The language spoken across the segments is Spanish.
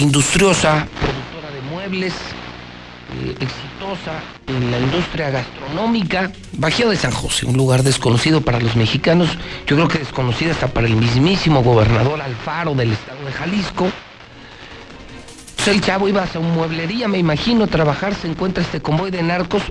industriosa, productora de muebles, eh, exitosa en la industria gastronómica, Bajío de San José, un lugar desconocido para los mexicanos, yo creo que desconocido hasta para el mismísimo gobernador Alfaro del estado de Jalisco. Pues el chavo iba a una mueblería, me imagino, a trabajar, se encuentra este convoy de narcos,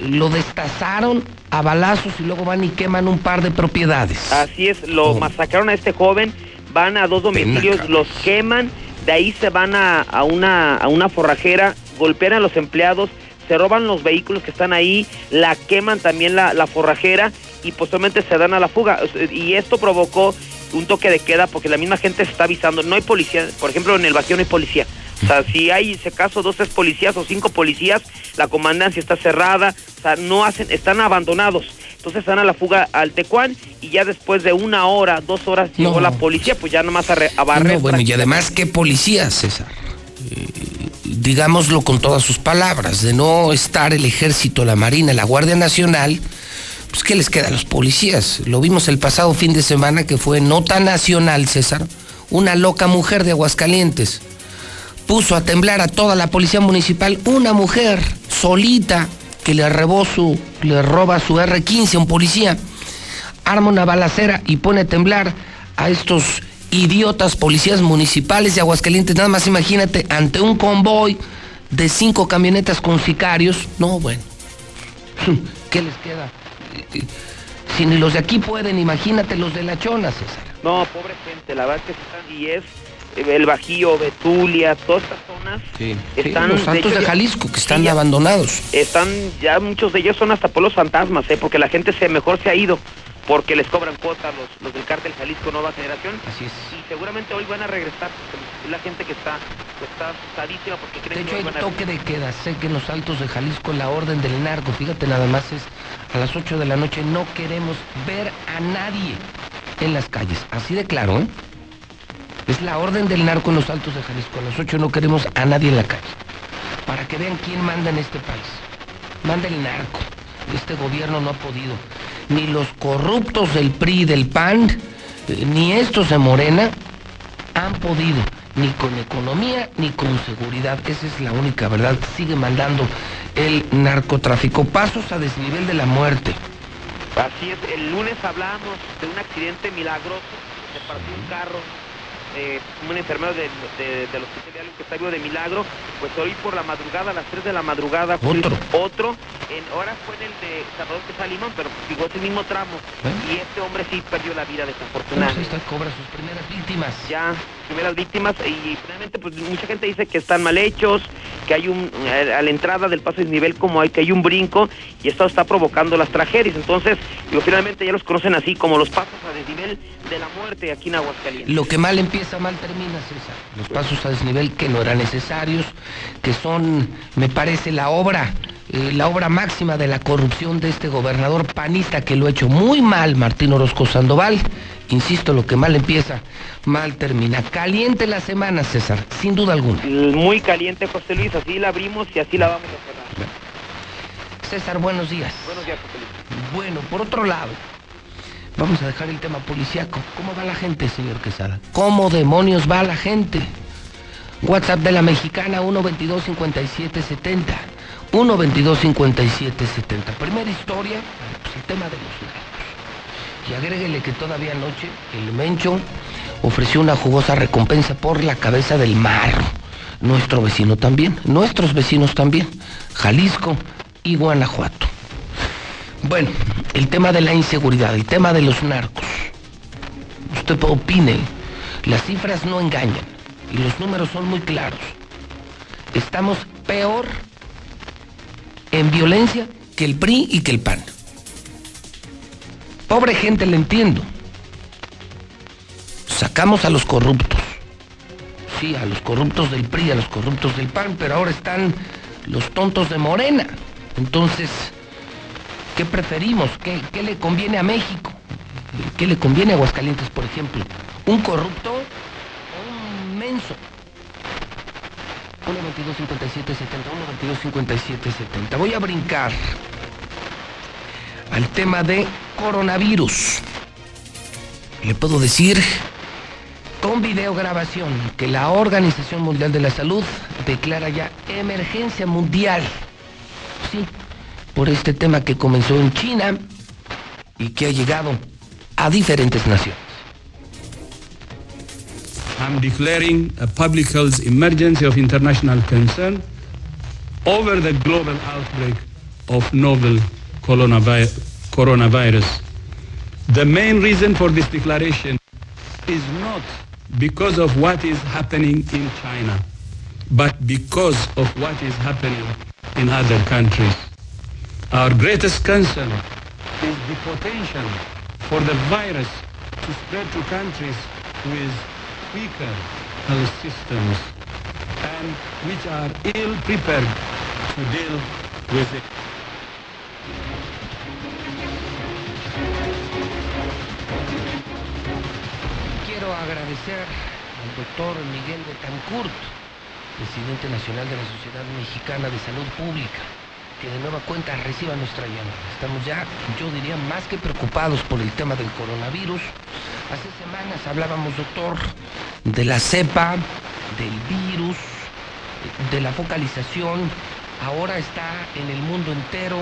lo destazaron a balazos y luego van y queman un par de propiedades. Así es, lo oh. masacraron a este joven, van a dos domicilios, los queman, de ahí se van a, a, una, a una forrajera, golpean a los empleados, se roban los vehículos que están ahí, la queman también la, la forrajera y posteriormente se dan a la fuga. Y esto provocó un toque de queda porque la misma gente se está avisando. No hay policía, por ejemplo, en el vacío no hay policía. O sea, si hay, ese caso, dos, tres policías o cinco policías, la comandancia está cerrada, o sea, no hacen, están abandonados. Entonces están a la fuga al Tecuán y ya después de una hora, dos horas llegó la policía, pues ya nomás a, a barrer. bueno, y además, ¿qué policía, César? Eh, digámoslo con todas sus palabras, de no estar el ejército, la marina, la Guardia Nacional, pues ¿qué les queda a los policías? Lo vimos el pasado fin de semana que fue nota nacional, César, una loca mujer de Aguascalientes puso a temblar a toda la policía municipal una mujer solita que le robó su, le roba su R15 a un policía, arma una balacera y pone a temblar a estos idiotas policías municipales de Aguascalientes. Nada más imagínate, ante un convoy de cinco camionetas con sicarios, no, bueno, ¿qué les queda? Si ni los de aquí pueden, imagínate los de la chona, César. No, pobre gente, la verdad que están, y es el Bajío, Betulia, todas estas zonas están los santos de, Jalisco que están abandonados. Están ya muchos de ellos son hasta pueblos fantasmas, ¿eh? porque la gente se mejor se ha ido porque les cobran cuotas los, los del cártel Jalisco Nueva Generación. Así es. Y seguramente hoy van a regresar, porque la gente que está, está asustadísima porque creen de hecho, hay toque de queda. Sé que en los altos de Jalisco la orden del narco, fíjate nada más, es a las 8 de la noche no queremos ver a nadie en las calles. Así de claro, ¿eh? Es la orden del narco en los altos de Jalisco. A las 8 no queremos a nadie en la calle. Para que vean quién manda en este país. Manda el narco. Este gobierno no ha podido. Ni los corruptos del PRI y del PAN, eh, ni estos de Morena, han podido. Ni con economía, ni con seguridad. Esa es la única verdad. Sigue mandando el narcotráfico. Pasos a desnivel de la muerte. Así es. El lunes hablamos de un accidente milagroso. Se partió un carro eh, un enfermero de, de, del hospital que está vivo de milagro, pues hoy por la madrugada, a las 3 de la madrugada, otro, otro en, ahora fue en el de Salvador que Limón, pero digo ese mismo tramo, ¿Eh? y este hombre sí perdió la vida desafortunadamente. Pues cobra sus primeras víctimas. Ya, primeras víctimas, y finalmente pues mucha gente dice que están mal hechos, que hay un, eh, a la entrada del paso de nivel como hay, que hay un brinco, y esto está provocando las tragedias, entonces, digo, finalmente ya los conocen así como los pasos a desnivel de la muerte aquí en Aguascalientes. Lo que mal empieza mal termina, César. Los pasos a desnivel que no eran necesarios, que son, me parece, la obra, eh, la obra máxima de la corrupción de este gobernador panista que lo ha hecho muy mal, Martín Orozco Sandoval. Insisto, lo que mal empieza, mal termina. Caliente la semana, César, sin duda alguna. Muy caliente, José Luis, así la abrimos y así la vamos a cerrar. César, buenos días. Buenos días, José Luis. Bueno, por otro lado, Vamos a dejar el tema policíaco. ¿Cómo va la gente, señor Quesada? ¿Cómo demonios va la gente? WhatsApp de la mexicana 122-5770. 122-5770. Primera historia, pues el tema de los narcos. Y agréguele que todavía anoche el Mencho ofreció una jugosa recompensa por la cabeza del marro. Nuestro vecino también, nuestros vecinos también, Jalisco y Guanajuato. Bueno, el tema de la inseguridad, el tema de los narcos. Usted opine, las cifras no engañan y los números son muy claros. Estamos peor en violencia que el PRI y que el PAN. Pobre gente, le entiendo. Sacamos a los corruptos. Sí, a los corruptos del PRI, a los corruptos del PAN, pero ahora están los tontos de Morena. Entonces, ¿Qué preferimos? ¿Qué, le conviene a México? ¿Qué le conviene a Aguascalientes, por ejemplo? ¿Un corrupto o un menso? 1 22 Voy a brincar al tema de coronavirus. Le puedo decir con videograbación que la Organización Mundial de la Salud declara ya emergencia mundial. Sí, por este tema que comenzó en China y que ha llegado a diferentes naciones. I'm declaring a public health emergency of international concern over the global outbreak of novel coronavirus. The main reason for this declaration is not because of what is happening in China, but because of what is happening in other countries. Our greatest concern is the potential for the virus to spread to countries with weaker health systems and which are ill prepared to deal with it. Agradecer al doctor Miguel Betancourt, presidente nacional de la Sociedad Mexicana de Salud Pública, que de nueva cuenta reciba nuestra llamada. Estamos ya, yo diría, más que preocupados por el tema del coronavirus. Hace semanas hablábamos, doctor, de la cepa, del virus, de la focalización. Ahora está en el mundo entero.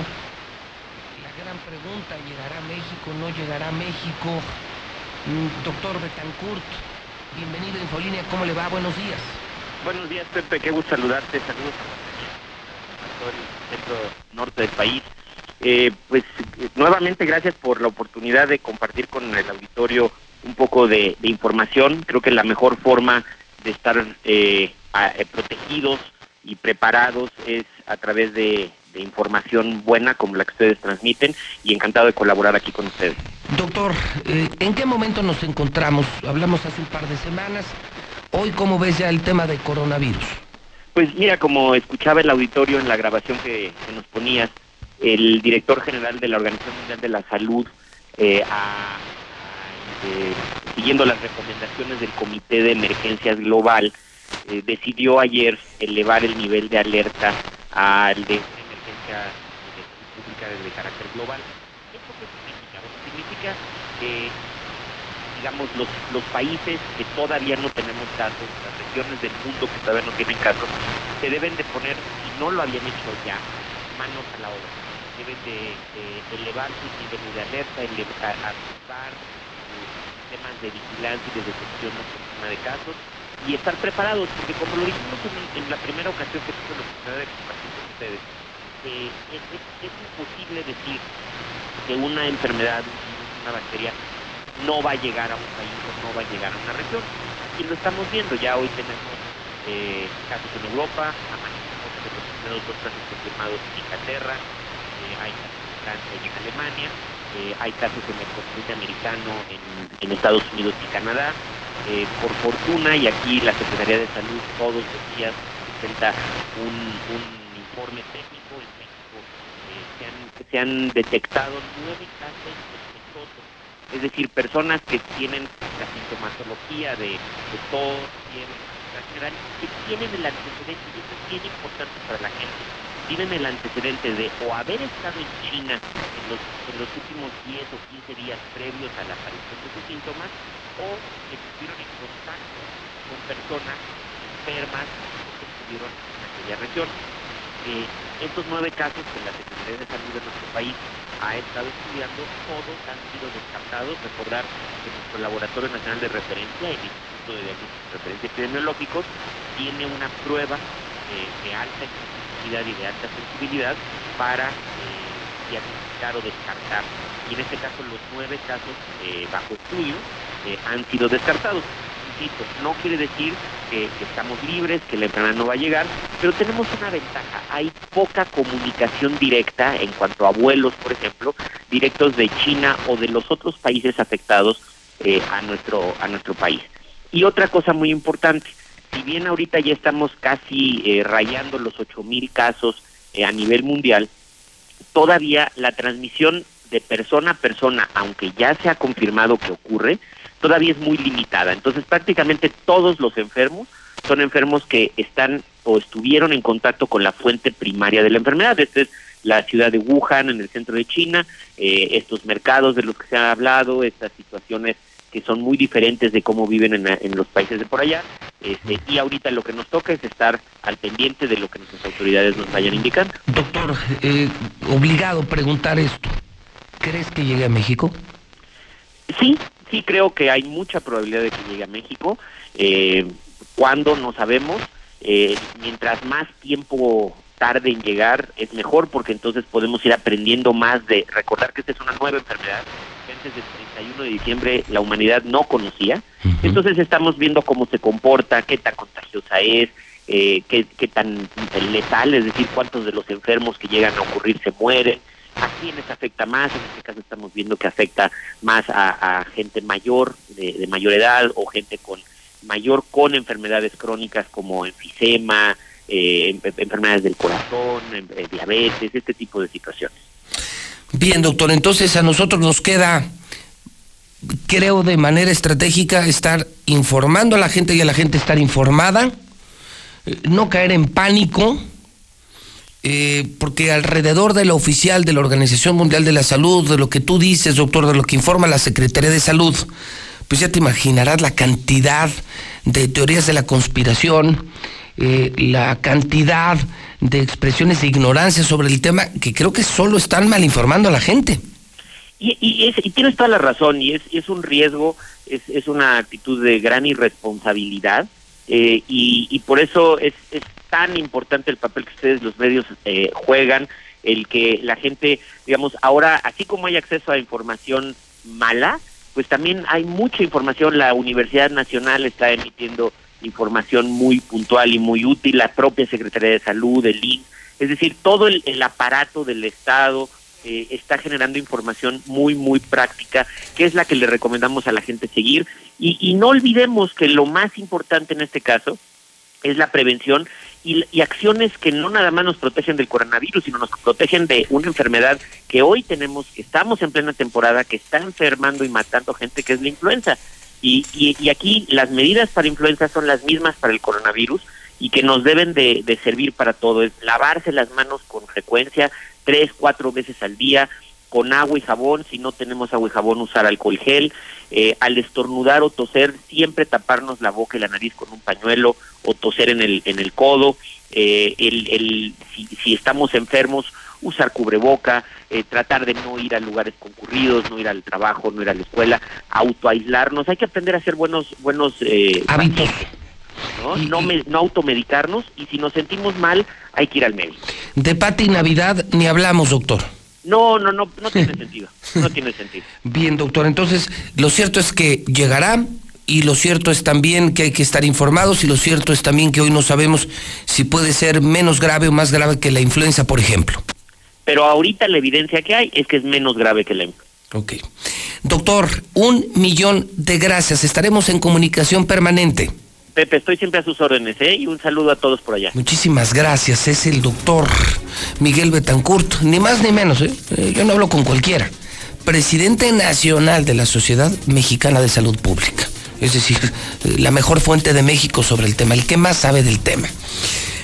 La gran pregunta, ¿llegará México? ¿No llegará México? Doctor Betancourt, bienvenido a Infolínea. ¿Cómo le va? Buenos días. Buenos días, Pepe. Qué gusto saludarte. Saludos el centro norte del país. Eh, pues nuevamente gracias por la oportunidad de compartir con el auditorio un poco de, información. Creo que la mejor forma de estar eh, eh, protegidos y preparados es a través de, información buena como la que ustedes transmiten y encantado de colaborar aquí con ustedes. Doctor, eh, ¿en qué momento nos encontramos? Hablamos hace un par de semanas. Hoy, ¿cómo ves ya el tema del coronavirus? Pues mira, como escuchaba el auditorio en la grabación que, nos ponías, el director general de la Organización Mundial de la Salud ha eh, siguiendo las recomendaciones del Comité de Emergencias Global, eh, decidió ayer elevar el nivel de alerta al de emergencia pública de carácter global. ¿Esto qué significa? significa que, digamos, los, los países que todavía no tenemos casos, las regiones del mundo que todavía no tienen casos, se deben de poner, si no lo habían hecho ya, manos a la obra. Deben de, elevar sus niveles de alerta, elevar, temas de vigilancia y de detección de de casos y estar preparados, porque como lo dijimos en, la primera ocasión que tuve la oportunidad de compartir con ustedes, es, imposible decir que una enfermedad, una bacteria, no va a llegar a un país o no va a llegar a una región. Y lo estamos viendo, ya hoy tenemos eh, casos en Europa, amanecemos los primeros dos casos confirmados en Inglaterra, eh, hay casos en Francia y en Alemania, eh, hay casos en el continente americano, en, Estados Unidos y Canadá. Por fortuna, y aquí la Secretaría de Salud todos los días presenta un, informe técnico, en México eh, se, han, detectado nueve casos sospechosos, es decir, personas que tienen la sintomatología de, de tos, general, que tienen el antecedente, y esto es bien importante para la gente, tienen el antecedente de o haber estado en China en los, en los últimos 10 o 15 días previos a la aparición de sus síntomas o que estuvieron en contacto con personas enfermas que estuvieron en aquella región. Estos nueve casos que la Secretaría de Salud de nuestro país ha estado estudiando, todos han sido descartados. Recordar que nuestro Laboratorio Nacional de Referencia, el Instituto de Diagnóstico de Referencia Epidemiológicos, tiene una prueba eh, de alta y de alta sensibilidad para eh, diagnosticar o descartar. Y en este caso los nueve casos eh, bajo estudio eh, han sido descartados. No quiere decir que, estamos libres, que la enfermedad no va a llegar, pero tenemos una ventaja. Hay poca comunicación directa en cuanto a vuelos, por ejemplo, directos de China o de los otros países afectados a, nuestro, a nuestro país. Y otra cosa muy importante, si bien ahorita ya estamos casi eh, rayando los 8.000 casos eh, a nivel mundial, todavía la transmisión de persona a persona, aunque ya se ha confirmado que ocurre, todavía es muy limitada. Entonces prácticamente todos los enfermos son enfermos que están o estuvieron en contacto con la fuente primaria de la enfermedad. Esta es la ciudad de Wuhan, en el centro de China, eh, estos mercados de los que se ha hablado, estas situaciones que son muy diferentes de cómo viven en, los países de por allá. Este, y ahorita lo que nos toca es estar al pendiente de lo que nuestras autoridades nos vayan indicando. Doctor, eh, obligado a preguntar esto. ¿Crees que llegue a México? Sí, sí creo que hay mucha probabilidad de que llegue a México. Eh, ¿Cuándo? No sabemos. Eh, mientras más tiempo tarde en llegar es mejor porque entonces podemos ir aprendiendo más de recordar que esta es una nueva enfermedad que antes del 31 de diciembre la humanidad no conocía. Entonces estamos viendo cómo se comporta, qué tan contagiosa es, eh, qué, qué tan letal, es decir, cuántos de los enfermos que llegan a ocurrir se mueren, a quiénes afecta más, en este caso estamos viendo que afecta más a, gente mayor, de, mayor edad o gente con mayor con enfermedades crónicas como enfisema, eh, enfermedades del corazón, eh, diabetes, este tipo de situaciones. Bien, doctor, entonces a nosotros nos queda, creo, de manera estratégica estar informando a la gente y a la gente estar informada, eh, no caer en pánico, porque alrededor de lo oficial de la Organización Mundial de la Salud, de lo que tú dices, doctor, de lo que informa la Secretaría de Salud, pues ya te imaginarás la cantidad de teorías de la conspiración, eh, la cantidad de expresiones de ignorancia sobre el tema que creo que solo están mal informando a la gente. Y, y, tienes toda la razón, y es, es un riesgo, es, es una actitud de gran irresponsabilidad, eh, y, y, por eso es, es tan importante el papel que ustedes, los medios, eh, juegan, el que la gente, digamos, ahora, así como hay acceso a información mala, pues también hay mucha información, la Universidad Nacional está emitiendo información muy puntual y muy útil, la propia Secretaría de Salud, el IN, es decir, todo el, aparato del Estado eh, está generando información muy, muy práctica, que es la que le recomendamos a la gente seguir. Y, y no olvidemos que lo más importante en este caso es la prevención y, y, acciones que no nada más nos protegen del coronavirus, sino nos protegen de una enfermedad que hoy tenemos, que estamos en plena temporada, que está enfermando y matando gente, que es la influenza. Y, y, aquí las medidas para influenza son las mismas para el coronavirus y que nos deben de, de servir para todo. Es lavarse las manos con frecuencia, tres, cuatro veces al día, con agua y jabón, si no tenemos agua y jabón usar alcohol gel, eh, al estornudar o toser siempre taparnos la boca y la nariz con un pañuelo o toser en el, en el codo, eh, el, el, si, si estamos enfermos usar cubreboca, eh, tratar de no ir a lugares concurridos, no ir al trabajo, no ir a la escuela, autoaislarnos. Hay que aprender a hacer buenos buenos hábitos. ¿no? No, no automedicarnos y si nos sentimos mal hay que ir al médico. De Pati Navidad ni hablamos, doctor. No, no, no, no tiene sentido. No tiene sentido. Bien, doctor. Entonces, lo cierto es que llegará, y lo cierto es también que hay que estar informados y lo cierto es también que hoy no sabemos si puede ser menos grave o más grave que la influenza, por ejemplo. Pero ahorita la evidencia que hay es que es menos grave que la influenza. Ok. Doctor, un millón de gracias. Estaremos en comunicación permanente. Pepe, estoy siempre a sus órdenes, ¿eh? Y un saludo a todos por allá. Muchísimas gracias. Es el doctor Miguel Betancourt, ni más ni menos, ¿eh? ¿eh? Yo no hablo con cualquiera. Presidente nacional de la Sociedad Mexicana de Salud Pública. Es decir, la mejor fuente de México sobre el tema, el que más sabe del tema.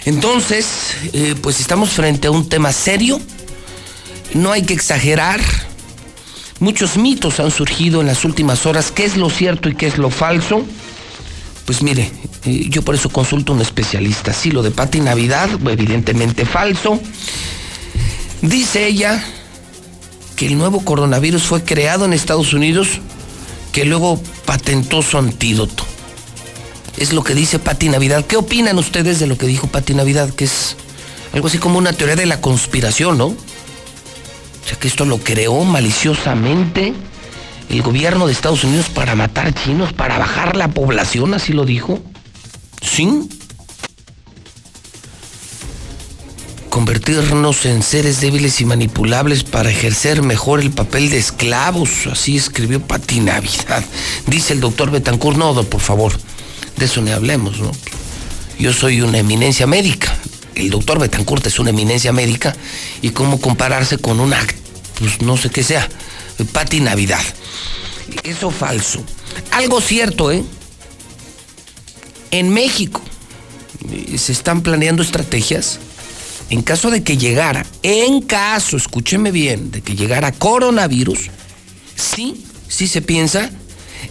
Entonces, eh, pues estamos frente a un tema serio, no hay que exagerar. Muchos mitos han surgido en las últimas horas. ¿Qué es lo cierto y qué es lo falso? Pues mire, eh, yo por eso consulto a un especialista. Sí, lo de Pati Navidad, evidentemente falso. Dice ella que el nuevo coronavirus fue creado en Estados Unidos, que luego patentó su antídoto. Es lo que dice Pati Navidad. ¿Qué opinan ustedes de lo que dijo Pati Navidad? Que es algo así como una teoría de la conspiración, ¿no? O sea, que esto lo creó maliciosamente el gobierno de Estados Unidos para matar chinos, para bajar la población, así lo dijo. ¿Sí? Convertirnos en seres débiles y manipulables para ejercer mejor el papel de esclavos, así escribió Pati Navidad. Dice el doctor Betancourt, no, por favor, de eso ni hablemos, ¿no? Yo soy una eminencia médica, el doctor Betancourt es una eminencia médica y cómo compararse con una, pues no sé qué sea, Pati Navidad. Eso falso. Algo cierto, ¿eh? En México eh, se están planeando estrategias en caso de que llegara, en caso, escúcheme bien, de que llegara coronavirus, sí, sí se piensa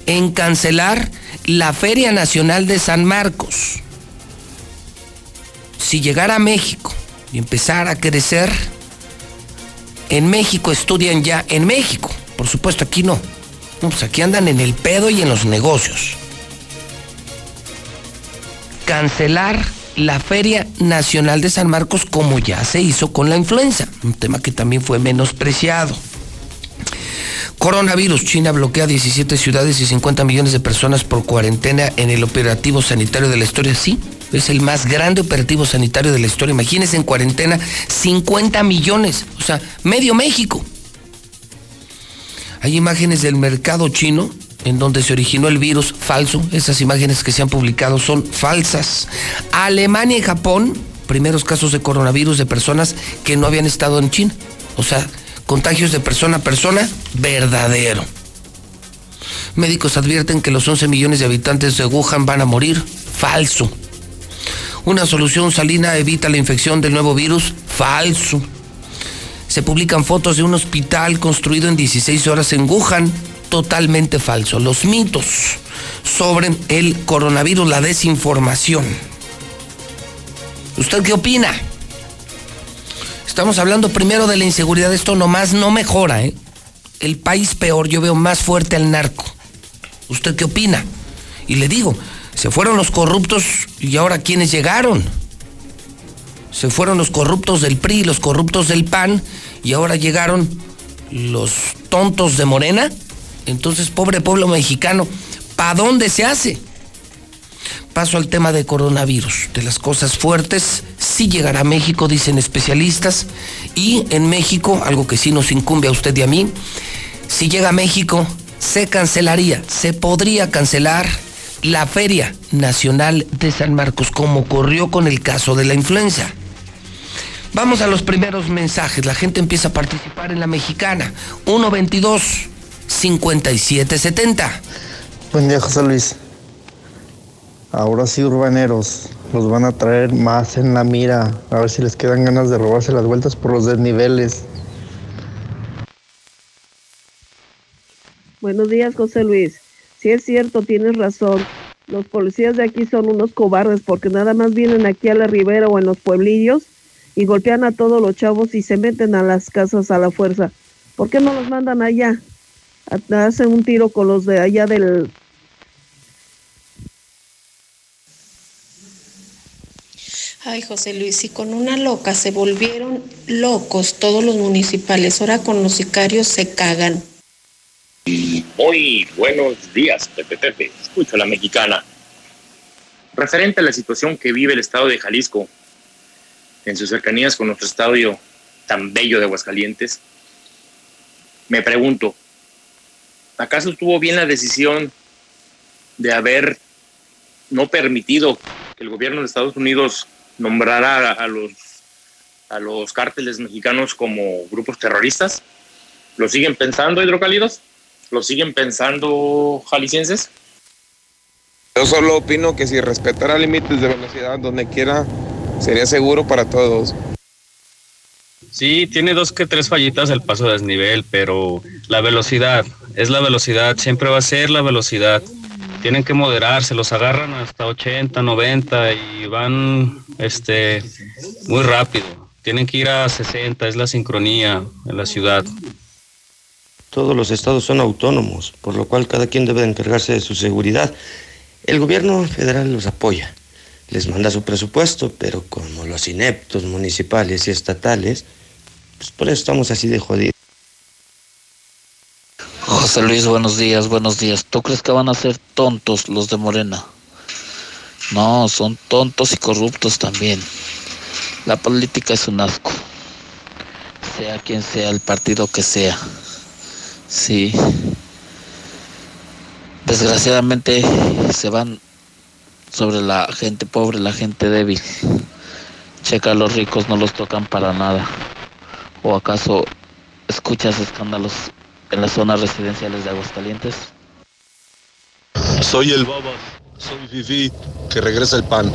en cancelar la Feria Nacional de San Marcos. Si llegara a México y empezara a crecer, en México estudian ya, en México, por supuesto aquí no. No, pues aquí andan en el pedo y en los negocios. Cancelar la Feria Nacional de San Marcos como ya se hizo con la influenza, un tema que también fue menospreciado. Coronavirus, China bloquea 17 ciudades y 50 millones de personas por cuarentena en el operativo sanitario de la historia. Sí, es el más grande operativo sanitario de la historia. Imagínense en cuarentena 50 millones, o sea, medio México. Hay imágenes del mercado chino en donde se originó el virus falso. Esas imágenes que se han publicado son falsas. Alemania y Japón, primeros casos de coronavirus de personas que no habían estado en China. O sea, contagios de persona a persona, verdadero. Médicos advierten que los 11 millones de habitantes de Wuhan van a morir, falso. Una solución salina evita la infección del nuevo virus, falso. Se publican fotos de un hospital construido en 16 horas en Wuhan, totalmente falso. Los mitos sobre el coronavirus, la desinformación. ¿Usted qué opina? Estamos hablando primero de la inseguridad. Esto nomás no mejora, ¿eh? El país peor, yo veo más fuerte al narco. ¿Usted qué opina? Y le digo, se fueron los corruptos y ahora ¿quiénes llegaron? Se fueron los corruptos del PRI, los corruptos del PAN y ahora llegaron los tontos de Morena. Entonces, pobre pueblo mexicano, ¿para dónde se hace? Paso al tema de coronavirus, de las cosas fuertes, sí llegará a México, dicen especialistas, y en México, algo que sí nos incumbe a usted y a mí, si llega a México, se cancelaría, se podría cancelar la Feria Nacional de San Marcos, como ocurrió con el caso de la influenza. Vamos a los primeros mensajes. La gente empieza a participar en la mexicana. 122 5770. Buen día, José Luis. Ahora sí, urbaneros, los van a traer más en la mira, a ver si les quedan ganas de robarse las vueltas por los desniveles. Buenos días, José Luis. Si es cierto, tienes razón. Los policías de aquí son unos cobardes porque nada más vienen aquí a la ribera o en los pueblillos y golpean a todos los chavos y se meten a las casas a la fuerza. ¿Por qué no los mandan allá? Hacen un tiro con los de allá del, Ay, José Luis, y con una loca se volvieron locos todos los municipales. Ahora con los sicarios se cagan. Muy buenos días, Pepe Pepe. Escucho a la mexicana. Referente a la situación que vive el estado de Jalisco, en sus cercanías con nuestro estadio tan bello de Aguascalientes, me pregunto, ¿acaso estuvo bien la decisión de haber no permitido que el gobierno de Estados Unidos nombrara a, los, a los cárteles mexicanos como grupos terroristas? ¿Lo siguen pensando hidrocálidos? ¿Lo siguen pensando jaliscienses? Yo solo opino que si respetara límites de velocidad donde quiera, sería seguro para todos. Sí, tiene dos que tres fallitas el paso de desnivel, pero la velocidad, es la velocidad, siempre va a ser la velocidad tienen que moderarse, los agarran hasta 80, 90 y van este, muy rápido. Tienen que ir a 60, es la sincronía en la ciudad. Todos los estados son autónomos, por lo cual cada quien debe encargarse de su seguridad. El gobierno federal los apoya, les manda su presupuesto, pero como los ineptos municipales y estatales, pues por eso estamos así de jodidos. José Luis, buenos días, buenos días. ¿Tú crees que van a ser tontos los de Morena? No, son tontos y corruptos también. La política es un asco. Sea quien sea el partido que sea. Sí. Desgraciadamente se van sobre la gente pobre, la gente débil. Checa, a los ricos no los tocan para nada. ¿O acaso escuchas escándalos en las zonas residenciales de Aguascalientes? Soy el Baba, soy Fifi, que regresa el pan.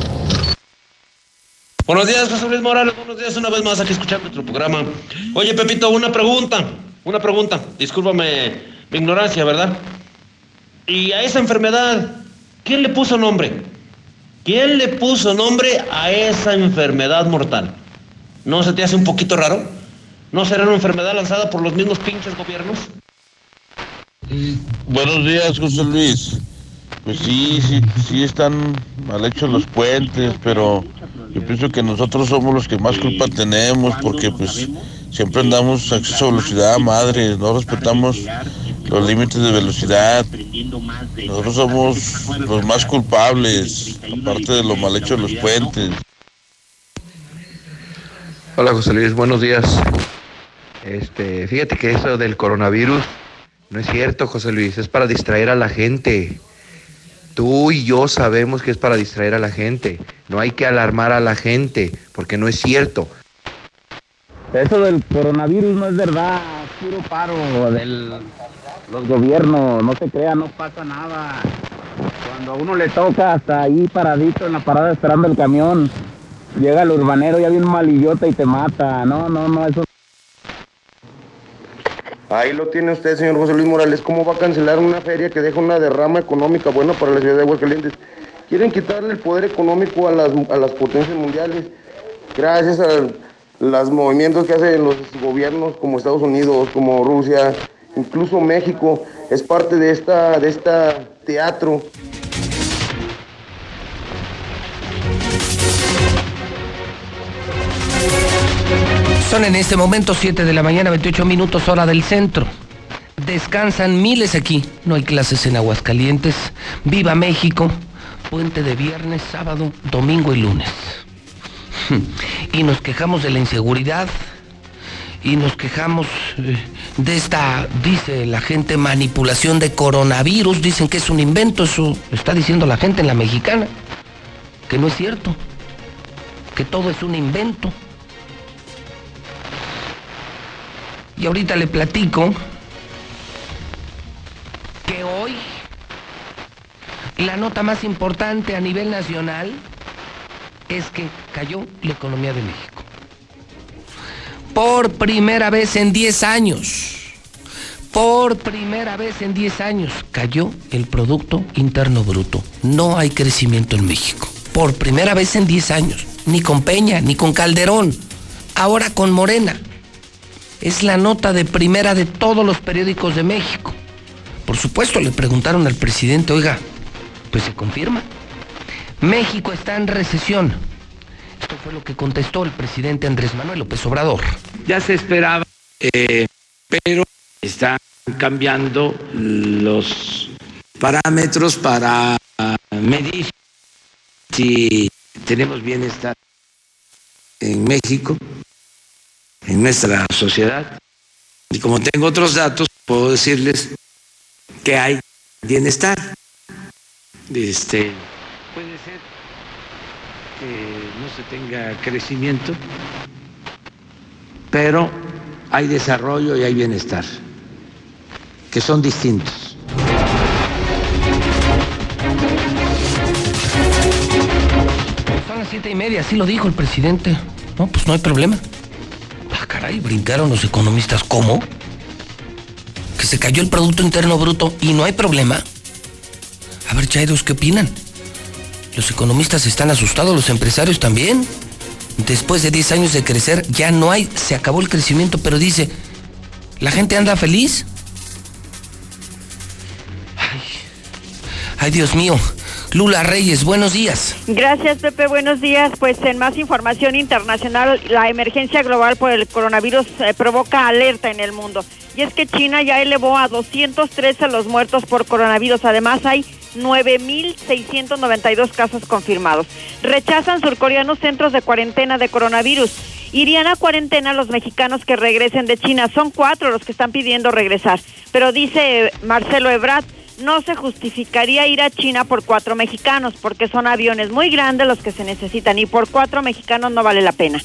Buenos días, José Luis Morales. Buenos días una vez más aquí escuchando nuestro programa. Oye, Pepito, una pregunta. Una pregunta. Discúlpame mi ignorancia, ¿verdad? Y a esa enfermedad, ¿quién le puso nombre? ¿Quién le puso nombre a esa enfermedad mortal? ¿No se te hace un poquito raro? ¿No será una enfermedad lanzada por los mismos pinches gobiernos? Buenos días, José Luis. Pues sí, sí, sí están mal hechos los puentes, pero yo pienso que nosotros somos los que más culpa tenemos porque pues siempre andamos a exceso de velocidad, madre, no respetamos los límites de velocidad. Nosotros somos los más culpables, aparte de lo mal hecho de los puentes. Hola José Luis, buenos días. Este, fíjate que eso del coronavirus no es cierto, José Luis, es para distraer a la gente. Tú y yo sabemos que es para distraer a la gente. No hay que alarmar a la gente, porque no es cierto. Eso del coronavirus no es verdad, puro paro del los gobiernos, no se crea, no pasa nada. Cuando a uno le toca hasta ahí paradito en la parada esperando el camión, llega el urbanero ya bien malillota y te mata. No, no, no, eso Ahí lo tiene usted, señor José Luis Morales. ¿Cómo va a cancelar una feria que deja una derrama económica buena para la ciudad de Aguascalientes? Quieren quitarle el poder económico a las, a las potencias mundiales gracias a los movimientos que hacen los gobiernos como Estados Unidos, como Rusia, incluso México. Es parte de esta, de teatro. Son en este momento 7 de la mañana, 28 minutos hora del centro. Descansan miles aquí. No hay clases en Aguascalientes. Viva México. Puente de viernes, sábado, domingo y lunes. Y nos quejamos de la inseguridad. Y nos quejamos eh, de esta, dice la gente, manipulación de coronavirus. Dicen que es un invento. Eso está diciendo la gente en la mexicana. Que no es cierto. Que todo es un invento. Y ahorita le platico que hoy la nota más importante a nivel nacional es que cayó la economía de México. Por primera vez en 10 años, por primera vez en 10 años cayó el Producto Interno Bruto. No hay crecimiento en México. Por primera vez en 10 años. Ni con Peña, ni con Calderón. Ahora con Morena es la nota de primera de todos los periódicos de México. Por supuesto, le preguntaron al presidente, oiga, pues se confirma. México está en recesión. Esto fue lo que contestó el presidente Andrés Manuel López Obrador. Ya se esperaba, eh, pero están cambiando los parámetros para medir si tenemos bienestar en México en nuestra sociedad. Y como tengo otros datos, puedo decirles que hay bienestar. Este, puede ser que no se tenga crecimiento, pero hay desarrollo y hay bienestar, que son distintos. Son las siete y media, así lo dijo el presidente. No, pues no hay problema. Ah, caray, brincaron los economistas. ¿Cómo? Que se cayó el Producto Interno Bruto y no hay problema. A ver, Chairos, ¿qué opinan? Los economistas están asustados, los empresarios también. Después de 10 años de crecer, ya no hay, se acabó el crecimiento, pero dice, ¿la gente anda feliz? Ay, ay Dios mío. Lula Reyes, buenos días. Gracias, Pepe. Buenos días. Pues en más información internacional, la emergencia global por el coronavirus eh, provoca alerta en el mundo. Y es que China ya elevó a 213 los muertos por coronavirus. Además, hay 9.692 casos confirmados. Rechazan surcoreanos centros de cuarentena de coronavirus. Irían a cuarentena los mexicanos que regresen de China. Son cuatro los que están pidiendo regresar. Pero dice Marcelo Ebrard, no se justificaría ir a China por cuatro mexicanos, porque son aviones muy grandes los que se necesitan y por cuatro mexicanos no vale la pena.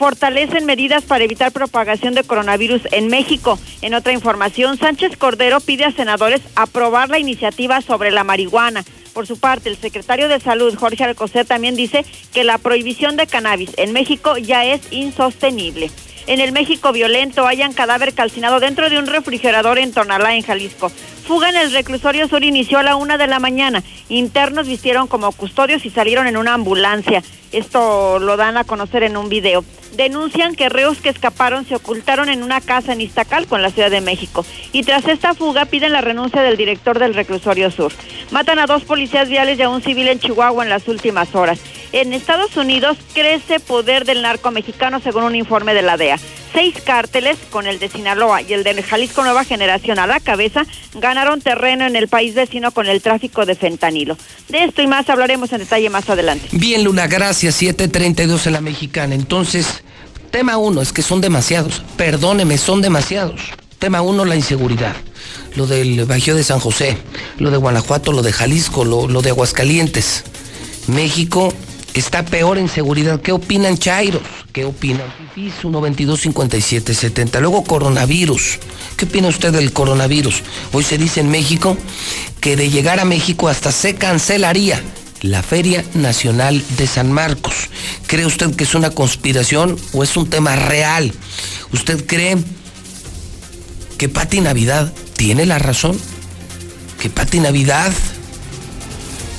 Fortalecen medidas para evitar propagación de coronavirus en México. En otra información, Sánchez Cordero pide a senadores aprobar la iniciativa sobre la marihuana. Por su parte, el secretario de Salud, Jorge Alcocer, también dice que la prohibición de cannabis en México ya es insostenible. En el México violento hayan cadáver calcinado dentro de un refrigerador en Tonalá, en Jalisco. fuga en el reclusorio sur inició a la una de la mañana. Internos vistieron como custodios y salieron en una ambulancia. Esto lo dan a conocer en un video. Denuncian que reos que escaparon se ocultaron en una casa en Iztacalco, en la Ciudad de México. Y tras esta fuga piden la renuncia del director del reclusorio sur. Matan a dos policías viales y a un civil en Chihuahua en las últimas horas. En Estados Unidos crece poder del narco mexicano según un informe de la DEA. Seis cárteles, con el de Sinaloa y el de Jalisco Nueva Generación a la cabeza, ganaron terreno en el país vecino con el tráfico de fentanilo. De esto y más hablaremos en detalle más adelante. Bien, Luna, gracias. 732 en la mexicana. Entonces, tema uno es que son demasiados. Perdóneme, son demasiados. Tema uno, la inseguridad. Lo del Bajío de San José, lo de Guanajuato, lo de Jalisco, lo, lo de Aguascalientes. México está peor en seguridad. ¿Qué opinan Chairos? ¿Qué opinan Fifis 122-5770? Luego coronavirus. ¿Qué opina usted del coronavirus? Hoy se dice en México que de llegar a México hasta se cancelaría la Feria Nacional de San Marcos. ¿Cree usted que es una conspiración o es un tema real? ¿Usted cree que Pati Navidad tiene la razón? ¿Que Pati Navidad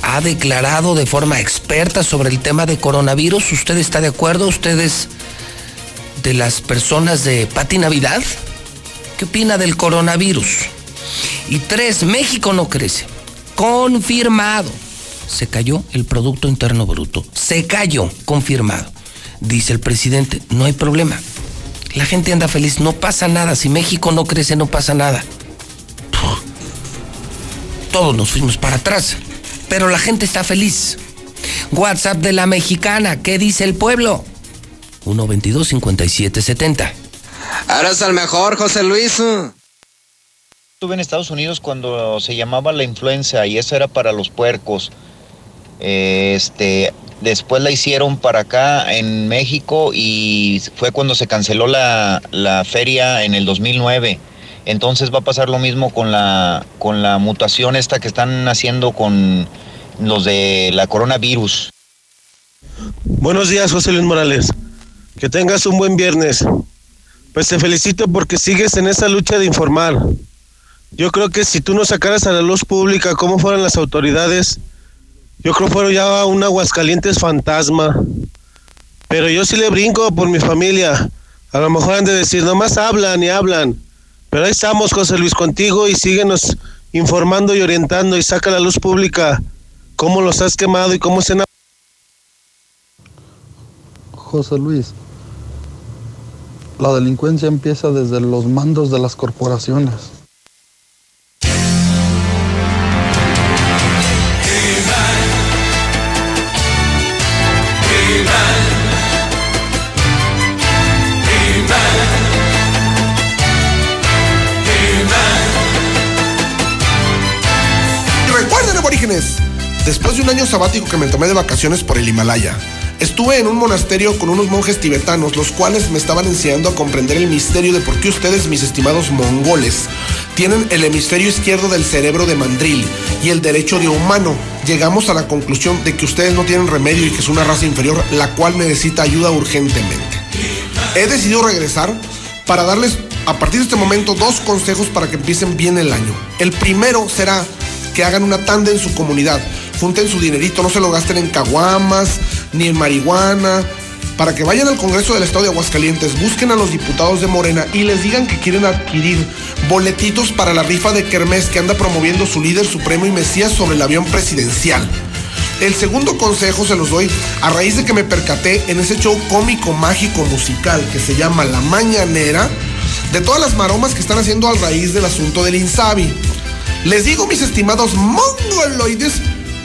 ha declarado de forma experta sobre el tema de coronavirus. ¿Usted está de acuerdo? ¿Usted es de las personas de Pati Navidad? ¿Qué opina del coronavirus? Y tres, México no crece. Confirmado. Se cayó el Producto Interno Bruto. Se cayó, confirmado. Dice el presidente, no hay problema. La gente anda feliz, no pasa nada. Si México no crece, no pasa nada. Todos nos fuimos para atrás pero la gente está feliz. WhatsApp de la mexicana, ¿qué dice el pueblo? 122-5770. Ahora es el mejor, José Luis. Estuve en Estados Unidos cuando se llamaba la influenza y eso era para los puercos. Este, después la hicieron para acá en México y fue cuando se canceló la, la feria en el 2009. Entonces va a pasar lo mismo con la, con la mutación esta que están haciendo con los de la coronavirus. Buenos días, José Luis Morales. Que tengas un buen viernes. Pues te felicito porque sigues en esa lucha de informar. Yo creo que si tú no sacaras a la luz pública cómo fueron las autoridades, yo creo que fueron ya un Aguascalientes fantasma. Pero yo sí le brinco por mi familia. A lo mejor han de decir, nomás hablan y hablan. Pero ahí estamos, José Luis, contigo y síguenos informando y orientando y saca la luz pública cómo los has quemado y cómo se han... José Luis, la delincuencia empieza desde los mandos de las corporaciones. Después de un año sabático que me tomé de vacaciones por el Himalaya, estuve en un monasterio con unos monjes tibetanos, los cuales me estaban enseñando a comprender el misterio de por qué ustedes, mis estimados mongoles, tienen el hemisferio izquierdo del cerebro de mandril y el derecho de humano. Llegamos a la conclusión de que ustedes no tienen remedio y que es una raza inferior, la cual necesita ayuda urgentemente. He decidido regresar para darles a partir de este momento dos consejos para que empiecen bien el año. El primero será que hagan una tanda en su comunidad. Junten su dinerito, no se lo gasten en caguamas ni en marihuana. Para que vayan al Congreso del Estado de Aguascalientes, busquen a los diputados de Morena y les digan que quieren adquirir boletitos para la rifa de Kermés que anda promoviendo su líder supremo y Mesías sobre el avión presidencial. El segundo consejo se los doy a raíz de que me percaté en ese show cómico, mágico, musical que se llama La Mañanera, de todas las maromas que están haciendo al raíz del asunto del Insabi. Les digo, mis estimados mongoloides,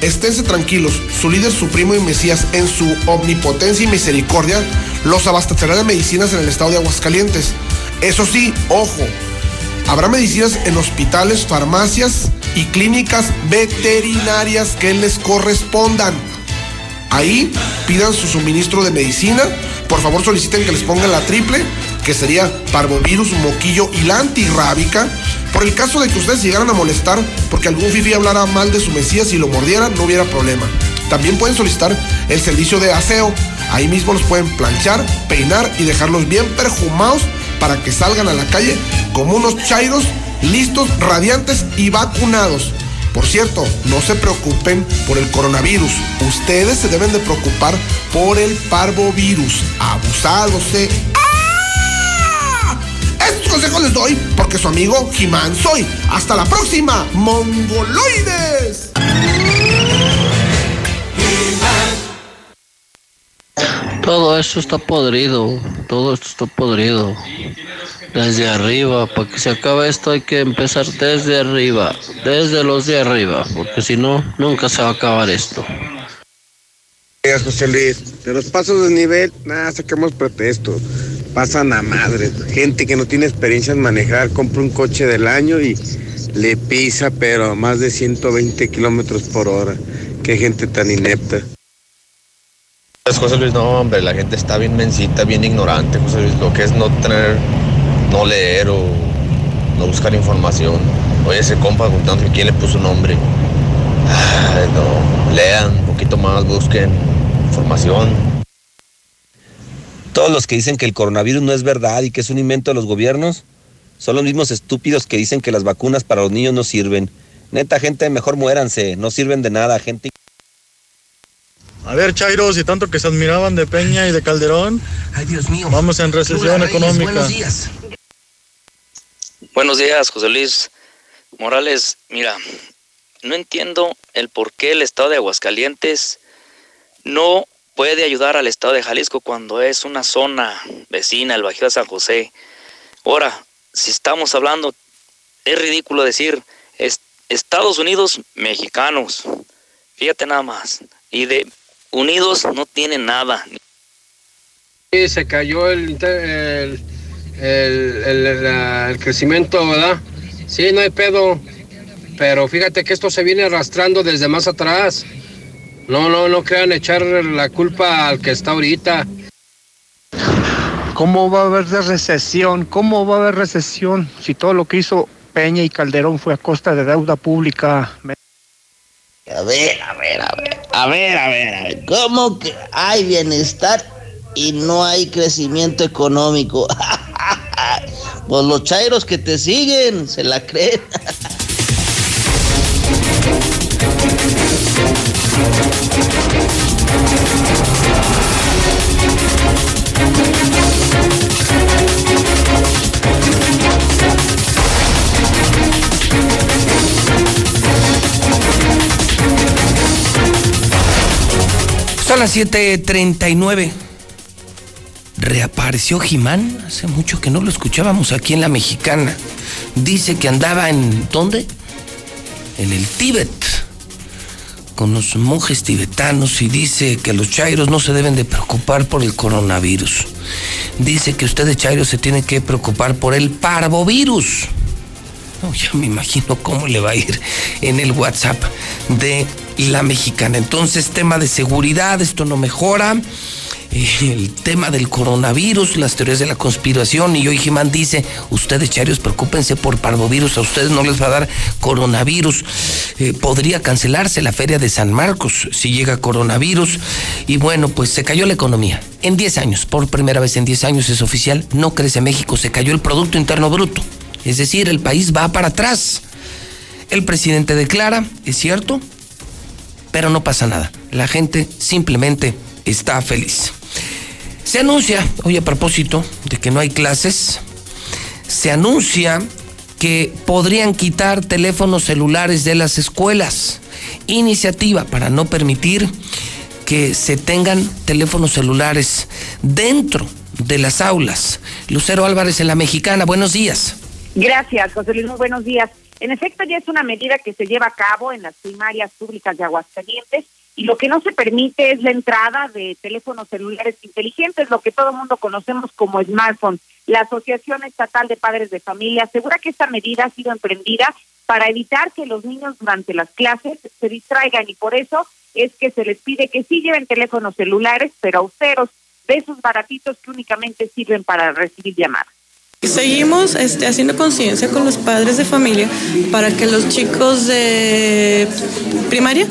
esténse tranquilos, su líder supremo y Mesías, en su omnipotencia y misericordia, los abastecerá de medicinas en el estado de Aguascalientes. Eso sí, ojo, habrá medicinas en hospitales, farmacias y clínicas veterinarias que les correspondan. Ahí pidan su suministro de medicina. Por favor soliciten que les pongan la triple, que sería parvovirus, moquillo y la antirrábica. Por el caso de que ustedes llegaran a molestar porque algún fifi hablara mal de su mesías y lo mordiera, no hubiera problema. También pueden solicitar el servicio de aseo. Ahí mismo los pueden planchar, peinar y dejarlos bien perfumados para que salgan a la calle como unos chairos listos, radiantes y vacunados. Por cierto, no se preocupen por el coronavirus. Ustedes se deben de preocupar por el parvovirus. Abusados de... Consejos les doy porque su amigo Jimán soy. Hasta la próxima, mongoloides. Todo esto está podrido, todo esto está podrido. Desde arriba, para que se acabe esto hay que empezar desde arriba, desde los de arriba, porque si no, nunca se va a acabar esto. Gracias, José Luis. De los pasos de nivel, nada, saquemos pretexto. Pasan a madre. Gente que no tiene experiencia en manejar, compra un coche del año y le pisa, pero a más de 120 kilómetros por hora. Qué gente tan inepta. José Luis, no, hombre, la gente está bien mensita, bien ignorante, José Luis. Lo que es no tener, no leer o no buscar información. Oye, ese compa que quién le puso nombre. Ay, no, lean un poquito más, busquen información. Todos los que dicen que el coronavirus no es verdad y que es un invento de los gobiernos son los mismos estúpidos que dicen que las vacunas para los niños no sirven. Neta, gente, mejor muéranse, no sirven de nada, gente. A ver, Chairos, y tanto que se admiraban de Peña y de Calderón. Ay, Dios mío. Vamos en recesión económica. Buenos días. Buenos días, José Luis Morales. Mira, no entiendo el por qué el estado de Aguascalientes no puede ayudar al estado de Jalisco cuando es una zona vecina, el Bajío de San José. Ahora, si estamos hablando, es ridículo decir es, Estados Unidos mexicanos. Fíjate nada más. Y de Unidos no tiene nada. Sí, se cayó el, el, el, el crecimiento, ¿verdad? Sí, no hay pedo. Pero fíjate que esto se viene arrastrando desde más atrás. No, no, no crean echar la culpa al que está ahorita. ¿Cómo va a haber recesión? ¿Cómo va a haber recesión si todo lo que hizo Peña y Calderón fue a costa de deuda pública? A ver, a ver, a ver, a ver, a ver, a ver. ¿Cómo que hay bienestar y no hay crecimiento económico? pues los chairos que te siguen se la creen. Son las 7:39. Reapareció Jimán. Hace mucho que no lo escuchábamos aquí en la mexicana. Dice que andaba en. ¿Dónde? En el Tíbet. Con los monjes tibetanos y dice que los chairos no se deben de preocupar por el coronavirus. Dice que ustedes chairos se tienen que preocupar por el parvovirus. No, ya me imagino cómo le va a ir en el WhatsApp de la mexicana. Entonces, tema de seguridad, esto no mejora. Eh, el tema del coronavirus, las teorías de la conspiración. Y hoy Jimán dice: Ustedes, charios, preocúpense por parvovirus. A ustedes no les va a dar coronavirus. Eh, podría cancelarse la feria de San Marcos si llega coronavirus. Y bueno, pues se cayó la economía. En 10 años, por primera vez en 10 años es oficial, no crece México, se cayó el Producto Interno Bruto. Es decir, el país va para atrás. El presidente declara, es cierto, pero no pasa nada. La gente simplemente está feliz. Se anuncia, hoy a propósito de que no hay clases, se anuncia que podrían quitar teléfonos celulares de las escuelas. Iniciativa para no permitir que se tengan teléfonos celulares dentro de las aulas. Lucero Álvarez en la Mexicana, buenos días. Gracias, José Luis. Buenos días. En efecto, ya es una medida que se lleva a cabo en las primarias públicas de Aguascalientes y lo que no se permite es la entrada de teléfonos celulares inteligentes, lo que todo el mundo conocemos como smartphone. La Asociación Estatal de Padres de Familia asegura que esta medida ha sido emprendida para evitar que los niños durante las clases se distraigan y por eso es que se les pide que sí lleven teléfonos celulares, pero austeros, de esos baratitos que únicamente sirven para recibir llamadas. Seguimos este, haciendo conciencia con los padres de familia para que los chicos de primaria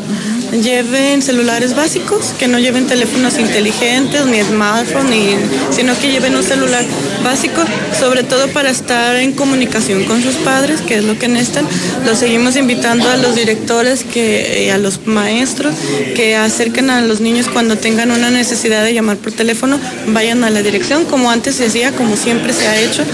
lleven celulares básicos, que no lleven teléfonos inteligentes, ni smartphones, ni, sino que lleven un celular básico, sobre todo para estar en comunicación con sus padres, que es lo que necesitan. Los seguimos invitando a los directores que, a los maestros que acerquen a los niños cuando tengan una necesidad de llamar por teléfono, vayan a la dirección, como antes se hacía, como siempre se ha hecho.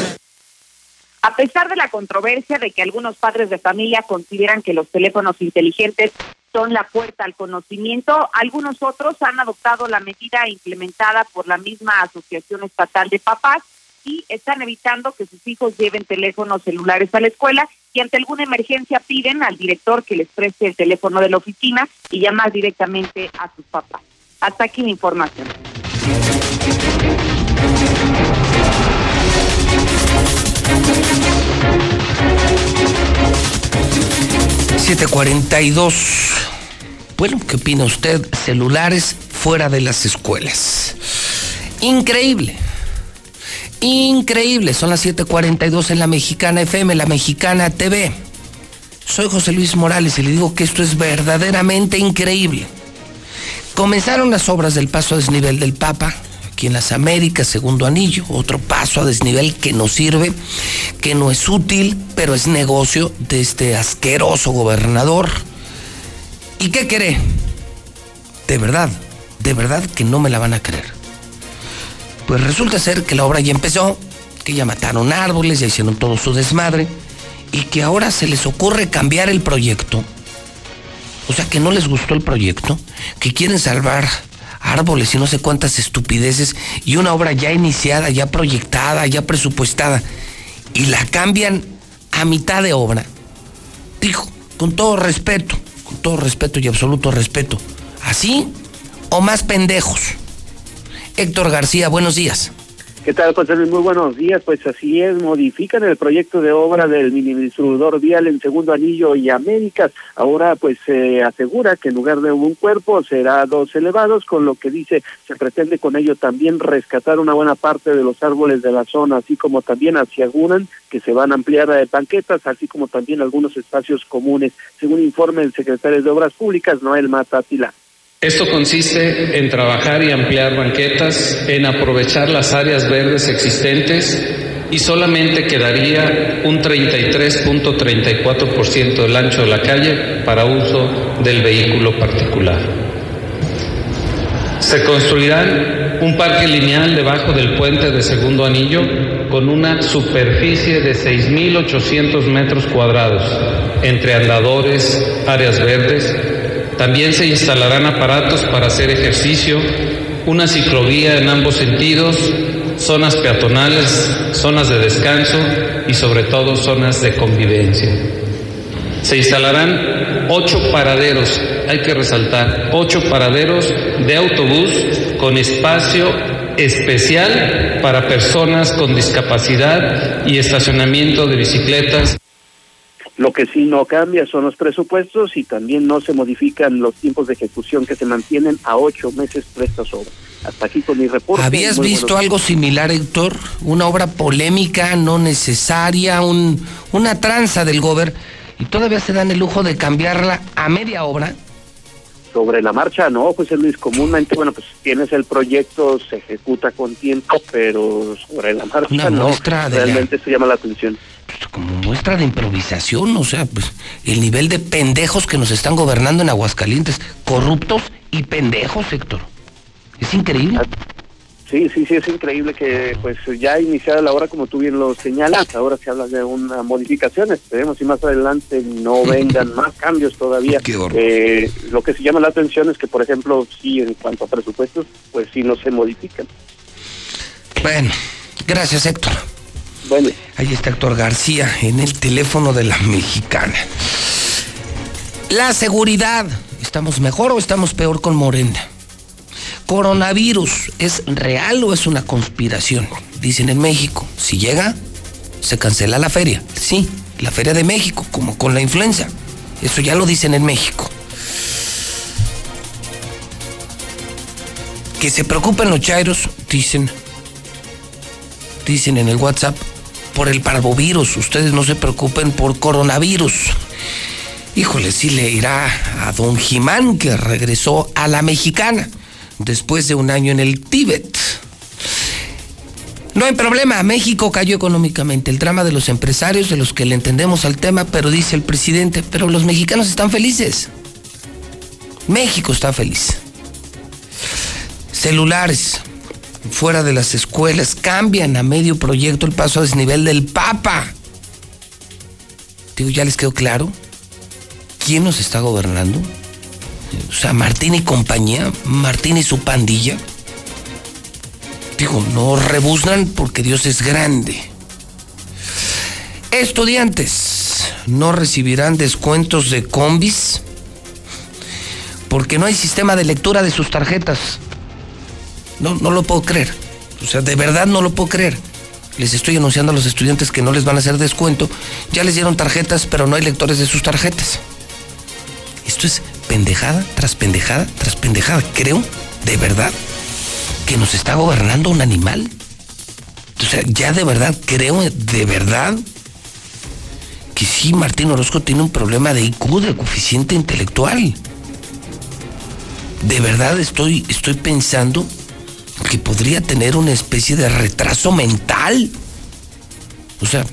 A pesar de la controversia de que algunos padres de familia consideran que los teléfonos inteligentes son la puerta al conocimiento, algunos otros han adoptado la medida implementada por la misma Asociación Estatal de Papás y están evitando que sus hijos lleven teléfonos celulares a la escuela y ante alguna emergencia piden al director que les preste el teléfono de la oficina y llamar directamente a sus papás. Hasta aquí la información. 742. Bueno, ¿qué opina usted? Celulares fuera de las escuelas. Increíble. Increíble. Son las 7:42 en la Mexicana FM, la Mexicana TV. Soy José Luis Morales y le digo que esto es verdaderamente increíble. Comenzaron las obras del paso a desnivel del Papa aquí en las Américas, segundo anillo, otro paso a desnivel que no sirve, que no es útil, pero es negocio de este asqueroso gobernador. ¿Y qué cree? De verdad, de verdad que no me la van a creer. Pues resulta ser que la obra ya empezó, que ya mataron árboles, ya hicieron todo su desmadre, y que ahora se les ocurre cambiar el proyecto. O sea, que no les gustó el proyecto, que quieren salvar árboles y no sé cuántas estupideces y una obra ya iniciada, ya proyectada, ya presupuestada y la cambian a mitad de obra. Dijo, con todo respeto, con todo respeto y absoluto respeto, ¿así o más pendejos? Héctor García, buenos días. ¿Qué tal, José Luis? Muy buenos días. Pues así es, modifican el proyecto de obra del mini distribuidor vial en Segundo Anillo y Américas. Ahora, pues se asegura que en lugar de un cuerpo será dos elevados, con lo que dice se pretende con ello también rescatar una buena parte de los árboles de la zona, así como también hacia Gunan, que se van a ampliar de banquetas, así como también algunos espacios comunes, según informe el secretario de Obras Públicas, Noel Matatila. Esto consiste en trabajar y ampliar banquetas, en aprovechar las áreas verdes existentes y solamente quedaría un 33.34% del ancho de la calle para uso del vehículo particular. Se construirán un parque lineal debajo del puente de segundo anillo con una superficie de 6.800 metros cuadrados entre andadores, áreas verdes, también se instalarán aparatos para hacer ejercicio, una ciclovía en ambos sentidos, zonas peatonales, zonas de descanso y sobre todo zonas de convivencia. Se instalarán ocho paraderos, hay que resaltar, ocho paraderos de autobús con espacio especial para personas con discapacidad y estacionamiento de bicicletas. Lo que sí no cambia son los presupuestos y también no se modifican los tiempos de ejecución que se mantienen a ocho meses por estas obras. Hasta aquí con mi reporte. ¿Habías visto algo similar, Héctor? Una obra polémica, no necesaria, un, una tranza del gober y todavía se dan el lujo de cambiarla a media obra. Sobre la marcha, no, José Luis, comúnmente, bueno, pues tienes el proyecto, se ejecuta con tiempo, pero sobre la marcha no, realmente eso llama la atención como muestra de improvisación, o sea, pues el nivel de pendejos que nos están gobernando en Aguascalientes, corruptos y pendejos, Héctor. Es increíble. Sí, sí, sí, es increíble que pues ya iniciada la hora, como tú bien lo señalas, ahora se habla de una modificación, esperemos y más adelante no vengan más cambios todavía. Eh, lo que se llama la atención es que, por ejemplo, sí, en cuanto a presupuestos, pues sí no se modifican. Bueno, gracias Héctor. Ahí está Héctor García en el teléfono de la mexicana. La seguridad. ¿Estamos mejor o estamos peor con Morena? Coronavirus, ¿es real o es una conspiración? Dicen en México, si llega, se cancela la feria. Sí, la feria de México, como con la influenza. Eso ya lo dicen en México. Que se preocupen los chairos, dicen. Dicen en el WhatsApp por el parvovirus, ustedes no se preocupen por coronavirus. Híjole, sí le irá a don Jimán que regresó a la mexicana después de un año en el Tíbet. No hay problema, México cayó económicamente. El drama de los empresarios, de los que le entendemos al tema, pero dice el presidente, pero los mexicanos están felices. México está feliz. Celulares fuera de las escuelas cambian a medio proyecto el paso a desnivel del Papa. Digo, ¿ya les quedó claro? ¿Quién nos está gobernando? O sea, Martín y compañía, Martín y su pandilla. Digo, no rebuznan porque Dios es grande. Estudiantes no recibirán descuentos de combis porque no hay sistema de lectura de sus tarjetas. No, no lo puedo creer. O sea, de verdad no lo puedo creer. Les estoy anunciando a los estudiantes que no les van a hacer descuento. Ya les dieron tarjetas, pero no hay lectores de sus tarjetas. Esto es pendejada tras pendejada tras pendejada. Creo, de verdad, que nos está gobernando un animal. O sea, ya de verdad creo, de verdad, que sí, Martín Orozco tiene un problema de IQ, de coeficiente intelectual. De verdad estoy, estoy pensando que podría tener una especie de retraso mental. O sea,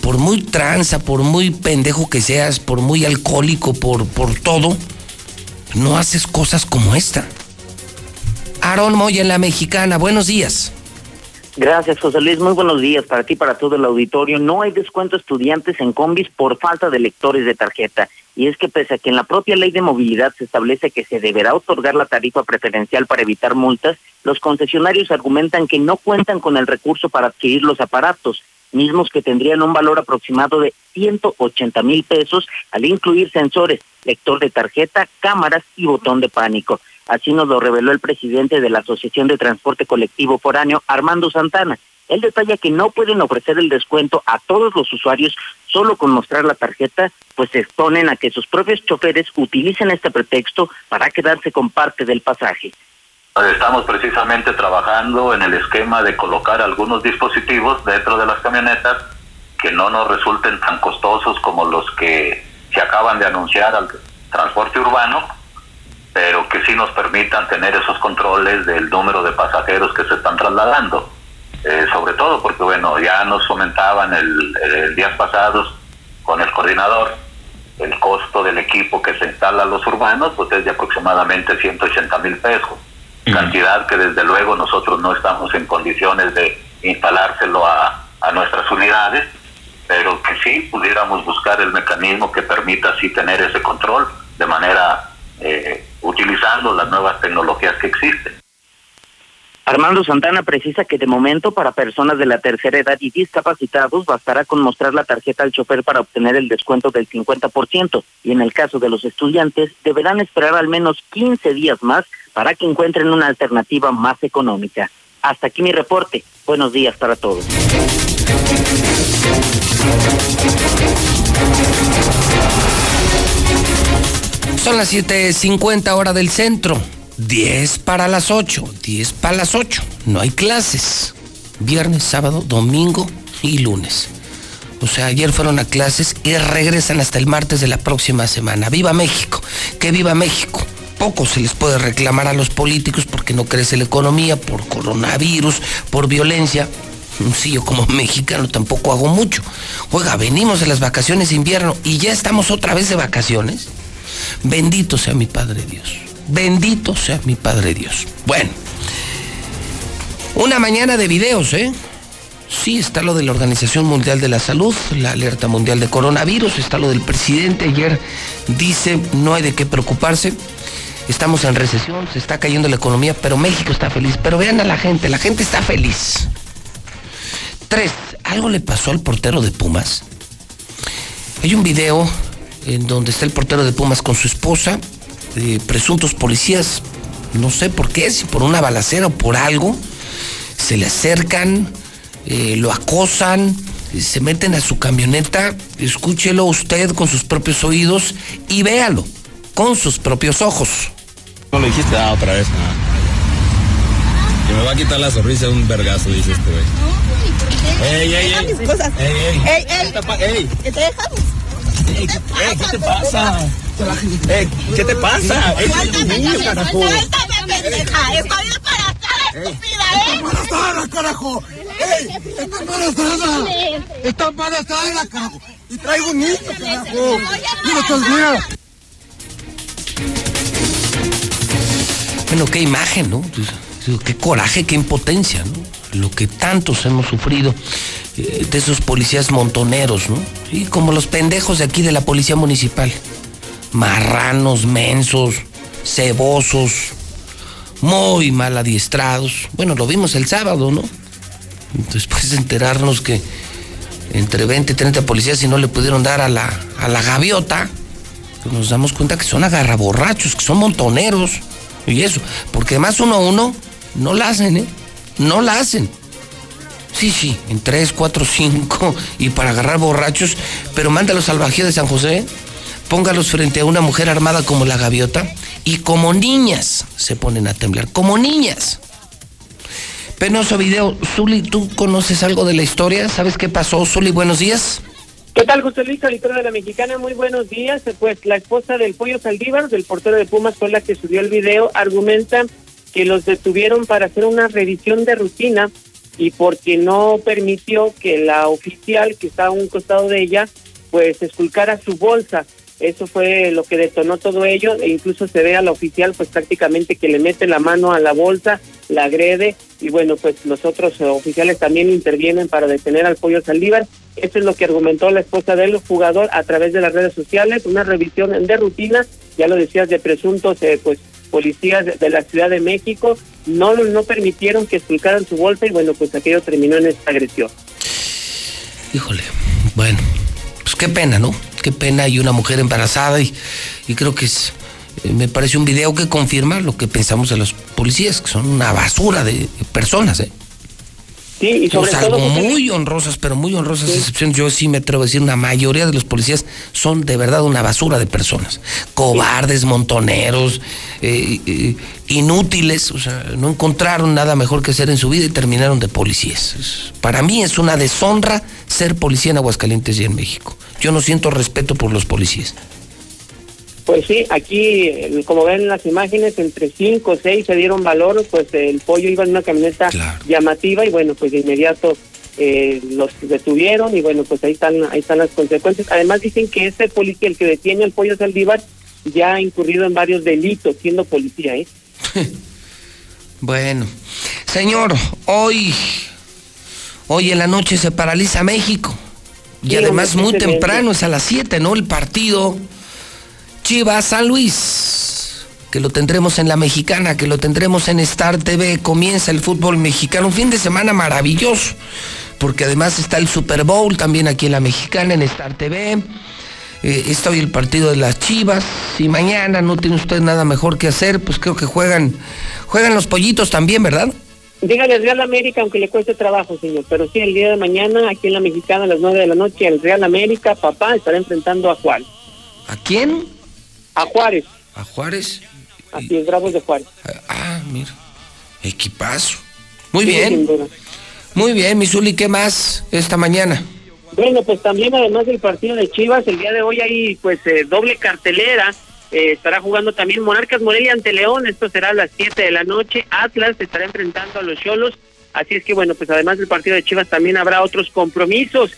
por muy tranza, por muy pendejo que seas, por muy alcohólico, por, por todo, no haces cosas como esta. Aarón Moya en la Mexicana, buenos días. Gracias, José Luis. Muy buenos días para ti, para todo el auditorio. No hay descuento estudiantes en combis por falta de lectores de tarjeta. Y es que pese a que en la propia ley de movilidad se establece que se deberá otorgar la tarifa preferencial para evitar multas, los concesionarios argumentan que no cuentan con el recurso para adquirir los aparatos, mismos que tendrían un valor aproximado de 180 mil pesos al incluir sensores, lector de tarjeta, cámaras y botón de pánico. Así nos lo reveló el presidente de la Asociación de Transporte Colectivo Foráneo, Armando Santana. Él detalla que no pueden ofrecer el descuento a todos los usuarios solo con mostrar la tarjeta, pues se exponen a que sus propios choferes utilicen este pretexto para quedarse con parte del pasaje. Estamos precisamente trabajando en el esquema de colocar algunos dispositivos dentro de las camionetas que no nos resulten tan costosos como los que se acaban de anunciar al transporte urbano, pero que sí nos permitan tener esos controles del número de pasajeros que se están trasladando. Eh, sobre todo porque, bueno, ya nos comentaban el, el días pasados con el coordinador el costo del equipo que se instala a los urbanos, pues es de aproximadamente 180 mil pesos, cantidad que desde luego nosotros no estamos en condiciones de instalárselo a, a nuestras unidades, pero que sí pudiéramos buscar el mecanismo que permita así tener ese control de manera eh, utilizando las nuevas tecnologías que existen. Armando Santana precisa que de momento para personas de la tercera edad y discapacitados bastará con mostrar la tarjeta al chofer para obtener el descuento del 50% y en el caso de los estudiantes deberán esperar al menos 15 días más para que encuentren una alternativa más económica. Hasta aquí mi reporte. Buenos días para todos. Son las 7.50 hora del centro. 10 para las 8. 10 para las 8. No hay clases. Viernes, sábado, domingo y lunes. O sea, ayer fueron a clases y regresan hasta el martes de la próxima semana. ¡Viva México! ¡Que viva México! Poco se les puede reclamar a los políticos porque no crece la economía, por coronavirus, por violencia. Sí, yo como mexicano tampoco hago mucho. Oiga, venimos de las vacaciones de invierno y ya estamos otra vez de vacaciones. Bendito sea mi Padre Dios. Bendito sea mi Padre Dios. Bueno, una mañana de videos, ¿eh? Sí, está lo de la Organización Mundial de la Salud, la alerta mundial de coronavirus, está lo del presidente. Ayer dice, no hay de qué preocuparse. Estamos en recesión, se está cayendo la economía, pero México está feliz. Pero vean a la gente, la gente está feliz. Tres, algo le pasó al portero de Pumas. Hay un video en donde está el portero de Pumas con su esposa, eh, presuntos policías, no sé por qué, si por una balacera o por algo, se le acercan, eh, lo acosan, se meten a su camioneta, escúchelo usted con sus propios oídos y véalo con sus propios ojos. No lo dijiste ah, otra vez. Que me va a quitar la sonrisa de un vergazo, dice este güey. ¡Ey, ey, ey! mis cosas. ¡Ey, ey! ¡Ey, ey! ¡Ey! ¿Qué te dejamos? ¡Ey, qué te pasa! ¡Ey, qué te pasa! ¡Ey, Suéltame, niño, carajo! suéltame, pendeja. Estoy embarazada, estúpida, ¿eh? embarazada, carajo! ¡Ey! ¡Está embarazada! ¡Está embarazada, carajo! ¡Y traigo un niño, carajo! ¡Mira, estás! Bueno, qué imagen, ¿no? Pues, Qué coraje, qué impotencia, ¿no? Lo que tantos hemos sufrido de esos policías montoneros, ¿no? Y como los pendejos de aquí de la policía municipal. Marranos, mensos, cebosos, muy mal adiestrados. Bueno, lo vimos el sábado, ¿no? Después de enterarnos que entre 20 y 30 policías y no le pudieron dar a la, a la gaviota, pues nos damos cuenta que son agarraborrachos, que son montoneros. Y eso, porque además uno a uno no la hacen, ¿eh? No la hacen. Sí, sí, en tres, cuatro, cinco y para agarrar borrachos, pero mándalos al Bajío de San José, póngalos frente a una mujer armada como la gaviota y como niñas se ponen a temblar, como niñas. Penoso video. Zuli, ¿tú conoces algo de la historia? ¿Sabes qué pasó? Zuli, buenos días. ¿Qué tal, José Luis, auditor de la Mexicana? Muy buenos días. Pues la esposa del Pollo Saldívar, del portero de Pumas, fue la que subió el video, argumenta que los detuvieron para hacer una revisión de rutina y porque no permitió que la oficial que estaba a un costado de ella, pues esculcara su bolsa. Eso fue lo que detonó todo ello e incluso se ve a la oficial pues prácticamente que le mete la mano a la bolsa, la agrede y bueno pues los otros oficiales también intervienen para detener al pollo Saldívar. Eso es lo que argumentó la esposa del jugador a través de las redes sociales, una revisión de rutina, ya lo decías, de presuntos eh, pues policías de- la Ciudad de México, no, no permitieron que explicaran su bolsa y bueno pues aquello terminó en esta agresión. Híjole, bueno, pues qué pena, ¿no? Qué pena y una mujer embarazada y, y creo que es, eh, me parece un video que confirma lo que pensamos de los policías, que son una basura de personas, ¿eh? Sí, y sobre Salvo todo, Luis, muy honrosas, pero muy honrosas excepciones, yo sí me atrevo a decir, una mayoría de los policías son de verdad una basura de personas. Cobardes, montoneros, eh, eh, inútiles, o sea, no encontraron nada mejor que hacer en su vida y terminaron de policías. Para mí es una deshonra ser policía en Aguascalientes y en México. Yo no siento respeto por los policías. Pues sí, aquí, eh, como ven en las imágenes, entre cinco o seis se dieron valor, pues el pollo iba en una camioneta llamativa y bueno, pues de inmediato eh, los detuvieron y bueno, pues ahí están, ahí están las consecuencias. Además dicen que ese policía, el que detiene al pollo Saldívar, ya ha incurrido en varios delitos siendo policía, ¿eh? Bueno, señor, hoy, hoy en la noche se paraliza México. Y Sí, además muy temprano, es a las 7, ¿no? El partido Chivas San Luis, que lo tendremos en la mexicana, que lo tendremos en Star TV. Comienza el fútbol mexicano, un fin de semana maravilloso, porque además está el Super Bowl también aquí en la mexicana, en Star TV. Eh, está hoy el partido de las Chivas. Si mañana no tiene usted nada mejor que hacer, pues creo que juegan, juegan los pollitos también, ¿verdad? Dígale al Real América, aunque le cueste trabajo, señor, pero sí, el día de mañana, aquí en la mexicana, a las nueve de la noche, el Real América, papá, estará enfrentando a Juárez. ¿A quién? A Juárez, A Juárez. así es, Bravos de Juárez. Ah, mira. Equipazo. Muy Sí, bien. Muy bien, Misuli, ¿qué más esta mañana? Bueno, pues también además del partido de Chivas, el día de hoy hay pues eh, doble cartelera. Eh, estará jugando también Monarcas Morelia ante León. Esto será a las 7 de la noche. Atlas estará enfrentando a los Cholos. Así es que bueno, pues además del partido de Chivas también habrá otros compromisos.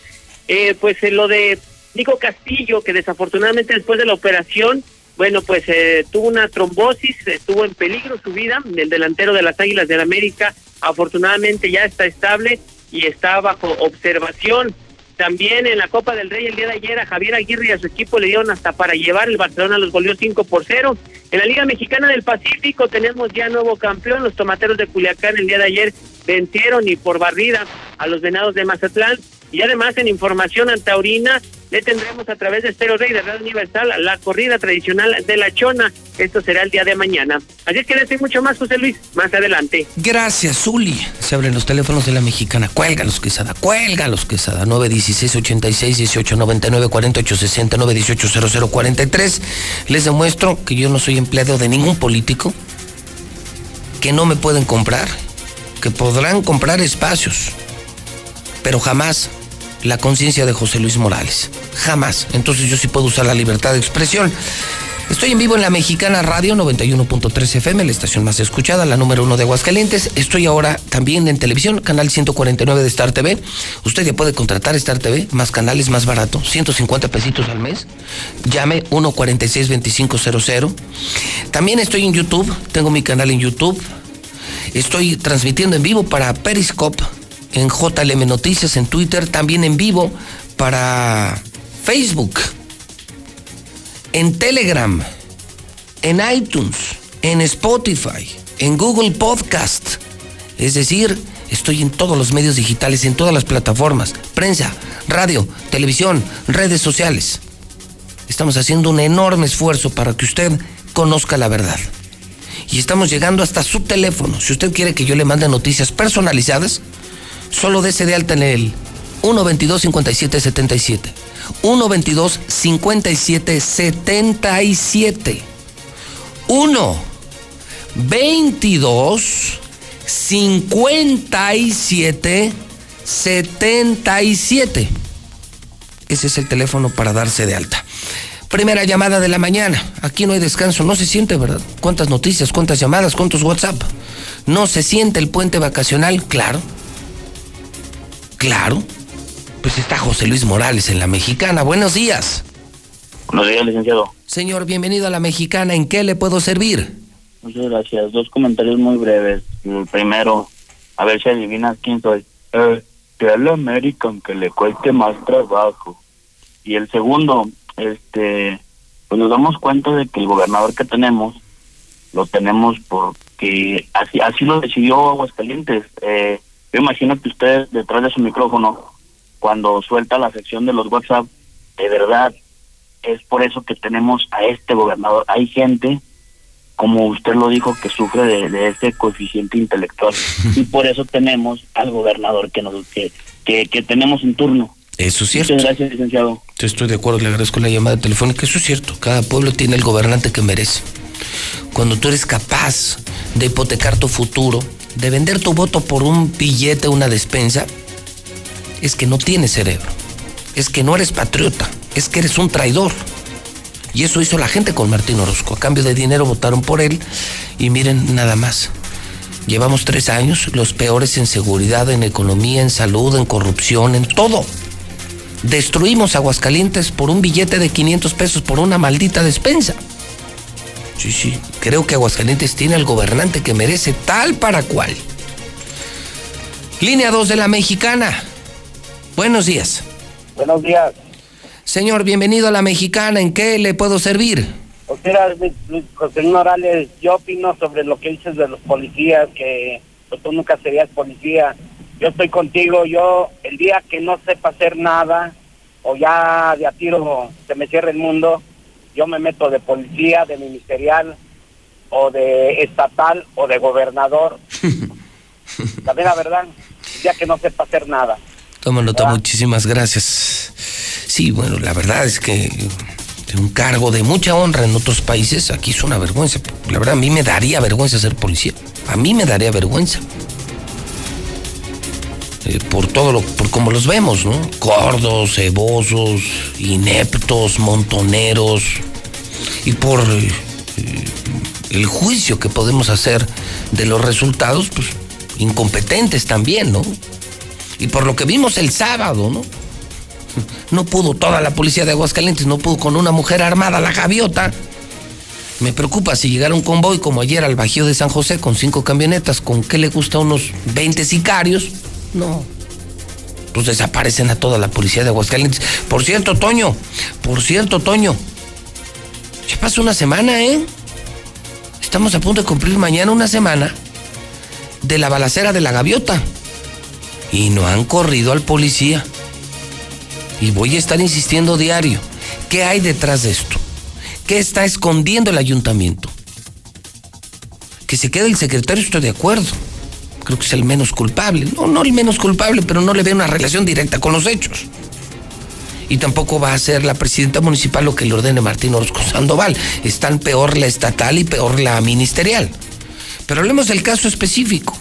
Eh, pues lo de Nico Castillo, que desafortunadamente después de la operación, bueno, pues eh, tuvo una trombosis, estuvo en peligro su vida. El delantero de las Águilas del América, afortunadamente ya está estable y está bajo observación. También en la Copa del Rey el día de ayer a Javier Aguirre y a su equipo le dieron hasta para llevar. El Barcelona los goleó 5 por 0. En la Liga Mexicana del Pacífico tenemos ya nuevo campeón. Los tomateros de Culiacán el día de ayer vencieron y por barrida a los venados de Mazatlán. Y además en información antaurina le tendremos a través de Estero Rey de Radio Universal la corrida tradicional de la Chona. Esto será el día de mañana. Así es que les mucho más, José Luis, más adelante. Gracias, Zuli. Se abren los teléfonos de la mexicana. Cuélgalos, Quesada. Cuélgalos, Quesada. 916 86 18 99 48 69 18 00 43. Les demuestro que yo no soy empleado de ningún político, que no me pueden comprar que podrán comprar espacios, pero jamás la conciencia de José Luis Morales. Jamás. Entonces yo sí puedo usar la libertad de expresión. Estoy en vivo en la Mexicana Radio 91.3 FM, la estación más escuchada, la número uno de Aguascalientes. Estoy ahora también en televisión, canal 149 de Star TV. Usted ya puede contratar Star TV, más canales, más barato, 150 pesitos al mes. Llame 146-2500. También estoy en YouTube, tengo mi canal en YouTube. Estoy transmitiendo en vivo para Periscope, en JLM Noticias, en Twitter, también en vivo para Facebook en Telegram, en iTunes, en Spotify, en Google Podcast. Es decir, estoy en todos los medios digitales, en todas las plataformas, prensa, radio, televisión, redes sociales. Estamos haciendo un enorme esfuerzo para que usted conozca la verdad. Y estamos llegando hasta su teléfono. Si usted quiere que yo le mande noticias personalizadas, solo dése de alta en el 122 5777 122 57 77 1 22 57 77 ese es el teléfono para darse de alta. Primera llamada de la mañana. Aquí no hay descanso. No se siente, ¿verdad? ¿Cuántas noticias? ¿Cuántas llamadas? ¿Cuántos WhatsApp? ¿No se siente el puente vacacional? Claro. Claro. Pues está José Luis Morales en la Mexicana. Buenos días. Buenos días, licenciado. Señor, bienvenido a la Mexicana. ¿En qué le puedo servir? Muchas gracias. Dos comentarios muy breves. El primero, a ver si adivinas quién soy. Eh, que al American que le cueste más trabajo. Y el segundo, este, pues nos damos cuenta de que el gobernador que tenemos lo tenemos porque así así lo decidió Aguascalientes. Eh, yo imagino que usted detrás de su micrófono cuando suelta la sección de los WhatsApp, de verdad, es por eso que tenemos a este gobernador. Hay gente, como usted lo dijo, que sufre de, de este coeficiente intelectual. y por eso tenemos al gobernador que, nos, que, que, que tenemos en turno. Eso es cierto. Muchas gracias, licenciado. Estoy de acuerdo, le agradezco la llamada telefónica. Eso es cierto. Cada pueblo tiene el gobernante que merece. Cuando tú eres capaz de hipotecar tu futuro, de vender tu voto por un billete, una despensa, es que no tienes cerebro, es que no eres patriota, es que eres un traidor. Y eso hizo la gente con Martín Orozco. A cambio de dinero votaron por él y miren nada más. Llevamos tres años, los peores en seguridad, en economía, en salud, en corrupción, en todo. Destruimos Aguascalientes por un billete de 500 pesos por una maldita despensa. Sí, sí, creo que Aguascalientes tiene al gobernante que merece tal para cual. Línea 2 de la mexicana. Buenos días. Buenos días. Señor, bienvenido a la mexicana. ¿En qué le puedo servir? O sea, José Morales, yo opino sobre lo que dices de los policías, que pues, tú nunca serías policía. Yo estoy contigo, yo el día que no sepa hacer nada, o ya de a tiro se me cierra el mundo, yo me meto de policía, de ministerial, o de estatal, o de gobernador. También la verdad, día que no sepa hacer nada. Toma nota, muchísimas gracias. Sí, bueno, la verdad es que un cargo de mucha honra en otros países, aquí es una vergüenza. La verdad, a mí me daría vergüenza ser policía. A mí me daría vergüenza. Eh, por todo lo, por como los vemos, ¿no? Gordos, cebosos, ineptos, montoneros. Y por eh, el juicio que podemos hacer de los resultados, pues incompetentes también, ¿no? Y por lo que vimos el sábado, ¿no? No pudo toda la policía de Aguascalientes, no pudo con una mujer armada, la gaviota. Me preocupa si llegara un convoy como ayer al Bajío de San José con cinco camionetas, con qué le gusta unos 20 sicarios. No. Pues desaparecen a toda la policía de Aguascalientes. Por cierto, Toño, por cierto, Toño. Ya pasó una semana, ¿eh? Estamos a punto de cumplir mañana una semana de la balacera de la gaviota. Y no han corrido al policía. Y voy a estar insistiendo diario. ¿Qué hay detrás de esto? ¿Qué está escondiendo el ayuntamiento? Que se quede el secretario, estoy de acuerdo. Creo que es el menos culpable. No, no el menos culpable, pero no le ve una relación directa con los hechos. Y tampoco va a ser la presidenta municipal lo que le ordene Martín Orozco Sandoval. Están peor la estatal y peor la ministerial. Pero hablemos del caso específico.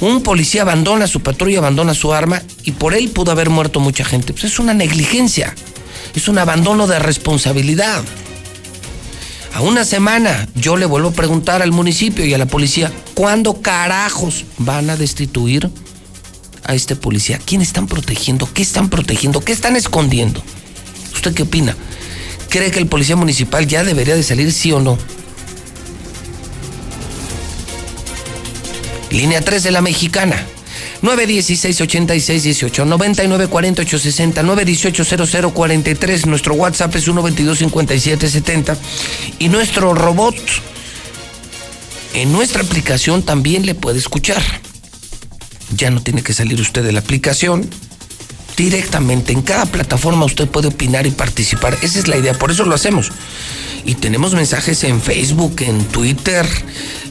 Un policía abandona su patrulla, abandona su arma y por él pudo haber muerto mucha gente. Pues es una negligencia, es un abandono de responsabilidad. A una semana yo le vuelvo a preguntar al municipio y a la policía, ¿cuándo carajos van a destituir a este policía? ¿Quién están protegiendo? ¿Qué están protegiendo? ¿Qué están escondiendo? ¿Usted qué opina? ¿Cree que el policía municipal ya debería de salir sí o no? Línea 3 de la mexicana. 916 86 18 99 48 60 918 00 43 nuestro WhatsApp es 122 57 70 y nuestro robot en nuestra aplicación también le puede escuchar ya no tiene que salir usted de la aplicación directamente en cada plataforma usted puede opinar y participar esa es la idea por eso lo hacemos y tenemos mensajes en Facebook en Twitter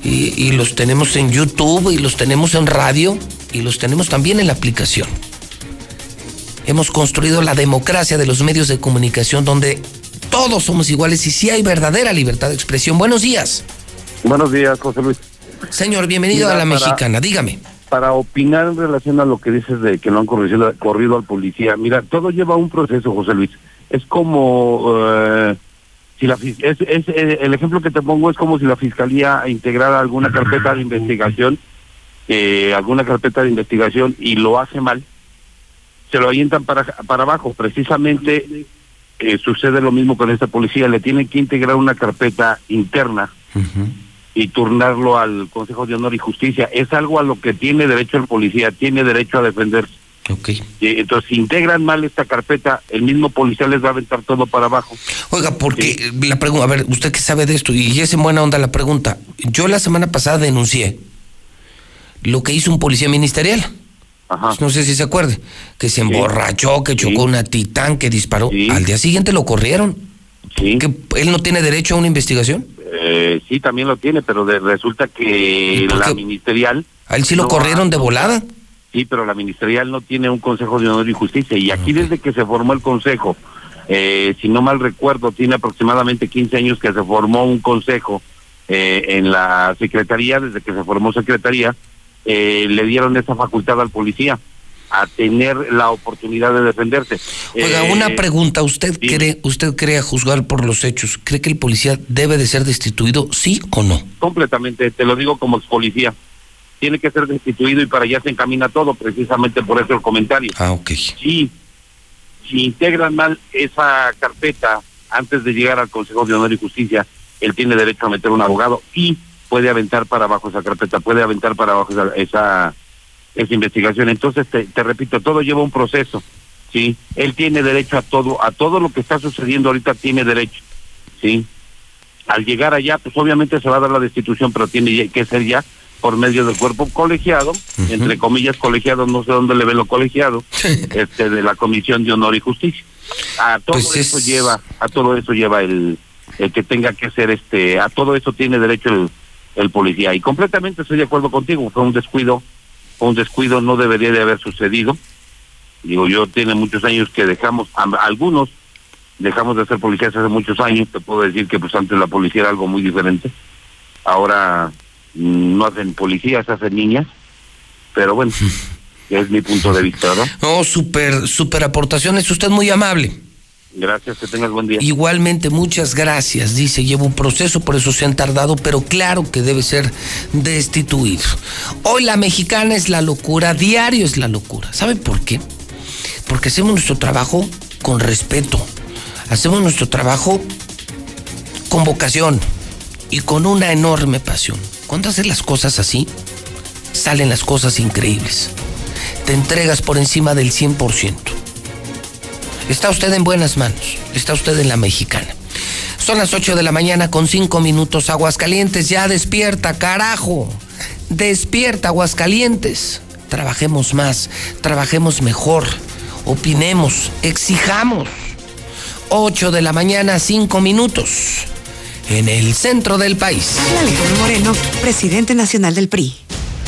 y, y los tenemos en YouTube y los tenemos en radio y los tenemos también en la aplicación. Hemos construido la democracia de los medios de comunicación donde todos somos iguales y sí hay verdadera libertad de expresión. Buenos días. Buenos días, José Luis. Señor, bienvenido Mira, a la para- mexicana. Dígame. Para opinar en relación a lo que dices de que no han corrido, al policía, mira, todo lleva un proceso, José Luis. Es como eh, si la es, es, eh, el ejemplo que te pongo es como si la fiscalía integrara alguna carpeta de investigación, alguna carpeta de investigación y lo hace mal, se lo avientan para para abajo. Precisamente eh, sucede lo mismo con esta policía, le tienen que integrar una carpeta interna y turnarlo al Consejo de Honor y Justicia. Es algo a lo que tiene derecho el policía, tiene derecho a defenderse. Okay. entonces, si integran mal esta carpeta, el mismo policía les va a aventar todo para abajo. Oiga, porque la pregunta, a ver, usted que sabe de esto y es en buena onda la pregunta. Yo la semana pasada denuncié lo que hizo un policía ministerial. Pues no sé si se acuerde, que se emborrachó, que chocó una titán, que disparó. Al día siguiente lo corrieron. Que él no tiene derecho a una investigación. Eh, sí, también lo tiene, pero de- resulta que la ministerial... A él sí lo no corrieron de volada. Sí, pero la ministerial no tiene un Consejo de Honor y Justicia. Y aquí desde que se formó el Consejo, eh, si no mal recuerdo, tiene aproximadamente 15 años que se formó un Consejo eh, en la Secretaría, desde que se formó Secretaría, eh, le dieron esa facultad al policía a tener la oportunidad de defenderse. Oiga, Eh, una pregunta. ¿Usted cree, usted cree a juzgar por los hechos? ¿Cree que el policía debe de ser destituido, sí o no? completamente, te lo digo como ex policía. Tiene que ser destituido y para allá se encamina todo, precisamente por eso el comentario. Ah, ok. Sí, si integran mal esa carpeta antes de llegar al Consejo de Honor y Justicia, él tiene derecho a meter un abogado y puede aventar para abajo esa carpeta, puede aventar para abajo esa, esa, esa investigación. Entonces, te, te repito, todo lleva un proceso. Sí, él tiene derecho a todo, a todo lo que está sucediendo ahorita tiene derecho. Sí, al llegar allá, pues obviamente se va a dar la destitución, pero tiene que ser ya por medio del cuerpo colegiado, entre comillas colegiado, no sé dónde le ven lo colegiado, este de la Comisión de Honor y Justicia. A todo Pues eso lleva, a todo eso lleva el, el que tenga que ser este, a todo eso tiene derecho el, el policía. Y completamente estoy de acuerdo contigo, fue un descuido, fue un descuido, no debería de haber sucedido. Digo, yo tiene muchos años que dejamos, a- algunos dejamos de ser policías hace muchos años, te puedo decir que pues antes la policía era algo muy diferente. Ahora mm, no hacen policías, hacen niñas, pero bueno, es mi punto de vista, ¿verdad? No, súper, súper aportación. Es usted muy amable. Gracias, que tengas buen día. Igualmente, muchas gracias. Dice, lleva un proceso, por eso se han tardado, pero claro que debe ser destituido. Hoy la mexicana es la locura, diario es la locura. ¿Sabe por qué? Porque hacemos nuestro trabajo con respeto. Hacemos nuestro trabajo con vocación y con una enorme pasión. Cuando haces las cosas así, salen las cosas increíbles. Te entregas por encima del 100%. Está usted en buenas manos. Está usted en la mexicana. Son las 8 de la mañana con 5 minutos. Aguascalientes, ya despierta, carajo. Despierta, Aguascalientes. Trabajemos más, trabajemos mejor, opinemos, exijamos. 8 de la mañana, 5 minutos. En el centro del país. Habla Moreno, presidente nacional del PRI.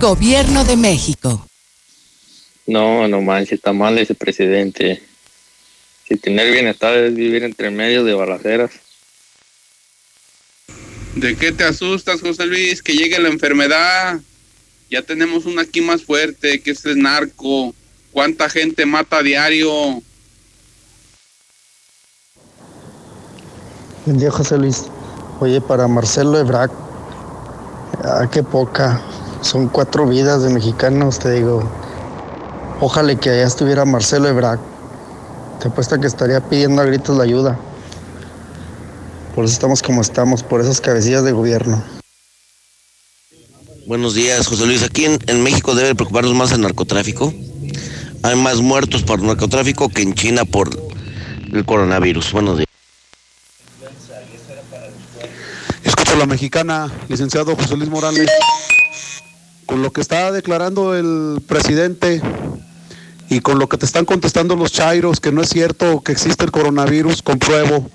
Gobierno de México. No, no manches, está mal ese presidente. Si tener bienestar es vivir entre medio de balaceras. ¿De qué te asustas, José Luis? Que llegue la enfermedad. Ya tenemos una aquí más fuerte, que es el narco. ¿Cuánta gente mata a diario? Buen día, José Luis. Oye, para Marcelo Ebrac, ah, qué poca. Son cuatro vidas de mexicanos, te digo. Ojalá que allá estuviera Marcelo Ebrac. Te apuesto que estaría pidiendo a gritos la ayuda. Por eso estamos como estamos, por esas cabecillas de gobierno. Buenos días, José Luis. Aquí en, en, México debe preocuparnos más el narcotráfico. Hay más muertos por narcotráfico que en China por el coronavirus. Buenos días. Escucho a la mexicana, licenciado José Luis Morales. Con lo que está declarando el presidente y con lo que te están contestando los chairos, que no es cierto que existe el coronavirus, compruebo.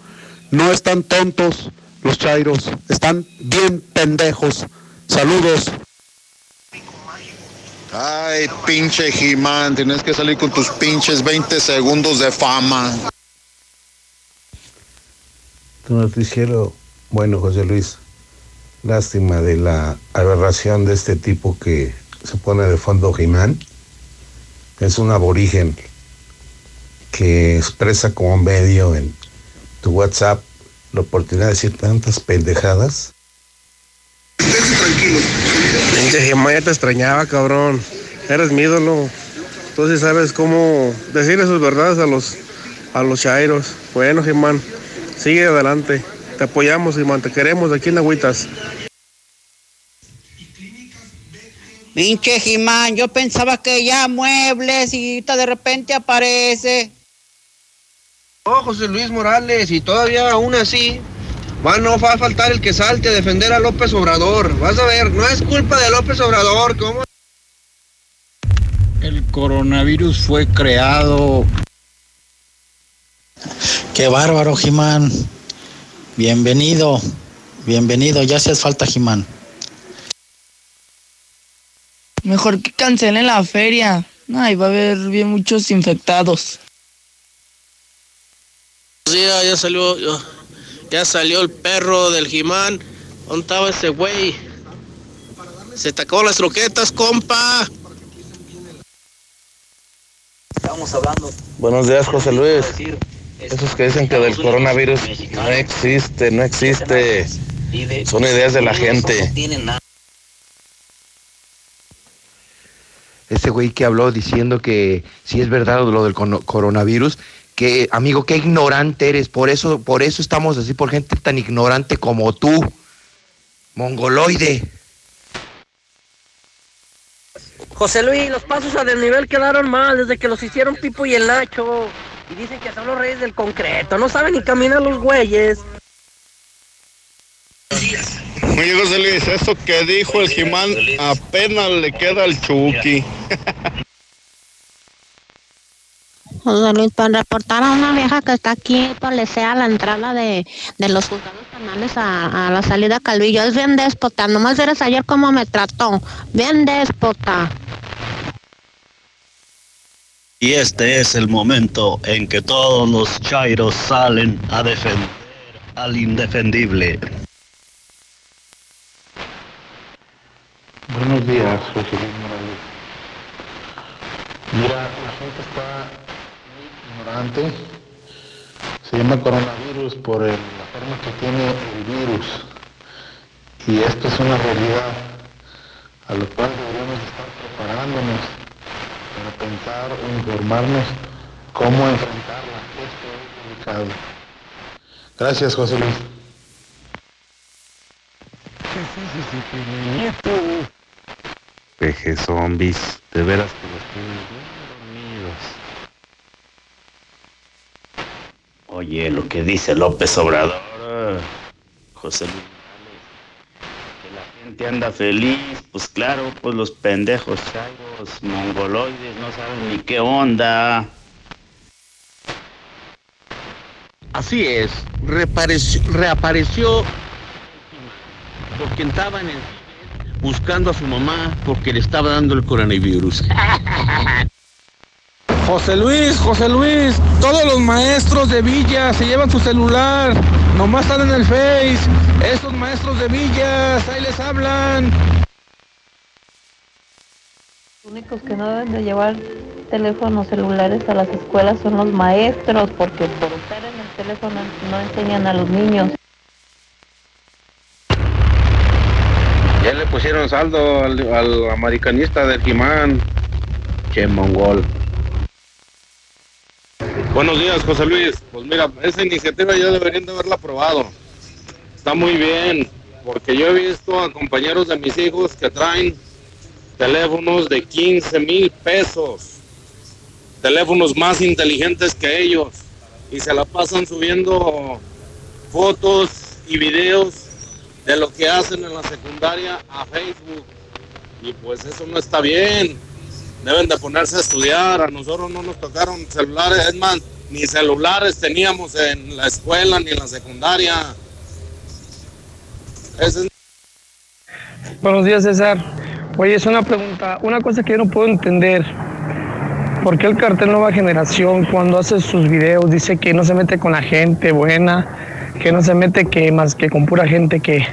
No están tontos los chairos, están bien pendejos. Saludos. Ay, pinche Jimán, tienes que salir con tus pinches 20 segundos de fama. Tu noticiero, bueno, José Luis, lástima de la aberración de este tipo que se pone de fondo Jimán. Es un aborigen que expresa como medio en tu WhatsApp la oportunidad de decir tantas pendejadas. Pinche Gemaya te extrañaba, cabrón. Eres mi ídolo. Sí sabes cómo decirle sus verdades a los, a los chairos. Bueno, Gemán, sigue adelante. Te apoyamos, Gemán. Te queremos aquí en Agüitas. Pinche Jimán, yo pensaba que ya muebles y de repente aparece. Oh, José Luis Morales, y todavía aún así, va, no va a faltar el que salte a defender a López Obrador. Vas a ver, no es culpa de López Obrador, ¿cómo? El coronavirus fue creado. Qué bárbaro, Jimán. Bienvenido, bienvenido, ya haces falta, Jimán. Mejor que cancelen la feria. Ay, va a haber bien muchos infectados. Sí, ya salió, ya salió el perro del Jimán. ¿Dónde estaba ese güey? Se te acabó las troquetas, compa. Estamos hablando. Buenos días, José Luis. Esos que dicen que del coronavirus no existe, no existe. Son ideas de la gente. Ese güey que habló diciendo que si es verdad lo del coronavirus, que amigo, qué ignorante eres. Por eso, por eso estamos así, por gente tan ignorante como tú. Mongoloide. José Luis, los pasos a desnivel quedaron mal desde que los hicieron Pipo y el Nacho. Y dicen que son los reyes del concreto. No saben ni caminar los güeyes. Oye, José Luis, eso que dijo el Jimán apenas le queda al Chucky. José Luis, para reportar a una vieja que está aquí, policía a la entrada de, de los juzgados penales a, a la salida Calvillo. Es bien déspota, nomás eres ayer cómo me trató. Bien déspota. Y este es el momento en que todos los chairos salen a defender al indefendible. Buenos días, José Luis Morales. Mira, la gente está muy ignorante. Se llama coronavirus por el- la forma que tiene el virus. Y esto es una realidad a lo cual deberíamos estar preparándonos para pensar o informarnos cómo enfrentarla. Esto es delicado. Gracias, José Luis. Peje zombies, de veras que los tienen bien dormidos. Oye, lo que dice López Obrador, José Luis gente anda feliz, pues claro, pues los pendejos chairos, mongoloides, no saben ni qué onda. Así es, reapareció, reapareció porque estaba en el buscando a su mamá porque le estaba dando el coronavirus. José Luis, José Luis, todos los maestros de Villa se llevan su celular, nomás están en el Face. Esos maestros de Villas, ahí les hablan. Los únicos que no deben de llevar teléfonos celulares a las escuelas son los maestros, porque por estar en el teléfono no enseñan a los niños. Ya le pusieron saldo al, al americanista del Jimán. Che mongol. Buenos días, José Luis. Pues mira, esa iniciativa ya deberían de haberla aprobado. Está muy bien, porque yo he visto a compañeros de mis hijos que traen teléfonos de 15 mil pesos, teléfonos más inteligentes que ellos, y se la pasan subiendo fotos y videos de lo que hacen en la secundaria a Facebook. Y pues eso no está bien. Deben de ponerse a estudiar. A nosotros no nos tocaron celulares, es más, ni celulares teníamos en la escuela ni en la secundaria. Es Buenos días, César. Oye, es una pregunta, una cosa que yo no puedo entender. ¿Por qué el cartel Nueva Generación cuando hace sus videos dice que no se mete con la gente buena, que no se mete que más que con pura gente que,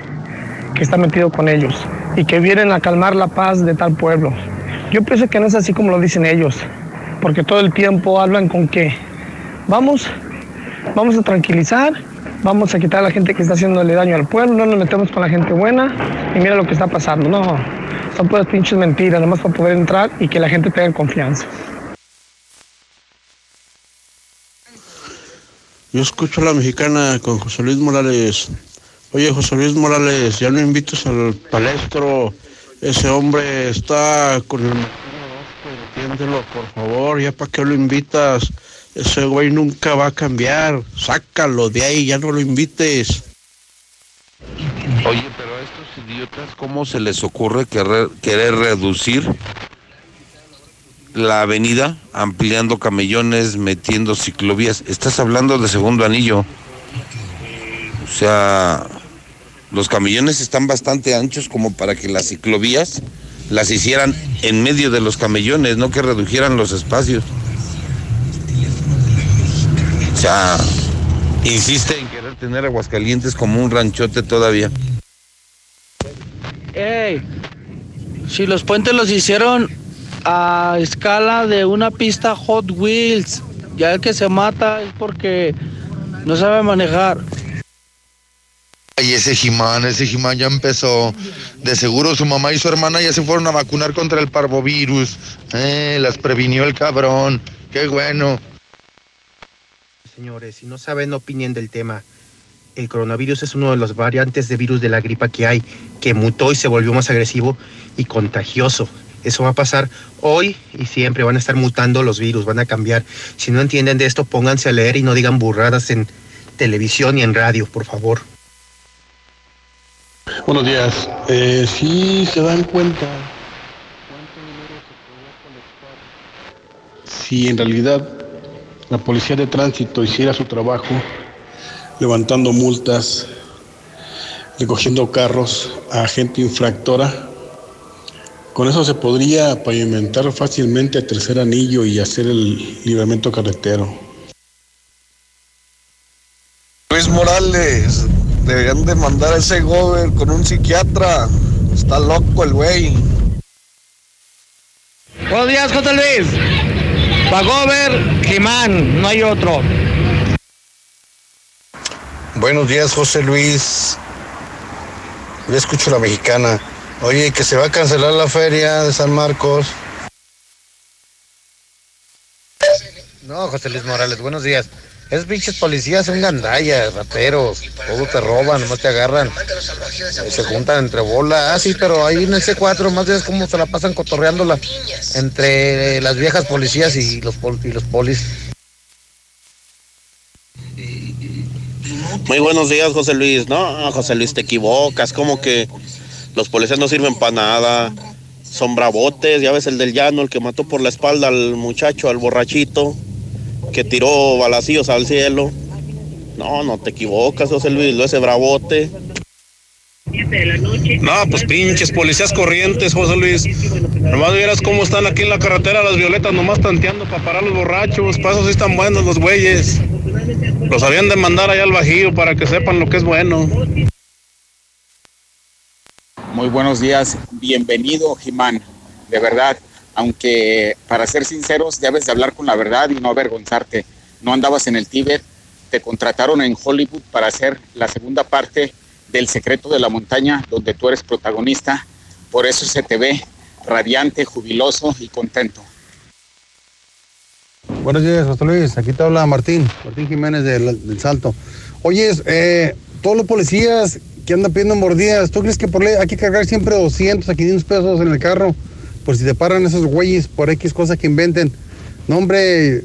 que está metido con ellos y que vienen a calmar la paz de tal pueblo? Yo pienso que no es así como lo dicen ellos, porque todo el tiempo hablan con que vamos, vamos a tranquilizar, vamos a quitar a la gente que está haciéndole daño al pueblo, no nos metemos con la gente buena y mira lo que está pasando. No, son puras pinches mentiras, nomás para poder entrar y que la gente tenga confianza. Yo escucho a la mexicana con José Luis Morales. Oye, José Luis Morales, ya no invites al palestro. Ese hombre está con el entiéndelo, por favor, ya para qué lo invitas. Ese güey nunca va a cambiar. Sácalo de ahí, ya no lo invites. Oye, pero a estos idiotas, ¿cómo se les ocurre querer, querer reducir la avenida ampliando camellones, metiendo ciclovías? Estás hablando de segundo anillo. O sea, los camellones están bastante anchos como para que las ciclovías las hicieran en medio de los camellones, no que redujeran los espacios. O sea, insiste en querer tener Aguascalientes como un ranchote todavía. ¡Ey! Si los puentes los hicieron a escala de una pista Hot Wheels, ya el que se mata es porque no sabe manejar. Y ese Jimán, ese Jimán ya empezó. De seguro su mamá y su hermana ya se fueron a vacunar contra el parvovirus. Eh, las previnió el cabrón. Qué bueno. Señores, si no saben, opinen del tema. El coronavirus es uno de los variantes de virus de la gripa que hay, que mutó y se volvió más agresivo y contagioso. Eso va a pasar hoy y siempre. Van a estar mutando los virus, van a cambiar. Si no entienden de esto, pónganse a leer y no digan burradas en televisión y en radio, por favor. Buenos días. Eh, sí se dan cuenta si en realidad la policía de tránsito hiciera su trabajo levantando multas, recogiendo carros a gente infractora, con eso se podría pavimentar fácilmente el tercer anillo y hacer el libramiento carretero. Luis Morales, deberían de mandar a ese gober con un psiquiatra. Está loco el güey. Buenos días, José Luis. Pagover, Jimán, no hay otro. Buenos días, José Luis. Yo escucho la mexicana. Oye, que se va a cancelar la feria de San Marcos. No, José Luis Morales, buenos días. Esos pinches policías son gandallas, rateros. Todo te roban, no te agarran. Se juntan entre bolas. Ah, sí, pero ahí en el C4 más veces cómo se la pasan cotorreándola entre las viejas policías y los, y los polis. Muy buenos días, José Luis. No, José Luis, te equivocas. Como que los policías no sirven para nada. Son bravotes. Ya ves el del llano, el que mató por la espalda al muchacho, al borrachito, que tiró balacillos al cielo. No, no te equivocas, José Luis. Lo ese bravote. No, pues pinches policías corrientes, José Luis. Nomás vieras cómo están aquí en la carretera las violetas, nomás tanteando para parar los borrachos. Pasos sí están buenos los güeyes. Los habían de mandar allá al bajío para que sepan lo que es bueno. Muy buenos días, bienvenido Jimán, de verdad, aunque para ser sinceros debes de hablar con la verdad y no avergonzarte. No andabas en el Tíbet, te contrataron en Hollywood para hacer la segunda parte del Secreto de la Montaña, donde tú eres protagonista, por eso se te ve radiante, jubiloso y contento. Buenos días, José Luis. Aquí te habla Martín, Martín Jiménez del, Salto. Oye, eh, todos los policías que andan pidiendo mordidas, ¿tú crees que por ley hay que cargar siempre 200 a 500 pesos en el carro? Por si te paran esos güeyes por X cosas que inventen. No, hombre,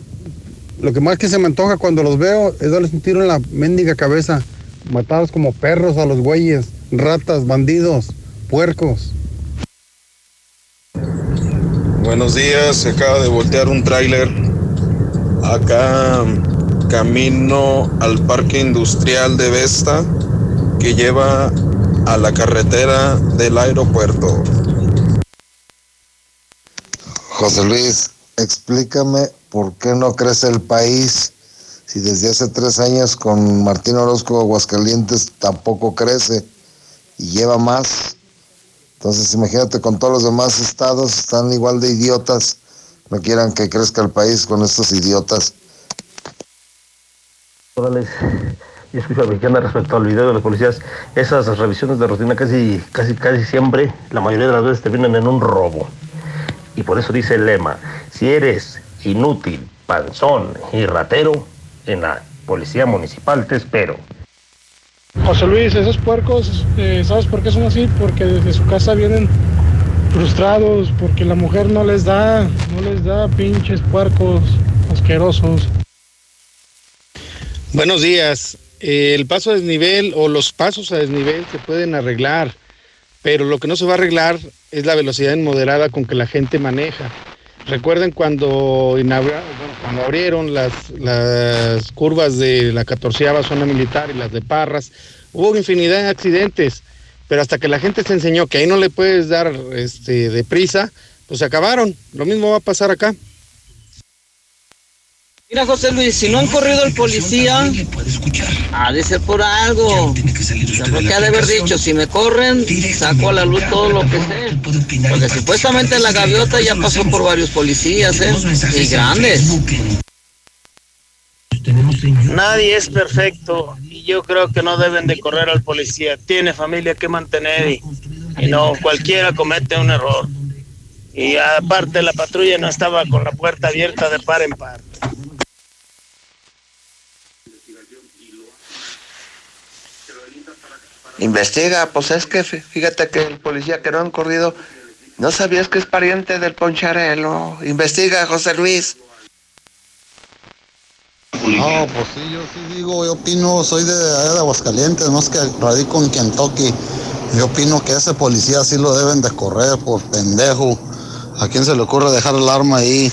lo que más que se me antoja cuando los veo es darles un tiro en la mendiga cabeza. Matados como perros a los güeyes, ratas, bandidos, puercos. Buenos días, se acaba de voltear un tráiler acá camino al parque industrial de Vesta que lleva a la carretera del aeropuerto. José Luis, explícame por qué no crece el país si desde hace tres años con Martín Orozco Aguascalientes tampoco crece y lleva más. Entonces imagínate con todos los demás estados están igual de idiotas. No quieran que crezca el país con estos idiotas. Yo escucho mexicana respecto al video de los policías. Esas revisiones de rutina casi, casi, casi siempre, la mayoría de las veces terminan en un robo. Y por eso dice el lema, si eres inútil, panzón y ratero, en la policía municipal te espero. José Luis, esos puercos, eh, ¿sabes por qué son así? Porque desde su casa vienen frustrados, porque la mujer no les da, no les da pinches puercos asquerosos. Buenos días. Eh, el paso a desnivel o los pasos a desnivel se pueden arreglar, pero lo que no se va a arreglar es la velocidad inmoderada con que la gente maneja. Recuerden cuando, abrieron las, las curvas de la 14 zona militar y las de Parras, hubo infinidad de accidentes, pero hasta que la gente se enseñó que ahí no le puedes dar este, deprisa, pues se acabaron. Lo mismo va a pasar acá. Mira, José Luis, si no han corrido el policía, ha de ser por algo. Yo creo que ha de haber dicho, si me corren, saco a la luz todo lo que sé. Porque supuestamente la gaviota ya pasó por varios policías, ¿eh? Y grandes. Nadie es perfecto y yo creo que no deben de correr al policía. Tiene familia que mantener y, y no, cualquiera comete un error. Y aparte la patrulla no estaba con la puerta abierta de par en par. Investiga, pues es que fí- fíjate que el policía que no han corrido, no sabías que es pariente del poncharelo. Investiga, José Luis. No, pues sí, yo sí digo, yo opino, soy de, de Aguascalientes, más que radico en Kentucky. Yo opino que ese policía sí lo deben de correr por pendejo. ¿A quién se le ocurre dejar el arma ahí?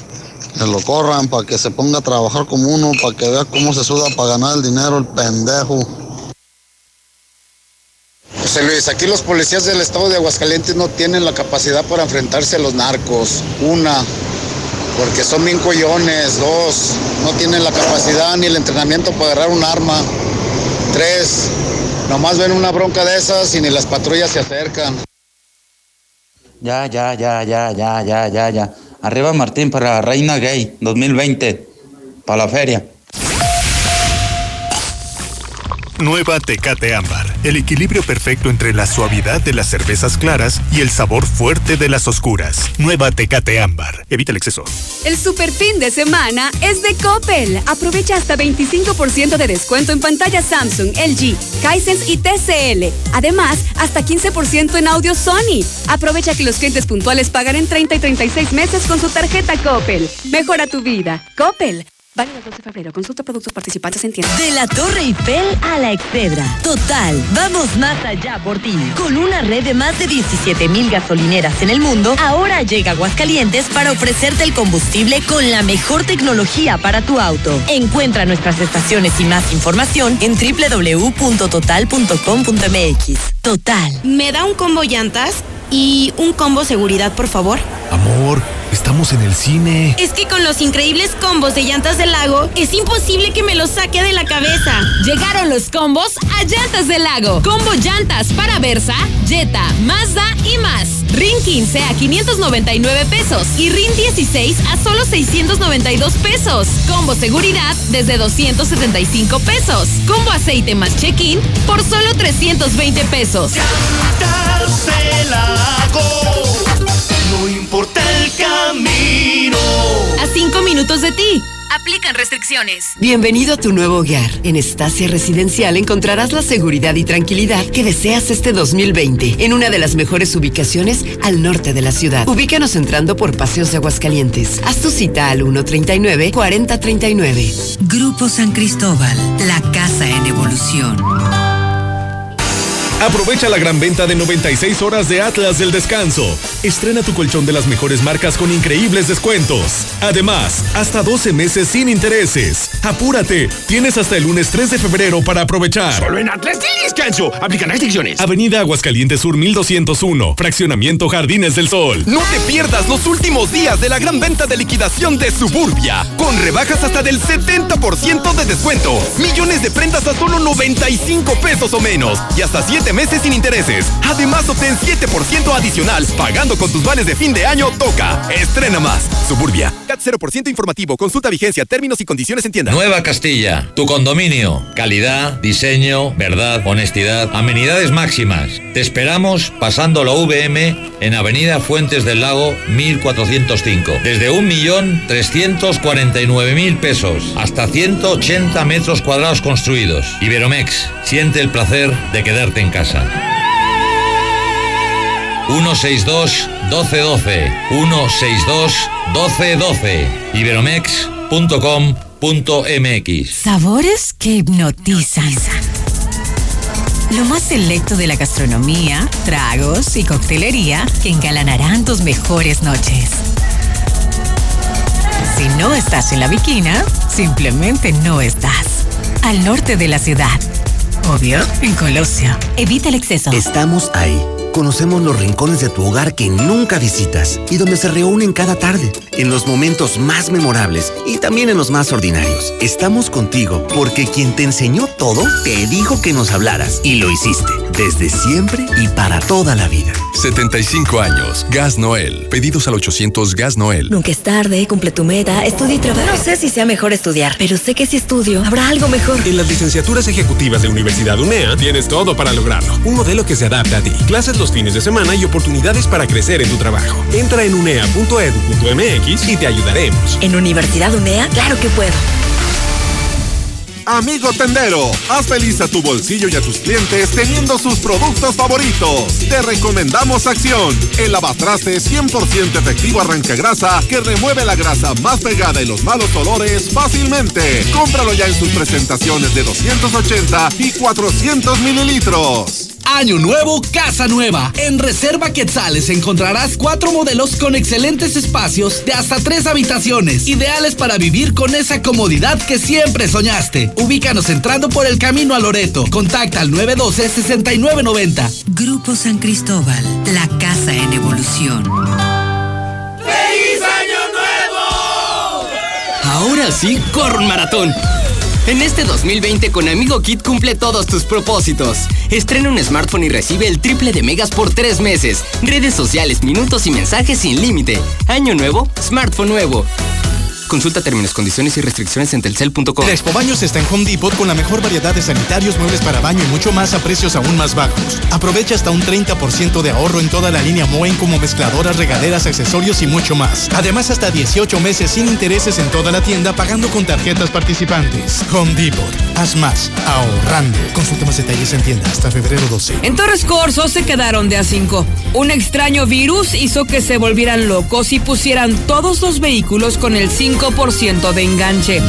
Que lo corran para que se ponga a trabajar como uno, para que vea cómo se suda para ganar el dinero el pendejo. José Luis, aquí los policías del estado de Aguascalientes no tienen la capacidad para enfrentarse a los narcos. Una, porque son bien collones. Dos, no tienen la capacidad ni el entrenamiento para agarrar un arma. Tres, nomás ven una bronca de esas y ni las patrullas se acercan. Ya, ya, ya, ya, ya, ya, ya, ya. Arriba Martín para Reina Gay 2020. Para la feria. Nueva Tecate Ámbar. El equilibrio perfecto entre la suavidad de las cervezas claras y el sabor fuerte de las oscuras. Nueva Tecate Ámbar. Evita el exceso. El super fin de semana es de Coppel. Aprovecha hasta 25% de descuento en pantallas Samsung, LG, Hisense y TCL. Además, hasta 15% en audio Sony. Aprovecha que los clientes puntuales pagan en 30 y 36 meses con su tarjeta Coppel. Mejora tu vida. Coppel. Válido el 12 de febrero. Consulta productos participantes en tienda. De la Torre Eiffel a la Excedra. Total, vamos más allá por ti. Con una red de más de 17 mil gasolineras en el mundo, ahora llega Aguascalientes para ofrecerte el combustible con la mejor tecnología para tu auto. Encuentra nuestras estaciones y más información en www.total.com.mx. Total. ¿Me da un combo llantas y un combo seguridad, por favor? Amor, estamos en el cine. Es que con los increíbles combos de llantas del lago, es imposible que me los saque de la cabeza. Llegaron los combos a Llantas del Lago. Combo llantas para Versa, Jetta, Mazda y más. RIN 15 a 599 pesos y RIN 16 a solo 692 pesos. Combo seguridad desde 275 pesos. Combo aceite más check-in por solo 320 pesos. Llantas del lago, no importa el camino. A 5 minutos de ti. Aplican restricciones. Bienvenido a tu nuevo hogar. En Estacia Residencial encontrarás la seguridad y tranquilidad que deseas este 2020 en una de las mejores ubicaciones al norte de la ciudad. Ubícanos entrando por Paseos de Aguascalientes. Haz tu cita al 139-4039. Grupo San Cristóbal, la casa en evolución. Aprovecha la gran venta de 96 horas de Atlas del Descanso. Estrena tu colchón de las mejores marcas con increíbles descuentos. Además, hasta 12 meses sin intereses. Apúrate, tienes hasta el lunes 3 de febrero para aprovechar. Solo en Atlas del Descanso. Aplican restricciones. Avenida Aguascalientes Sur 1201, Fraccionamiento Jardines del Sol. No te pierdas los últimos días de la gran venta de liquidación de Suburbia, con rebajas hasta del 70% de descuento, millones de prendas a solo 95 pesos o menos y hasta 7 meses sin intereses. Además, obtén 7% adicional pagando con tus vales de fin de año Toca. Estrena más. Suburbia. CAT 0% informativo. Consulta vigencia, términos y condiciones en tienda. Nueva Castilla, tu condominio. Calidad, diseño, verdad, honestidad, amenidades máximas. Te esperamos pasando la VM en Avenida Fuentes del Lago 1405. Desde 1.349.000 pesos hasta 180 metros cuadrados construidos. Iberomex, siente el placer de quedarte en casa. 162 1212 162 1212 iberomex.com.mx Sabores que hipnotizan. Lo más selecto de la gastronomía, tragos y coctelería que engalanarán tus mejores noches. Si no estás en la viquina, simplemente no estás. Al norte de la ciudad. Obvio, en Colosio. Evita el exceso. Estamos ahí, conocemos los rincones de tu hogar que nunca visitas y donde se reúnen cada tarde, en los momentos más memorables y también en los más ordinarios. Estamos contigo porque quien te enseñó todo te dijo que nos hablaras y lo hiciste desde siempre y para toda la vida. 75 años. Gas Noel. Pedidos al 800 Gas Noel. Nunca es tarde, cumple tu meta, estudia y trabaja. No sé si sea mejor estudiar, pero sé que si estudio, habrá algo mejor. En las licenciaturas ejecutivas de Universidad UNEA tienes todo para lograrlo. Un modelo que se adapta a ti. Clases los fines de semana y oportunidades para crecer en tu trabajo. Entra en unea.edu.mx y te ayudaremos. En Universidad UNEA, claro que puedo. Amigo tendero, haz feliz a tu bolsillo y a tus clientes teniendo sus productos favoritos. Te recomendamos Acción, el lavatraste 100% efectivo arranca grasa que remueve la grasa más pegada y los malos olores fácilmente. Cómpralo ya en sus presentaciones de 280 y 400 mililitros. Año nuevo, casa nueva. En Reserva Quetzales encontrarás cuatro modelos con excelentes espacios de hasta tres habitaciones, ideales para vivir con esa comodidad que siempre soñaste. Ubícanos entrando por el camino a Loreto. Contacta al 912-6990. Grupo San Cristóbal, la casa en evolución. ¡Feliz Año Nuevo! Ahora sí, corre un maratón. En este 2020 con Amigo Kit cumple todos tus propósitos. Estrena un smartphone y recibe el triple de megas por tres meses. Redes sociales, minutos y mensajes sin límite. Año nuevo, smartphone nuevo. Consulta términos, condiciones y restricciones en telcel.com. La Expo Baños está en Home Depot con la mejor variedad de sanitarios, muebles para baño y mucho más a precios aún más bajos. Aprovecha hasta un 30% de ahorro en toda la línea Moen como mezcladoras, regaderas, accesorios y mucho más. Además, hasta 18 meses sin intereses en toda la tienda pagando con tarjetas participantes. Home Depot. Haz más. Ahorrando. Consulta más detalles en tienda hasta febrero 12. En Torres Corso se quedaron de a 5. Un extraño virus hizo que se volvieran locos y pusieran todos los vehículos con el 5% de enganche.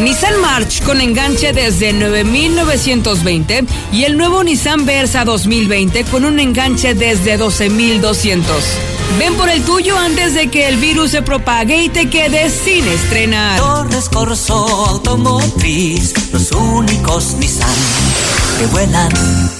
Nissan March con enganche desde 9.920 y el nuevo Nissan Versa 2020 con un enganche desde 12.200. Ven por el tuyo antes de que el virus se propague y te quedes sin estrenar. Torres Corso Automotriz, los únicos Nissan que vuelan.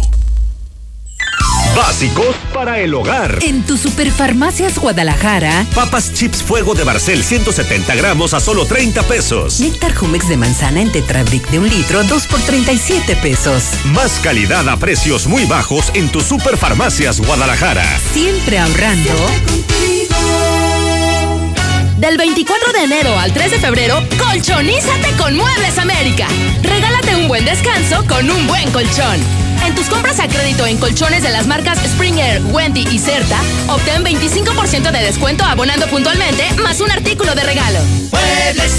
Básicos para el hogar. En tu Superfarmacias Guadalajara. Papas chips fuego de Barcel 170 gramos a solo 30 pesos. Néctar Jumex de manzana en Tetrabric de un litro, 2 por 37 pesos. Más calidad a precios muy bajos en tu Superfarmacias Guadalajara. Siempre ahorrando. Del 24 de enero al 3 de febrero, colchonízate con Muebles América. Regálate un buen descanso con un buen colchón. En tus compras a crédito en colchones de las marcas Springer, Wendy y Certa, obtén 25% de descuento abonando puntualmente más un artículo de regalo.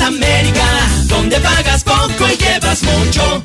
América, donde pagas poco y llevas mucho.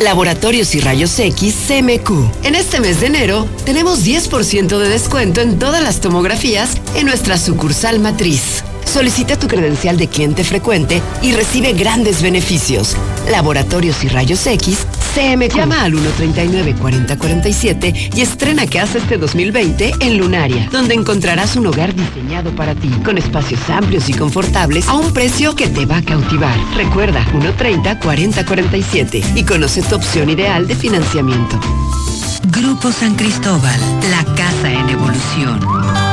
Laboratorios y Rayos X CMQ. En este mes de enero tenemos 10% de descuento en todas las tomografías en nuestra sucursal matriz. Solicita tu credencial de cliente frecuente y recibe grandes beneficios. Laboratorios y Rayos X CMQ. Llama al 139-4047 y estrena casa este 2020 en Lunaria, donde encontrarás un hogar diseñado para ti, con espacios amplios y confortables a un precio que te va a cautivar. Recuerda, 130-4047 y conoce tu opción ideal de financiamiento. Grupo San Cristóbal, la casa en evolución.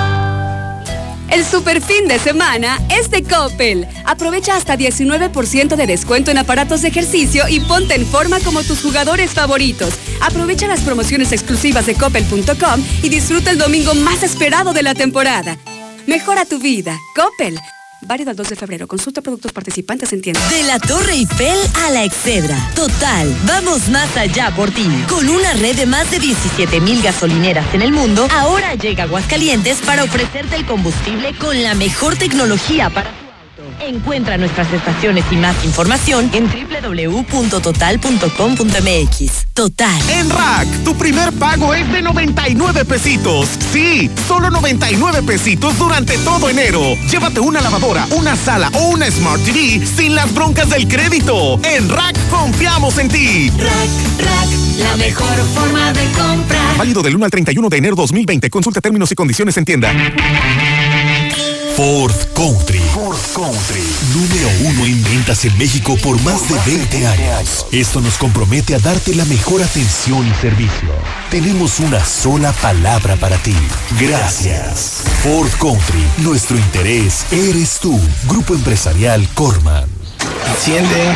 El super fin de semana es de Coppel. Aprovecha hasta 19% de descuento en aparatos de ejercicio y ponte en forma como tus jugadores favoritos. Aprovecha las promociones exclusivas de coppel.com y disfruta el domingo más esperado de la temporada. Mejora tu vida. Coppel. Válido al 2 de febrero. Consulta productos participantes en tienda. De la Torre Eiffel a la Excedra. Total, vamos más allá por ti. Con una red de más de 17 mil gasolineras en el mundo, ahora llega Aguascalientes para ofrecerte el combustible con la mejor tecnología para. Encuentra nuestras estaciones y más información en www.total.com.mx. Total. En Rack, tu primer pago es de 99 pesitos. Sí, solo 99 pesitos durante todo enero. Llévate una lavadora, una sala o una Smart TV sin las broncas del crédito. En Rack confiamos en ti. Rack, Rack, la mejor forma de comprar. Válido del 1 al 31 de enero 2020. Consulta términos y condiciones en tienda. Ford Country. Ford Country. Número uno en ventas en México por más de 20 años. Esto nos compromete a darte la mejor atención y servicio. Tenemos una sola palabra para ti. Gracias. Ford Country. Nuestro interés eres tú. Grupo Empresarial Corman. Enciende.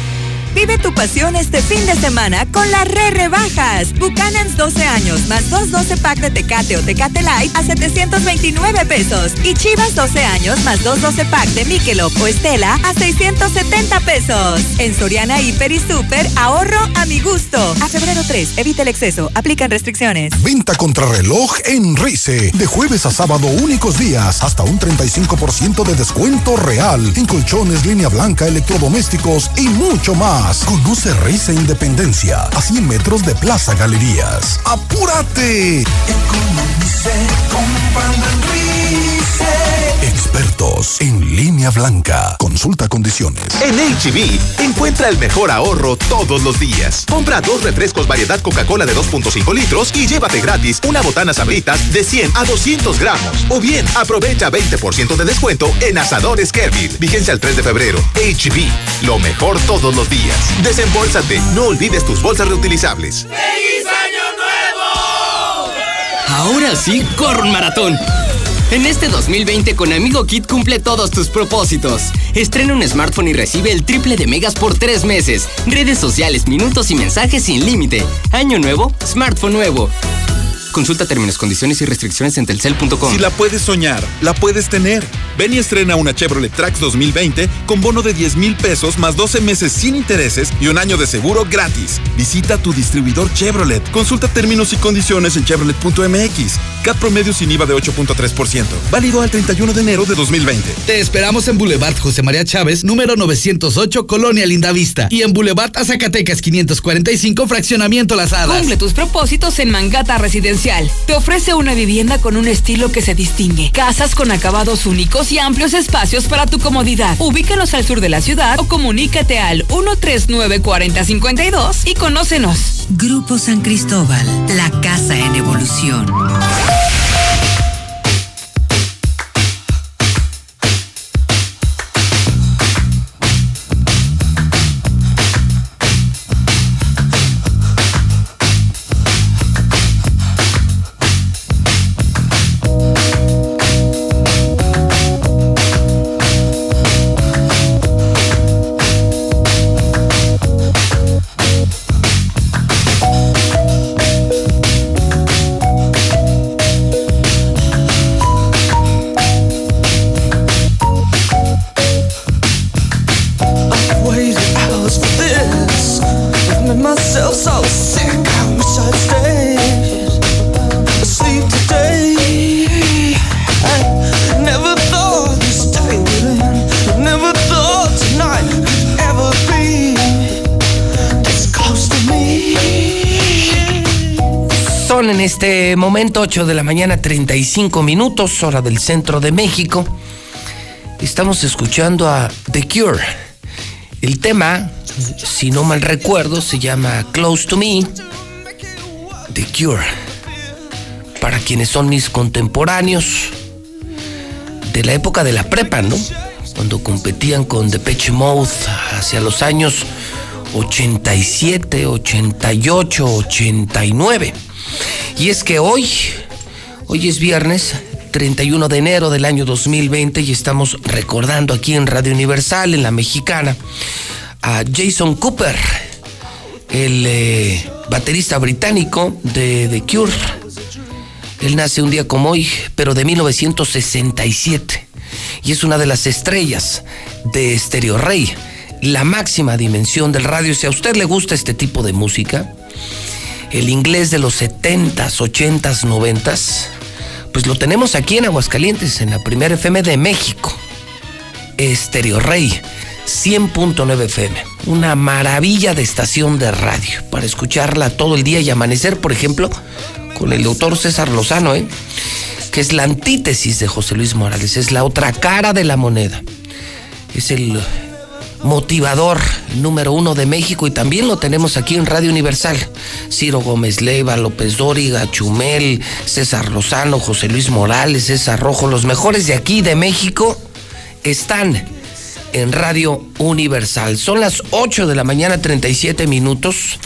Vive tu pasión este fin de semana con las re rebajas. Buchanan's 12 años más 2 12 pack de Tecate o Tecate Light a 729 pesos. Y Chivas 12 años más 2 12 pack de Michelob o Estela a 670 pesos. En Soriana Hiper y Super, ahorro a mi gusto. A febrero 3, evita el exceso. Aplican restricciones. Venta contrarreloj en Rice. De jueves a sábado, únicos días. Hasta un 35% de descuento real. En colchones, línea blanca, electrodomésticos y mucho más. Conoce Rice Independencia, a 100 metros de Plaza Galerías. ¡Apúrate! Expertos en línea blanca. Consulta condiciones. En HB, encuentra el mejor ahorro todos los días. Compra dos refrescos variedad Coca-Cola de 2.5 litros y llévate gratis una botana sabritas de 100 a 200 gramos. O bien, aprovecha 20% de descuento en asadores Kervin. Vigencia el 3 de febrero. HB, lo mejor todos los días. Desembolsate, no olvides tus bolsas reutilizables. ¡Feliz Año Nuevo! Ahora sí, corre un maratón. En este 2020 con Amigo Kit cumple todos tus propósitos. Estrena un smartphone y recibe el triple de megas por tres meses. Redes sociales, minutos y mensajes sin límite. Año nuevo, smartphone nuevo. Consulta términos, condiciones y restricciones en telcel.com. Si la puedes soñar, la puedes tener. Ven y estrena una Chevrolet Trax 2020 con bono de 10 mil pesos más 12 meses sin intereses y un año de seguro gratis. Visita tu distribuidor Chevrolet. Consulta términos y condiciones en chevrolet.mx. CAT promedio sin IVA de 8.3%. Válido al 31 de enero de 2020. Te esperamos en Boulevard José María Chávez, número 908, Colonia Lindavista. Y en Boulevard a Zacatecas 545, Fraccionamiento Las Hadas. Cumple tus propósitos en Mangata Te ofrece una vivienda con un estilo que se distingue. Casas con acabados únicos y amplios espacios para tu comodidad. Ubícanos al sur de la ciudad o comunícate al 139-4052 y conócenos. Grupo San Cristóbal, la casa en evolución. Momento 8 de la mañana 35 minutos, hora del centro de México. Estamos escuchando a The Cure. El tema, si no mal recuerdo, se llama Close to Me. The Cure. Para quienes son mis contemporáneos de la época de la prepa, ¿no? Cuando competían con Depeche Mode hacia los años 87, 88, 89. Y es que hoy, hoy es viernes 31 de enero del año 2020 y estamos recordando aquí en Radio Universal, en la mexicana, a Jason Cooper, el eh, baterista británico de The Cure. Él nace un día como hoy, pero de 1967, y es una de las estrellas de Stereo Rey la máxima dimensión del radio. Si a usted le gusta este tipo de música, el inglés de los 70s, 80s, 90s, pues lo tenemos aquí en Aguascalientes, en la primera FM de México. Estereo Rey, 100.9 FM. Una maravilla de estación de radio para escucharla todo el día y amanecer, por ejemplo, con el doctor César Lozano, ¿eh? que es la antítesis de José Luis Morales, es la otra cara de la moneda. Es el motivador número uno de México y también lo tenemos aquí en Radio Universal. Ciro Gómez Leiva, López Dóriga, Chumel, César Lozano, José Luis Morales, César Rojo, los mejores de aquí de México están en Radio Universal. Son las 8 de la mañana, 37 minutos.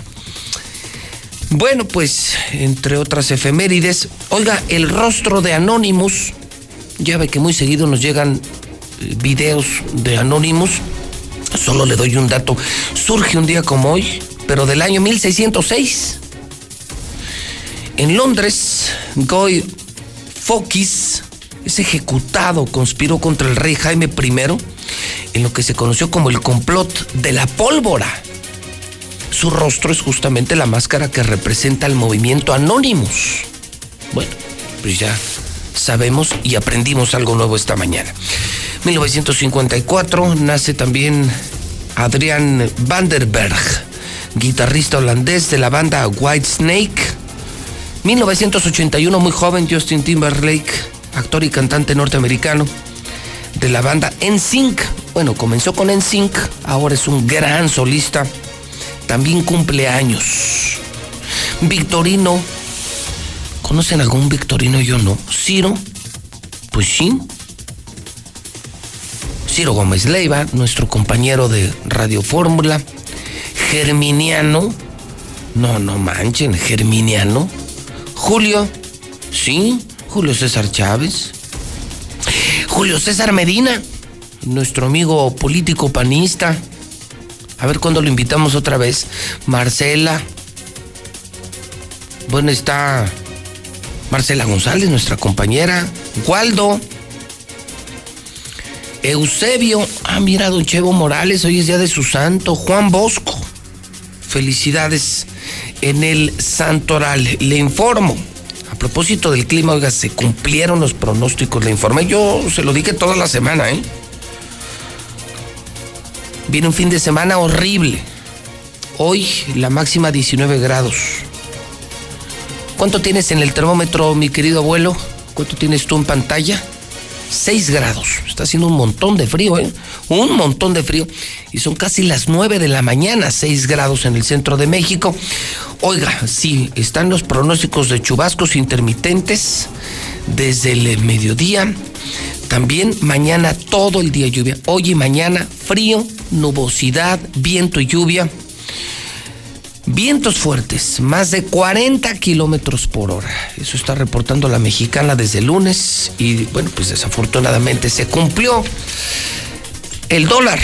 Bueno, pues, entre otras efemérides, oiga, el rostro de Anonymous, ya ve que muy seguido nos llegan eh, videos de Anonymous Solo le doy un dato. Surge un día como hoy, pero del año 1606. En Londres, Guy Fawkes es ejecutado, conspiró contra el rey Jaime I en lo que se conoció como el complot de la pólvora. Su rostro es justamente la máscara que representa el movimiento Anonymous. Bueno, pues ya sabemos y aprendimos algo nuevo esta mañana. 1954 nace también Adrian Vanderberg, guitarrista holandés de la banda White Snake. 1981, muy joven, Justin Timberlake, actor y cantante norteamericano de la banda NSYNC. Bueno, comenzó con NSYNC, ahora es un gran solista. También cumple años. Victorino. ¿Conocen algún Victorino? Yo no. Ciro. Pues sí, Ciro Gómez Leiva, nuestro compañero de Radio Fórmula, Germiniano, no, no manchen, Germiniano, Julio, sí, Julio César Chávez, Julio César Medina, nuestro amigo político panista, a ver cuándo lo invitamos otra vez, Marcela, bueno, está Marcela González, nuestra compañera, Waldo, Eusebio, ah, mira, don Chevo Morales, hoy es día de su santo, Juan Bosco. Felicidades en el Santoral. Le informo, a propósito del clima, oiga, se cumplieron los pronósticos, le informé, yo se lo dije toda la semana, ¿eh? Viene un fin de semana horrible. Hoy la máxima 19 grados. ¿Cuánto tienes en el termómetro, mi querido abuelo? ¿Cuánto tienes tú en pantalla? 6 grados. Está haciendo un montón de frío, ¿eh? Un montón de frío. Y son casi las 9 de la mañana, 6 grados en el centro de México. Oiga, sí, están los pronósticos de chubascos intermitentes desde el mediodía. También mañana todo el día lluvia. Hoy y mañana frío, nubosidad, viento y lluvia. Vientos fuertes, más de 40 kilómetros por hora. Eso está reportando la mexicana desde el lunes y bueno, pues desafortunadamente se cumplió. El dólar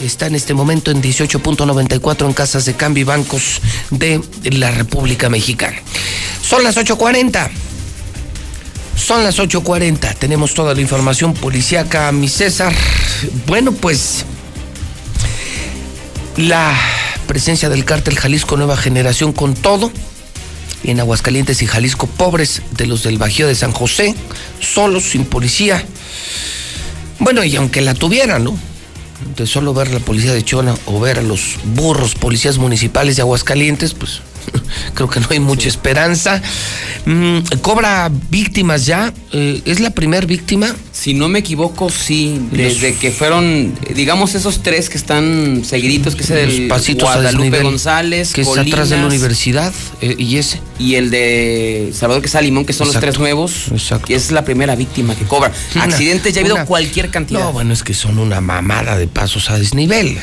está en este momento en 18.94 en casas de cambio y bancos de la República Mexicana. Son las 8.40. Son las 8.40. Tenemos toda la información policíaca, mi César. Bueno, pues la presencia del cártel Jalisco Nueva Generación con todo. en Aguascalientes y Jalisco, pobres de los del Bajío de San José, solos, sin policía. Bueno, y aunque la tuvieran, ¿no? De solo ver la policía de Chona o ver a los burros policías municipales de Aguascalientes, pues creo que no hay mucha esperanza. Mm, ¿Cobra víctimas ya? Eh, ¿Es la primera víctima? Si no me equivoco, sí. Desde que fueron, digamos, esos tres que están seguiditos, que es el pasitos Guadalupe González, que es atrás de la Colinas, universidad, eh, y ese. Y el de Salvador Quesada Limón, que son los tres nuevos. Exacto. Y esa es la primera víctima que cobra. Una- Accidentes ya ha habido una- cualquier cantidad. No, bueno, es que son una mamada de pasos a desnivel.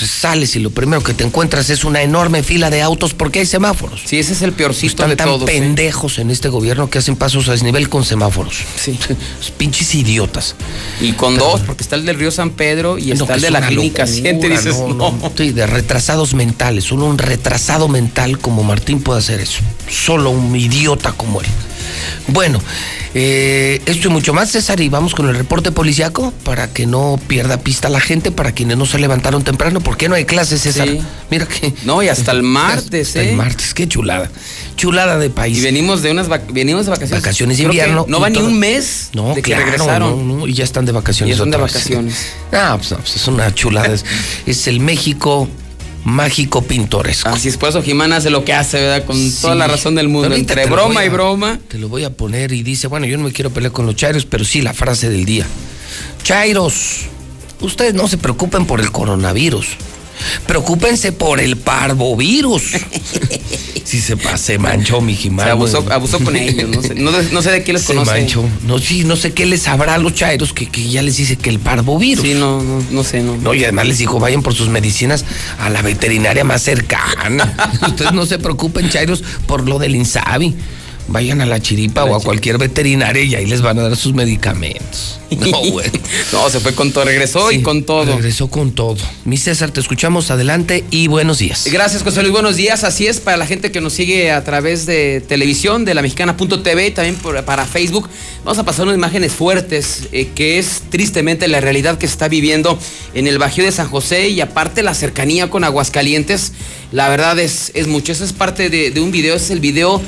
Es- Sales y lo primero que te encuentras es una enorme fila de autos porque hay semáforos. Sí, ese es el peorcito Están de tan todos. ¿eh? pendejos en este gobierno que hacen pasos a desnivel con semáforos. Sí. Pinches idiotas. Y con dos, porque está el del Río San Pedro y No, está el de la clínica 7. Dices, no, no. no, sí, de retrasados mentales. Solo un retrasado mental como Martín puede hacer eso. Solo un idiota como él. Bueno, eh, esto y mucho más, César, y vamos con el reporte policiaco para que no pierda pista la gente, para quienes no se levantaron temprano. ¿Por qué no hay clases, César? Sí. Mira que. No, y hasta el martes, Hasta ¿eh? el martes, qué chulada. Chulada de país. Y venimos de unas venimos de vacaciones. Vacaciones de que invierno. No y va ni un mes No, de que claro, regresaron. no, no, y ya están de vacaciones. Ya están de otra vez. vacaciones. Ah, pues, no, pues es una chulada. es, es el México mágico pintoresco. Así es, por eso Jimán hace lo que hace, ¿verdad? Con toda la razón del mundo. Entre broma a- y broma. Te lo voy a poner y dice, bueno, yo no me quiero pelear con los chairos, pero sí la frase del día. Chairos, ustedes no se preocupen por el coronavirus. Preocúpense por el parvovirus. sí se, se manchó mi Jimán. Se abusó, con ellos. No sé, no, no sé de qué les Se conoce. manchó. No, sí, no sé qué les sabrá a los chairos que, que ya les dice que el parvovirus. Sí, no, no, no sé, no. No, y además les dijo, vayan por sus medicinas a la veterinaria más cercana. Ustedes no se preocupen, chairos, por lo del Insabi. Vayan a la chiripa o a cualquier veterinaria y ahí les van a dar sus medicamentos. No, güey. No, se fue con todo, regresó y con todo. Regresó con todo. Mi César, te escuchamos adelante y buenos días. Gracias, José Luis. Buenos días. Así es, para la gente que nos sigue a través de televisión, de la mexicana.tv, también por- para Facebook, vamos a pasar unas imágenes fuertes, eh, que es tristemente la realidad que se está viviendo en el Bajío de San José y aparte la cercanía con Aguascalientes. La verdad es, es mucho. Eso es parte de, de un video, es el video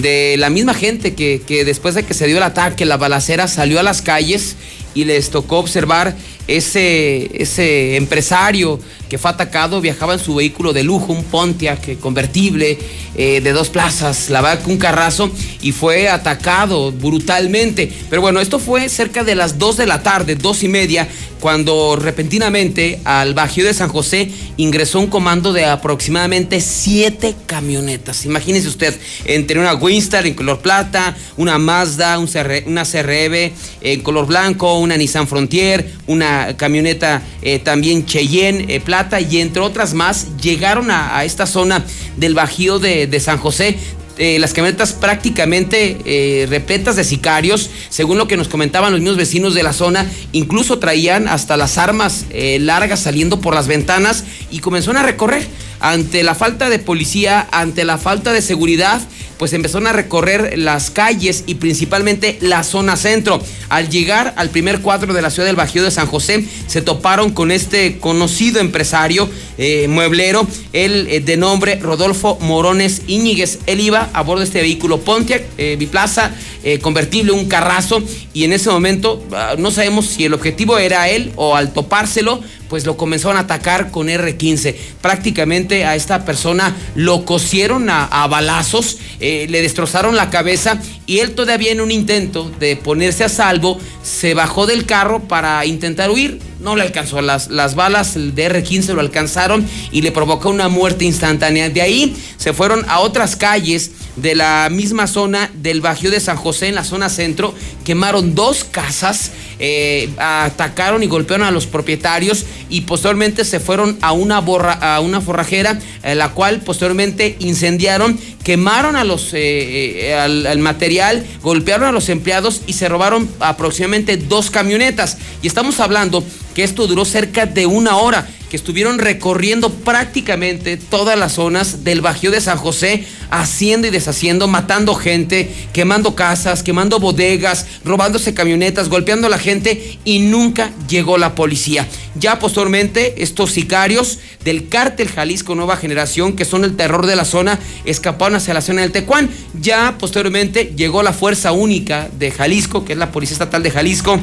de la misma gente que, que después de que se dio el ataque, la balacera, salió a las calles y les tocó observar ese, ese empresario que fue atacado, viajaba en su vehículo de lujo, un Pontiac eh, convertible eh, de dos plazas, la verdad un carrazo, y fue atacado brutalmente. Pero bueno, esto fue cerca de las 2 de la tarde, dos y media, cuando repentinamente al Bajío de San José ingresó un comando de aproximadamente siete camionetas. Imagínese usted, entre una Winstar en color plata, una Mazda, una CRV en color blanco, una Nissan Frontier, una camioneta eh, también Cheyenne eh, plata y entre otras más llegaron a, esta zona del Bajío de, San José eh, las camionetas prácticamente repletas de sicarios, según lo que nos comentaban los mismos vecinos de la zona, incluso traían hasta las armas largas saliendo por las ventanas y comenzaron a recorrer. Ante la falta de policía, ante la falta de seguridad, pues empezaron a recorrer las calles y principalmente la zona centro. Al llegar al primer cuadro de la ciudad del Bajío de San José, se toparon con este conocido empresario eh, mueblero, él eh, de nombre Rodolfo Morones Íñiguez. Él iba a bordo de este vehículo Pontiac, eh, biplaza, eh, convertible, un carrazo, y en ese momento ah, no sabemos si el objetivo era él o al topárselo, pues lo comenzaron a atacar con R15. Prácticamente a esta persona lo cosieron a, balazos, eh, le destrozaron la cabeza y él todavía en un intento de ponerse a salvo se bajó del carro para intentar huir. No le alcanzó, las, las balas de R15 lo alcanzaron y le provocó una muerte instantánea. De ahí se fueron a otras calles de la misma zona del Bajío de San José, en la zona centro, quemaron dos casas, eh, atacaron y golpearon a los propietarios y posteriormente se fueron a una, borra, a una forrajera, eh, la cual posteriormente incendiaron, quemaron a los, eh, al material, golpearon a los empleados y se robaron aproximadamente dos camionetas. Y estamos hablando que esto duró cerca de una hora, que estuvieron recorriendo prácticamente todas las zonas del Bajío de San José, haciendo y deshaciendo, matando gente, quemando casas, quemando bodegas, robándose camionetas, golpeando a la gente y nunca llegó la policía. Ya posteriormente, estos sicarios del cártel Jalisco Nueva Generación, que son el terror de la zona, escaparon hacia la zona del Tecuán. Ya posteriormente llegó la Fuerza Única de Jalisco, que es la Policía Estatal de Jalisco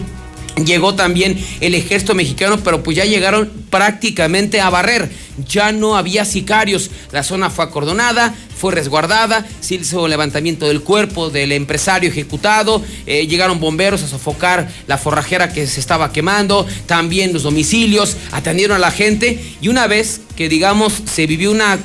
Llegó también el ejército mexicano, pero pues ya llegaron prácticamente a barrer. Ya no había sicarios. La zona fue acordonada, fue resguardada, se hizo el levantamiento del cuerpo del empresario ejecutado, eh, llegaron bomberos a sofocar la forrajera que se estaba quemando, también los domicilios, atendieron a la gente y una vez que digamos se vivió una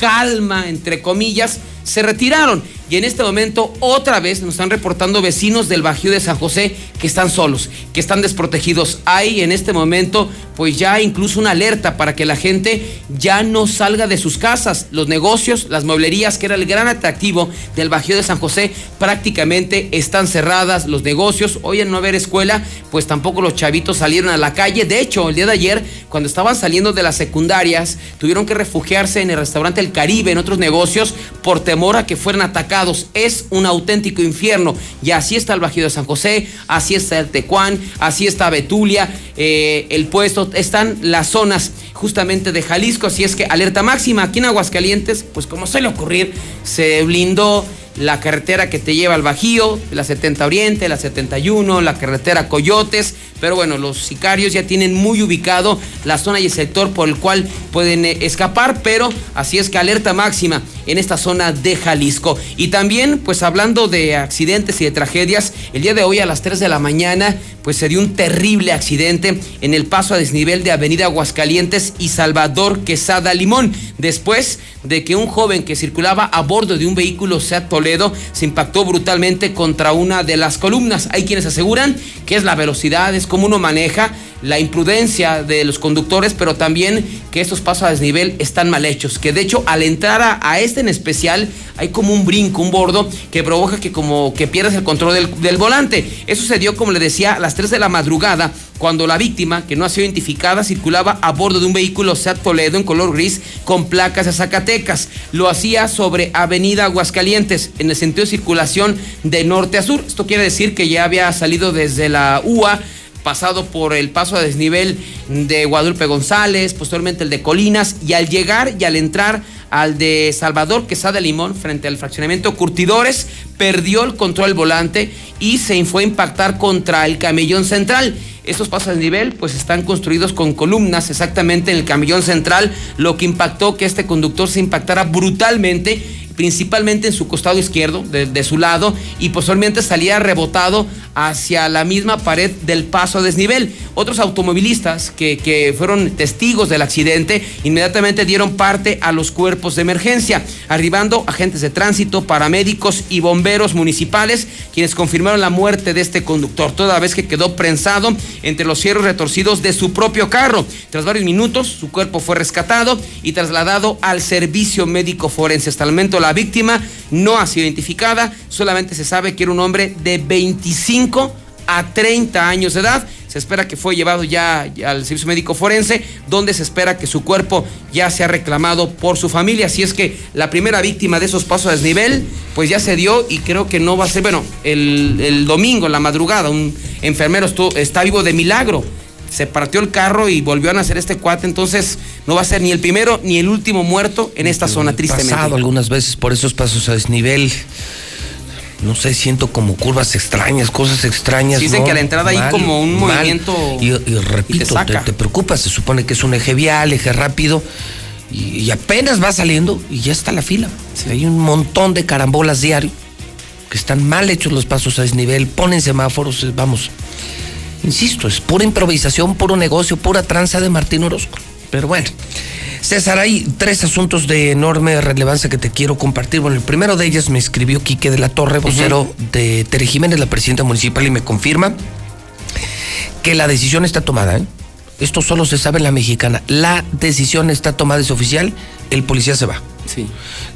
calma, entre comillas, se retiraron. Y en este momento otra vez nos están reportando vecinos del Bajío de San José que están solos, que están desprotegidos. Hay en este momento pues ya incluso una alerta para que la gente ya no salga de sus casas. Los negocios, las mueblerías, que era el gran atractivo del Bajío de San José, prácticamente están cerradas. Los negocios, hoy en no haber escuela, pues tampoco los chavitos salieron a la calle. De hecho, el día de ayer, cuando estaban saliendo de las secundarias, tuvieron que refugiarse en el restaurante El Caribe, en otros negocios, por temor a que fueran atacados es un auténtico infierno. Y así está el Bajío de San José, así está el Tecuán, así está Betulia, eh, el puesto, están las zonas justamente de Jalisco. Así es que alerta máxima aquí en Aguascalientes, pues como suele ocurrir, se blindó la carretera que te lleva al Bajío, la 70 Oriente, la 71, la carretera Coyotes, pero bueno, los sicarios ya tienen muy ubicado la zona y el sector por el cual pueden eh, escapar, pero así es que alerta máxima en esta zona de Jalisco. Y también, pues hablando de accidentes y de tragedias, el día de hoy a las 3 de la mañana, pues se dio un terrible accidente en el paso a desnivel de Avenida Aguascalientes y Salvador Quesada Limón, después de que un joven que circulaba a bordo de un vehículo Seat Toledo se impactó brutalmente contra una de las columnas. Hay quienes aseguran que es la velocidad, es como uno maneja, la imprudencia de los conductores, pero también que estos pasos a desnivel están mal hechos. Que de hecho, al entrar a, este en especial, hay como un brinco, un bordo, que provoca que como que pierdas el control del, del volante. Eso se dio, como le decía, a las 3 de la madrugada, cuando la víctima, que no ha sido identificada, circulaba a bordo de un vehículo Seat Toledo en color gris con placas de Zacatecas. Lo hacía sobre Avenida Aguascalientes, en el sentido de circulación de norte a sur. Esto quiere decir que ya había salido desde la UA pasado por el paso a desnivel de Guadalupe González, posteriormente el de Colinas, y al llegar y al entrar al de Salvador Quesada Limón frente al fraccionamiento Curtidores, perdió el control volante y se fue a impactar contra el camellón central. Estos pasos a desnivel pues están construidos con columnas exactamente en el camellón central, lo que impactó que este conductor se impactara brutalmente principalmente en su costado izquierdo, de, su lado, y posteriormente salía rebotado hacia la misma pared del paso a desnivel. Otros automovilistas que, fueron testigos del accidente inmediatamente dieron parte a los cuerpos de emergencia, arribando agentes de tránsito, paramédicos y bomberos municipales, quienes confirmaron la muerte de este conductor, toda vez que quedó prensado entre los cierros retorcidos de su propio carro. Tras varios minutos, su cuerpo fue rescatado y trasladado al servicio médico forense. Hasta el momento, la víctima no ha sido identificada, solamente se sabe que era un hombre de 25 a 30 años de edad. Se espera que fue llevado ya al servicio médico forense, donde se espera que su cuerpo ya sea reclamado por su familia. Así es que la primera víctima de esos pasos a desnivel, pues ya se dio y creo que no va a ser, bueno, el, domingo, en la madrugada, un enfermero está vivo de milagro se partió el carro y volvió a nacer este cuate, entonces no va a ser ni el primero ni el último muerto en esta zona, tristemente. pasado algunas veces por esos pasos a desnivel. No sé, siento como curvas extrañas, cosas extrañas. Dicen que a la entrada hay como un movimiento. Y, repito, te, preocupas, se supone que es un eje vial, eje rápido, y, apenas va saliendo y ya está la fila. Hay un montón de carambolas diario que están mal hechos los pasos a desnivel, ponen semáforos, vamos. Insisto, es pura improvisación, puro negocio, pura tranza de Martín Orozco. Pero bueno, César, hay tres asuntos de enorme relevancia que te quiero compartir. Bueno, el primero de ellos me escribió Quique de la Torre, vocero de Tere Jiménez, la presidenta municipal, y me confirma que la decisión está tomada. ¿eh? Esto solo se sabe en la mexicana. La decisión está tomada, es oficial, el policía se va.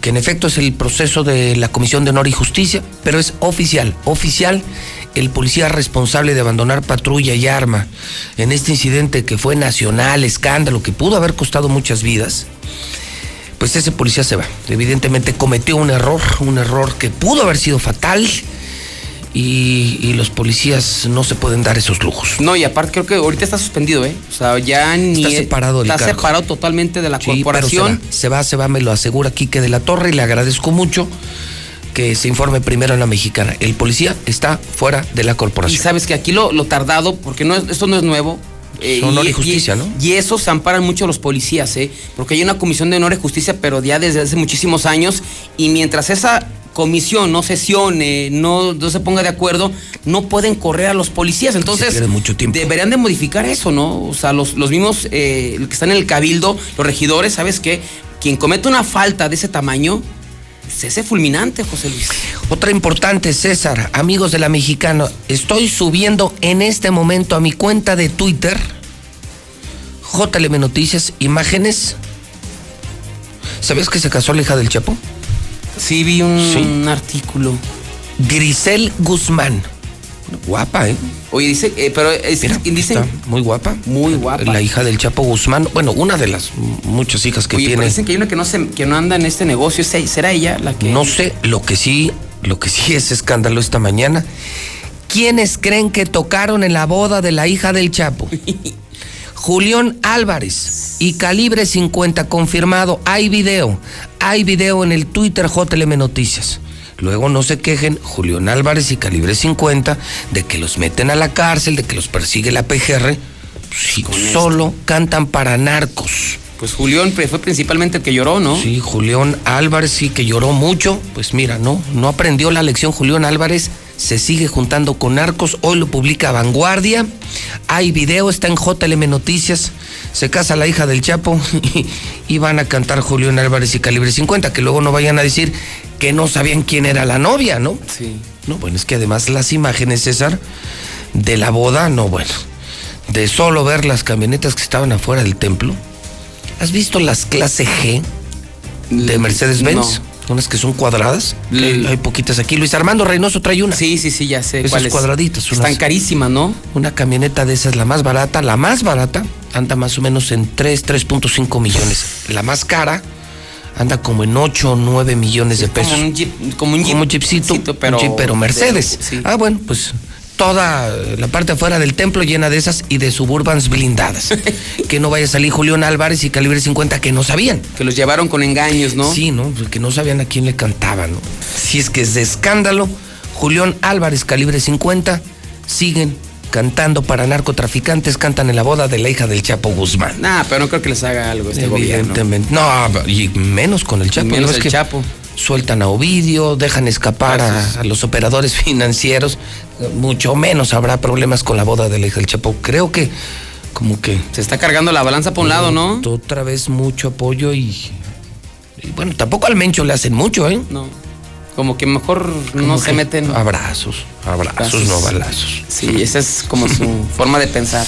Que en efecto es el proceso de la Comisión de Honor y Justicia, pero es oficial, oficial el policía responsable de abandonar patrulla y arma en este incidente que fue nacional, escándalo, que pudo haber costado muchas vidas, pues ese policía se va. Evidentemente cometió un error, un error que pudo haber sido fatal. Y, los policías no se pueden dar esos lujos. No, y aparte creo que ahorita está suspendido, ¿eh? O sea, ya ni. Está separado Está separado totalmente de la corporación. se, va, se va, se va, me lo asegura Quique de la Torre y le agradezco mucho que se informe primero en la mexicana. El policía está fuera de la Y corporación. sabes que aquí lo, lo tardado, porque no es- esto no es nuevo. Eh, Honor y justicia, ¿no? Y eso se amparan mucho los policías, ¿eh? Porque hay una comisión de honor y justicia, pero ya desde hace muchísimos años. Y mientras esa comisión no sesione, no, no se ponga de acuerdo, no pueden correr a los policías. Entonces, mucho tiempo. deberían de modificar eso, ¿no? O sea, los, los mismos eh, que están en el cabildo, los regidores, ¿sabes qué? Quien comete una falta de ese tamaño, pues, ese fulminante, José Luis. Otra importante, César, amigos de la mexicana, estoy subiendo en este momento a mi cuenta de Twitter, JLM Noticias, imágenes. ¿Sabías que se casó la hija del Chapo? Sí, vi un, Sí. un artículo. Grisel Guzmán. Guapa, ¿eh? Oye, dice, eh, pero es, dice, Está muy guapa. Muy guapa. La hija del Chapo Guzmán. Bueno, una de las muchas hijas que Oye, pero tiene. dicen que hay una que no, se, que no anda en este negocio. ¿Se- ¿Será ella la que.? No sé, lo que sí, lo que sí es escándalo esta mañana. ¿Quiénes creen que tocaron en la boda de la hija del Chapo? Julián Álvarez y Calibre 50 confirmado. Hay video. Hay video en el Twitter JLM Noticias. Luego no se quejen Julián Álvarez y Calibre 50 de que los meten a la cárcel, de que los persigue la PGR. Si solo cantan para narcos. Pues Julián fue principalmente el que lloró, ¿no? Sí, Julián Álvarez sí que lloró mucho. Pues mira, no, no aprendió la lección Julián Álvarez. Se sigue juntando con narcos. Hoy lo publica Vanguardia. Hay video, está en JLM Noticias. Se casa la hija del Chapo y, y van a cantar Julián Álvarez y Calibre 50. Que luego no vayan a decir que no sabían quién era la novia, ¿no? Sí. No, bueno, es que además las imágenes, César, de la boda, no, bueno, de solo ver las camionetas que estaban afuera del templo. ¿Has visto las clase G de Mercedes-Benz? Unas que son cuadradas. que hay, poquitas aquí. Luis Armando Reynoso trae una. Sí, sí, sí, ya sé. Esas cuáles. cuadraditas. Están unas- carísimas, ¿no? Una camioneta de esas, la más barata, la más barata, anda más o menos en 3, 3.5 millones. La más cara anda como en 8 o 9 millones de pesos. Como un jeep, como un jeep, Como un jeepcito, pero, un jeep, pero Mercedes. de- sí. Ah, bueno, pues toda la parte afuera del templo llena de esas y de suburbans blindadas. que no vaya a salir Julián Álvarez y Calibre 50 que no sabían. Que los llevaron con engaños, ¿no? Sí, ¿no? Pues Que no sabían a quién le cantaban, ¿no? Si es que es de escándalo, Julián Álvarez, Calibre 50, siguen cantando para narcotraficantes, cantan en la boda de la hija del Chapo Guzmán. Nah, pero no creo que les haga algo este gobierno. Evidentemente. No, y menos con el Chapo. menos ¿no? Es el que Chapo. Sueltan a Ovidio, dejan escapar a, a los operadores financieros. Mucho menos habrá problemas con la boda de la hija del Chapo. Creo que como que... Se está cargando la balanza por un lado, ¿no? Otra vez mucho apoyo y... y bueno, tampoco al Mencho le hacen mucho, ¿eh? No. Como que mejor no Como se que meten. Abrazos, abrazos, no balazos. Sí, esa es como su forma de pensar.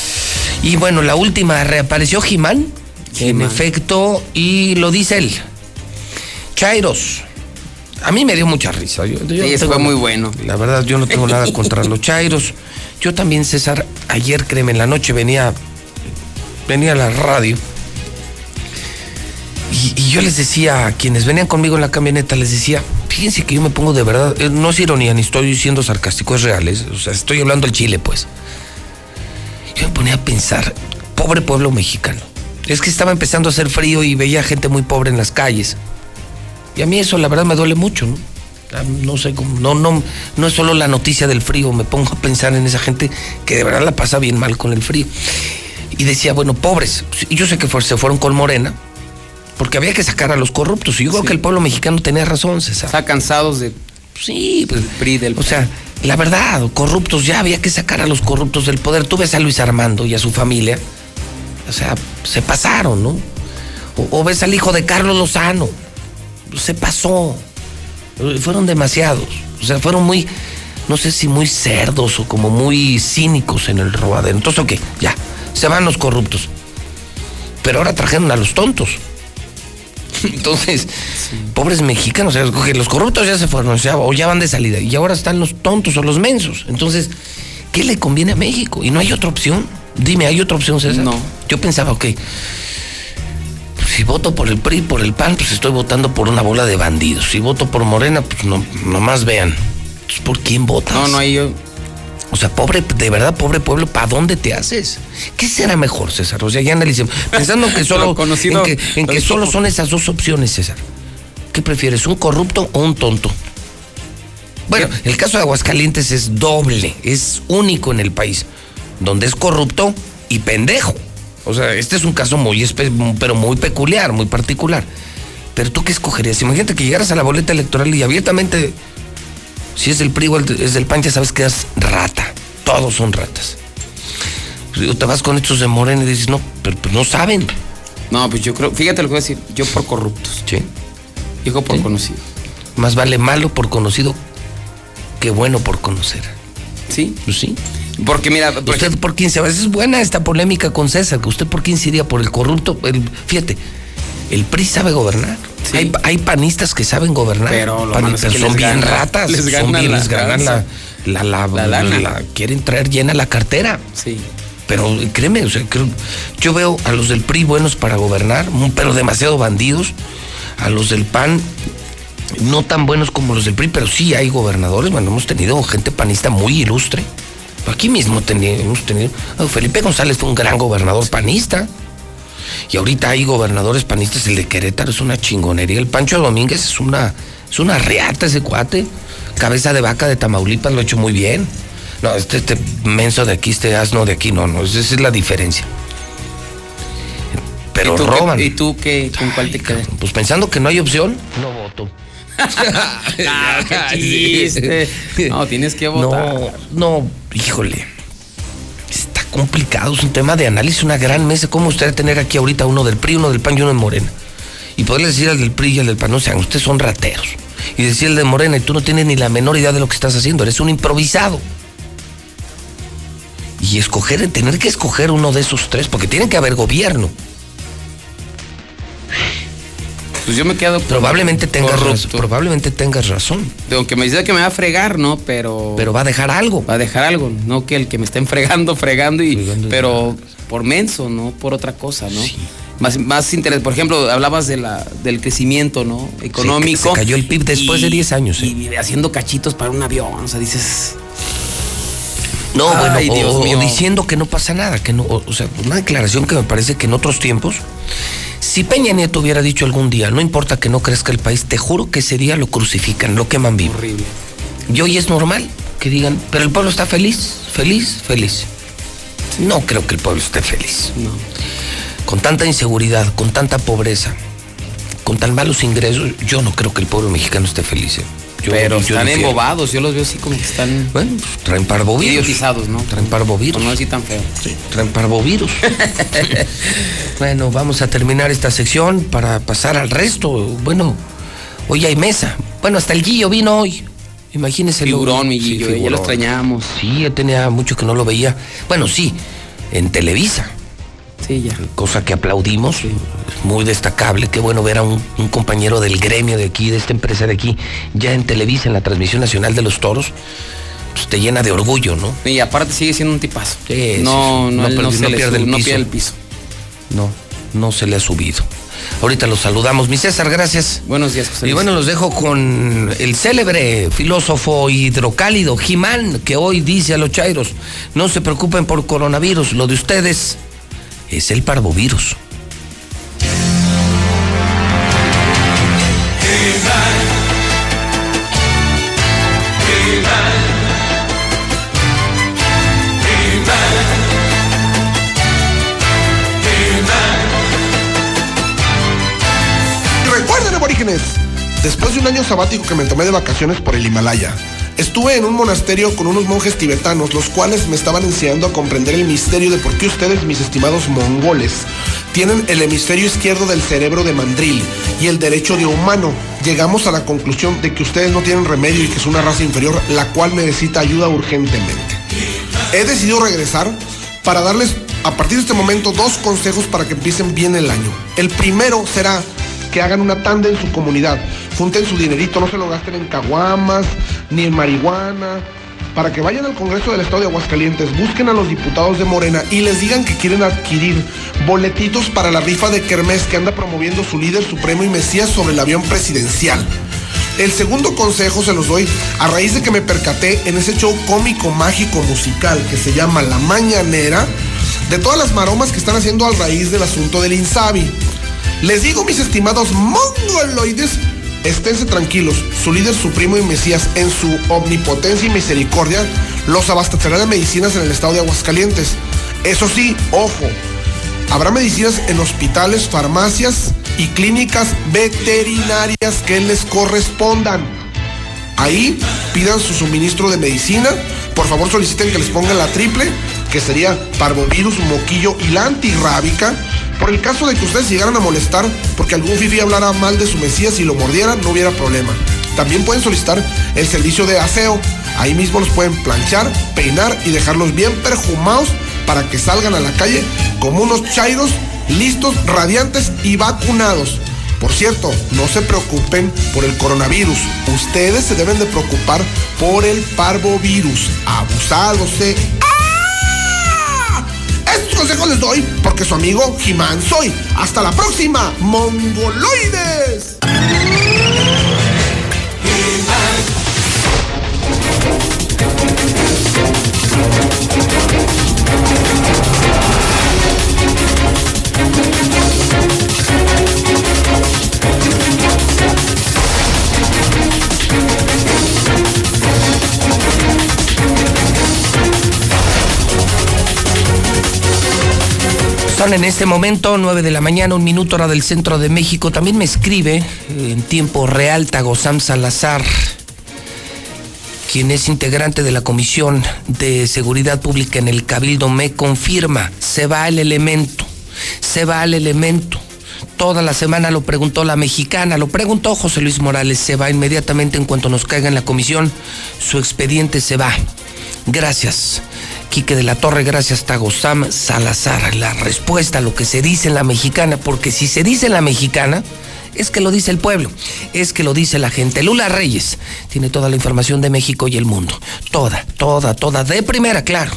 Y bueno, la última reapareció Jimán, en efecto, y lo dice él. Chairos. A mí me dio mucha risa. Yo, yo Sí, no eso tengo fue muy bueno. La verdad, yo no tengo nada contra los Chairos. Yo también, César, ayer, créeme, en la noche venía, venía a la radio. Y, y yo les decía a quienes venían conmigo en la camioneta, les decía, fíjense que yo me pongo de verdad, eh, no es ironía, ni estoy siendo sarcástico, es real, es- o sea, estoy hablando al Chile, pues. Yo me ponía a pensar, pobre pueblo mexicano. Es que estaba empezando a hacer frío y veía gente muy pobre en las calles. Y a mí eso la verdad me duele mucho, ¿no? Ah, No sé cómo, no, no, no es solo la noticia del frío, me pongo a pensar en esa gente que de verdad la pasa bien mal con el frío. Y decía, bueno, pobres, y yo sé que fue- se fueron con Morena, porque había que sacar a los corruptos. Y yo creo que el pueblo mexicano tenía razón, César. Está cansados de. Sí, pues. PRI del. O sea, la verdad, corruptos, ya había que sacar a los corruptos del poder. Tú ves a Luis Armando y a su familia, o sea, se pasaron, ¿no? O, o ves al hijo de Carlos Lozano, se pasó. Eh, Fueron demasiados. O sea, fueron muy, no sé si muy cerdos o como muy cínicos en el robadero. Entonces, ok, ya, se van los corruptos. Pero ahora trajeron a los tontos. Entonces, pobres mexicanos, o sea, que los corruptos ya se fueron, o, sea, o ya van de salida, y ahora están los tontos o los mensos. Entonces, ¿qué le conviene a México? Y no hay otra opción. Dime, ¿hay otra opción, César? No. Yo pensaba, ok, si voto por el PRI, por el PAN, pues estoy votando por una bola de bandidos. Si voto por Morena, pues no, nomás vean. Entonces, ¿Por quién votas? No, no hay yo. O sea, pobre, de verdad, pobre pueblo, ¿para dónde te haces? ¿Qué será mejor, César? O sea, ya analicemos. Pensando que solo, Lo conocido- en que, en que lo solo son esas dos opciones, César. ¿Qué prefieres, un corrupto o un tonto? Bueno, el caso de Aguascalientes es doble, es único en el país, donde es corrupto y pendejo. O sea, este es un caso muy, pero muy peculiar, muy particular. Pero tú qué escogerías? Imagínate que llegaras a la boleta electoral y abiertamente, si es del PRI o es del PAN, ya sabes que es rata. Todos son ratas. Pero te vas con estos de Morena y dices, no, pero, pero no saben. No, pues yo creo, fíjate lo que voy a decir, yo por corruptos. Sí. Hijo por conocido. Más vale malo por conocido que bueno por conocer. ¿Sí? Pues sí. Porque mira, ¿Usted por quién se va? Es buena esta polémica con César, que usted por quién se iría, por el corrupto. El, fíjate, el PRI sabe gobernar. Hay, hay panistas que saben gobernar. Pero lo Pan- malo es que son bien gana- ratas. les son gana bien, la les ganan la, la, la, La lana. la- quieren traer llena la cartera. Sí. Pero créeme, o sea, creo- yo veo a los del PRI buenos para gobernar, pero demasiado bandidos. A los del PAN no tan buenos como los del PRI, pero sí hay gobernadores. Bueno, hemos tenido gente panista muy ilustre. Aquí mismo hemos tenido. ah, Felipe González fue un gran gobernador panista. Y ahorita hay gobernadores panistas. El de Querétaro es una chingonería. El Pancho Domínguez es una, es una reata ese cuate. Cabeza de vaca de Tamaulipas lo ha hecho muy bien. No, este, este menso de aquí, este asno de aquí, no, no, esa es la diferencia. Pero ¿Y tú qué- roban. ¿Y tú qué, con cuál te quedas? Pues pensando que no hay opción, no voto. Ah, qué chiste. No, tienes que votar. No, no, híjole. Está complicado, es un tema de análisis, una gran mesa. ¿Cómo usted tener aquí ahorita uno del PRI, uno del PAN y uno de Morena? Y poderle decir al del PRI y al del PAN, no sean, ustedes son rateros. Y decir al de Morena, y tú no tienes ni la menor idea de lo que estás haciendo, eres un improvisado. Y escoger, tener que escoger uno de esos tres, porque tiene que haber gobierno. Pues yo me quedo Probablemente tengas, razón, probablemente tengas razón. Aunque me dice que me va a fregar, ¿no? Pero. Pero va a dejar algo. Va a dejar algo. No que el que me estén fregando, fregando y. pero por menso, no por otra cosa, ¿no? Más, más interés. Por ejemplo, hablabas de la, del crecimiento, ¿no? Económico. se cayó el PIB después de 10 años, ¿eh? Y haciendo cachitos para un avión. O sea, dices. No, Ay, bueno, Dios o, o mío. diciendo que no pasa nada, que no, o, o sea, una declaración que me parece que en otros tiempos, si Peña Nieto hubiera dicho algún día, no importa que no crezca el país, te juro que ese día lo crucifican, lo queman vivo. Horrible. Y hoy es normal que digan, pero el pueblo está feliz, feliz, feliz. No creo que el pueblo esté feliz. No. Con tanta inseguridad, con tanta pobreza, con tan malos ingresos, yo no creo que el pueblo mexicano esté feliz. ¿eh? Yo- pero yo están difiero. embobados. Yo los veo así como que están. Bueno, pues, traen parvovirus. Idiotizados, ¿no? Traen parvovirus. Por no decir tan feo. Traen parvovirus. bueno, vamos a terminar esta sección para pasar al resto. Bueno, hoy hay mesa. Bueno, hasta el Guillo vino hoy. Imagínese. Figurón, mi Guillo, ya lo extrañamos. Sí, ya tenía mucho que no lo veía. Bueno, sí, en Televisa. Sí, ya. Cosa que aplaudimos. Muy destacable. Qué bueno ver a un, un compañero del gremio de aquí, de esta empresa de aquí, ya en Televisa, en la transmisión nacional de los toros. Pues te llena de orgullo, ¿no? Y aparte sigue siendo un tipazo. Sí, sí, no, sí. no, No él no, se pierde el no piso. pierde el piso. No, no se le ha subido. Ahorita los saludamos. Mi César, gracias. Buenos días, José Y Luis. bueno, los dejo con el célebre filósofo hidrocálido, Jimán, que hoy dice a los chairos, no se preocupen por coronavirus, lo de ustedes es el parvovirus. Recuerden, aborígenes, después de un año sabático que me tomé de vacaciones por el Himalaya, estuve en un monasterio con unos monjes tibetanos, los cuales me estaban enseñando a comprender el misterio de por qué ustedes, mis estimados mongoles, tienen el hemisferio izquierdo del cerebro de mandril y el derecho de humano. Llegamos a la conclusión de que ustedes no tienen remedio y que es una raza inferior, la cual necesita ayuda urgentemente. He decidido regresar para darles a partir de este momento dos consejos para que empiecen bien el año. El primero será que hagan una tanda en su comunidad. Junten su dinerito, no se lo gasten en caguamas ni en marihuana. Para que vayan al Congreso del Estado de Aguascalientes, busquen a los diputados de Morena y les digan que quieren adquirir boletitos para la rifa de Kermés que anda promoviendo su líder supremo y Mesías sobre el avión presidencial. El segundo consejo se los doy a raíz de que me percaté en ese show cómico, mágico, musical que se llama La Mañanera, de todas las maromas que están haciendo a raíz del asunto del Insabi. Les digo, mis estimados mongoloides, Esténse tranquilos, su líder supremo y Mesías, en su omnipotencia y misericordia, los abastecerá de medicinas en el estado de Aguascalientes. Eso sí, ojo, habrá medicinas en hospitales, farmacias y clínicas veterinarias que les correspondan. Ahí pidan su suministro de medicina. Por favor soliciten que les pongan la triple, que sería parvovirus, moquillo y la antirrábica. Por el caso de que ustedes llegaran a molestar porque algún fifi hablara mal de su mesías y lo mordiera, no hubiera problema. También pueden solicitar el servicio de aseo. Ahí mismo los pueden planchar, peinar y dejarlos bien perfumados para que salgan a la calle como unos chairos listos, radiantes y vacunados. Por cierto, no se preocupen por el coronavirus. Ustedes se deben de preocupar por el parvovirus. Abusados de... Estos consejos les doy porque su amigo Jimán soy. Hasta la próxima, mongoloides. En este momento 9 de la mañana, un minuto hora del centro de México. También me escribe en tiempo real Tagosam Salazar, quien es integrante de la Comisión de Seguridad Pública en el Cabildo, me confirma, se va el elemento, se va el elemento. Toda la semana lo preguntó la mexicana, lo preguntó José Luis Morales, se va inmediatamente en cuanto nos caiga en la comisión, su expediente se va. Gracias. Quique de la Torre, gracias Tagosam Salazar. La respuesta a lo que se dice en la mexicana, porque si se dice en la mexicana, es que lo dice el pueblo, es que lo dice la gente. Lula Reyes tiene toda la información de México y el mundo. Toda, toda, toda, de primera, claro.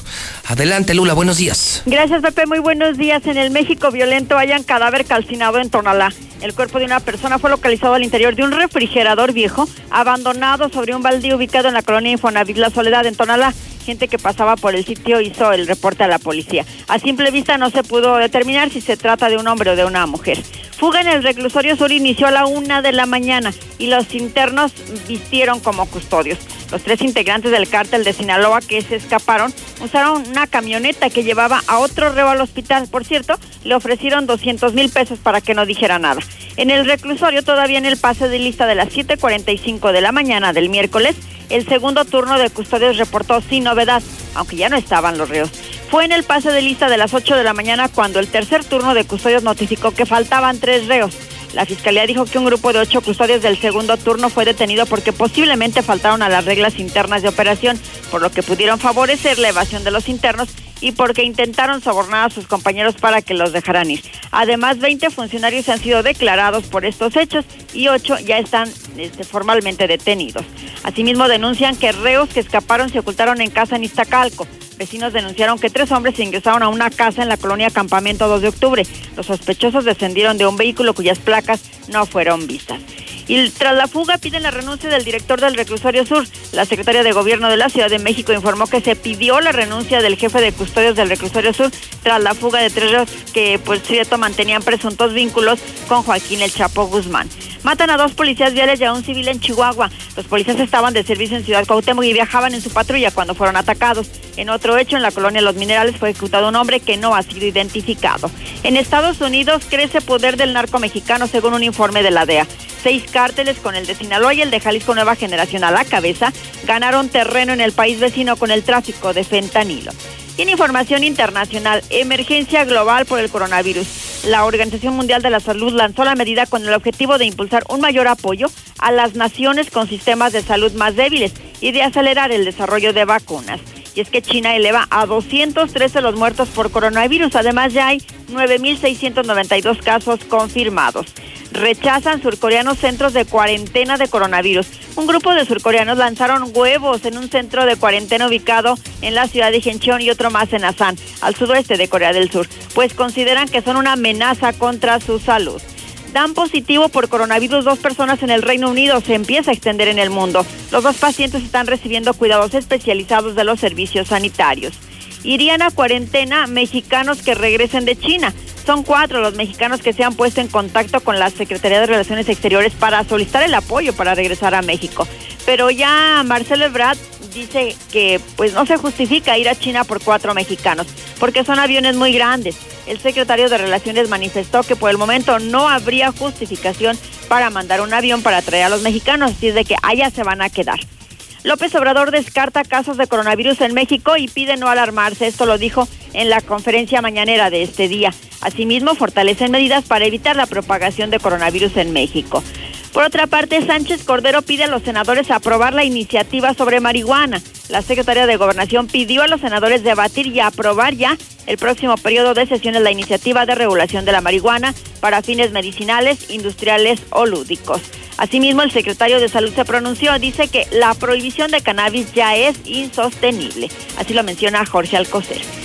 Adelante, Lula, buenos días. Gracias, Pepe. Muy buenos días. En el México violento hayan cadáver calcinado en Tonalá. El cuerpo de una persona fue localizado al interior de un refrigerador viejo, abandonado sobre un baldío ubicado en la colonia Infonavit La Soledad, en Tonalá gente que pasaba por el sitio hizo el reporte a la policía. A simple vista no se pudo determinar si se trata de un hombre o de una mujer. Fuga en el reclusorio sur inició a la una de la mañana y los internos vistieron como custodios. Los tres integrantes del cártel de Sinaloa que se escaparon usaron una camioneta que llevaba a otro reo al hospital. Por cierto, le ofrecieron 200 mil pesos para que no dijera nada. En el reclusorio, todavía en el pase de lista de las 7.45 de la mañana del miércoles, el segundo turno de custodios reportó sin novedad, aunque ya no estaban los reos. Fue en el pase de lista de las 8 de la mañana cuando el tercer turno de custodios notificó que faltaban tres reos. La fiscalía dijo que un grupo de ocho custodios del segundo turno fue detenido porque posiblemente faltaron a las reglas internas de operación, por lo que pudieron favorecer la evasión de los internos y porque intentaron sobornar a sus compañeros para que los dejaran ir. Además, 20 funcionarios han sido declarados por estos hechos y 8 ya están este, formalmente detenidos. Asimismo, denuncian que reos que escaparon se ocultaron en casa en Iztacalco. Vecinos denunciaron que tres hombres ingresaron a una casa en la colonia Campamento 2 de octubre. Los sospechosos descendieron de un vehículo cuyas placas no fueron vistas. Y tras la fuga piden la renuncia del director del reclusorio sur. La secretaria de Gobierno de la Ciudad de México informó que se pidió la renuncia del jefe de custodios del reclusorio sur tras la fuga de tres que, por cierto, mantenían presuntos vínculos con Joaquín El Chapo Guzmán. Matan a dos policías viales y a un civil en Chihuahua. Los policías estaban de servicio en Ciudad Cuauhtémoc y viajaban en su patrulla cuando fueron atacados. En otro hecho, en la colonia Los Minerales fue ejecutado un hombre que no ha sido identificado. En Estados Unidos crece poder del narco mexicano según un informe de la DEA. Seis cárteles con el de Sinaloa y el de Jalisco Nueva Generación a la cabeza ganaron terreno en el país vecino con el tráfico de fentanilo. Y en información internacional, emergencia global por el coronavirus. La Organización Mundial de la Salud lanzó la medida con el objetivo de impulsar un mayor apoyo a las naciones con sistemas de salud más débiles y de acelerar el desarrollo de vacunas. Y es que China eleva a 213 los muertos por coronavirus. Además, ya hay 9.692 casos confirmados. Rechazan surcoreanos centros de cuarentena de coronavirus. Un grupo de surcoreanos lanzaron huevos en un centro de cuarentena ubicado en la ciudad de Gyeonggi y otro más en Asan, al sudoeste de Corea del Sur, pues consideran que son una amenaza contra su salud dan positivo por coronavirus dos personas en el Reino Unido. Se empieza a extender en el mundo. Los dos pacientes están recibiendo cuidados especializados de los servicios sanitarios. Irían a cuarentena mexicanos que regresen de China. Son cuatro los mexicanos que se han puesto en contacto con la Secretaría de Relaciones Exteriores para solicitar el apoyo para regresar a México. Pero ya Marcelo Ebrard dice que pues no se justifica ir a China por cuatro mexicanos, porque son aviones muy grandes. El secretario de Relaciones manifestó que por el momento no habría justificación para mandar un avión para traer a los mexicanos, así es de que allá se van a quedar. López Obrador descarta casos de coronavirus en México y pide no alarmarse. Esto lo dijo en la conferencia mañanera de este día. Asimismo, fortalecen medidas para evitar la propagación de coronavirus en México. Por otra parte, Sánchez Cordero pide a los senadores aprobar la iniciativa sobre marihuana. La secretaria de Gobernación pidió a los senadores debatir y aprobar ya el próximo periodo de sesiones la iniciativa de regulación de la marihuana para fines medicinales, industriales o lúdicos. Asimismo, el secretario de Salud se pronunció, dice que la prohibición de cannabis ya es insostenible. Así lo menciona Jorge Alcocer.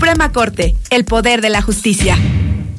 Suprema Corte, el poder de la justicia.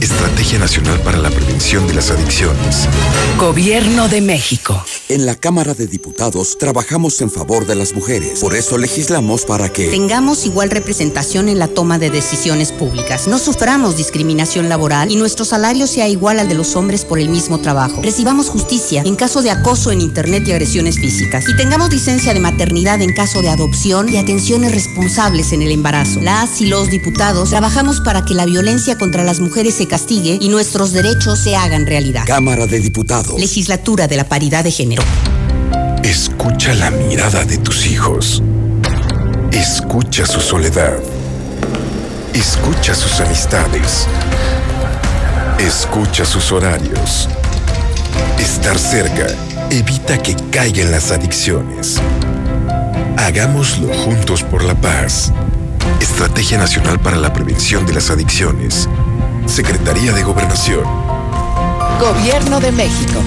Estrategia Nacional para la Prevención de las Adicciones. Gobierno de México. En la Cámara de Diputados trabajamos en favor de las mujeres. Por eso legislamos para que tengamos igual representación en la toma de decisiones públicas. No suframos discriminación laboral y nuestro salario sea igual al de los hombres por el mismo trabajo. Recibamos justicia en caso de acoso en Internet y agresiones físicas. Y tengamos licencia de maternidad en caso de adopción y atenciones responsables en el embarazo. Las y los diputados trabajamos para que la violencia contra las mujeres se castigue y nuestros derechos se hagan realidad. Cámara de Diputados. Legislatura de la Paridad de Género. Escucha la mirada de tus hijos. Escucha su soledad. Escucha sus amistades. Escucha sus horarios. Estar cerca evita que caigan las adicciones. Hagámoslo juntos por la paz. Estrategia Nacional para la Prevención de las Adicciones. Secretaría de Gobernación. Gobierno de México.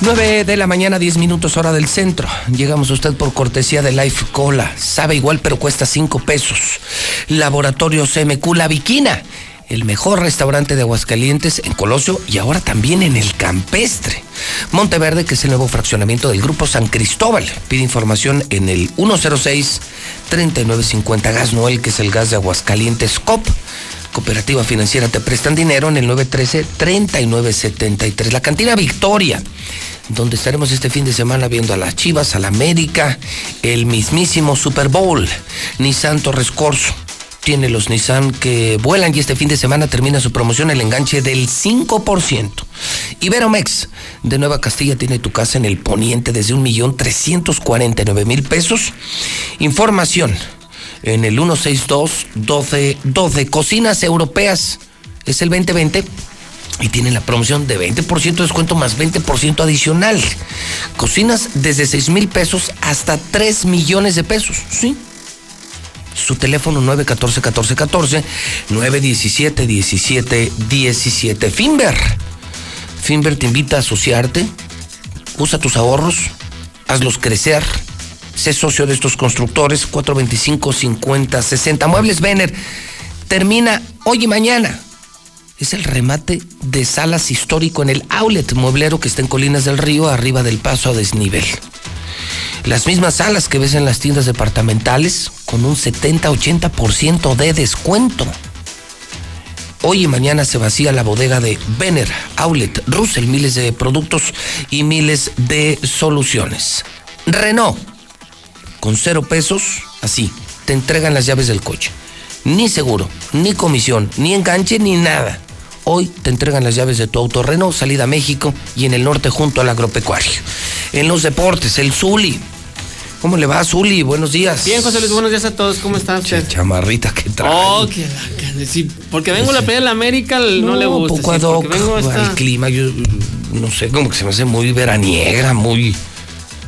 Nueve de la mañana, 10 minutos hora del centro. Llegamos a usted por cortesía de Life Cola. Sabe igual, pero cuesta 5 pesos. Laboratorio CMQ La Viquina el mejor restaurante de Aguascalientes en Colosio y ahora también en el Campestre. Monteverde, que es el nuevo fraccionamiento del Grupo San Cristóbal. Pide información en el 3950. Gas Noel, que es el gas de Aguascalientes COP. Cooperativa Financiera te prestan dinero en el 913-3973. La cantina Victoria, donde estaremos este fin de semana viendo a las Chivas, a la América, el mismísimo Super Bowl. Nissan Torres Corso tiene los Nissan que vuelan y este fin de semana termina su promoción el enganche del 5%. Iberomex de Nueva Castilla tiene tu casa en el poniente desde 1.349.000 pesos. Información en el 162-1212. Cocinas europeas es el 2020 y tienen la promoción de 20% de descuento más 20% adicional. Cocinas desde 6 mil pesos hasta 3 millones de pesos. Sí. Su teléfono 914-1414, 917-1717. Finver. Finver te invita a asociarte. Usa tus ahorros. Hazlos crecer. Sé socio de estos constructores. 425-50-60. Muebles Vener. Termina hoy y mañana es el remate de salas histórico en el outlet mueblero que está en Colinas del Río, arriba del paso a desnivel. Las mismas salas que ves en las tiendas departamentales con un 70-80% de descuento. Hoy y mañana se vacía la bodega de Benner, Outlet, Russell, miles de productos y miles de soluciones. Renault, con cero pesos, así, te entregan las llaves del coche. Ni seguro, ni comisión, ni enganche, ni nada. Hoy te entregan las llaves de tu auto Renault, salida a México y en el norte junto al agropecuario. En los deportes, el Zuli. ¿Cómo le va, Zuli? Buenos días. Bien, José Luis, buenos días a todos. ¿Cómo está usted? Chamarrita que trae. Oh, que la sí, porque vengo a la pelea de la América, no, le gusta. poco sí, ad hoc vengo a esta- al clima, yo no sé, como que se me hace muy veraniega, muy...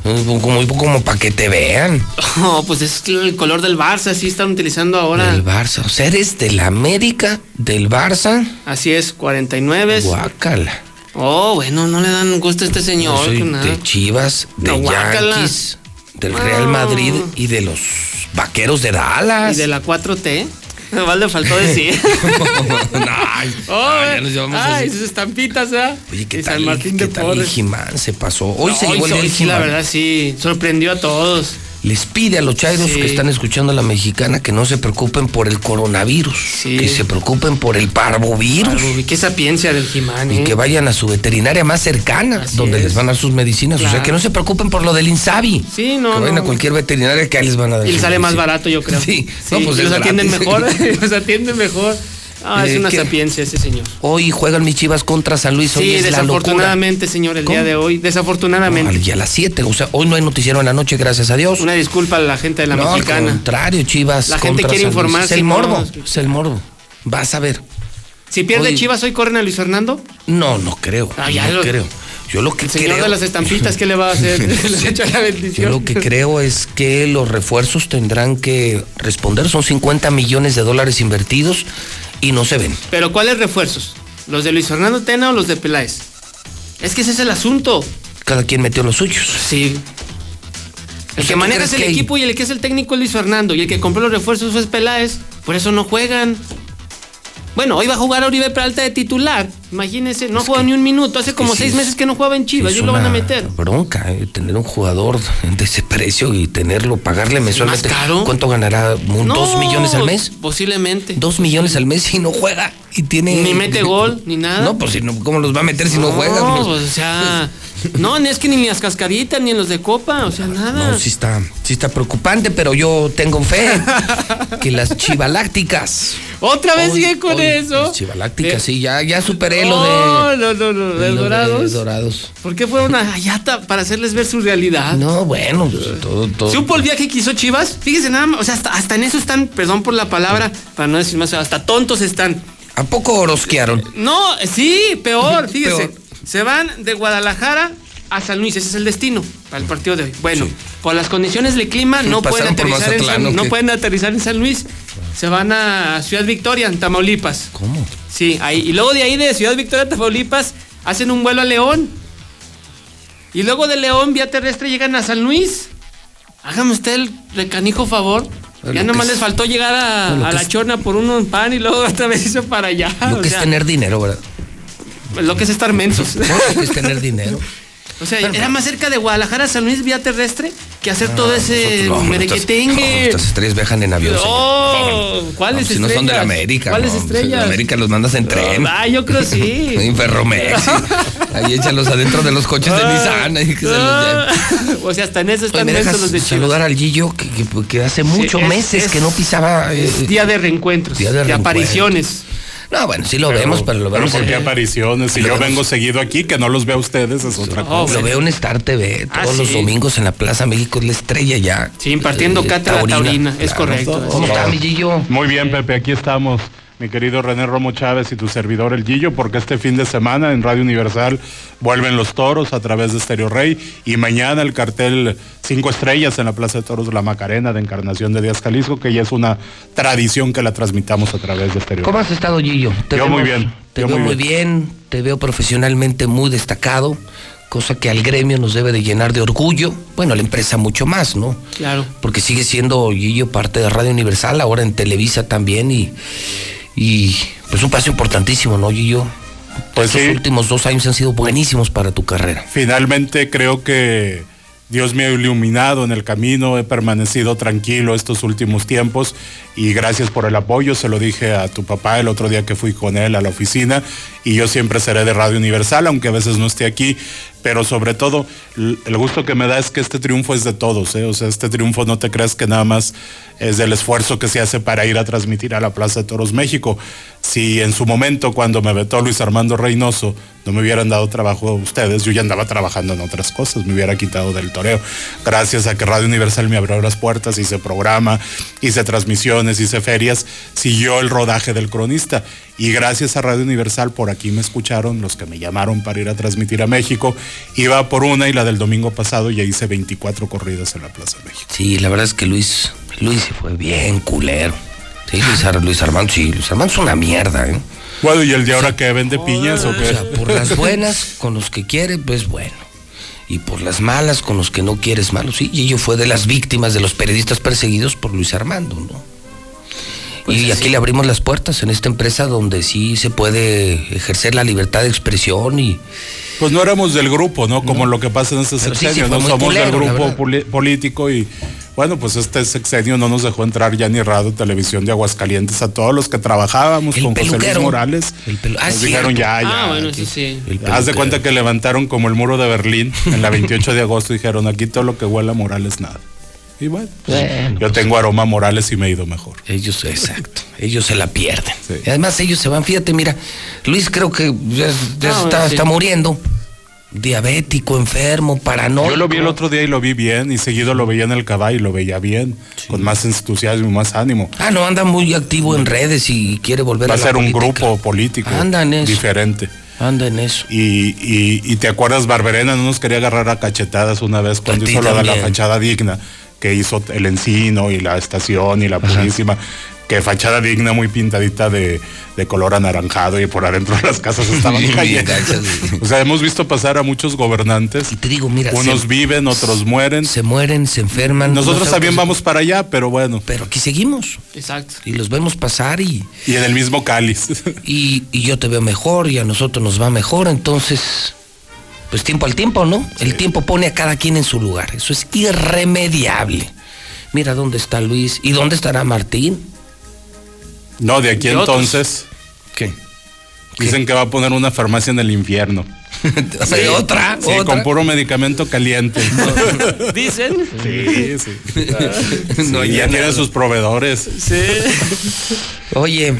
Muy como para que te vean. Oh, pues es el color del Barça, así están utilizando ahora. Del Barça. O sea, eres del América, del Barça. Así es, 49. Guácala. Oh, bueno, no le dan gusto a este señor. soy que nada. de Chivas, de No. Yankees, del Real. Madrid y de los Vaqueros de Dallas. Y de la 4T. Le faltó decir. ay, Oh, ay, ya nos llevamos ay, sus estampitas, ¿ah? Oye, ¿qué Y tal, San Martín qué de tal el se pasó? Hoy No, se llevó el hoy del sí, la verdad, sí. Sorprendió a todos. Les pide a los chairos Sí. que están escuchando a la mexicana que no se preocupen por el coronavirus, que se preocupen por el parvovirus. Y qué sapiencia del Jimán, Y ¿eh? que vayan a su veterinaria más cercana, donde es. les van a dar sus medicinas. O sea, que no se preocupen por lo del Insabi. Sí, no, Que vayan no. a cualquier veterinaria que ahí les van a dar Y les sale más barato, yo creo. Sí, Sí, no, pues los atienden mejor. los atienden mejor. Ah, es Eh, una sapiencia ese señor. Hoy juegan mis chivas contra San Luis. Hoy Sí, es la desafortunadamente, señor, el día de hoy. Desafortunadamente. Y a las 7, o sea, hoy no hay noticiero en la noche, gracias a Dios. Una disculpa a la gente de la no, mexicana. al contrario, Chivas. La gente quiere informarse, Es el no, morbo, es el morbo. Vas a ver. Si pierde Hoy- Chivas, hoy corren a Luis Fernando. No, no creo. Ah, ya no lo- creo. Yo lo que El señor creo. de las estampitas, ¿qué le va a hacer? Le echa la Yo bendición. lo que creo es que los refuerzos tendrán que responder. Son 50 millones de dólares invertidos y no se ven. Pero ¿cuáles refuerzos? ¿Los de Luis Fernando Tena o los de Peláez? Es que ese es el asunto. Cada quien metió los suyos. Sí. El O sea, que ¿tú maneja es el que- equipo y el que es el técnico es Luis Fernando. Y el que compró los refuerzos fue Peláez. Por eso no juegan. Bueno, hoy va a jugar Oribe Peralta de titular. Imagínense, no juega ni un minuto. Hace como seis es- meses que no jugaba en Chivas. Yo lo van a meter. Bronca, eh, tener un jugador de ese precio y tenerlo, pagarle mensualmente. ¿Más caro? ¿Cuánto ganará? ¿Un No, ¿Dos millones al mes? Posiblemente. Dos millones al mes y no juega. Y tiene. Ni mete gol, ni nada. No, pues si no, ¿cómo los va a meter si no, juega? No, Pues, pues, o sea. No, ni es que ni en las cascaditas, ni en los de Copa. O sea, nada. No, sí está, sí está preocupante, pero yo tengo fe que las chivalácticas. Otra vez sigue con hoy, eso. Las chivalácticas, Eh, sí, ya, ya superé no, lo de. no, no, no, de lo Dorados. Dorados. ¿Por qué fueron a Ayata para hacerles ver su realidad? No, bueno, pues, todo, todo. ¿Supo el viaje que hizo Chivas? Fíjese nada más, o sea, hasta, hasta en eso están, perdón por la palabra, para no decir más, hasta tontos están. ¿A poco orosquearon? No, sí, peor, fíjese. Peor. Se van de Guadalajara a San Luis, ese es el destino para el partido de hoy. Bueno, por las condiciones del clima no pueden, aterrizar en San, ¿o no pueden aterrizar en San Luis. Se van a Ciudad Victoria, en Tamaulipas. ¿Cómo? Sí, ahí. Y luego de ahí de Ciudad Victoria, Tamaulipas, hacen un vuelo a León. Y luego de León, vía terrestre, llegan a San Luis. Hágame usted el recanijo favor. Lo ya nomás es- les faltó llegar a, la chorna por un pan y luego otra vez hizo para allá. Lo o que es tener dinero, ¿verdad? Lo que es estar mensos. Lo que es tener dinero. O sea, era más cerca de Guadalajara a San Luis vía terrestre que hacer todo ese No, estas- merequetengue. Estas estrellas viajan en avión. señor. No, ¿cuáles si no estrellas? son de la América. ¿Cuáles estrellas? De la América los mandas en tren. Ah, yo creo sí. En Ferromex. Ahí échalos adentro de los coches de Nissan. ahí que se los lleven. o sea, hasta en eso Oye, están ¿Me mensos dejas los de Chivas. saludar al Gillo que, que- que hace muchos es- meses es- que no pisaba. eh, día de reencuentros, Día de de, reencuentros. apariciones. No, bueno, sí lo vemos, pero lo Pero vemos ¿por qué en- apariciones? Si lo yo vemos- vengo seguido aquí, que no los vea ustedes es otra cosa. Lo veo en Star TV Ah, todos los sí. domingos en la Plaza México, es la estrella ya. Sí, impartiendo Eh, cátedra taurina, es claro. correcto. ¿Cómo está, mi Gillo? Muy bien, Pepe, aquí estamos. Mi querido René Romo Chávez y tu servidor El Gillo, porque este fin de semana en Radio Universal vuelven los toros a través de Stereo Rey y mañana el cartel Cinco Estrellas en la Plaza de Toros de la Macarena de Encarnación de Díaz Jalisco, que ya es una tradición que la transmitamos a través de Stereo ¿Cómo Rey. has estado, Gillo? Yo muy bien, Te yo veo muy muy bien. te veo profesionalmente muy destacado, cosa que al gremio nos debe de llenar de orgullo. Bueno, a la empresa mucho más, ¿no? Claro. Porque sigue siendo Gillo parte de Radio Universal, ahora en Televisa también y, y pues un paso importantísimo, ¿no, Gillo? Pues Estos sí. últimos dos años han sido buenísimos para tu carrera. Finalmente creo que Dios me ha iluminado en el camino, he permanecido tranquilo estos últimos tiempos y gracias por el apoyo, se lo dije a tu papá el otro día que fui con él a la oficina y yo siempre seré de Radio Universal, aunque a veces no esté aquí, pero sobre todo el gusto que me da es que este triunfo es de todos, ¿eh? o sea, este triunfo no te creas que nada más es del esfuerzo que se hace para ir a transmitir a la Plaza de Toros México. Si en su momento, cuando me vetó Luis Armando Reynoso, no me hubieran dado trabajo ustedes, yo ya andaba trabajando en otras cosas, me hubiera quitado del toreo. Gracias a que Radio Universal me abrió las puertas, hice programa, hice transmisiones, hice ferias, siguió el rodaje del cronista. Y gracias a Radio Universal, por aquí me escucharon los que me llamaron para ir a transmitir a México. Iba por una y la del domingo pasado ya hice 24 corridas en la Plaza de México. Sí, la verdad es que Luis, Luis se fue bien culero. Sí, Luis, Ar- Luis Armando, sí, Luis Armando es una mierda, ¿eh? Bueno, ¿y el de ahora que vende piñas o O qué? sea, por las buenas, con los que quiere, pues bueno. Y por las malas, con los que no quieres malos. Sí, y ello fue de las víctimas de los periodistas perseguidos por Luis Armando, ¿no? y aquí le abrimos las puertas en esta empresa donde sí se puede ejercer la libertad de expresión y Pues no éramos del grupo, ¿no? Como lo que pasa en este Pero sí, sí, sexenio, no somos culero, del grupo político y bueno, pues este sexenio no nos dejó entrar ya ni Radio Televisión de Aguascalientes a todos los que trabajábamos con José Luis. Morales. ah, nos cierto. dijeron ya, ya. Ah, bueno, aquí. eso sí. Haz de cuenta que levantaron como el muro de Berlín en la 28 de agosto y dijeron aquí todo lo que huela a Morales nada. Y bueno, pues, Bueno, yo tengo aroma a Morales y me he ido mejor. Ellos, exacto, ellos se la pierden. Además ellos se van, fíjate, mira, Luis creo que ya, ya Ah, está, sí. está muriendo. Diabético, enfermo, paranoico. Yo lo vi el otro día y lo vi bien y seguido lo veía en el caballo y lo veía bien, con más entusiasmo y más ánimo. Ah, no, anda muy activo en redes y quiere volver Va a ser un grupo político Anda en eso. diferente. Anda en eso. Y, y, y te acuerdas, Barberena no nos quería agarrar a cachetadas una vez cuando hizo lo de la fachada digna, que hizo el encino y la estación y la purísima. Que fachada digna muy pintadita de, de color anaranjado y por adentro de las casas estaban cayendo. O sea, hemos visto pasar a muchos gobernantes. Y te digo, mira, Unos se- viven, otros mueren. Se mueren, se enferman. Nosotros no también vamos para allá, pero bueno. Pero aquí seguimos. Exacto. Y los vemos pasar y, Y en el mismo cáliz. y, y yo te veo mejor y a nosotros nos va mejor, entonces, pues tiempo al tiempo, ¿no? El tiempo pone a cada quien en su lugar, eso es irremediable. Mira dónde está Luis y dónde estará Martín. No, de aquí otros. entonces. ¿Qué? Dicen que va a poner una farmacia en el infierno. Sí, otra, Sí, otra. con puro medicamento caliente. Dicen. Sí, sí. No, Sí, ya ya tienen nada. sus proveedores. Sí. Oye,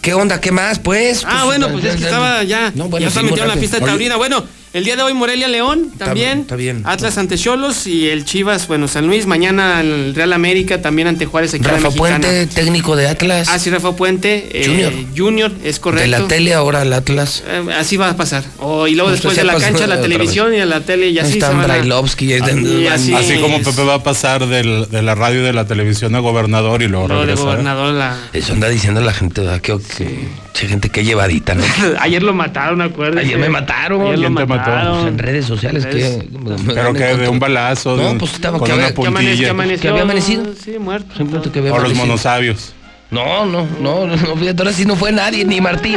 ¿qué onda? ¿Qué más, pues? Ah, bueno, pues es que estaba ya. No, bueno, ya está metido en la pista Oye. taurina. Bueno, el día de hoy Morelia León también. está bien. Atlas ante Cholos y el Chivas, bueno, San Luis. Mañana el Real América también ante Juárez aquí la Rafa. Puente, técnico de Atlas. Ah, sí, Rafa Puente. eh, Junior. Junior, es correcto. De la tele ahora al Atlas. Eh, así va a pasar. O, y luego No, después de la cancha, la televisión y a la tele y así a- Brailovsky, así, Así como. Pepe va a pasar del- de la radio y de la televisión a gobernador y luego de regresar. gobernador la... Eso anda diciendo la gente, ¿verdad? Que, que, che, gente que llevadita, ¿no? Ayer lo mataron, acuérdate. Ayer me mataron. Ayer lo ¿Quién te mató? Mataron. Pues en redes sociales que... Pero que de un balazo, de No, un- pues estaba con que una había- que puntilla. ¿Que había amanecido? Sí, muerto. Simplemente que había O los monosabios. No, no, no, no, fíjate, ahora sí no fue nadie, ni Martín.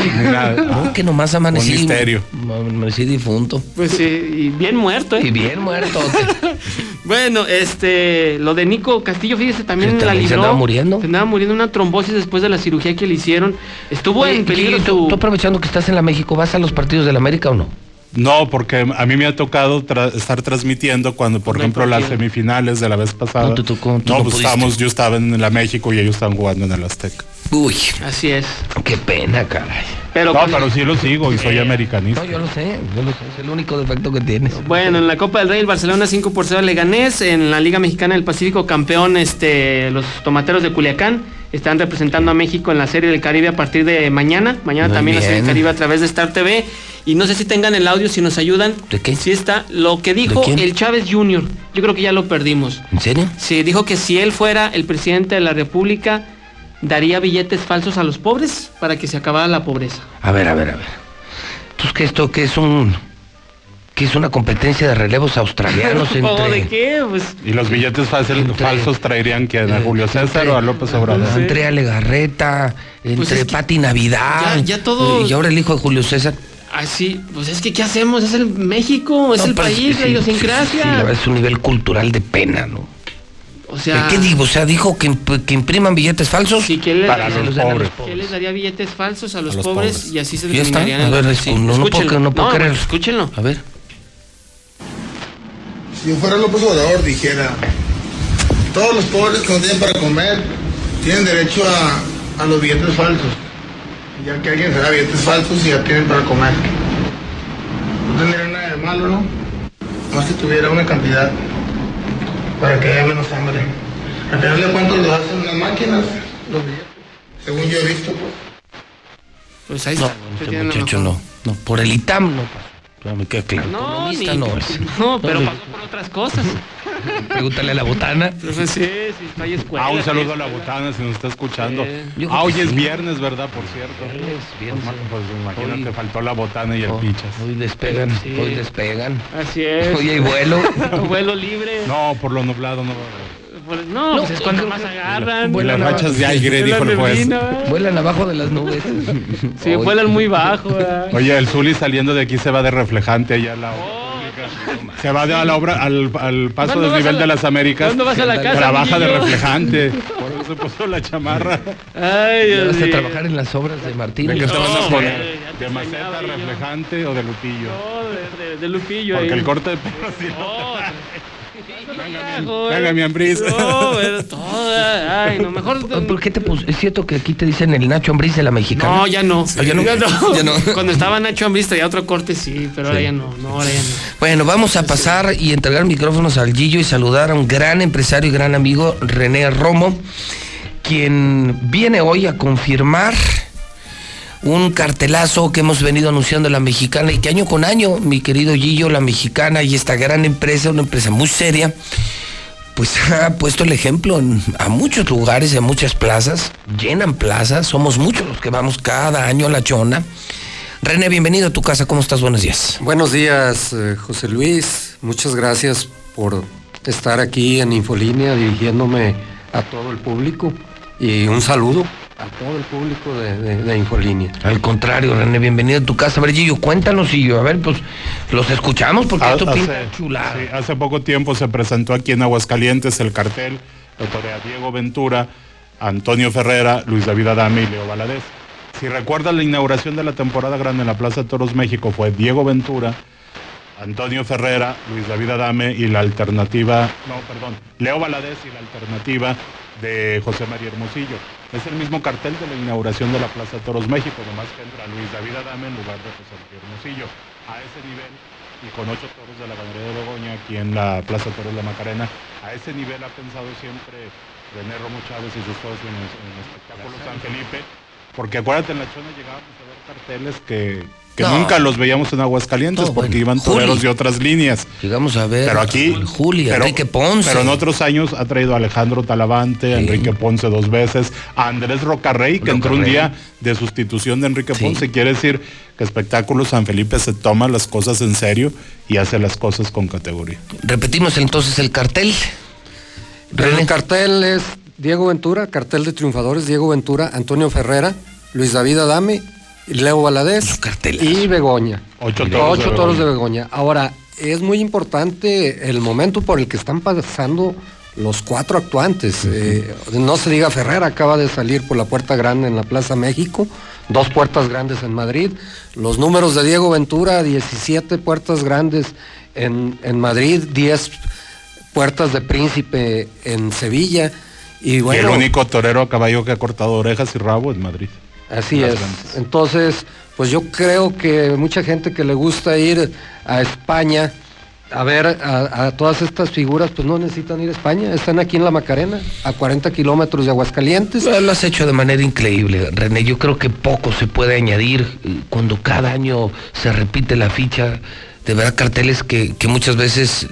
No, que nomás amanecí. Un misterio. Amanecí difunto. Pues sí, y bien muerto, ¿eh? Y bien muerto. bueno, este, lo de Nico Castillo, fíjese, también la también se libró. andaba muriendo. Se andaba muriendo una trombosis después de la cirugía que le hicieron. Estuvo Oye, en peligro tú aprovechando que estás en la México, ¿vas a los partidos de la América o no? No, porque a mí me ha tocado tra- estar transmitiendo cuando, por No ejemplo, las semifinales de la vez pasada. No te tocó, no, pues estábamos, yo estaba en la México y ellos estaban jugando en el Azteca. Uy, Así es. qué pena, caray. Pero no, con- pero sí lo sigo y soy americanista. No, yo lo sé, yo lo sé, es el único defecto que tienes. Bueno, en la Copa del Rey el Barcelona 5 por 0 le Leganés, en la Liga Mexicana del Pacífico campeón este los Tomateros de Culiacán están representando a México en la Serie del Caribe a partir de mañana, mañana Muy también la Serie del. Caribe a través de Star TV y no sé si tengan el audio si nos ayudan. ¿De qué? Si está lo que dijo el Chávez Jr. Yo creo que ya lo perdimos. ¿En serio? Sí, dijo que si él fuera el presidente de la República daría billetes falsos a los pobres para que se acabara la pobreza. A ver, a ver, a ver. Entonces, ¿qué esto qué es un que es una competencia de relevos australianos ¿O de entre qué? Pues Y los billetes fácil- falsos traerían que a Julio César o a López Obrador. entre Ale Garreta, entre Pues que Pati Navidad, ya- ya todo- y ahora el hijo de Julio César. Así, pues es que ¿qué hacemos? Es el México, es No, el país, sí, la idiosincrasia. Sí, la verdad es un nivel cultural de pena, ¿no? o sea, ¿Qué digo? O sea, dijo que, que impriman billetes falsos Sí, que él les- para los pobres. él les daría billetes falsos a los, los pobres, pobres. y así se Ya está. eliminarían. A ver, el- es- no- no puedo no puedo creer. escúchenlo. A ver. Si yo fuera López Obrador, dijera, todos los pobres que no tienen para comer tienen derecho a, a los billetes falsos. Ya que alguien se da billetes falsos y ya tienen para comer. No tendría nada de malo, ¿no? Más si tuviera una cantidad para que haya menos hambre. Al final de cuentas lo hacen las máquinas, los billetes. Según yo he visto, pues. Pues ahí No, está. Este la muchacho no. No, por el ITAM no. Ya me queda claro. No, no es. no, pero pasó por otras cosas. Pregúntale a la botana. Pues sí, sí, está ahí escuela. Ah, un saludo a la botana si nos está escuchando. Ah, hoy que es sí. viernes, ¿verdad? Por cierto. viernes. Pues, imagínate, Hoy- faltó la botana y el pichas. Hoy despegan, Sí. hoy despegan. Así es. Hoy hay vuelo. vuelo libre. No, por lo nublado no va a Pues, no, No, pues es cuando más que- agarran. Y las rachas de aire, Es dijo el juez. Vuelan abajo de las nubes. Sí, vuelan muy bajo. ¿verdad? Oye, el Zuli saliendo de aquí se va de reflejante allá a la obra pública. Se va de a la obra al, al paso ¿Cuándo del nivel la- de las Américas. cuándo vas a la casa, Trabaja de reflejante. Por eso se puso la chamarra. Ay, Dios vas a trabajar en las obras de Martín. ¿De qué te vas a No, poner? ¿De maceta, reflejante o de lupillo? No, de, de- de Lupillo Porque ahí. el corte de pelo sí. Viejo, Venga, mi Ambriz. No, pero toda. Ay, no, mejor. ¿Por qué te pus- Es cierto que aquí te dicen el Nacho Ambriz de la mexicana. No, ya no. Ah, ya no. Ya no. Cuando estaba Nacho visto ya otro corte, sí, pero ahora ya no. No, ahora ya no. Bueno, vamos a pasar y entregar micrófonos al Gillo y saludar a un gran empresario y gran amigo, René Romo, quien viene hoy a confirmar un cartelazo que hemos venido anunciando la mexicana y que año con año, mi querido Gillo, la mexicana y esta gran empresa, una empresa muy seria, pues ha puesto el ejemplo en- a muchos lugares, en muchas plazas, llenan plazas, somos muchos los que vamos cada año a la chona. René, bienvenido a tu casa, ¿cómo estás? Buenos días. Buenos días, eh, José Luis. Muchas gracias por estar aquí en Infolínea dirigiéndome a todo el público y un saludo a todo el público de, de- de Infolínea. Al contrario, René, bienvenido a tu casa. A ver, Gillo, cuéntanos, Gillo. A ver, pues los escuchamos porque Ha- esto hace, pinta chulada. sí, hace poco tiempo se presentó aquí en Aguascalientes el cartel, autorea Diego Ventura, Antonio Ferrera, Luis David Adame y Leo Valadez. Si recuerdas la inauguración de la temporada grande en la Plaza Toros México fue Diego Ventura, Antonio Ferrera, Luis David Adame y la alternativa, no, perdón, Leo Valadez y la alternativa de José María Hermosillo. Es el mismo cartel de la inauguración de la Plaza Toros México, nomás que entra Luis David Adame en lugar de José María Hermosillo. A ese nivel, y con ocho toros de la ganadería de Begoña aquí en la Plaza Toros La Macarena, a ese nivel ha pensado siempre René Romo Chávez y sus socios en, en espectáculos San Felipe, porque acuérdate, en la chona llegábamos a ver carteles que, que No. nunca los veíamos en Aguascalientes No, porque bueno, iban toreros Juli. de otras líneas. Llegamos a ver Pero aquí, a Julia, pero, Enrique Ponce. pero en otros años ha traído a Alejandro Talavante, a Enrique Ponce dos veces, a Andrés Rocarrey, que entró un día de sustitución de Enrique Sí. Ponce. Quiere decir que Espectáculos San Felipe se toma las cosas en serio y hace las cosas con categoría. Repetimos entonces el cartel. El cartel es Diego Ventura, cartel de triunfadores, Diego Ventura, Antonio Ferrera, Luis David Adame, Leo Valadez y Begoña. Ocho Y toros de ocho toros de Begoña. Begoña. Ahora, es muy importante el momento por el que están pasando los cuatro actuantes. Eh, no se diga Ferrera, acaba de salir por la puerta grande en la Plaza México, dos puertas grandes en Madrid. Los números de Diego Ventura, 17 puertas grandes en, en Madrid, 10 puertas de príncipe en Sevilla. Y y bueno, el único torero a caballo que ha cortado orejas y rabo en Madrid. Así es. grandes. Entonces, pues yo creo que mucha gente que le gusta ir a España a ver a, a todas estas figuras, pues no necesitan ir a España, están aquí en la Macarena, a 40 kilómetros de Aguascalientes. Lo has hecho de manera increíble, René. Yo creo que poco se puede añadir eh, cuando cada año se repite la ficha. De verdad, carteles que, que muchas veces eh,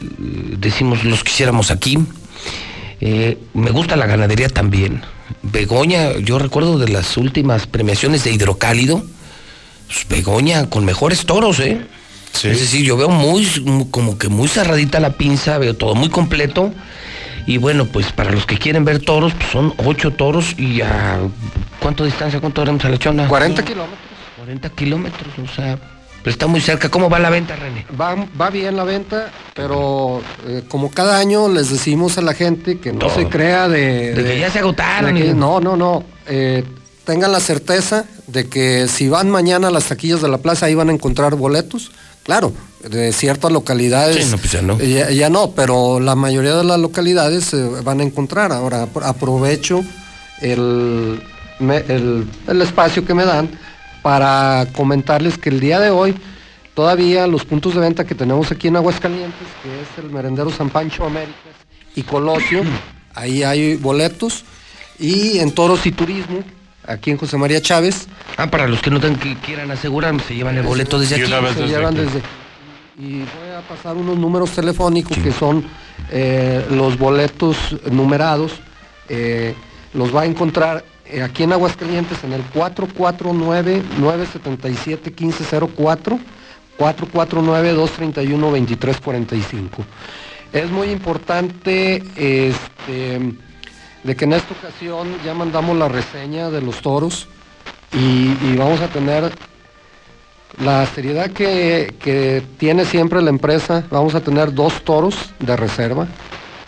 decimos los quisiéramos aquí. Eh, me gusta la ganadería también. Begoña, yo recuerdo de las últimas premiaciones de Hidrocálido, pues, Begoña con mejores toros, ¿eh? Es decir, yo veo muy, muy- como que muy cerradita la pinza, veo todo muy completo. Y bueno, pues para los que quieren ver toros, pues son ocho toros y a ¿cuánto distancia? ¿Cuánto haremos a la chona? 40 kilómetros. 40 kilómetros, o sea, pero está muy cerca. ¿Cómo va la venta, René? Va, va bien la venta, pero eh, como cada año les decimos a la gente que no se crea de... De que ya se agotaron de que- y- no, no, no. eh, tengan la certeza de que si van mañana a las taquillas de la plaza, ahí van a encontrar boletos. Claro, de ciertas localidades Sí, no, pues ya no. Ya, ya no, pero la mayoría de las localidades eh, van a encontrar. Ahora apro- aprovecho el, me- el, el espacio que me dan para comentarles que el día de hoy todavía los puntos de venta que tenemos aquí en Aguascalientes, que es el Merendero San Pancho Américas y Colosio, ahí hay boletos. Y en Toros y Turismo, aquí en José María Chávez. Ah, para los que no tengan que quieran asegurar, se llevan el boleto desde aquí. se desde llevan aquí. desde y voy a pasar unos números telefónicos que son eh, los boletos numerados. eh, los va a encontrar eh, aquí en Aguascalientes en el 449-977-1504, 449-231-2345. Es muy importante este, de que en esta ocasión ya mandamos la reseña de los toros y, vamos a tener la seriedad que, que tiene siempre la empresa, vamos a tener dos toros de reserva,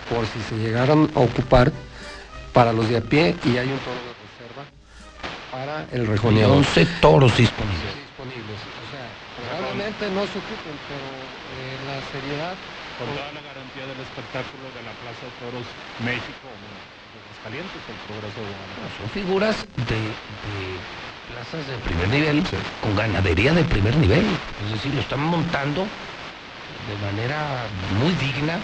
por si se llegaran a ocupar para los de a pie, y hay un toro para el rejoneador. 11 toros disponibles. disponibles. O sea, probablemente no se ocupen, pero eh, la seriedad... Con toda la garantía del espectáculo de la Plaza de Toros México de Aguascalientes, el Progreso de Guadalajara. Son figuras de, de plazas de primer nivel, con ganadería de primer nivel. Es decir, lo están montando de manera muy digna,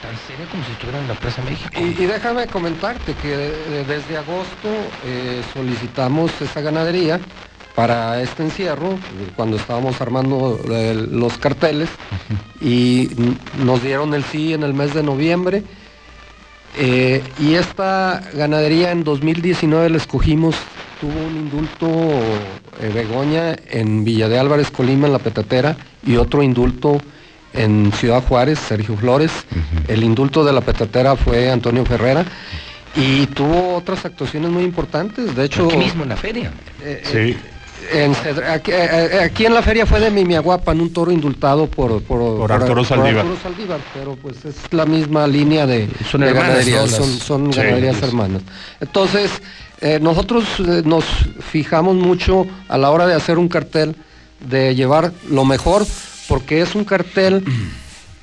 tan seria como si estuvieran en la Plaza México. Y, y déjame comentarte que eh, desde agosto eh, solicitamos esa ganadería para este encierro, cuando estábamos armando eh, los carteles, y nos dieron el sí en el mes de noviembre. Eh, y esta ganadería en 2019 la escogimos, tuvo un indulto eh, Begoña en Villa de Álvarez, Colima, en La Petatera, y otro indulto en Ciudad Juárez, Sergio Flores. El indulto de La Petatera fue Antonio Ferrera. Y tuvo otras actuaciones muy importantes, de hecho... Aquí mismo en la feria. eh, Sí. en aquí, eh, eh, aquí en la feria fue de Mimiaguapan, un toro indultado por, por, Arturo Saldívar. Arturo Saldívar, pero pues es la misma línea de, Son de hermanas, ganadería, ¿no? son, Las- son Sí, ganaderías sí. hermanas. Entonces, eh, nosotros eh, nos fijamos mucho a la hora de hacer un cartel, de llevar lo mejor, porque es un cartel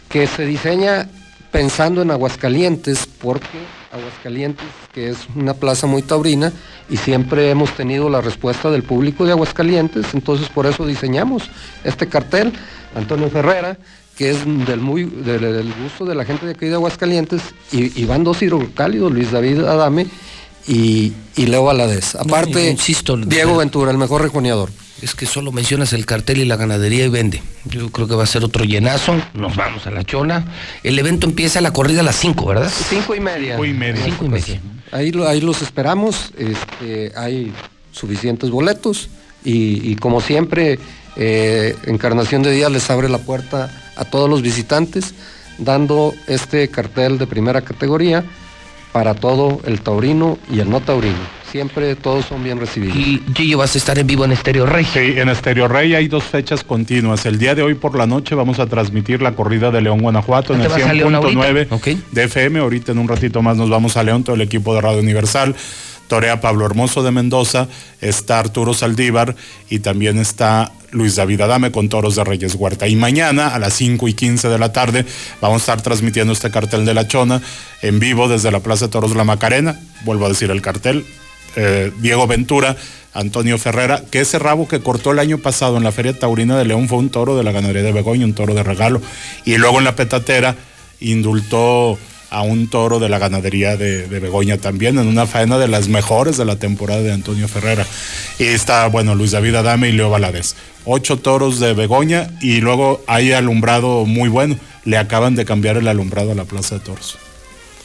que se diseña pensando en Aguascalientes, porque Aguascalientes, que es una plaza muy taurina, y siempre hemos tenido la respuesta del público de Aguascalientes, entonces por eso diseñamos este cartel. Antonio Ferrera, que es del, muy, del, del gusto de la gente de aquí de Aguascalientes, y, y van dos hidrocálidos, Luis David Adame y, y Leo Valadez. Aparte, insisto, Diego Ventura, el mejor rejoneador. Es que solo mencionas el cartel y la ganadería y vende. Yo creo que va a ser otro llenazo. Nos vamos a la chona. El evento empieza la corrida a las 5, ¿verdad? Cinco y media. Cinco y media. Cinco y media. Ahí, lo- ahí los esperamos, este, hay suficientes boletos y, y como siempre, eh, Encarnación de Día les abre la puerta a todos los visitantes, dando este cartel de primera categoría para todo el taurino y el no taurino. Siempre todos son bien recibidos. Y Gillo, vas a estar en vivo en Estéreo Rey. Sí, en Estéreo Rey hay dos fechas continuas. El día de hoy por la noche vamos a transmitir la corrida de León, Guanajuato, en ¿Te el vas a León 100.9 ahorita? Ok. de FM. Ahorita en un ratito más nos vamos a León, todo el equipo de Radio Universal. Torea Pablo Hermoso de Mendoza, está Arturo Saldívar y también está Luis David Adame con Toros de Reyes Huerta. Y mañana a las 5 y 15 de la tarde vamos a estar transmitiendo este cartel de la Chona en vivo desde la Plaza Toros La Macarena. Vuelvo a decir el cartel. Eh, Diego Ventura, Antonio Ferrera, que ese rabo que cortó el año pasado en la Feria Taurina de León fue un toro de la ganadería de Begoña, un toro de regalo. Y luego en la petatera indultó a un toro de la ganadería de, de Begoña también, en una faena de las mejores de la temporada de Antonio Ferrera. Y está, bueno, Luis David Adame y Leo Valadez. Ocho toros de Begoña y luego hay alumbrado muy bueno. Le acaban de cambiar el alumbrado a la Plaza de Toros.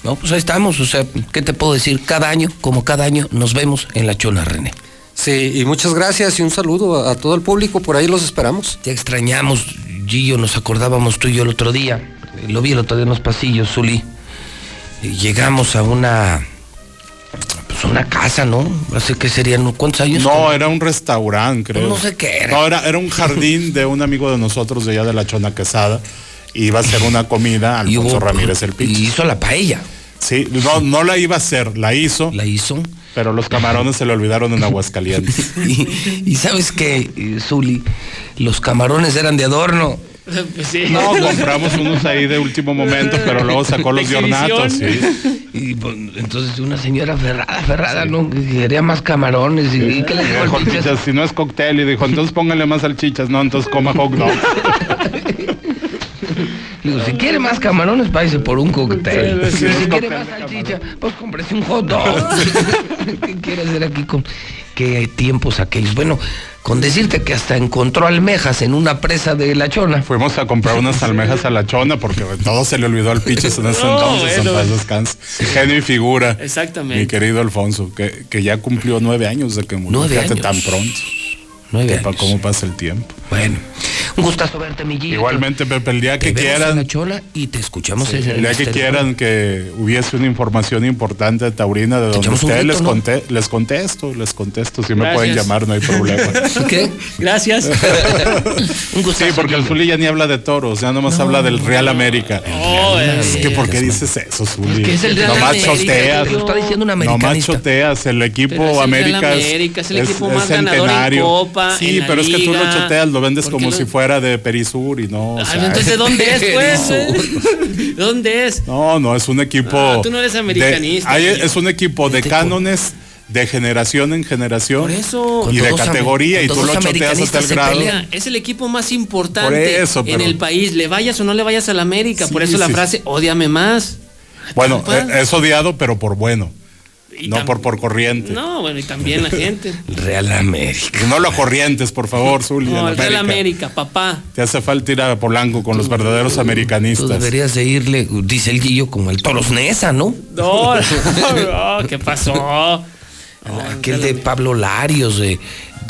No, pues ahí estamos. O sea, ¿qué te puedo decir? Cada año, como cada año, nos vemos en la Chona René. Sí, y muchas gracias y un saludo a, a todo el público. Por ahí los esperamos. Te extrañamos, Gillo, nos acordábamos tú y yo el otro día. Lo vi el otro día en los pasillos, Zuli. Llegamos a una. Pues una casa, ¿no? Hace que serían. ¿Cuántos años? No, era un restaurante, creo. No sé qué era. No, era, era un jardín de un amigo de nosotros de allá de la Chona Quesada. Iba a hacer una comida, Alfonso hubo- Ramírez el Pichi. Y hizo la paella. Sí, no, no la iba a hacer, la hizo. La hizo. Pero los camarones se le olvidaron en Aguascalientes. Y, y sabes qué, Zuli, los camarones eran de adorno. Pues sí. No, compramos unos ahí de último momento, pero luego sacó los de ornato, sí. Y pues, entonces una señora ferrada, ferrada, ¿no? Que quería más camarones. ¿Y, y qué le dijo al Dijo, Pichas? "Chichas, si no es cóctel, y dijo, entonces pónganle más salchichas, no, entonces coma hot dog. Le digo, si quiere más camarones, váyase por un cóctel. Sí, sí, si quiere más salchicha, pues cómprese un hot dog. ¿Qué quiere hacer aquí con qué tiempos aquellos? Bueno, con decirte que hasta encontró almejas en una presa de la chona. Fuimos a comprar unas almejas a la chona porque todo se le olvidó al Pichas en ese No, entonces, en bueno. paz descanse. Genio y figura. Exactamente. Mi querido Alfonso, que, que ya cumplió nueve años de que murió. Nueve Fíjate años. tan pronto. Nueve pa- ¿Cómo pasa el tiempo? Bueno, un gustazo verte, mi Gillo. Igualmente, Pepe, el día Te que en quieran. la chola y te escuchamos Sí, en el día que quieran que hubiese una información importante de Taurina de donde ustedes les, ¿no? conté, les contesto, les contesto. Si me pueden llamar, no hay problema. ¿Qué? Gracias. Un gustazo. Sí, porque el Zuli ya ni habla de toros, ya nomás habla del Real América. Oh, es que, ¿por qué América, dices eso, Zuli? es el Real nomás América, choteas. lo está diciendo un Nomás choteas. El equipo Pero es el América, es- América, es el equipo es más ganador en centenario. Copa, Sí, en la pero es que tú lo choteas, lo vendes ¿Por como si lo- de Perisur y no. o sea, entonces, ¿de dónde es, pues? ¿Dónde es? No, no, es un equipo. Ah, tú no eres de- americanista, hay- es un equipo de cánones de generación en generación. Por eso. Y de categoría, y tú lo choteas hasta el grado. es el equipo más importante Por eso, en el país. Le vayas o no le vayas a la América. Por Sí, eso la frase, ódiame más. Bueno, Pues. eh, es odiado, pero por bueno. Y No por, por corriente. No, bueno, y también la gente. Real América. No lo corrientes, por favor, Zuli. No, Real América. Papá. Te hace falta ir a Polanco con los verdaderos Tú americanistas. deberías de irle, dice el Guillo, como el Toros Nesa, ¿no? No, no, no, ¿qué pasó? Aquel de Pablo Larios, de,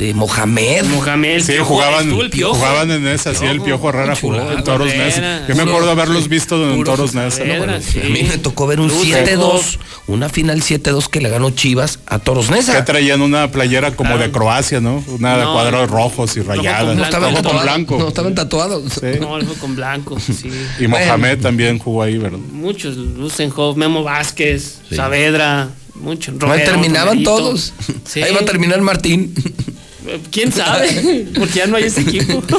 de Mohamed. Mohamed, el Sí, Piojo, jugaban, estuvo el Piojo. jugaban en esa, sí, el Piojo Herrera jugó en Toros Nesa. Yo me acuerdo haberlos visto en Toros Nesa. ¿no? Herrera, Bueno, sí. A mí me tocó ver un Luz 7-2, una final 7-2 que le ganó Chivas a Toros Que Nesa. traían una playera como de Croacia, ¿no? Una de No, cuadros rojos y rayadas. No estaban con tatuados. blanco. No estaban tatuados. Sí. No, fue con blanco, sí. Y Mohamed también jugó ahí, ¿verdad? Muchos, Lusenhoff, Memo Vázquez, Saavedra, Romero, terminaban Romerito. todos. Sí. Ahí va a terminar Martín. ¿Quién sabe? Porque ya no hay ese equipo.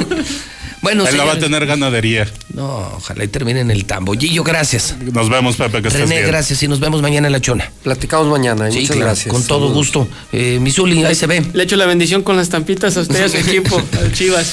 Bueno, Él no va a tener ganadería. No, ojalá y termine en el tambo. Gillo, gracias. Nos vemos, Pepe, que estés René, bien. gracias y nos vemos mañana en la chona. Platicamos mañana. Sí, muchas claro, gracias. con todo Saludos. gusto. Eh, Misuli, ahí se ve. Le echo la bendición con las estampitas a usted y a su equipo, a Chivas.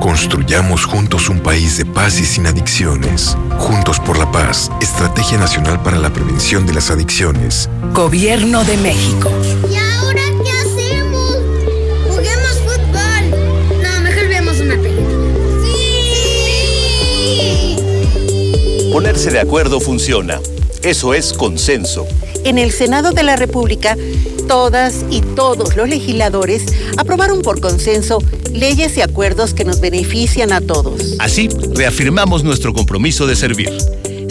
Construyamos juntos un país de paz y sin adicciones. Juntos por la paz, Estrategia Nacional para la Prevención de las Adicciones. Gobierno de México. ¿Y ahora qué hacemos? Juguemos fútbol. No, mejor veamos una película. ¡Sí! Ponerse de acuerdo funciona. Eso es consenso. En el Senado de la República, todas y todos los legisladores aprobaron por consenso leyes y acuerdos que nos benefician a todos. Así, reafirmamos nuestro compromiso de servir.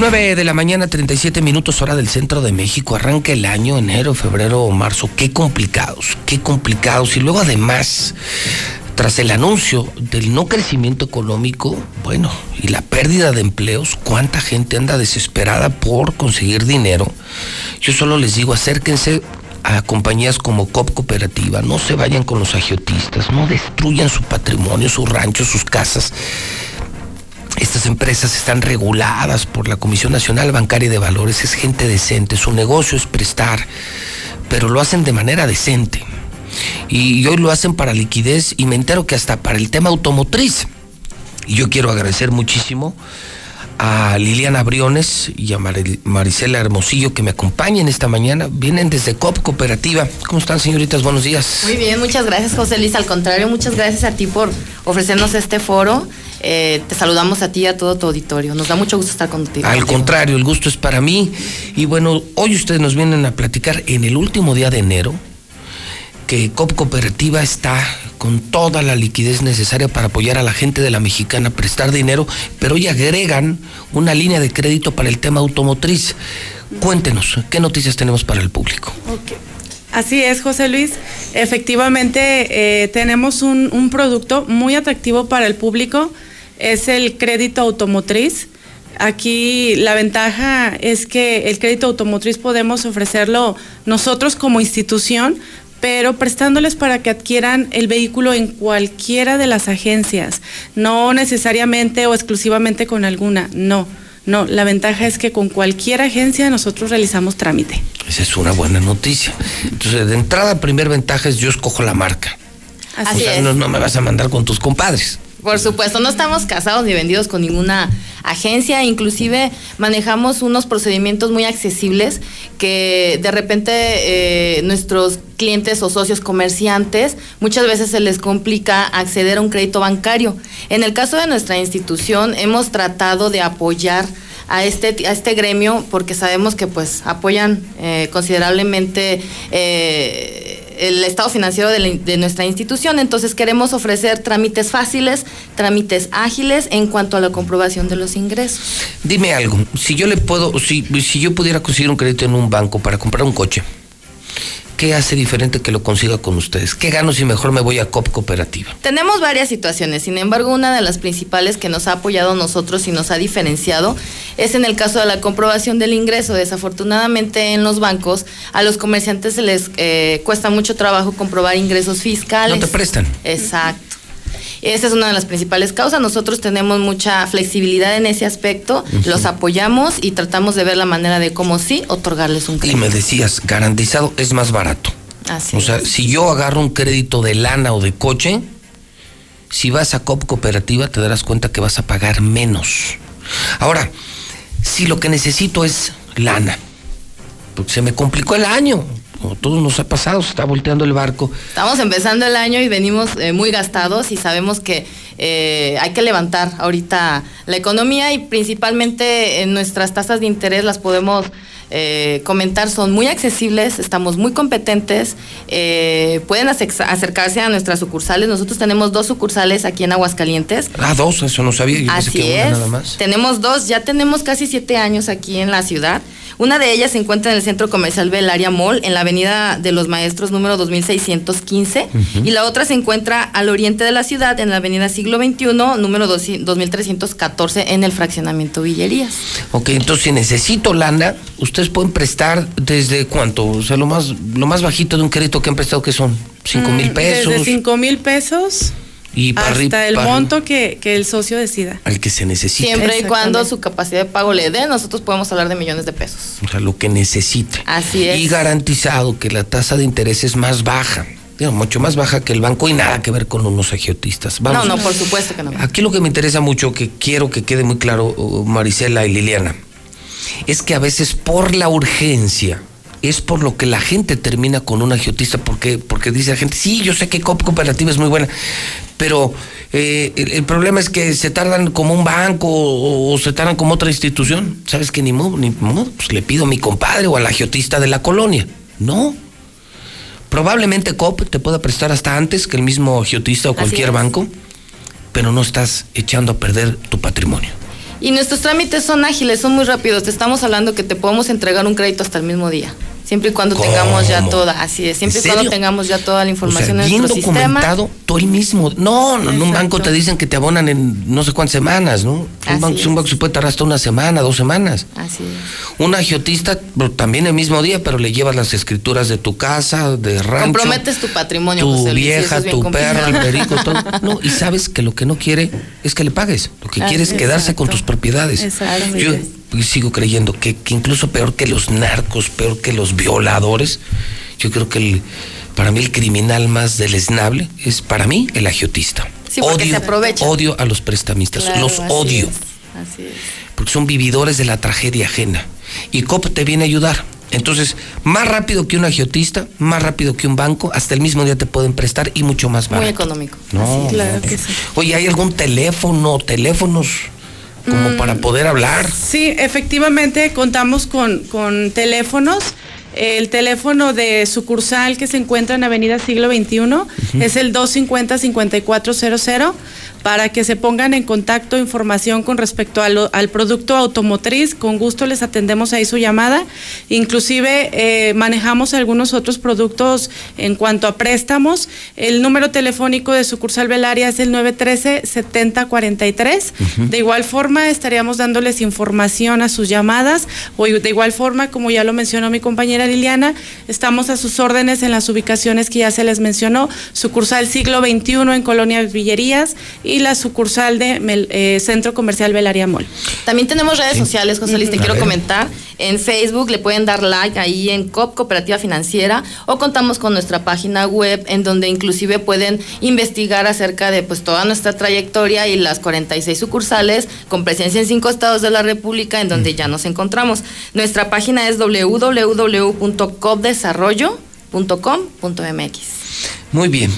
Nueve de la mañana, 37 minutos hora del centro de México. Arranca el año, enero, febrero o marzo. Qué complicados, qué complicados. Y luego además, tras el anuncio del no crecimiento económico, bueno, y la pérdida de empleos, cuánta gente anda desesperada por conseguir dinero. Yo solo les digo, acérquense a compañías como COP Cooperativa, no se vayan con los agiotistas, no destruyan su patrimonio, sus ranchos, sus casas. Estas empresas están reguladas por la Comisión Nacional Bancaria de Valores, es gente decente, su negocio es prestar, pero lo hacen de manera decente. Y hoy lo hacen para liquidez y me entero que hasta para el tema automotriz. Y yo quiero agradecer muchísimo a Liliana Briones y a Mar- Marisela Hermosillo que me acompañan esta mañana. Vienen desde COP Cooperativa. ¿Cómo están, señoritas? Buenos días. Muy bien, muchas gracias José Luis. Al contrario, muchas gracias a ti por ofrecernos este foro. Eh, te saludamos a ti y a todo tu auditorio. Nos da mucho gusto estar contigo. Al contrario, el gusto es para mí. Y bueno, hoy ustedes nos vienen a platicar en el último día de enero que COP Cooperativa está con toda la liquidez necesaria para apoyar a la gente de la mexicana prestar dinero, pero hoy agregan una línea de crédito para el tema automotriz. Cuéntenos, ¿qué noticias tenemos para el público? Así es, José Luis. Efectivamente, eh, tenemos un, un producto muy atractivo para el público. Es el crédito automotriz. Aquí la ventaja es que el crédito automotriz podemos ofrecerlo nosotros como institución, pero prestándoles para que adquieran el vehículo en cualquiera de las agencias, no necesariamente o exclusivamente con alguna, no. No, la ventaja es que con cualquier agencia nosotros realizamos trámite. Esa es una buena noticia. Entonces, de entrada, primer ventaja es yo escojo la marca. Así o sea, es. no, no me vas a mandar con tus compadres. Por supuesto, no estamos casados ni vendidos con ninguna agencia, inclusive manejamos unos procedimientos muy accesibles que de repente eh, nuestros clientes o socios comerciantes muchas veces se les complica acceder a un crédito bancario. En el caso de nuestra institución hemos tratado de apoyar a este, a este gremio porque sabemos que pues apoyan eh, considerablemente eh, el estado financiero de, la- de nuestra institución. Entonces queremos ofrecer trámites fáciles, trámites ágiles en cuanto a la comprobación de los ingresos. Dime algo, si yo le puedo, si, si yo pudiera conseguir un crédito en un banco para comprar un coche, ¿qué hace diferente que lo consiga con ustedes? ¿Qué gano si mejor me voy a COP Cooperativa? Tenemos varias situaciones, sin embargo, una de las principales que nos ha apoyado a nosotros y nos ha diferenciado es en el caso de la comprobación del ingreso. Desafortunadamente en los bancos a los comerciantes se les eh, cuesta mucho trabajo comprobar ingresos fiscales. No te prestan. Exacto. Esa es una de las principales causas. Nosotros tenemos mucha flexibilidad en ese aspecto, los apoyamos y tratamos de ver la manera de cómo sí otorgarles un Y crédito. me decías, garantizado es más barato. Así o sea, si yo agarro un crédito de lana o de coche, si vas a COP Cooperativa te darás cuenta que vas a pagar menos. Ahora, si lo que necesito es lana, porque se me complicó el año, como todos nos ha pasado, se está volteando el barco. Estamos empezando el año y venimos eh, muy gastados y sabemos que eh, hay que levantar ahorita la economía y principalmente en nuestras tasas de interés las podemos eh, comentar son muy accesibles, estamos muy competentes, eh, pueden ace- acercarse a nuestras sucursales. Nosotros tenemos dos sucursales aquí en Aguascalientes. Ah, dos, eso no sabía, yo Así que una es. nada más. Tenemos dos, ya tenemos casi siete años aquí en la ciudad. Una de ellas se encuentra en el centro comercial Belaria Mall, en la avenida de los Maestros número 2615. Ujú. Y la otra se encuentra al oriente de la ciudad, en la avenida Siglo XXI, número 200 2314, en el fraccionamiento Villerías. Ok, entonces si necesito lana, ustedes pueden prestar desde cuánto, o sea, lo más, lo más bajito de un crédito que han prestado que son cinco mil Mm, pesos Desde 5 mil pesos y hasta el para- monto que, que el socio decida. al que se necesite. Siempre y cuando su capacidad de pago le dé, nosotros podemos hablar de millones de pesos. O sea, lo que necesite. Así es. Y garantizado que la tasa de interés es más baja, digo, mucho más baja que el banco y nada que ver con unos agiotistas. Vamos. No, no, por supuesto que no. Aquí lo que me interesa mucho, que quiero que quede muy claro, Marisela y Liliana, es que a veces por la urgencia, es por lo que la gente termina con un agiotista, porque, porque dice la gente, sí, yo sé que COP Cooperativa es muy buena, pero eh, el, el problema es que se tardan como un banco o, o se tardan como otra institución. ¿Sabes que Ni modo, ni modo, pues le pido a mi compadre o al agiotista de la colonia. No. Probablemente COP te pueda prestar hasta antes que el mismo agiotista o cualquier banco, pero no estás echando a perder tu patrimonio. Y nuestros trámites son ágiles, son muy rápidos. Te estamos hablando que te podemos entregar un crédito hasta el mismo día. Siempre y cuando ¿Cómo? tengamos ya toda, así es, siempre ¿En y cuando tengamos ya toda la O información sea, en bien nuestro sistema. documentado, todo el mismo. No, en un Exacto. banco te dicen que te abonan en no sé cuántas semanas, ¿no? Así Un banco, es. un banco se puede tardar hasta una semana, dos semanas. Así es. Un agiotista, también el mismo día, pero le llevas las escrituras de tu casa, de rancho. Comprometes tu patrimonio, tu José Luis, vieja, es bien tu perro, el perico, todo. No, y sabes que lo que no quiere es que le pagues. Lo que Así quiere es quedarse con tus propiedades. Exactamente. Yo pues, sigo creyendo que, que incluso peor que los narcos, peor que los violadores, yo creo que el, para mí el criminal más deleznable es para mí el agiotista. Sí, porque se aprovecha. Odio a los prestamistas, Claro, los así odio, es, Así es. porque son vividores de la tragedia ajena. Y COP te viene a ayudar. Entonces, más rápido que un agiotista, más rápido que un banco, hasta el mismo día te pueden prestar y mucho más Muy barato. económico. No, Claro no. que sí. Oye, ¿hay algún teléfono, teléfonos como Mm. para poder hablar? Sí, efectivamente contamos con, con teléfonos. El teléfono de sucursal que se encuentra en Avenida Siglo XXI es el 250-5400 para que se pongan en contacto información con respecto lo- al producto automotriz. Con gusto les atendemos ahí su llamada. Inclusive eh, manejamos algunos otros productos en cuanto a préstamos. El número telefónico de sucursal Velaria es el 913-7043. De igual forma estaríamos dándoles información a sus llamadas o de igual forma, como ya lo mencionó mi compañera Liliana, estamos a sus órdenes en las ubicaciones que ya se les mencionó, sucursal siglo XXI en Colonia Villerías y la sucursal de Mel- eh, Centro Comercial Velaria Mall. También tenemos redes sociales, José Luis, te A quiero ver. comentar. En Facebook le pueden dar like ahí en COP Cooperativa Financiera o contamos con nuestra página web en donde inclusive pueden investigar acerca de pues toda nuestra trayectoria y las 46 sucursales con presencia en cinco estados de la República en donde ya nos encontramos. Nuestra página es www.copdesarrollo.com.mx. Muy bien.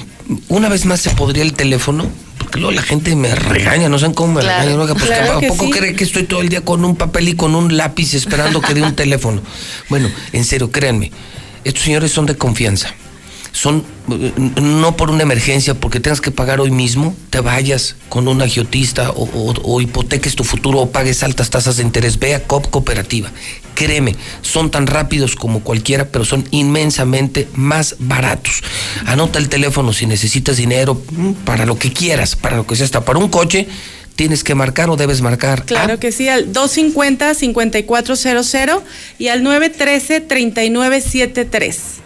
Una vez más se podría el teléfono, porque luego la gente me regaña, no saben cómo me Claro. regañan. Oiga, pues Claro ¿a que poco sí. cree que estoy todo el día con un papel y con un lápiz esperando que dé un teléfono? Bueno, en serio, créanme, estos señores son de confianza. Son eh, no por una emergencia, porque tengas que pagar hoy mismo, te vayas con un agiotista o, hipoteques tu futuro o pagues altas tasas de interés. Ve a COP Cooperativa. Créeme, son tan rápidos como cualquiera, pero son inmensamente más baratos. Anota el teléfono si necesitas dinero mm, para lo que quieras, para lo que sea, hasta para un coche. Tienes que marcar o debes marcar. Claro que sí, al 250-5400 y al 913-3973.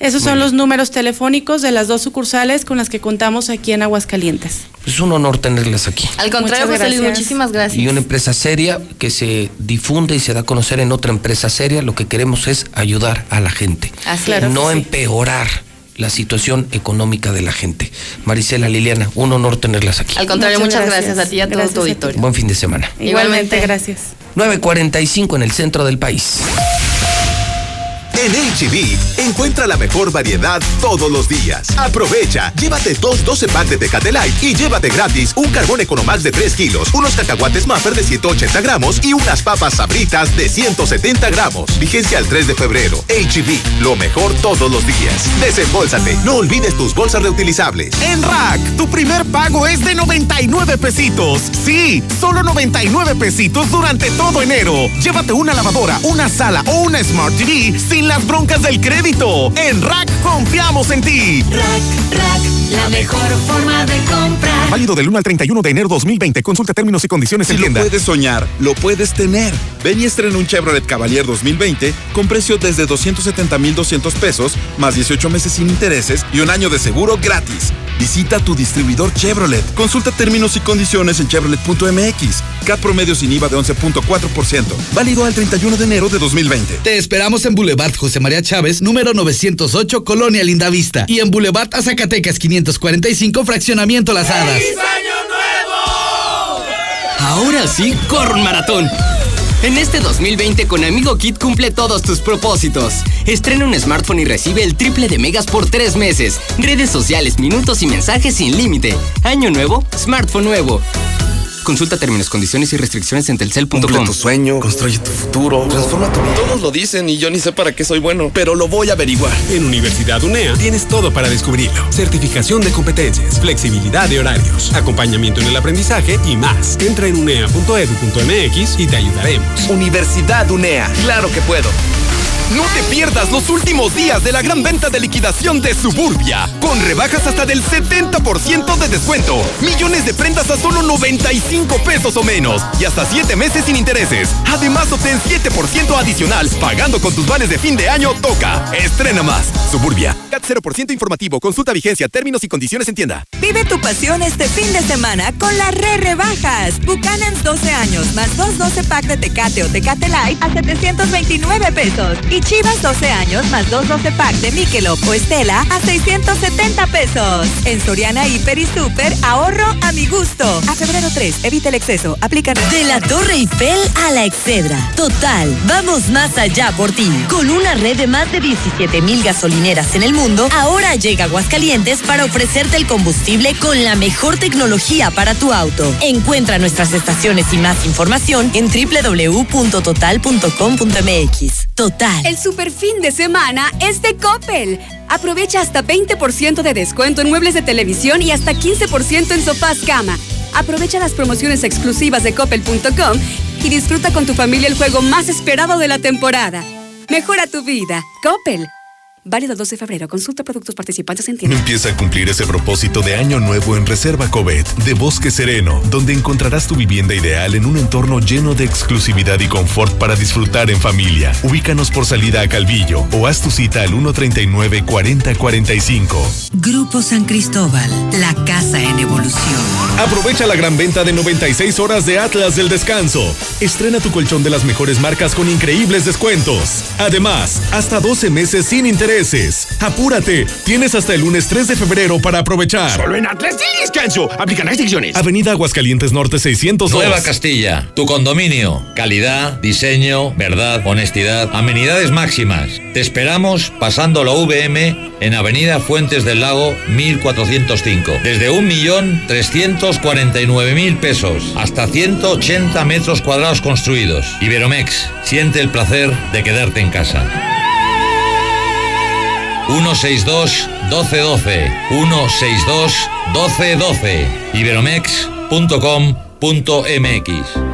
Esos son los números telefónicos de las dos sucursales con las que contamos aquí en Aguascalientes. Es un honor tenerlas aquí. Al contrario, Muchas José Luis, gracias. muchísimas gracias. Y una empresa seria que se difunde y se da a conocer en otra empresa seria, lo que queremos es ayudar a la gente. Así es. no Claro sí. empeorar la situación económica de la gente. Marisela, Liliana, un honor tenerlas aquí. Al contrario, muchas, Muchas gracias. gracias. a ti y a todo Gracias tu a ti. auditorio. Buen fin de semana. Igualmente, Igualmente. gracias. 9.45 en el centro del país. En HB, encuentra la mejor variedad todos los días. Aprovecha, llévate dos 12 packs de Tecate y llévate gratis un carbón Economax de 3 kilos, unos cacahuates Maffer de 180 gramos y unas papas sabritas de 170 gramos. Vigencia al 3 de febrero. HB, lo mejor todos los días. Desembolsate, no olvides tus bolsas reutilizables. En Rack, tu primer pago es de 99 pesitos. Sí, solo 99 pesitos durante todo enero. Llévate una lavadora, una sala o una Smart TV sin las broncas del crédito. En Rack confiamos en ti. La mejor forma de comprar. Válido del 1 al 31 de enero 2020. Consulta términos y condiciones Si en lo tienda. puedes soñar, lo puedes tener. Ven y estrena un Chevrolet Cavalier 2020 con precio desde 270,200 pesos, más 18 meses sin intereses y un año de seguro gratis. Visita tu distribuidor Chevrolet. Consulta términos y condiciones en chevrolet.mx. CAT promedio sin IVA de 11.4%. Válido al 31 de enero de 2020. Te esperamos en Boulevard José María Chávez, número 908, Colonia Lindavista. Y en Boulevard a Zacatecas 545, Fraccionamiento Las Hadas. Ahora sí, corre un maratón. En este 2020 con Amigo Kit cumple todos tus propósitos. Estrena un smartphone y recibe el triple de megas por tres meses. Redes sociales, minutos y mensajes sin límite. Año nuevo, smartphone nuevo. Consulta términos, condiciones y restricciones en telcel.com. Cumple tu sueño, construye tu futuro, transforma tu vida. Todos lo dicen y yo ni sé para qué soy bueno, pero lo voy a averiguar. En Universidad UNEA tienes todo para descubrirlo. Certificación de competencias, flexibilidad de horarios, acompañamiento en el aprendizaje y más. Entra en unea.edu.mx y te ayudaremos. Universidad UNEA. Claro que puedo. No te pierdas los últimos días de la gran venta de liquidación de Suburbia, con rebajas hasta del 70% de descuento, millones de prendas a solo 95 pesos o menos y hasta 7 meses sin intereses. Además, obtén 7% adicional pagando con tus vales de fin de año Toca. Estrena más. Suburbia. CAT 0% informativo. Consulta vigencia, términos y condiciones en tienda. Vive tu pasión este fin de semana con las re rebajas. Buchanan's 12 años más 2 12 pack de Tecate o Tecate Light a 729 pesos. Y Chivas 12 años más 2 12 pack de Michelob o Estela a 670 pesos. En Soriana Hiper y Super, ahorro a mi gusto. A febrero 3, evita el exceso. Aplica De la Torre Eiffel a la Excedra. Total, vamos más allá por ti. Con una red de más de 17 mil gasolineras en el mundo, ahora llega Aguascalientes para ofrecerte el combustible con la mejor tecnología para tu auto. Encuentra nuestras estaciones y más información en www.total.com.mx. Total. El super fin de semana es de Coppel. Aprovecha hasta 20% de descuento en muebles de televisión y hasta 15% en sofás cama. Aprovecha las promociones exclusivas de coppel.com y disfruta con tu familia el juego más esperado de la temporada. Mejora tu vida. Coppel. Válido el 12 de febrero. Consulta productos participantes en tienda. Empieza a cumplir ese propósito de año nuevo en Reserva Covet de Bosque Sereno, donde encontrarás tu vivienda ideal en un entorno lleno de exclusividad y confort para disfrutar en familia. Ubícanos por salida a Calvillo o haz tu cita al 139 4045. Grupo San Cristóbal, la casa en evolución. Aprovecha la gran venta de 96 horas de Atlas del Descanso. Estrena tu colchón de las mejores marcas con increíbles descuentos. Además, hasta 12 meses sin Apúrate, tienes hasta el lunes 3 de febrero para aprovechar. Solo en Atlas del Descanso. Aplican restricciones. Avenida Aguascalientes Norte 602. Nueva Castilla, tu condominio. Calidad, diseño, verdad, honestidad, amenidades máximas. Te esperamos pasando la VM en Avenida Fuentes del Lago 1405. Desde 1.349.000 pesos hasta 180 metros cuadrados construidos. Iberomex, siente el placer de quedarte en casa. 162 1212 162 1212 iberomex.com.mx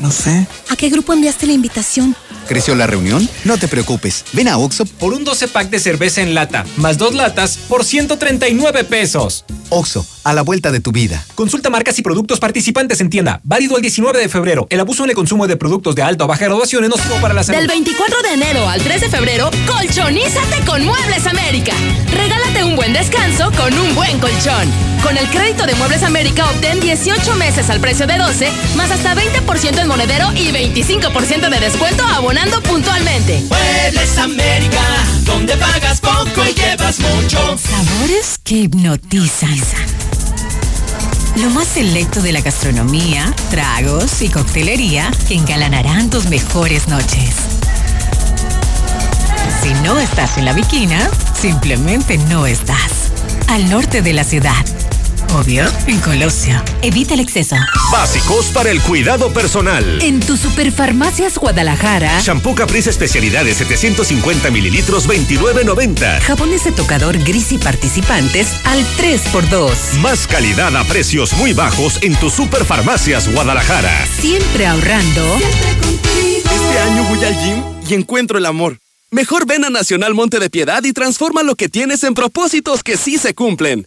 No sé. ¿A qué grupo enviaste la invitación? ¿Creció la reunión? No te preocupes. Ven a Oxo por un 12 pack de cerveza en lata, más dos latas por 139 pesos. Oxo, a la vuelta de tu vida. Consulta marcas y productos participantes en tienda. Válido el 19 de febrero. El abuso en el consumo de productos de alta o baja graduación es nocivo para la salud. Del 24 de enero al 3 de febrero, colchonízate con Muebles América. Regálate un buen descanso con un buen colchón. Con el crédito de Muebles América obtén 18 meses al precio de 12, más hasta 20% en monedero y 25% de descuento abonando puntualmente. Muebles América, donde pagas poco y llevas mucho. Sabores que hipnotizan. Lo más selecto de la gastronomía, tragos y coctelería que engalanarán tus mejores noches. Si no estás en la viquina, simplemente no estás. Al norte de la ciudad. Obvio, en Colosio. Evita el exceso. Básicos para el cuidado personal. En tu Superfarmacias Guadalajara. Shampoo Caprice Especialidades 750 mililitros 29.90. Jabones de tocador gris y participantes al 3x2. Más calidad a precios muy bajos en tu Superfarmacias Guadalajara. Siempre ahorrando. Este año voy al gym y encuentro el amor. Mejor ven a Nacional Monte de Piedad y transforma lo que tienes en propósitos que sí se cumplen.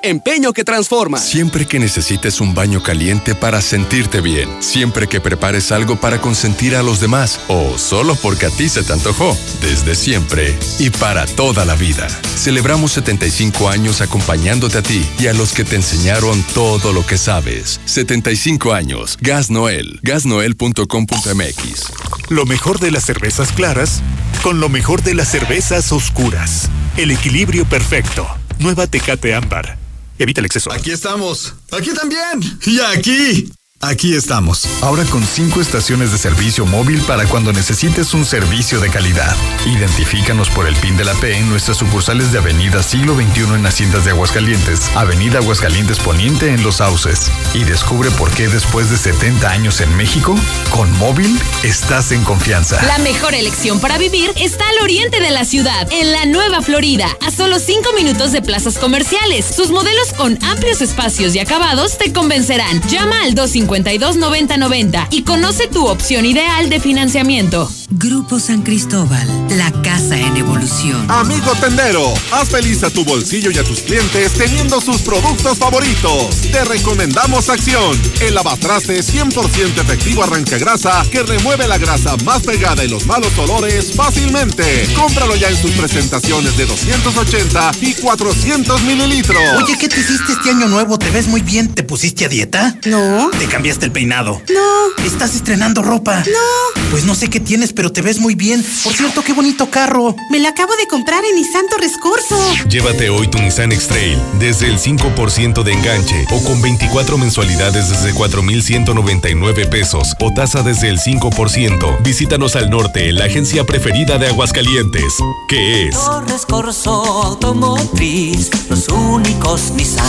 Empeño que transforma. Siempre que necesites un baño caliente para sentirte bien. Siempre que prepares algo para consentir a los demás. O solo porque a ti se te antojó. Desde siempre y para toda la vida. Celebramos 75 años acompañándote a ti y a los que te enseñaron todo lo que sabes. 75 años. Gas Noel. Gasnoel.com.mx. Lo mejor de las cervezas claras con lo mejor de las cervezas oscuras. El equilibrio perfecto. Nueva Tecate Ámbar. Evita el exceso. Aquí estamos. Aquí también. Y aquí. Aquí estamos, ahora con cinco estaciones de servicio móvil para cuando necesites un servicio de calidad. Identifícanos por el PIN de la P en nuestras sucursales de Avenida Siglo XXI en Haciendas de Aguascalientes, Avenida Aguascalientes Poniente en Los Sauces. Y descubre por qué después de 70 años en México, con móvil estás en confianza. La mejor elección para vivir está al oriente de la ciudad, en la Nueva Florida, a solo 5 minutos de plazas comerciales. Sus modelos con amplios espacios y acabados te convencerán. Llama al 250 529090 y conoce tu opción ideal de financiamiento. Grupo San Cristóbal, la casa en evolución. Amigo tendero, haz feliz a tu bolsillo y a tus clientes teniendo sus productos favoritos. Te recomendamos Acción, el lavatraste 100% efectivo arranca grasa que remueve la grasa más pegada y los malos olores fácilmente. Cómpralo ya en sus presentaciones de 280 y 400 mililitros. Oye, ¿qué te hiciste este año nuevo? ¿Te ves muy bien? ¿Te pusiste a dieta? No. ¿Te cambiaste el peinado? No. ¿Estás estrenando ropa? No. Pues no sé qué tienes, pero te ves muy bien. Por cierto, qué bonito carro. Me lo acabo de comprar en Nissan Torres Corso. Llévate hoy tu Nissan X-Trail desde el 5% de enganche o con 24 mensualidades desde 4,199 pesos o tasa desde el 5%. Visítanos al norte, la agencia preferida de Aguascalientes. ¿Qué es? Torres Corso Automotriz, los únicos Nissan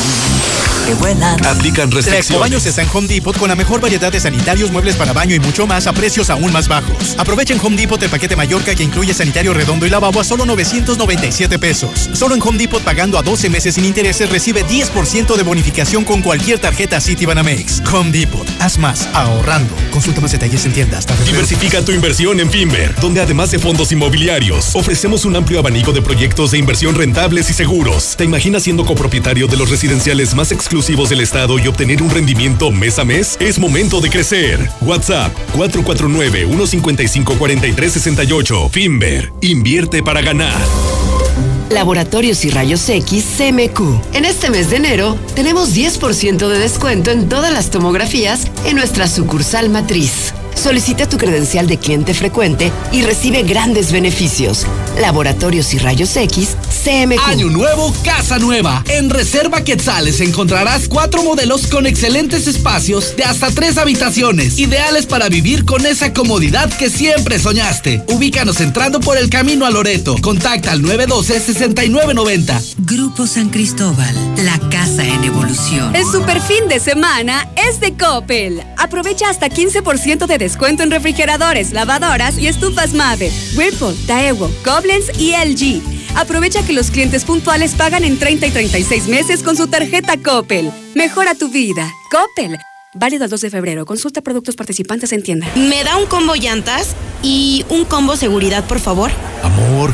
que vuelan. Aplican restricciones. Baños en Home Depot con la mejor variedad de sanitarios, muebles para baño y mucho más a precios aún más bajos. Aprovecha en Home Depot el paquete Mallorca que incluye sanitario redondo y lavabo a solo 997 pesos. Solo en Home Depot pagando a 12 meses sin intereses recibe 10% de bonificación con cualquier tarjeta Citibanamex. Home Depot, haz más ahorrando. Consulta más detalles en tienda hasta febrero. Diversifica tu inversión en Finver, donde además de fondos inmobiliarios, ofrecemos un amplio abanico de proyectos de inversión rentables y seguros. ¿Te imaginas siendo copropietario de los residenciales más exclusivos del estado y obtener un rendimiento mes a mes? Es momento de crecer. WhatsApp 449-155-4368. Finver, invierte para ganar. Laboratorios y Rayos X CMQ. En este mes de enero tenemos 10% de descuento en todas las tomografías en nuestra sucursal matriz. Solicita tu credencial de cliente frecuente y recibe grandes beneficios. Laboratorios y Rayos X, CMQ. Año nuevo, casa nueva. En Reserva Quetzales encontrarás cuatro modelos con excelentes espacios de hasta tres habitaciones, ideales para vivir con esa comodidad que siempre soñaste. Ubícanos entrando por el camino a Loreto. Contacta al 912-6990. Grupo San Cristóbal, la casa en evolución. El super fin de semana es de Coppel. Aprovecha hasta 15% de descuento en refrigeradores, lavadoras y estufas Mave, Whirlpool, Daewoo, Koblenz y LG. Aprovecha que los clientes puntuales pagan en 30 y 36 meses con su tarjeta Coppel. Mejora tu vida. Coppel. Válido al 2 de febrero. Consulta productos participantes en tienda. ¿Me da un combo llantas y un combo seguridad, por favor? Amor,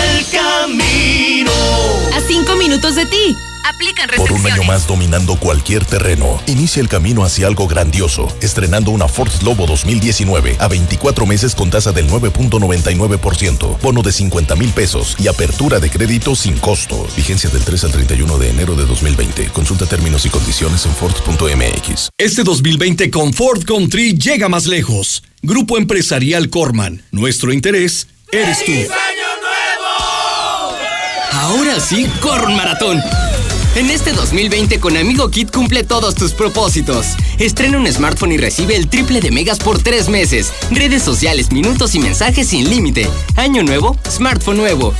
camino. A 5 minutos de ti. Aplican Por un año más dominando cualquier terreno, inicia el camino hacia algo grandioso, estrenando una Ford Lobo 2019 a 24 meses con tasa del 9.99%, bono de 50 mil pesos y apertura de crédito sin costo. Vigencia del 3 al 31 de enero de 2020. Consulta términos y condiciones en Ford.mx. Este 2020 con Ford Country llega más lejos. Grupo Empresarial Corman. Nuestro interés eres tú. Ahora sí, corre un maratón. En este 2020 con Amigo Kit cumple todos tus propósitos. Estrena un smartphone y recibe el triple de megas por tres meses. Redes sociales, minutos y mensajes sin límite. Año nuevo, smartphone nuevo.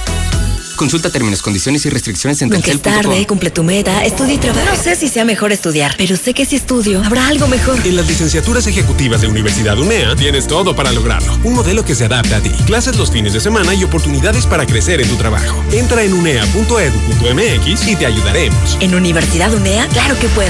Consulta términos, condiciones y restricciones en Nunca es tarde, cumple tu meta, estudia y trabaja. No sé si sea mejor estudiar, pero sé que si estudio, habrá algo mejor. En las licenciaturas ejecutivas de Universidad UNEA tienes todo para lograrlo. Un modelo que se adapta a ti. Clases los fines de semana y oportunidades para crecer en tu trabajo. Entra en unea.edu.mx y te ayudaremos. En Universidad UNEA, claro que puedo.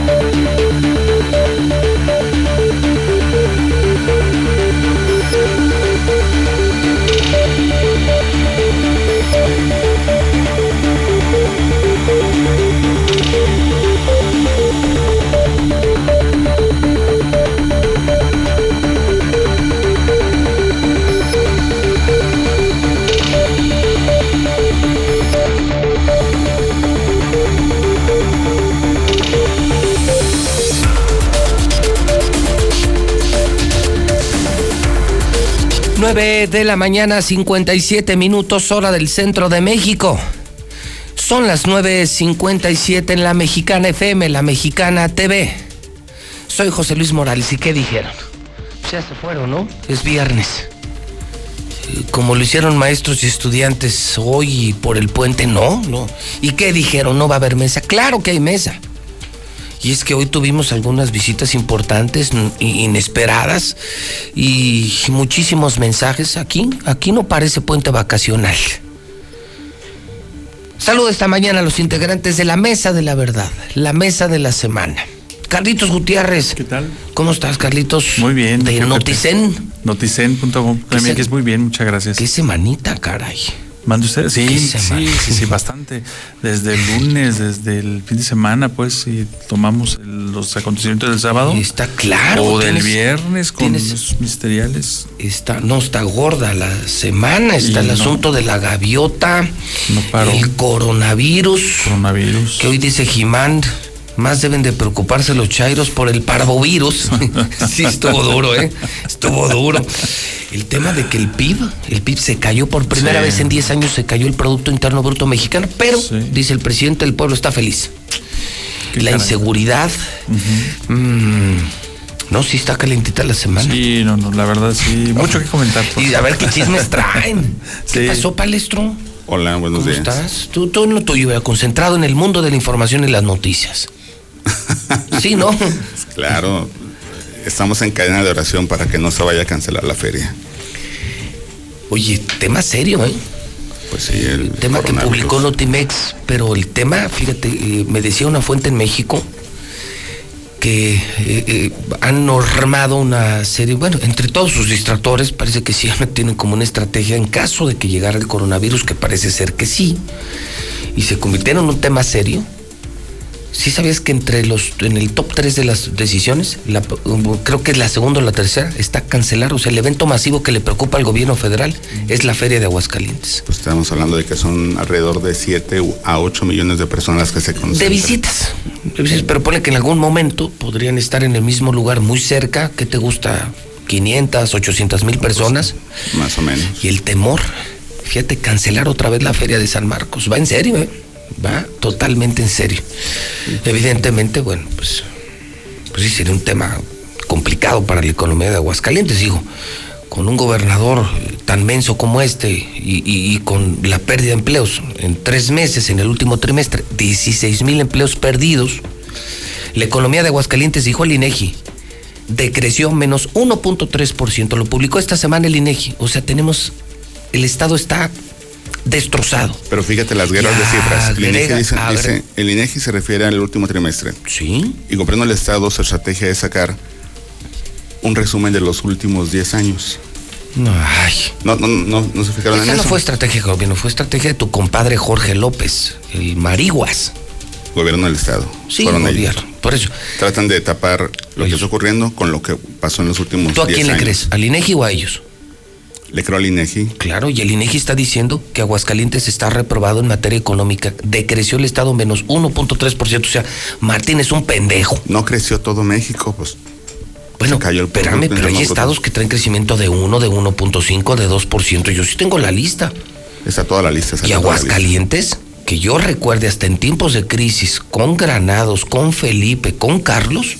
De la mañana, 57 minutos, hora del centro de México. Son las 9.57 en la Mexicana FM, la Mexicana TV. Soy José Luis Morales. ¿Y qué dijeron? Ya se fueron, ¿no? Es viernes. Como lo hicieron maestros y estudiantes hoy por el puente, no, no. ¿Y qué dijeron? ¿No va a haber mesa? Claro que hay mesa. Y es que hoy tuvimos algunas visitas importantes, inesperadas, y muchísimos mensajes. Aquí, aquí no parece puente vacacional. Saludo esta mañana a los integrantes de la Mesa de la Verdad, la Mesa de la Semana. Carlitos Gutiérrez. ¿Qué tal? ¿Cómo estás, Carlitos? Muy bien. De. Noticen. Noticen.com. También que es muy bien, muchas gracias. Qué semanita, caray. ¿Manda usted? Sí, sí, sí, sí, bastante. Desde el lunes, desde el fin de semana, pues, y tomamos el- los acontecimientos del sábado. Está claro. O del tienes- viernes con tienes- los ministeriales. Está, no, está gorda la semana, está Y el no. asunto de la gaviota, No paró. el coronavirus, Coronavirus. que hoy dice Jimán, más deben de preocuparse los chairos por el parvovirus. sí, estuvo duro, ¿eh? Estuvo duro. El tema de que el PIB, el PIB se cayó por primera Sí. vez en 10 años, se cayó el Producto Interno Bruto Mexicano, pero, dice el presidente, el pueblo está feliz. La caray. inseguridad, mm, no, sí está calentita la semana. Sí, no, no, la verdad sí, mucho que comentar. Y a ver qué chismes traen. ¿Qué Sí. pasó, palestro? Hola, buenos ¿Cómo días. estás? Tú, tú en lo tuyo, concentrado en el mundo de la información y las noticias. Sí, ¿no? Claro, estamos en cadena de oración para que no se vaya a cancelar la feria. Oye, tema serio, ¿eh? Pues sí, el tema que publicó Notimex, pero el tema, fíjate, eh, me decía una fuente en México que eh, eh, han normado una serie, bueno, entre todos sus distractores, parece que sí tienen como una estrategia en caso de que llegara el coronavirus, que parece ser que sí, y se convirtiera en un tema serio. ¿Sí sabías que entre los, en el top 3 de las decisiones, la- creo que es la segunda o la tercera, está cancelar? O sea, el evento masivo que le preocupa al gobierno federal es la Feria de Aguascalientes. Pues estamos hablando de que son alrededor de 7 a 8 millones de personas que se De concentran. visitas. De visitas, Pero pone que en algún momento podrían estar en el mismo lugar muy cerca. ¿Qué te gusta? 500, 800 mil personas. Más o menos. Y el temor, fíjate, cancelar otra vez la feria de San Marcos. Va en serio, ¿eh? Va totalmente en serio. Evidentemente, bueno, pues, pues sí sería un tema complicado para la economía de Aguascalientes, digo. Con un gobernador tan menso como este y, y- con la pérdida de empleos en tres meses, en el último trimestre, 16 mil empleos perdidos, la economía de Aguascalientes, dijo el INEGI, decreció menos 1.3%. Lo publicó esta semana el INEGI. O sea, tenemos, el Estado está destrozado. Pero fíjate las guerras de cifras. El INEGI, dice, el INEGI se refiere al último trimestre. Sí. Y comprendo el Estado, su estrategia es sacar un resumen de los últimos 10 años. No, ay. No, no, no, no se fijaron en Esa no eso. fue estrategia de gobierno, fue estrategia de tu compadre Jorge López, el Mariguas. Gobierno del Estado. Sí, Fueron ellos. gobierno. Por eso. Tratan de tapar lo que está ocurriendo con lo que pasó en los últimos ¿Tú a 10 quién le años. crees? ¿Al INEGI o a ellos? Le creo al INEGI. Claro, y el INEGI está diciendo que Aguascalientes está reprobado en materia económica. Decreció el Estado menos 1.3%. O sea, Martín es un pendejo. No creció todo México, pues. Bueno, cayó el espérame, pero hay estados que traen crecimiento de 1, de 1.5, de 2%. Yo sí tengo la lista. Está toda la lista. Y. Aguascalientes, que yo recuerde hasta en tiempos de crisis, con Granados, con Felipe, con Carlos,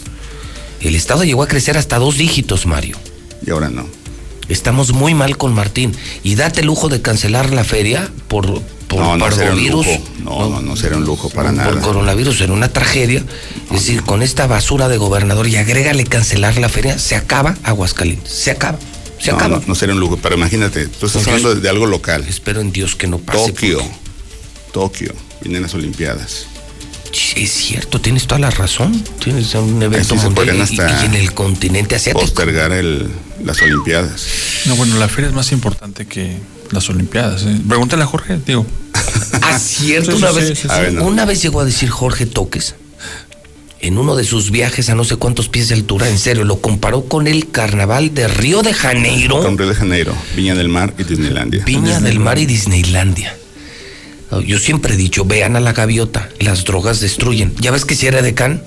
el Estado llegó a crecer hasta dos dígitos, Mario. Y ahora no. Estamos muy mal con Martín. Y date el lujo de cancelar la feria por, por no, no un lujo. No, no, no sería un lujo para nada. Por coronavirus era una tragedia. Es decir, con esta basura de gobernador y agrégale cancelar la feria, se acaba Aguascalientes. Se acaba. Se acaba. No, no sería un lujo, pero imagínate, tú estás hablando de, de algo local. Espero en Dios que no pase. Tokio. Tokio. Vienen las Olimpiadas. Es cierto, tienes toda la razón. Tienes un evento mundial y- en el continente asiático. Postergar el, las Olimpiadas. No, bueno, la feria es más importante que las Olimpiadas. ¿eh? Pregúntale a Jorge, digo. Ah, cierto, Sí, una sí, vez, sí, sí, sí. A ver, no. una vez llegó a decir Jorge Toques en uno de sus viajes a no sé cuántos pies de altura, en serio, lo comparó con el carnaval de Río de Janeiro. Con Río de Janeiro, Viña del Mar y Disneylandia. Viña del Mar y Disneylandia. No, Yo siempre he dicho, vean a la gaviota, las drogas destruyen. ¿Ya ves que si era decán?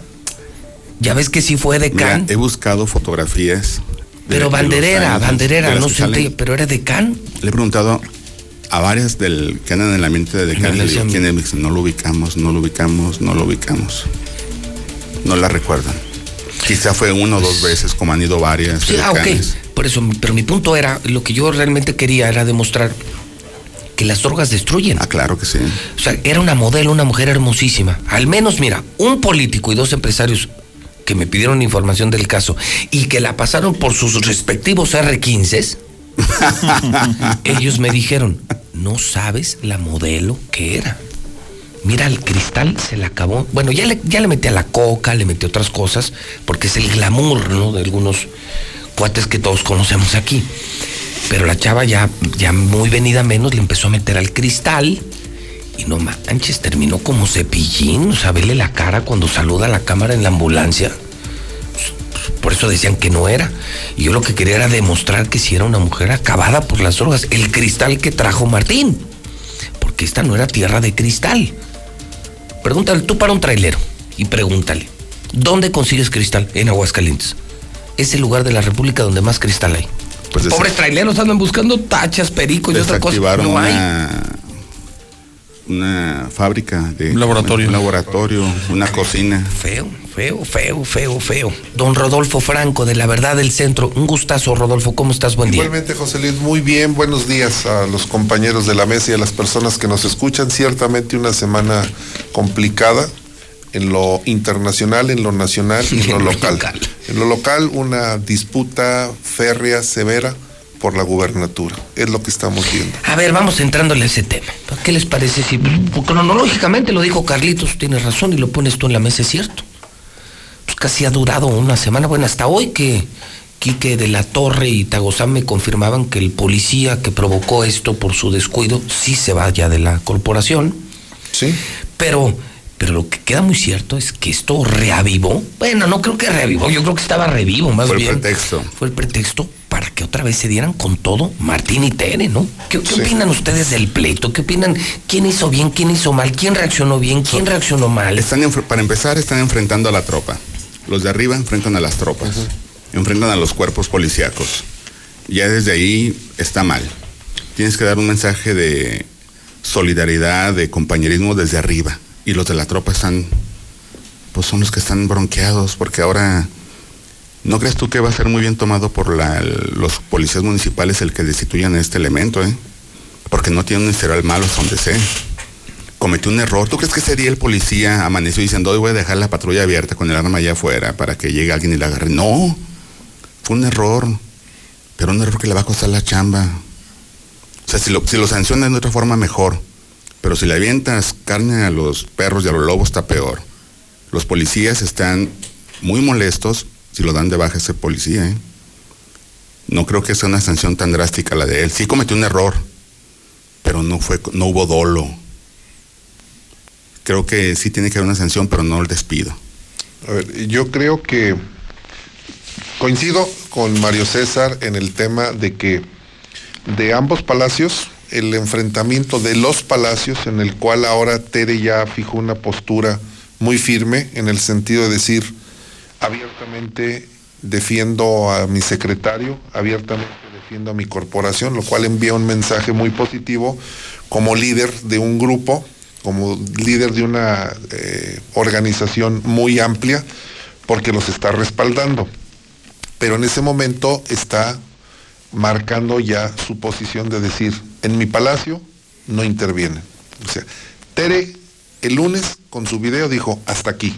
¿Ya ves que si fue Mira, decán? he buscado fotografías. de- Pero de banderera, años, banderera, de no sé, pero era decán. Le he preguntado a varias del que andan en la mente de Me le digo, ¿quién es? No lo ubicamos, no lo ubicamos, no lo ubicamos. No la recuerdan. Quizá fue una o dos veces, como han ido varias. Sí, ah, ok. Por eso, pero mi punto era, lo que yo realmente quería era demostrar que las drogas destruyen. Ah, claro que sí. O sea, era una modelo, una mujer hermosísima. Al menos, mira, un político y dos empresarios que me pidieron información del caso y que la pasaron por sus respectivos R15s, ellos me dijeron, no sabes la modelo que era. Mira, el cristal se le acabó. Bueno, ya le, ya le metí a la coca, le metí otras cosas, porque es el glamour, ¿no? De algunos cuates que todos conocemos aquí. Pero la chava ya, ya muy venida menos le empezó a meter al cristal. Y no manches, terminó como cepillín. O sea, vele la cara cuando saluda a la cámara en la ambulancia. Por eso decían que no era. Y yo lo que quería era demostrar que si era una mujer acabada por las drogas. El cristal que trajo Martín. Porque esta no era tierra de cristal. Pregúntale tú para un trailero y pregúntale, ¿dónde consigues cristal? En Aguascalientes. Es el lugar de la República donde más cristal hay. Pues Pobres traileros andan buscando tachas, pericos y cosas. Desactivaron No hay. una, una fábrica de Un laboratorio. un laboratorio, una cocina. Feo, feo, feo, feo, feo. Don Rodolfo Franco, de la verdad del centro. Un gustazo, Rodolfo. ¿Cómo estás? Buen día. Igualmente, José Luis, muy bien. Buenos días a los compañeros de la mesa y a las personas que nos escuchan. Ciertamente una semana complicada en lo internacional, en lo nacional y en lo local. En lo local, una disputa férrea, severa por la gubernatura. Es lo que estamos viendo. A ver, vamos entrándole a ese tema. ¿Qué les parece si pues, cronológicamente lo dijo Carlitos, tienes razón y lo pones tú en la mesa, es cierto? Pues casi ha durado una semana, bueno, hasta hoy que Quique de la Torre y Tagozán me confirmaban que el policía que provocó esto por su descuido sí se va ya de la corporación. Sí. Pero, pero lo que queda muy cierto es que esto reavivó. Bueno, no creo que reavivó, yo creo que estaba revivo más Fue el bien. pretexto. Fue el pretexto para que otra vez se dieran con todo Martín y Tere, ¿no? ¿Qué, qué opinan ustedes del pleito? ¿Qué opinan? ¿Quién hizo bien? ¿Quién hizo mal? ¿Quién reaccionó bien? ¿Quién reaccionó mal? Están para empezar, están enfrentando a la tropa. Los de arriba enfrentan a las tropas. Enfrentan a los cuerpos policíacos. Ya desde ahí está mal. Tienes que dar un mensaje de solidaridad, de compañerismo desde arriba. Y los de la tropa están, pues son los que están bronqueados, porque ahora, ¿no crees tú que va a ser muy bien tomado por los policías municipales el que destituyan a este elemento, eh? Porque no tiene un historial malo donde sé cometió un error. ¿Tú crees que ese día el policía amaneció diciendo, hoy voy a dejar la patrulla abierta con el arma allá afuera para que llegue alguien y la agarre? No, fue un error, pero un error que le va a costar la chamba. O sea, si lo sancionan de otra forma, mejor. Pero si le avientas carne a los perros y a los lobos, está peor. Los policías están muy molestos si lo dan de baja ese policía. ¿eh? No creo que sea una sanción tan drástica la de él. Sí cometió un error, pero no, fue, no hubo dolo creo que sí tiene que haber una sanción, pero no el despido. A ver, yo creo que coincido con Mario César en el tema de que de ambos palacios, el enfrentamiento de los palacios, en el cual ahora Tere ya fijó una postura muy firme, en el sentido de decir abiertamente defiendo a mi secretario, abiertamente defiendo a mi corporación, lo cual envía un mensaje muy positivo como líder de un grupo, como líder de una eh, organización muy amplia, porque los está respaldando. Pero en ese momento está marcando ya su posición de decir, en mi palacio no intervienen. O sea, Tere el lunes con su video dijo, hasta aquí.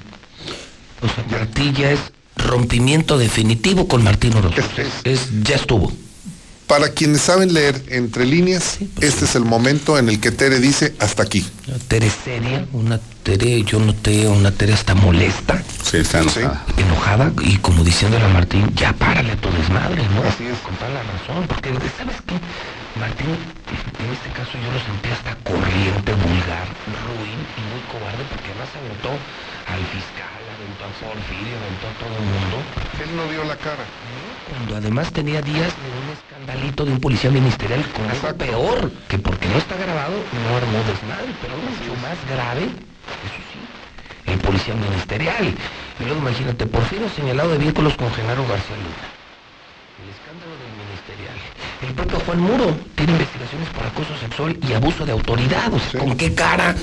O sea, para ti ya es rompimiento definitivo con Martín Orozco. Es, ya estuvo. Para quienes saben leer entre líneas, este es el momento en el que Tere dice, hasta aquí. Una Tere seria, una Tere, yo noté una Tere hasta molesta. Sí, está enojada. Enojada y como diciéndole a Martín, ya párale a tu desmadre, ¿no? Así es. Con toda la razón, porque ¿sabes qué? Martín, en este caso yo lo sentí hasta corriente, vulgar, ruin y muy cobarde, porque además aventó al fiscal, aventó a Porfirio, aventó a todo el mundo. Él no dio la cara. Cuando además tenía días de un escandalito de un policía ministerial con algo peor, que porque no está grabado, no armó desmadre, pero mucho más grave, eso sí, el policía ministerial. Y luego imagínate, Porfirio señalado de vínculos con Genaro García Luna. El escándalo del ministerial. El propio Juan Muro tiene investigaciones por acoso sexual y abuso de autoridad. O sea, ¿con qué cara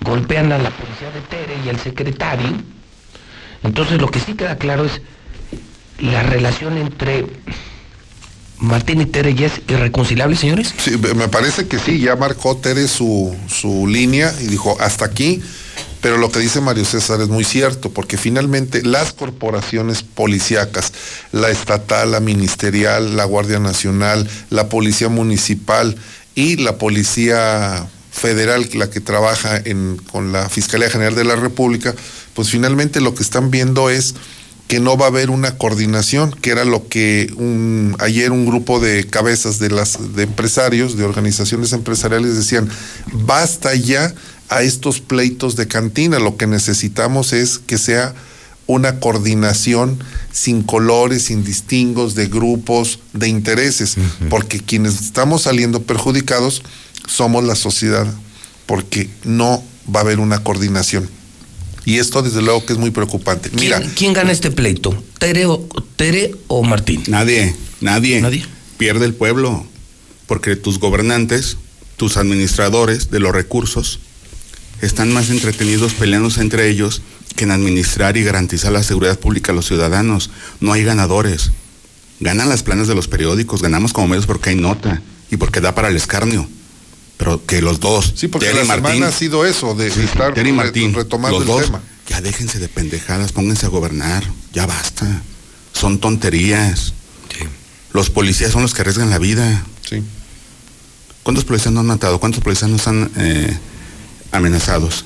golpean a la policía de Tere y al secretario? Entonces lo que sí queda claro es la relación entre Martín y Tere ya es irreconciliable, señores. Sí, me parece que sí, ya marcó Tere su, su línea y dijo, hasta aquí. Pero lo que dice Mario César es muy cierto, porque finalmente las corporaciones policíacas, la estatal, la ministerial, la Guardia Nacional, la Policía Municipal y la Policía Federal, la que trabaja en, con la Fiscalía General de la República, pues finalmente lo que están viendo es que no va a haber una coordinación, que era lo que un, ayer un grupo de cabezas de las de empresarios, de organizaciones empresariales decían, basta ya a estos pleitos de cantina, lo que necesitamos es que sea una coordinación sin colores, sin distingos de grupos, de intereses, porque quienes estamos saliendo perjudicados somos la sociedad, porque no va a haber una coordinación. Y esto desde luego que es muy preocupante. Mira, ¿Quién, quién gana este pleito? ¿Tere o, Tere o Martín? Nadie, nadie. Nadie. Pierde el pueblo, porque tus gobernantes, tus administradores de los recursos, están más entretenidos peleándose entre ellos que en administrar y garantizar la seguridad pública a los ciudadanos. No hay ganadores. Ganan las planas de los periódicos, ganamos como medios porque hay nota y porque da para el escarnio. Pero que los dos, Sí, porque Terry la Martín, semana ha sido eso, de Sí, estar Terry re- Martín, retomando los el dos, tema. Ya déjense de pendejadas, pónganse a gobernar, ya basta. Son tonterías. Los policías son los que arriesgan la vida. Sí. ¿Cuántos policías no han matado? ¿Cuántos policías no están eh, amenazados?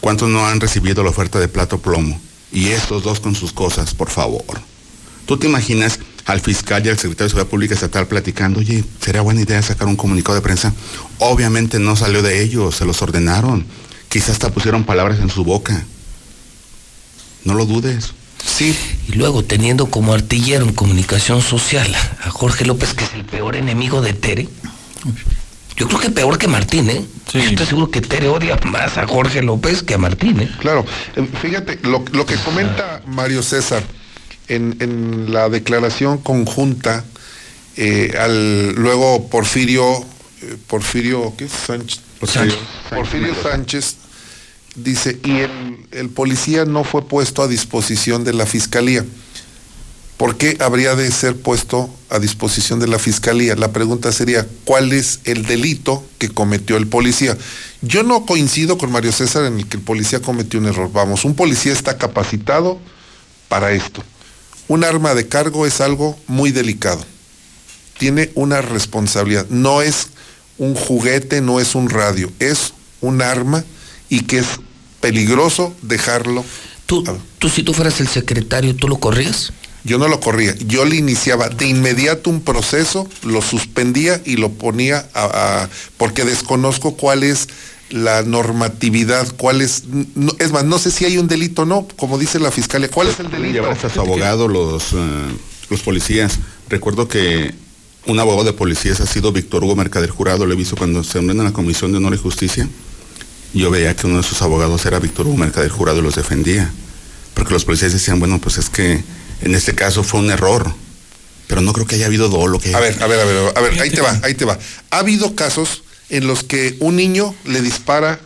¿Cuántos no han recibido la oferta de plato plomo? Y estos dos con sus cosas, por favor. ¿Tú te imaginas al fiscal y al secretario de Seguridad Pública Estatal platicando, oye, sería buena idea sacar un comunicado de prensa? Obviamente no salió de ellos, se los ordenaron. Quizás hasta pusieron palabras en su boca. No lo dudes. Sí. Y luego teniendo como artillero en comunicación social a Jorge López, que es el peor enemigo de Tere. Yo creo que peor que Martín, ¿eh? Yo estoy seguro que Tere odia más a Jorge López que a Martín, ¿eh? Claro, eh, fíjate, lo, lo que comenta Mario César en, en la declaración conjunta, eh, al luego Porfirio, eh, Porfirio, ¿qué? Sánchez. Porfirio Porfirio Sánchez dice, y el, el policía no fue puesto a disposición de la fiscalía. ¿Por qué habría de ser puesto a disposición de la fiscalía? La pregunta sería, ¿cuál es el delito que cometió el policía? Yo no coincido con Mario César en el que el policía cometió un error. Vamos, un policía está capacitado para esto. Un arma de cargo es algo muy delicado. Tiene una responsabilidad. No es un juguete, no es un radio, es un arma y que es peligroso dejarlo. Tú, tú si tú fueras el secretario, ¿tú lo corrías? Yo no lo corría, yo le iniciaba de inmediato un proceso, lo suspendía y lo ponía a, a- porque desconozco cuál es la normatividad, cuál es, no- es más, no sé si hay un delito o no, como dice la fiscalía, ¿cuál es el delito? Llevar hasta su abogado los, eh, los policías. Recuerdo que un abogado de policías ha sido Víctor Hugo Mercader Jurado, lo he visto cuando se en la Comisión de Honor y Justicia. Yo veía que uno de sus abogados era Víctor Hugo Mercader Jurado y los defendía. Porque los policías decían, bueno, pues es que en este caso fue un error. Pero no creo que haya habido dolo. Que... A ver, a ver, a ver, a ver, ahí te va, ahí te va. Ha habido casos en los que un niño le dispara,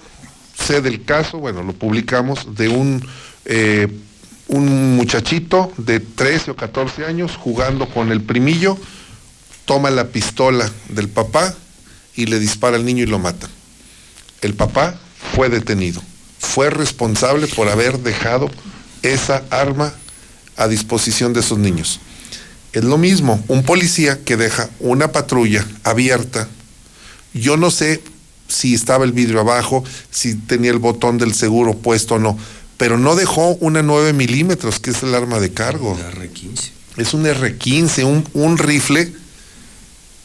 sé del caso, bueno, lo publicamos, de un, eh, un muchachito de 13 o 14 años jugando con el primillo, toma la pistola del papá y le dispara al niño y lo mata. El papá fue detenido, fue responsable por haber dejado esa arma a disposición de esos niños. Es lo mismo, un policía que deja una patrulla abierta, yo no sé si estaba el vidrio abajo, si tenía el botón del seguro puesto o no, pero no dejó una 9 milímetros, que es el arma de cargo. Es un R15, un, un rifle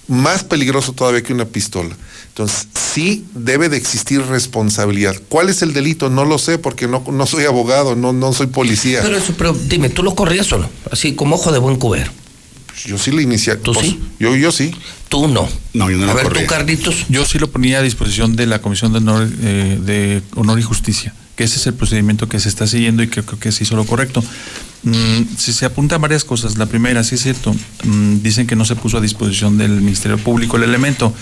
más peligroso todavía que una pistola. Entonces, sí debe de existir responsabilidad. ¿Cuál es el delito? No lo sé porque no, no soy abogado, no, no soy policía. Pero eso, pero dime, ¿tú lo corrías o no? Así, como ojo de buen cubero. Yo sí le inicié. ¿Tú sí? Yo, yo sí. Tú no. No, yo no A lo ver, corría. tú, Carlitos. Yo sí lo ponía a disposición de la Comisión de Honor, eh, de Honor y Justicia, que ese es el procedimiento que se está siguiendo y que creo que se hizo lo correcto. Mm, si se apuntan varias cosas, la primera, sí es cierto, mm, dicen que no se puso a disposición del Ministerio Público el elemento,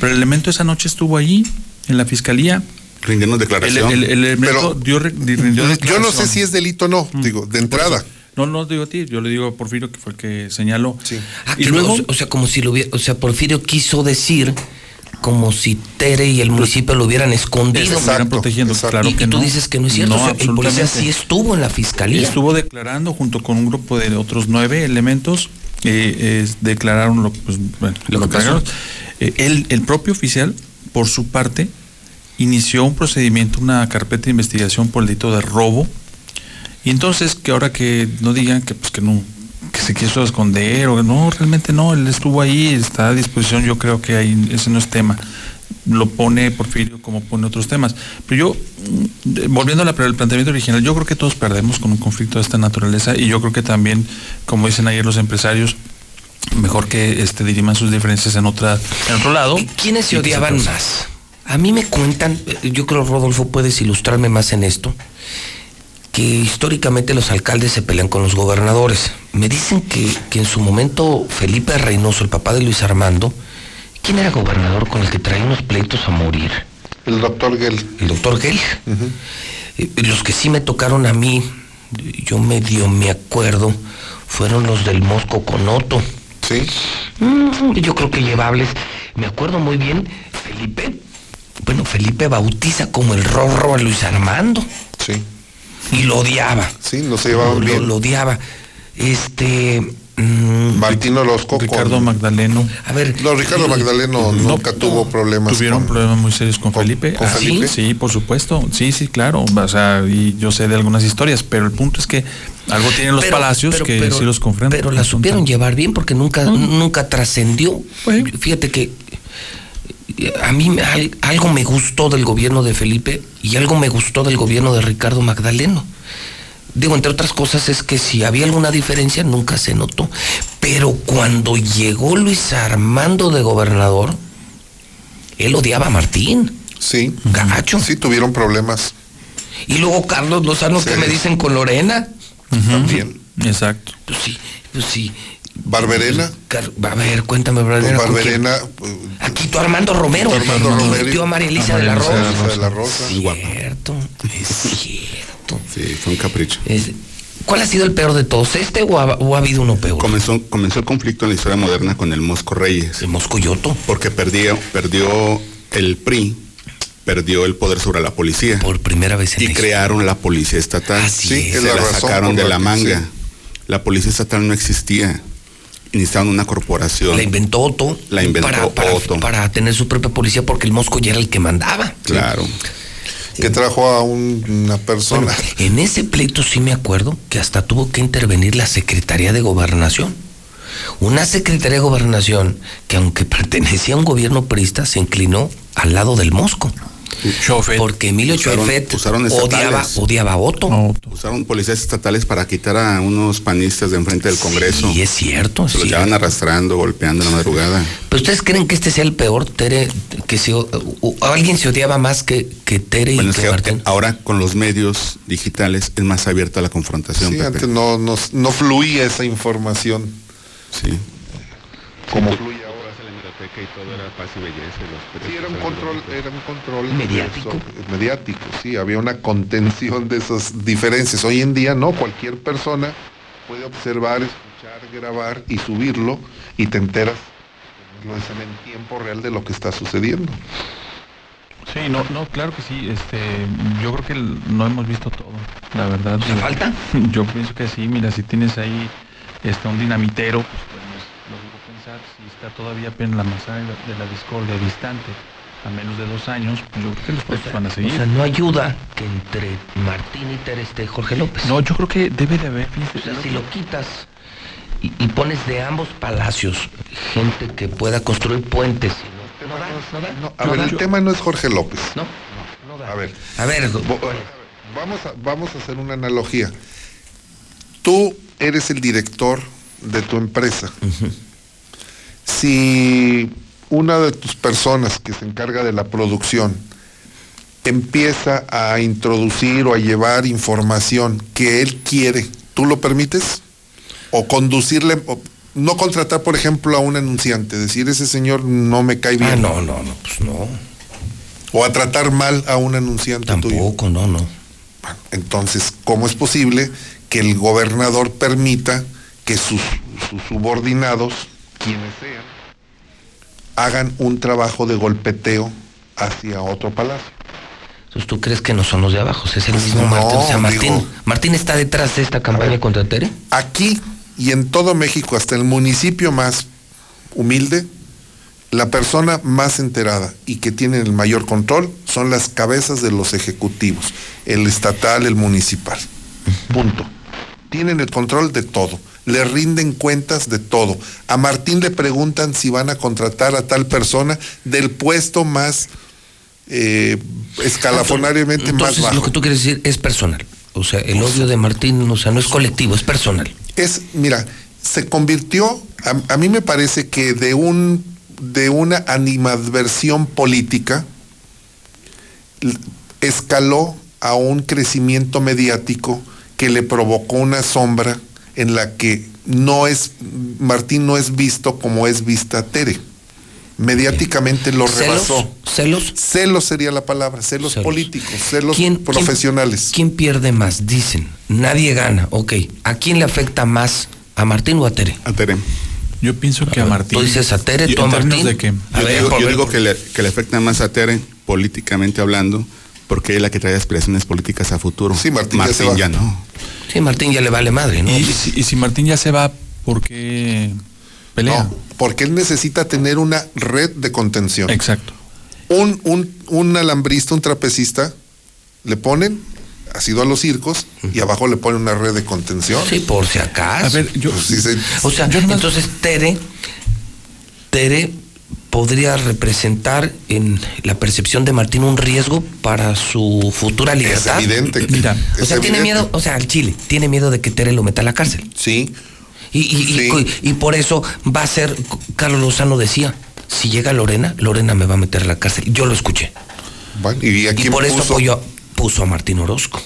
pero el elemento esa noche estuvo allí, en la Fiscalía. Rindiendo declaración. el- el elemento dio, rindió Yo no sé si es delito o no, digo, de entrada. No, no digo a ti, yo le digo a Porfirio que fue el que señaló. Ah, y que luego, o sea, como si lo hubiera, o sea, Porfirio quiso decir como si Tere y el municipio lo hubieran escondido. Lo estuvieran protegiendo, claro y, que y tú no. dices que no es cierto. No, o sea, el policía sí estuvo en la fiscalía. Estuvo declarando junto con un grupo de otros nueve elementos, eh, eh, declararon lo, pues, bueno, lo que pasó. declararon. El, el propio oficial, por su parte, inició un procedimiento, una carpeta de investigación por el delito de robo. Y entonces, que ahora que no digan que pues que no, que se quiso esconder o no, realmente no, él estuvo ahí, está a disposición, yo creo que ahí ese no es tema. Lo pone Porfirio como pone otros temas. Pero yo, de- volviendo al planteamiento original, yo creo que todos perdemos con un conflicto de esta naturaleza y yo creo que también, como dicen ayer los empresarios, mejor que este diriman sus diferencias en otra en otro lado. ¿Quiénes se odiaban más? A mí me cuentan, eh, yo creo Rodolfo puedes ilustrarme más en esto, que históricamente los alcaldes se pelean con los gobernadores. Me dicen que, que en su momento Felipe Reynoso, el papá de Luis Armando, ¿quién era gobernador con el que traía unos pleitos a morir? El doctor Gell. El doctor Gell. Eh, Los que sí me tocaron a mí, yo medio me acuerdo, fueron los del Mosco Conoto. Sí. yo creo que llevables. Me acuerdo muy bien, Felipe. Bueno, Felipe bautiza como el rorro a Luis Armando. Sí. Y lo odiaba. Sí, no se llevaban Lo- bien. Lo odiaba. Este. Mm, Martín Orozco Ricardo con- Magdaleno. A ver. No, Ricardo Magdaleno nunca tuvo problemas. Tuvieron con- problemas muy serios con, Felipe. con Ah, Felipe? Sí, sí, por supuesto. Sí, sí, claro. O sea, y yo sé de algunas historias, pero el punto es que algo tienen los Pero- palacios pero- que pero- sí los confrontan. Pero la supieron llevar bien porque nunca, nunca trascendió. Fíjate que a mí algo me gustó del gobierno de Felipe y algo me gustó del gobierno de Ricardo Magdaleno. Digo, entre otras cosas es que si había alguna diferencia nunca se notó. Pero cuando llegó Luis Armando de gobernador, él odiaba a Martín. Sí. Gacho. Sí, tuvieron problemas. Y luego Carlos Lozano, que me dicen con Lorena. También. Exacto. Pues sí, pues sí. Barberena. A ver, cuéntame, Barberena. Con ¿con Barberena. Aquí tu Armando Romero. Armando Y Romero. metió a María Elisa de la Rosa. De la Rosa. Cierto, es cierto. Sí, fue un capricho. Es- ¿Cuál ha sido el peor de todos? ¿Este o ha, o ha habido uno peor? Comenzó, comenzó el conflicto en la historia moderna con el Mosco Reyes. El Mosco Yoto. Porque perdió, perdió el PRI, perdió el poder sobre la policía. Por primera vez en Y crearon la policía estatal. Sí, es se la sacaron de la manga. sí. La policía estatal no existía. Necesitaban una corporación. La inventó Otto. La inventó para, para, Otto. para tener su propia policía porque el Mosco ya era el que mandaba. Claro. Que trajo a un- una persona. Bueno, en ese pleito sí me acuerdo que hasta tuvo que intervenir la Secretaría de Gobernación. Una Secretaría de Gobernación que aunque pertenecía a un gobierno priista se inclinó al lado del Mosco. Porque Emilio Usaron- Choifet usaron odiaba, estatales. odiaba a Otto. Usaron policías estatales para quitar a unos panistas de enfrente del Congreso. Y es cierto, Se los sí. llevaban arrastrando, golpeando en la madrugada. ¿Pero ustedes creen que este sea el peor, Tere? Que se, o- o- alguien se odiaba más que, que Tere Bueno, y que Martín? ahora con los medios digitales es más abierta la confrontación. Sí, Pepe. antes no, no, no fluía esa información. Sí. Como fluye hemeroteca y todo era paz y belleza. Sí, era un control, era un control Mediático. eso, mediático, sí, había una contención de esas diferencias. Hoy en día no, cualquier persona puede observar, escuchar, grabar y subirlo y te enteras en tiempo real de lo que está sucediendo. Sí, no, no, claro que sí. Este, yo creo que no hemos visto todo, la verdad. ¿Le falta? Yo pienso que sí. Mira, si tienes ahí este, un dinamitero, pues si está todavía en la manzana de la, discordia distante a menos de dos años, pues yo creo que los pleitos van a O seguir. sea, no ayuda que entre Martín y Tere esté Jorge López. No, yo creo que debe de haber. O sea, si lo quitas y, y pones de ambos palacios gente que pueda construir puentes. No, da, no da, A no ver, da. el tema no es Jorge López. No, A ver. A ver, Bo- vamos a, vamos a hacer una analogía. Tú eres el director de tu empresa. Si una de tus personas que se encarga de la producción empieza a introducir o a llevar información que él quiere, ¿tú lo permites? O conducirle, o no contratar, por ejemplo, a un anunciante, decir, ese señor no me cae bien. Ah, no, no, no, pues no. O a tratar mal a un anunciante Tampoco, no, no. Entonces, ¿cómo es posible que el gobernador permita que sus, sus subordinados, quienes sean, hagan un trabajo de golpeteo hacia otro palacio? Entonces, ¿tú crees que no son los de abajo? Es el mismo No, Martín. O sea, Martín, digo- Martín está detrás de esta campaña contra Tere. Aquí y en todo México, hasta el municipio más humilde, la persona más enterada y que tiene el mayor control son las cabezas de los ejecutivos, el estatal, el municipal. Punto. Tienen el control de todo. Le rinden cuentas de todo. A Martín le preguntan si van a contratar a tal persona del puesto más eh, escalafonariamente más Entonces, bajo. lo que tú quieres decir es personal. O sea, el odio de Martín, o sea, no es colectivo, es personal. es, mira, se convirtió, a, a mí me parece que de un de una animadversión política escaló a un crecimiento mediático que le provocó una sombra en la que no es Martín no es visto como es vista Tere. mediáticamente lo ¿Celos? rebasó. ¿Celos? Celos sería la palabra, celos, Celos. políticos, celos ¿Quién- profesionales. ¿Quién pierde más? Dicen. Nadie gana. Ok. ¿A quién le afecta más? ¿A Martín o a Tere? A Tere. Yo pienso que a Martín. Tú dices a Tere, tú a Martín. de que A Yo, ver, digo, yo ver, digo que, le, que le afecta más a Tere, políticamente hablando, porque es la que trae aspiraciones políticas a futuro. Sí, Martín ya se va. no. Sí, Martín ya le vale madre, ¿no? Y, si- y si Martín ya se va, ¿por qué pelea? No, porque él necesita tener una red de contención. Exacto. Un, un, un alambrista, un trapecista, le ponen, ha sido a los circos, y abajo le ponen una red de contención. Sí, por si acaso. A ver, yo. Pues sí, O sea, entonces Tere, Tere podría representar en la percepción de Martín un riesgo para su futura libertad. evidente. Mira, O es sea, tiene miedo, o sea, al Chile, tiene miedo de que Tere lo meta a la cárcel. Sí. Y, y- y- Sí. y por eso va a ser, Carlos Lozano decía, si llega Lorena, Lorena me va a meter a la cárcel. Yo lo escuché. Bueno, y por eso apoyó- puso a Martín Orozco.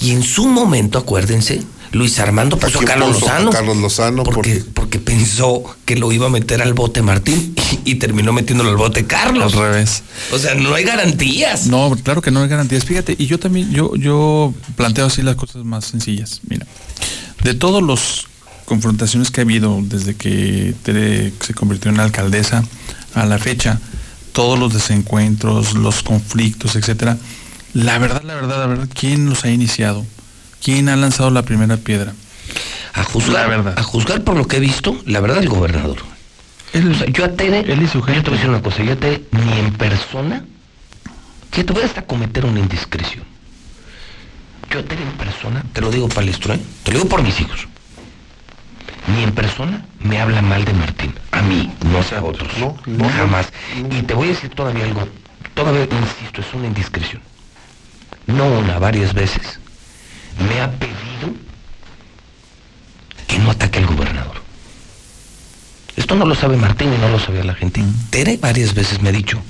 Y en su momento, acuérdense, Luis Armando puso a Carlos puso? A Lozano. Carlos Lozano, porque, porque pensó que lo iba a meter al bote Martín y, y terminó metiéndolo al bote Carlos. Al revés. O sea, no hay garantías. No, claro que no hay garantías. Fíjate, y yo también, yo, yo planteo así las cosas más sencillas. Mira, de todos los confrontaciones que ha habido desde que Tere se convirtió en alcaldesa a la fecha, todos los desencuentros, los conflictos, etcétera, la verdad, la verdad, la verdad, ¿quién los ha iniciado? ¿Quién ha lanzado la primera piedra? A juzgar, La verdad. a juzgar por lo que he visto, la verdad, el gobernador. O sea, yo a Tere, él y su yo te gente. voy a decir una cosa, yo a Tere ni en persona, que te voy hasta cometer una indiscreción. Yo a Tere en persona, te lo digo palestro, ¿eh? te lo digo por mis hijos. Ni en persona me habla mal de Martín. A mí, no sé a otros. No, no, jamás. Y te voy a decir todavía algo, todavía insisto, es una indiscreción. No una, varias veces. Me ha pedido que no ataque al gobernador. Esto no lo sabe Martín y no lo sabía la gente. Tere varias veces me ha dicho,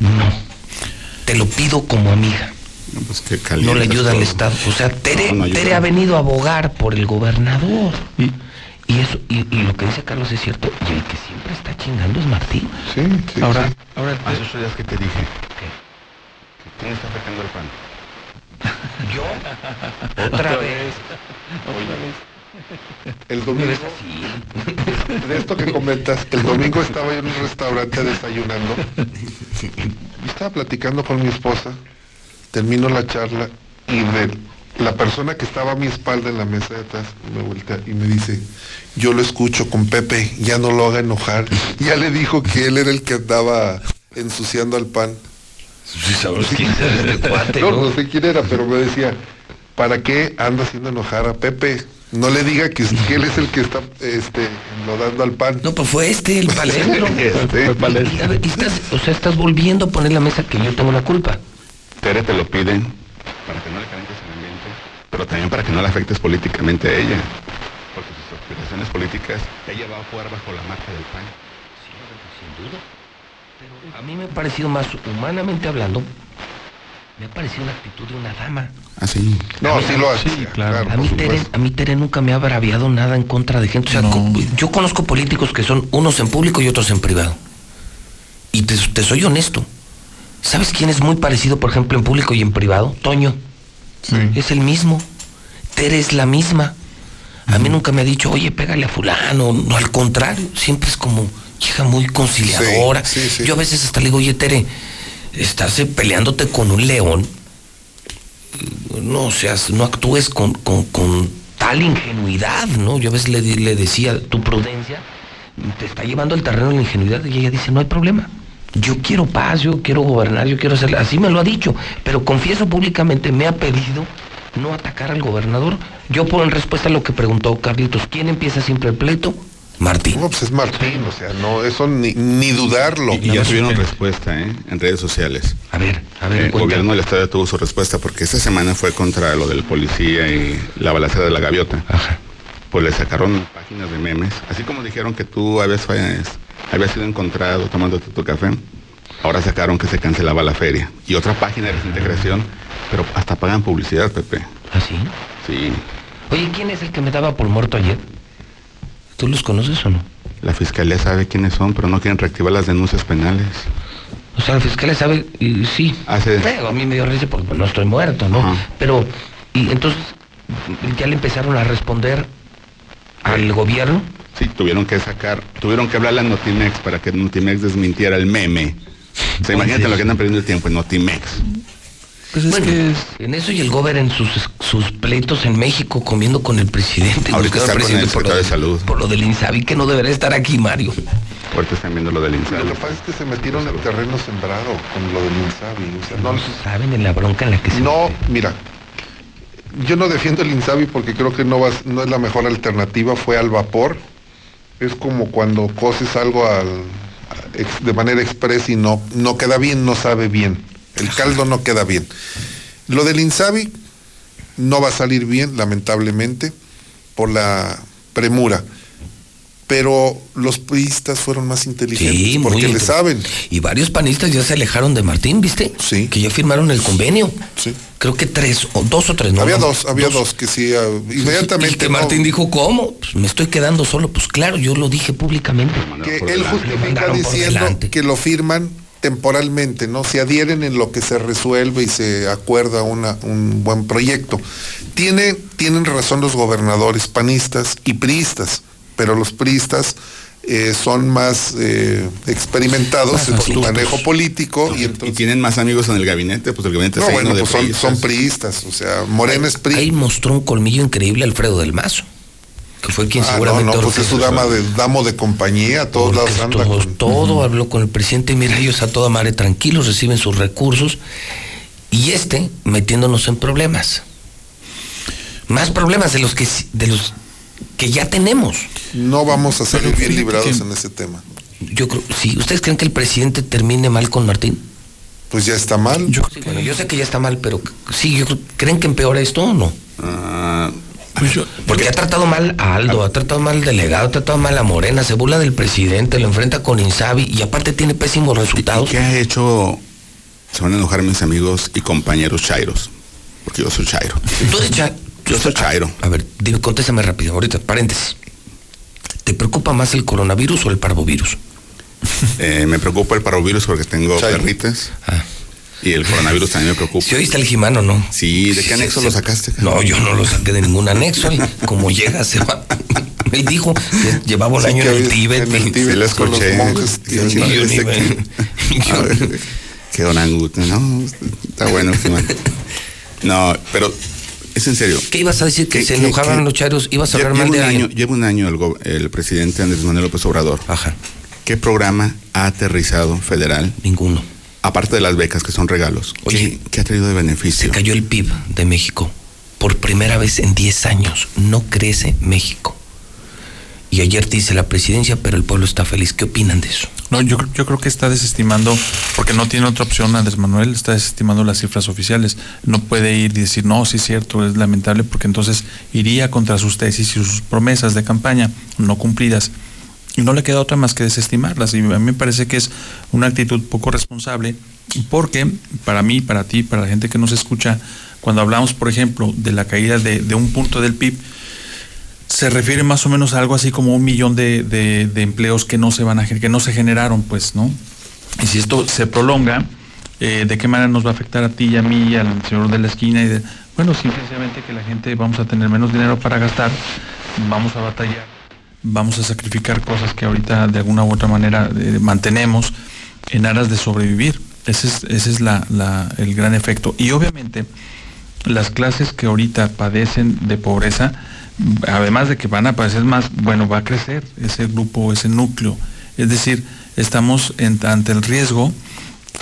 no, te lo pido como amiga. No, pues que No le ayuda al. Estado. O sea, Tere, No, no ayuda. Tere ha venido a abogar por el gobernador. Y, Y eso, y, y lo que dice Carlos es cierto, y el que siempre está chingando es Martín. Sí, sí, ahora, sí. ahora, A esos días que te dije. ¿Quién está afectando el pan? Yo, otra vez. El domingo, de esto que comentas, el domingo estaba yo en un restaurante desayunando y estaba platicando con mi esposa, termino la charla y de la persona que estaba a mi espalda en la mesa de atrás me voltea y me dice, yo lo escucho con Pepe, ya no lo haga enojar. Ya le dijo que él era el que andaba ensuciando al pan. ¿Sabes quién es este cuate, No, no? no sé quién era, pero me decía, ¿para qué anda haciendo enojar a Pepe? No le diga que, que él es el que está este, enlodando al pan. No, pues fue este, el palestro. Este. Y, a ver, y estás, o sea, estás volviendo a poner la mesa que yo tengo la culpa. Tere te lo piden para que no le calientes el ambiente, pero también para que no le afectes políticamente a ella. Porque sus aspiraciones políticas, ella va a jugar bajo la marca del PAN. Sin duda. Pero a mí me ha parecido más humanamente hablando, me ha parecido la actitud de una dama. Así. No, sí lo hace. Sí, claro. A mí, Tere, a mí Tere nunca me ha braviado nada en contra de gente. O sea, No. co- yo conozco políticos que son unos en público y otros en privado. Y te, te soy honesto. ¿Sabes quién es muy parecido, por ejemplo, en público y en privado? Toño. Es el mismo. Tere es la misma. A mí nunca me ha dicho, oye, pégale a fulano. No, al contrario, siempre es como hija muy conciliadora. Sí, sí, sí. Yo a veces hasta le digo, oye, Tere, estás eh, peleándote con un león. No seas, no actúes con, con- con tal ingenuidad, ¿no? Yo a veces le, le decía, tu prudencia te está llevando al terreno de la ingenuidad y ella dice, no hay problema. Yo quiero paz, yo quiero gobernar, yo quiero hacer... Así me lo ha dicho, pero confieso públicamente, me ha pedido no atacar al gobernador. Yo por en respuesta a lo que preguntó Carlitos, ¿quién empieza siempre el pleito? Martín. No, pues es Martín, o sea, no, eso ni, ni dudarlo. Y, y ya tuvieron respuesta ¿eh? en redes sociales. A ver, a ver, El cuenta. gobierno del estado ya tuvo su respuesta porque esta semana fue contra lo del policía y la balacera de la gaviota. Pues le sacaron páginas de memes, así como dijeron que tú habías, habías sido encontrado tomándote tu café. Ahora sacaron que se cancelaba la feria. Y otra página de desintegración, pero hasta pagan publicidad, Pepe. ¿Ah, sí? Sí. Oye, ¿quién es el que me daba por muerto ayer? ¿Tú los conoces o no? La fiscalía sabe quiénes son, pero no quieren reactivar las denuncias penales. O sea, la fiscalía sabe, y sí. Hace... Pero a mí me dio risa porque no estoy muerto, ¿no? Pero, y entonces, ¿ya le empezaron a responder al gobierno? Sí, tuvieron que sacar, tuvieron que hablarle a Notimex para que Notimex desmintiera el meme. O sea, imagínate lo que andan perdiendo el tiempo en Notimex. Pues bueno, en eso y el gobierno en sus, sus pleitos en México comiendo con el presidente. Ahorita buscando está al con el presidente por lo de de- salud. Por lo del INSABI, que no debería estar aquí, Mario. Ahorita están viendo lo del Lo Insabi. que pasa es que se metieron en terreno sembrado con lo del Insabi. O sea, no, saben en la bronca en la que se No, mira, yo no defiendo el Insabi porque creo que no, vas- no es la mejor alternativa, fue al vapor. Es como cuando coces algo al- de manera expresa y no, no queda bien, no sabe bien. El caldo no queda bien. Lo del Insabi no va a salir bien, lamentablemente, por la premura. Pero los priistas fueron más inteligentes Sí, porque le saben. Y varios panistas ya se alejaron de Martín, ¿viste? Sí. Que ya firmaron el convenio. Sí. Creo que tres, o dos o tres, ¿no? había dos, había dos, que sí, ah, inmediatamente. Y que no, Martín dijo, ¿cómo? Pues me estoy quedando solo. Pues claro, yo lo dije públicamente. que él justifica diciendo que lo firman temporalmente, ¿no? Se adhieren en lo que se resuelve y se acuerda una- un buen proyecto. Tiene, tienen razón los gobernadores panistas y priistas, pero los priistas eh, son más eh, experimentados Más en su manejo político y Y entonces... tienen más amigos en el gabinete, pues el gabinete No, bueno, de pues son, priistas. son priistas, o sea, Morena es PRI. Ahí mostró un colmillo increíble Alfredo del Mazo. Que fue quien Ah, no, seguramente... no, pues es su dama de, damo de compañía, a todos lados anda todo, con- todo habló con el presidente y mira, ellos a toda madre tranquilos reciben sus recursos y este metiéndonos en problemas. Más problemas de los que de los que ya tenemos. No vamos a salir Pero bien librados que- en ese tema. Yo creo, sí, ¿ustedes creen que el presidente termine mal con Martín? Pues ya está mal. Sí, bueno, yo sé que ya está mal, pero sí, yo creo- ¿creen que empeora esto o no? Ah, Porque ha tratado mal a Aldo, ha tratado mal al delegado, ha tratado mal a Morena, se burla del presidente, lo enfrenta con Insabi y aparte tiene pésimos resultados. ¿Qué ha hecho? Se van a enojar mis amigos y compañeros chairos. Porque yo soy chairo. Tú eres cha- Yo soy chairo. A ver, dime, contéstame rápido, ahorita, paréntesis. ¿Te preocupa más el coronavirus o el parvovirus? Eh, me preocupa el parvovirus porque tengo Chairo. perritas. Ah. Y el coronavirus también me preocupa. ¿Si oíste el Jimano no? Sí, ¿de qué Sí, anexo sí, lo sí. sacaste? No, yo no lo saqué de ningún anexo. y como llega, se va. Él dijo que llevaba un Sí, año en el Tíbet. en el y- Tíbet Sí, lo con los escuché. monjes. Sí, y- sí, y yo ni que- A ver, Qué orangután, no, está bueno. No, pero es en serio. ¿Qué ibas a decir? ¿Que ¿Qué- se enojaban los chairos? ¿Ibas a hablar mal de año, lleva un año el, el presidente Andrés Manuel López Obrador. Ajá. ¿Qué programa ha aterrizado federal? Ninguno. Aparte de las becas que son regalos. Oye, ¿Qué, qué ha traído de Se beneficio? cayó el PIB de México. Por primera vez en 10 años. No crece México. Y ayer te dice la presidencia, pero el pueblo está feliz. ¿Qué opinan de eso? No, yo, creo- yo creo que está desestimando, porque no tiene otra opción Andrés Manuel, está desestimando las cifras oficiales. No puede ir y decir, no, sí es cierto, es lamentable, porque entonces iría contra sus tesis y sus promesas de campaña no cumplidas. No le queda otra más que desestimarlas. Y a mí me parece que es una actitud poco responsable, porque para mí, para ti, para la gente que nos escucha, cuando hablamos, por ejemplo, de la caída de, un punto del PIB, se refiere más o menos a algo así como un millón de, empleos que no se van a que no se generaron, pues, ¿no? Y si esto se prolonga, eh, ¿de qué manera nos va a afectar a ti y a mí y al señor de la esquina? Y de, bueno, simplemente que la gente vamos a tener menos dinero para gastar, vamos a batallar, vamos a sacrificar cosas que ahorita de alguna u otra manera eh, mantenemos en aras de sobrevivir. Ese es, ese es la- la- el gran efecto. Y obviamente las clases que ahorita padecen de pobreza, además de que van a padecer más, bueno, va a crecer ese grupo, ese núcleo. Es decir, estamos en- ante el riesgo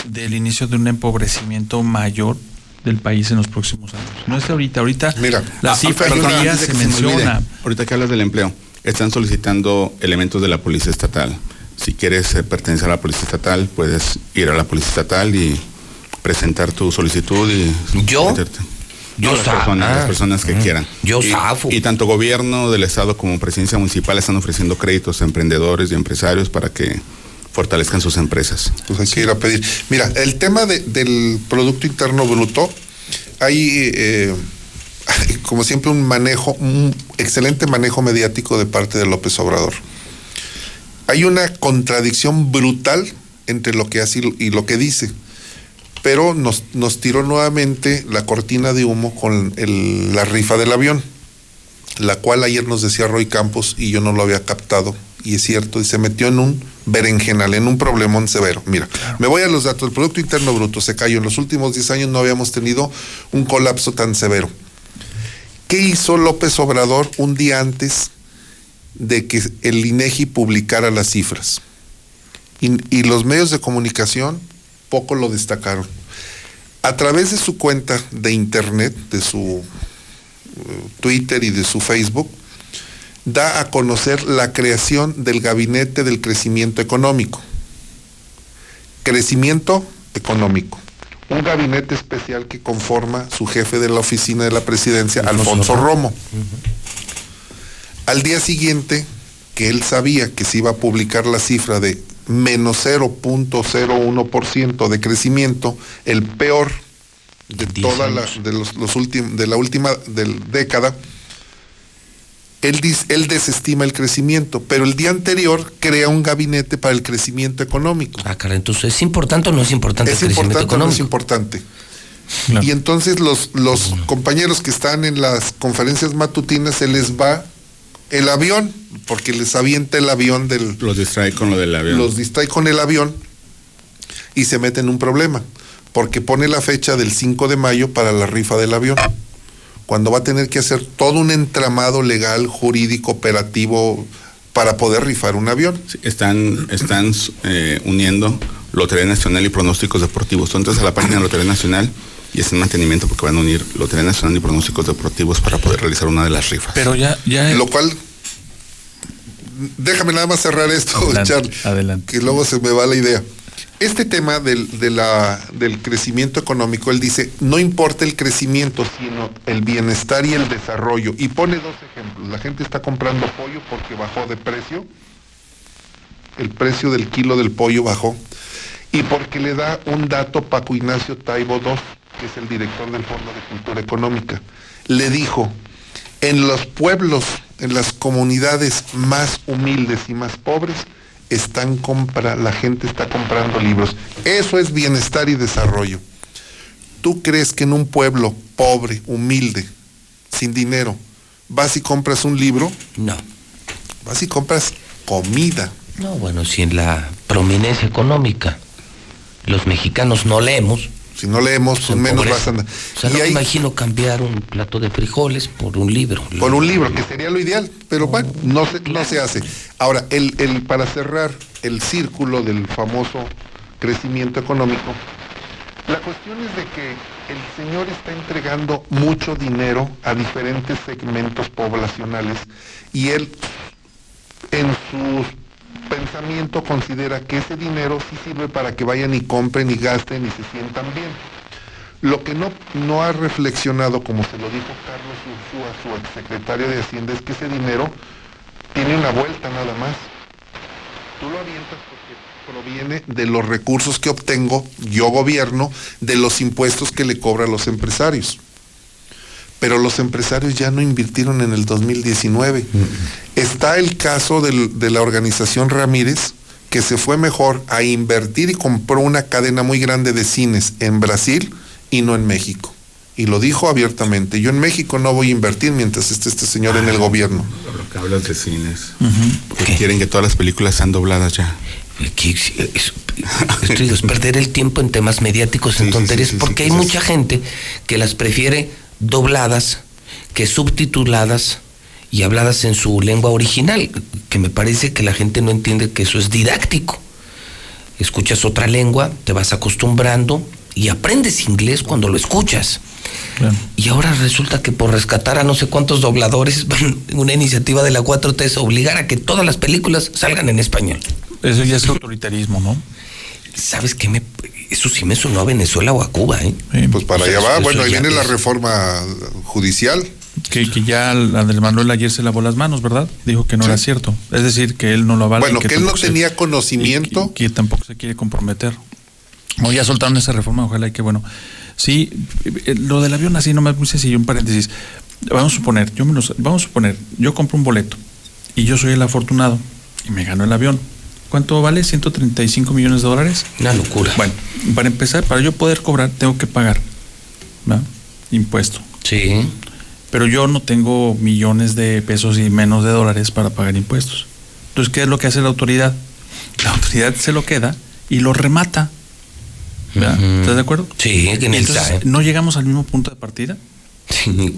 del inicio de un empobrecimiento mayor del país en los próximos años. No es ahorita, ahorita Mira, la cifra se me menciona. ahorita que hablas del empleo, están solicitando elementos de la policía estatal. Si quieres eh, pertenecer a la policía estatal, puedes ir a la policía estatal y presentar tu solicitud y ¿Yo? meterte. Yo No, las personas, ah, las personas que mm, quieran. yo y, zafo. Y tanto gobierno del estado como presidencia municipal están ofreciendo créditos a emprendedores y empresarios para que fortalezcan sus empresas. Pues hay que ir a pedir. Mira, el tema de- del Producto Interno Bruto, hay, eh, hay, como siempre, un manejo, un excelente manejo mediático de parte de López Obrador. hay una contradicción brutal entre lo que hace y lo que dice. Pero nos, nos tiró nuevamente la cortina de humo con el- la rifa del avión, la cual ayer nos decía Roy Campos y yo no lo había captado. Y es cierto, y se metió en un berenjenal, en un problemón severo. Mira, me voy a los datos. El Producto Interno Bruto se cayó. En los últimos 10 años no habíamos tenido un colapso tan severo. ¿Qué hizo López Obrador un día antes de que el INEGI publicara las cifras? Y, y los medios de comunicación poco lo destacaron. A través de su cuenta de internet, de su eh, Twitter y de su Facebook, da a conocer la creación del Gabinete del Crecimiento Económico. Crecimiento económico. Un gabinete especial que conforma su jefe de la oficina de la presidencia, Alfonso Romo. Al día siguiente, que él sabía que se iba a publicar la cifra de menos 0.01% de crecimiento, el peor de toda la, de los, los últimos, de la última década, él, dis- él desestima el crecimiento, pero el día anterior crea un gabinete para el crecimiento económico. Ah, caray, entonces, ¿es importante o no es importante Es el crecimiento importante o no es económico? importante. Y entonces los, los compañeros que están en las conferencias matutinas se les va el avión, porque les avienta el avión del... Los distrae con lo del avión. Los distrae con el avión y se mete en un problema, porque pone la fecha del 5 de mayo para la rifa del avión, cuando va a tener que hacer todo un entramado legal, jurídico, operativo, para poder rifar un avión. Sí, están están eh, uniendo Lotería Nacional y pronósticos deportivos. Tú entras a la página de Lotería Nacional y es en mantenimiento porque van a unir Lotería Nacional y pronósticos deportivos para poder realizar una de las rifas. Pero ya, ya. Lo cual, déjame nada más cerrar esto, Adelante, Charlie, adelante. que luego se me va la idea. Este tema del, del crecimiento económico, él dice, no importa el crecimiento, sino el bienestar y el desarrollo. Y pone dos ejemplos. La gente está comprando pollo porque bajó de precio. El precio del kilo del pollo bajó. Y porque le da un dato Paco Ignacio Taibo II, que es el director del Fondo de Cultura Económica. Le dijo, en los pueblos, en las comunidades más humildes y más pobres, están compra, la gente está comprando libros. Eso es bienestar y desarrollo. ¿Tú crees que en un pueblo pobre, humilde, sin dinero, vas y compras un libro? No. Vas y compras comida. No, bueno, si en la prominencia económica los mexicanos no leemos. Si no leemos, pues menos vas a. O sea, Y no me imagino cambiar un plato de frijoles por un libro. Por un libro, que sería lo ideal, pero bueno, no se, no se hace. Ahora, el, el, para cerrar el círculo del famoso crecimiento económico, la cuestión es de que el señor está entregando mucho dinero a diferentes segmentos poblacionales y él en su pensamiento considera que ese dinero sí sirve para que vayan y compren y gasten y se sientan bien. Lo que no, no ha reflexionado, como se lo dijo Carlos Ursúa, su exsecretario de Hacienda, es que ese dinero tiene una vuelta nada más. Tú lo avientas porque proviene de los recursos que obtengo yo gobierno, de los impuestos que le cobra a los empresarios. Pero los empresarios ya no invirtieron en el 2019. Está el caso del- de la organización Ramírez, que se fue mejor a invertir y compró una cadena muy grande de cines en Brasil y no en México. Y lo dijo abiertamente, yo en México no voy a invertir mientras esté este señor en el gobierno. Lo que hablas de cines. Porque quieren que todas las películas sean dobladas ya. Aquí es, es- esto es perder el tiempo en temas mediáticos, en tonterías, porque hay mucha gente que las prefiere dobladas que subtituladas y habladas en su lengua original, que me parece que la gente no entiende que eso es didáctico. Escuchas otra lengua, te vas acostumbrando y aprendes inglés cuando lo escuchas. Y ahora resulta que por rescatar a no sé cuántos dobladores, una iniciativa de la 4T es obligar a que todas las películas salgan en español. Eso ya es autoritarismo, ¿no? ¿Sabes qué? Me, eso sí me sonó a Venezuela o a Cuba, ¿eh? Pues para O sea, allá va, bueno, ahí viene la reforma judicial. Que, que ya Andrés Manuel ayer se lavó las manos, ¿verdad? Dijo que no era cierto. Es decir, que él no lo avala. y Bueno, que él no tampoco se- tenía conocimiento. y que tampoco se quiere comprometer. O ya soltaron esa reforma, ojalá y que bueno. Sí, eh, lo del avión así nomás muy sencillo, un paréntesis. Vamos a suponer, yo me los- vamos a suponer, yo compro un boleto y yo soy el afortunado y me gano el avión. ¿Cuánto vale? 135 millones de dólares. Una locura. Bueno, para empezar, para yo poder cobrar, tengo que pagar ¿verdad? impuesto. Sí. Pero yo no tengo millones de pesos y menos de dólares para pagar impuestos. Entonces, ¿qué es lo que hace la autoridad? La autoridad se lo queda y lo remata. ¿verdad? ¿Estás de acuerdo? Sí, que Entonces. ¿no llegamos al mismo punto de partida?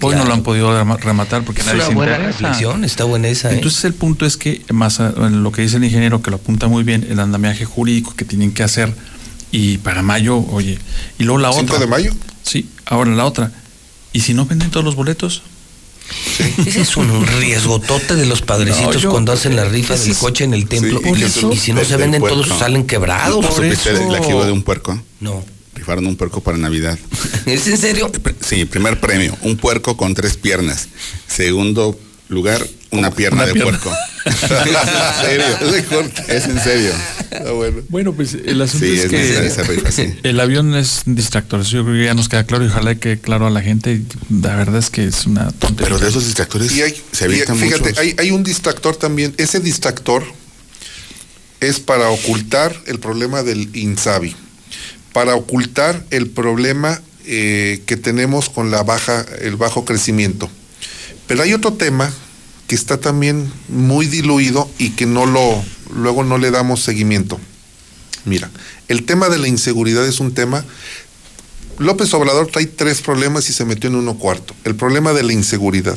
Hoy no lo han podido rema- rematar porque Es nadie una se buena interesa. reflexión, está buena esa. ¿eh? Entonces el punto es que, más lo que dice el ingeniero, que lo apunta muy bien, el andamiaje jurídico que tienen que hacer y para mayo, oye, y luego la ¿Cinco otra. de mayo? Sí, ahora la otra. ¿Y si no venden todos los boletos? Ese es un riesgotote de los padrecitos No, yo- cuando hacen la rifa del es- coche en el templo. Sí, y si no se venden puerco. todos, salen quebrados. ¿No la de un puerco? No. Rifaron un puerco para Navidad. ¿Es en serio? Sí, primer premio, un puerco con tres piernas. Segundo lugar, una pierna Una de pierna. puerco. en serio. Es en serio. bueno. pues el asunto Sí, es, es que necesaria esa rifa, sí. el avión es un distractor. Eso yo creo que ya nos queda claro y ojalá quede claro a la gente. La verdad es que es una tontería. Pero de esos distractores Y hay, se y evitan fíjate, muchos. hay, hay un distractor también. Ese distractor es para ocultar el problema del INSABI, para ocultar el problema eh, que tenemos con la baja, el bajo crecimiento. Pero hay otro tema que está también muy diluido y que no lo, luego no le damos seguimiento. Mira, el tema de la inseguridad es un tema López Obrador trae tres problemas y se metió en uno cuarto. El problema de la inseguridad,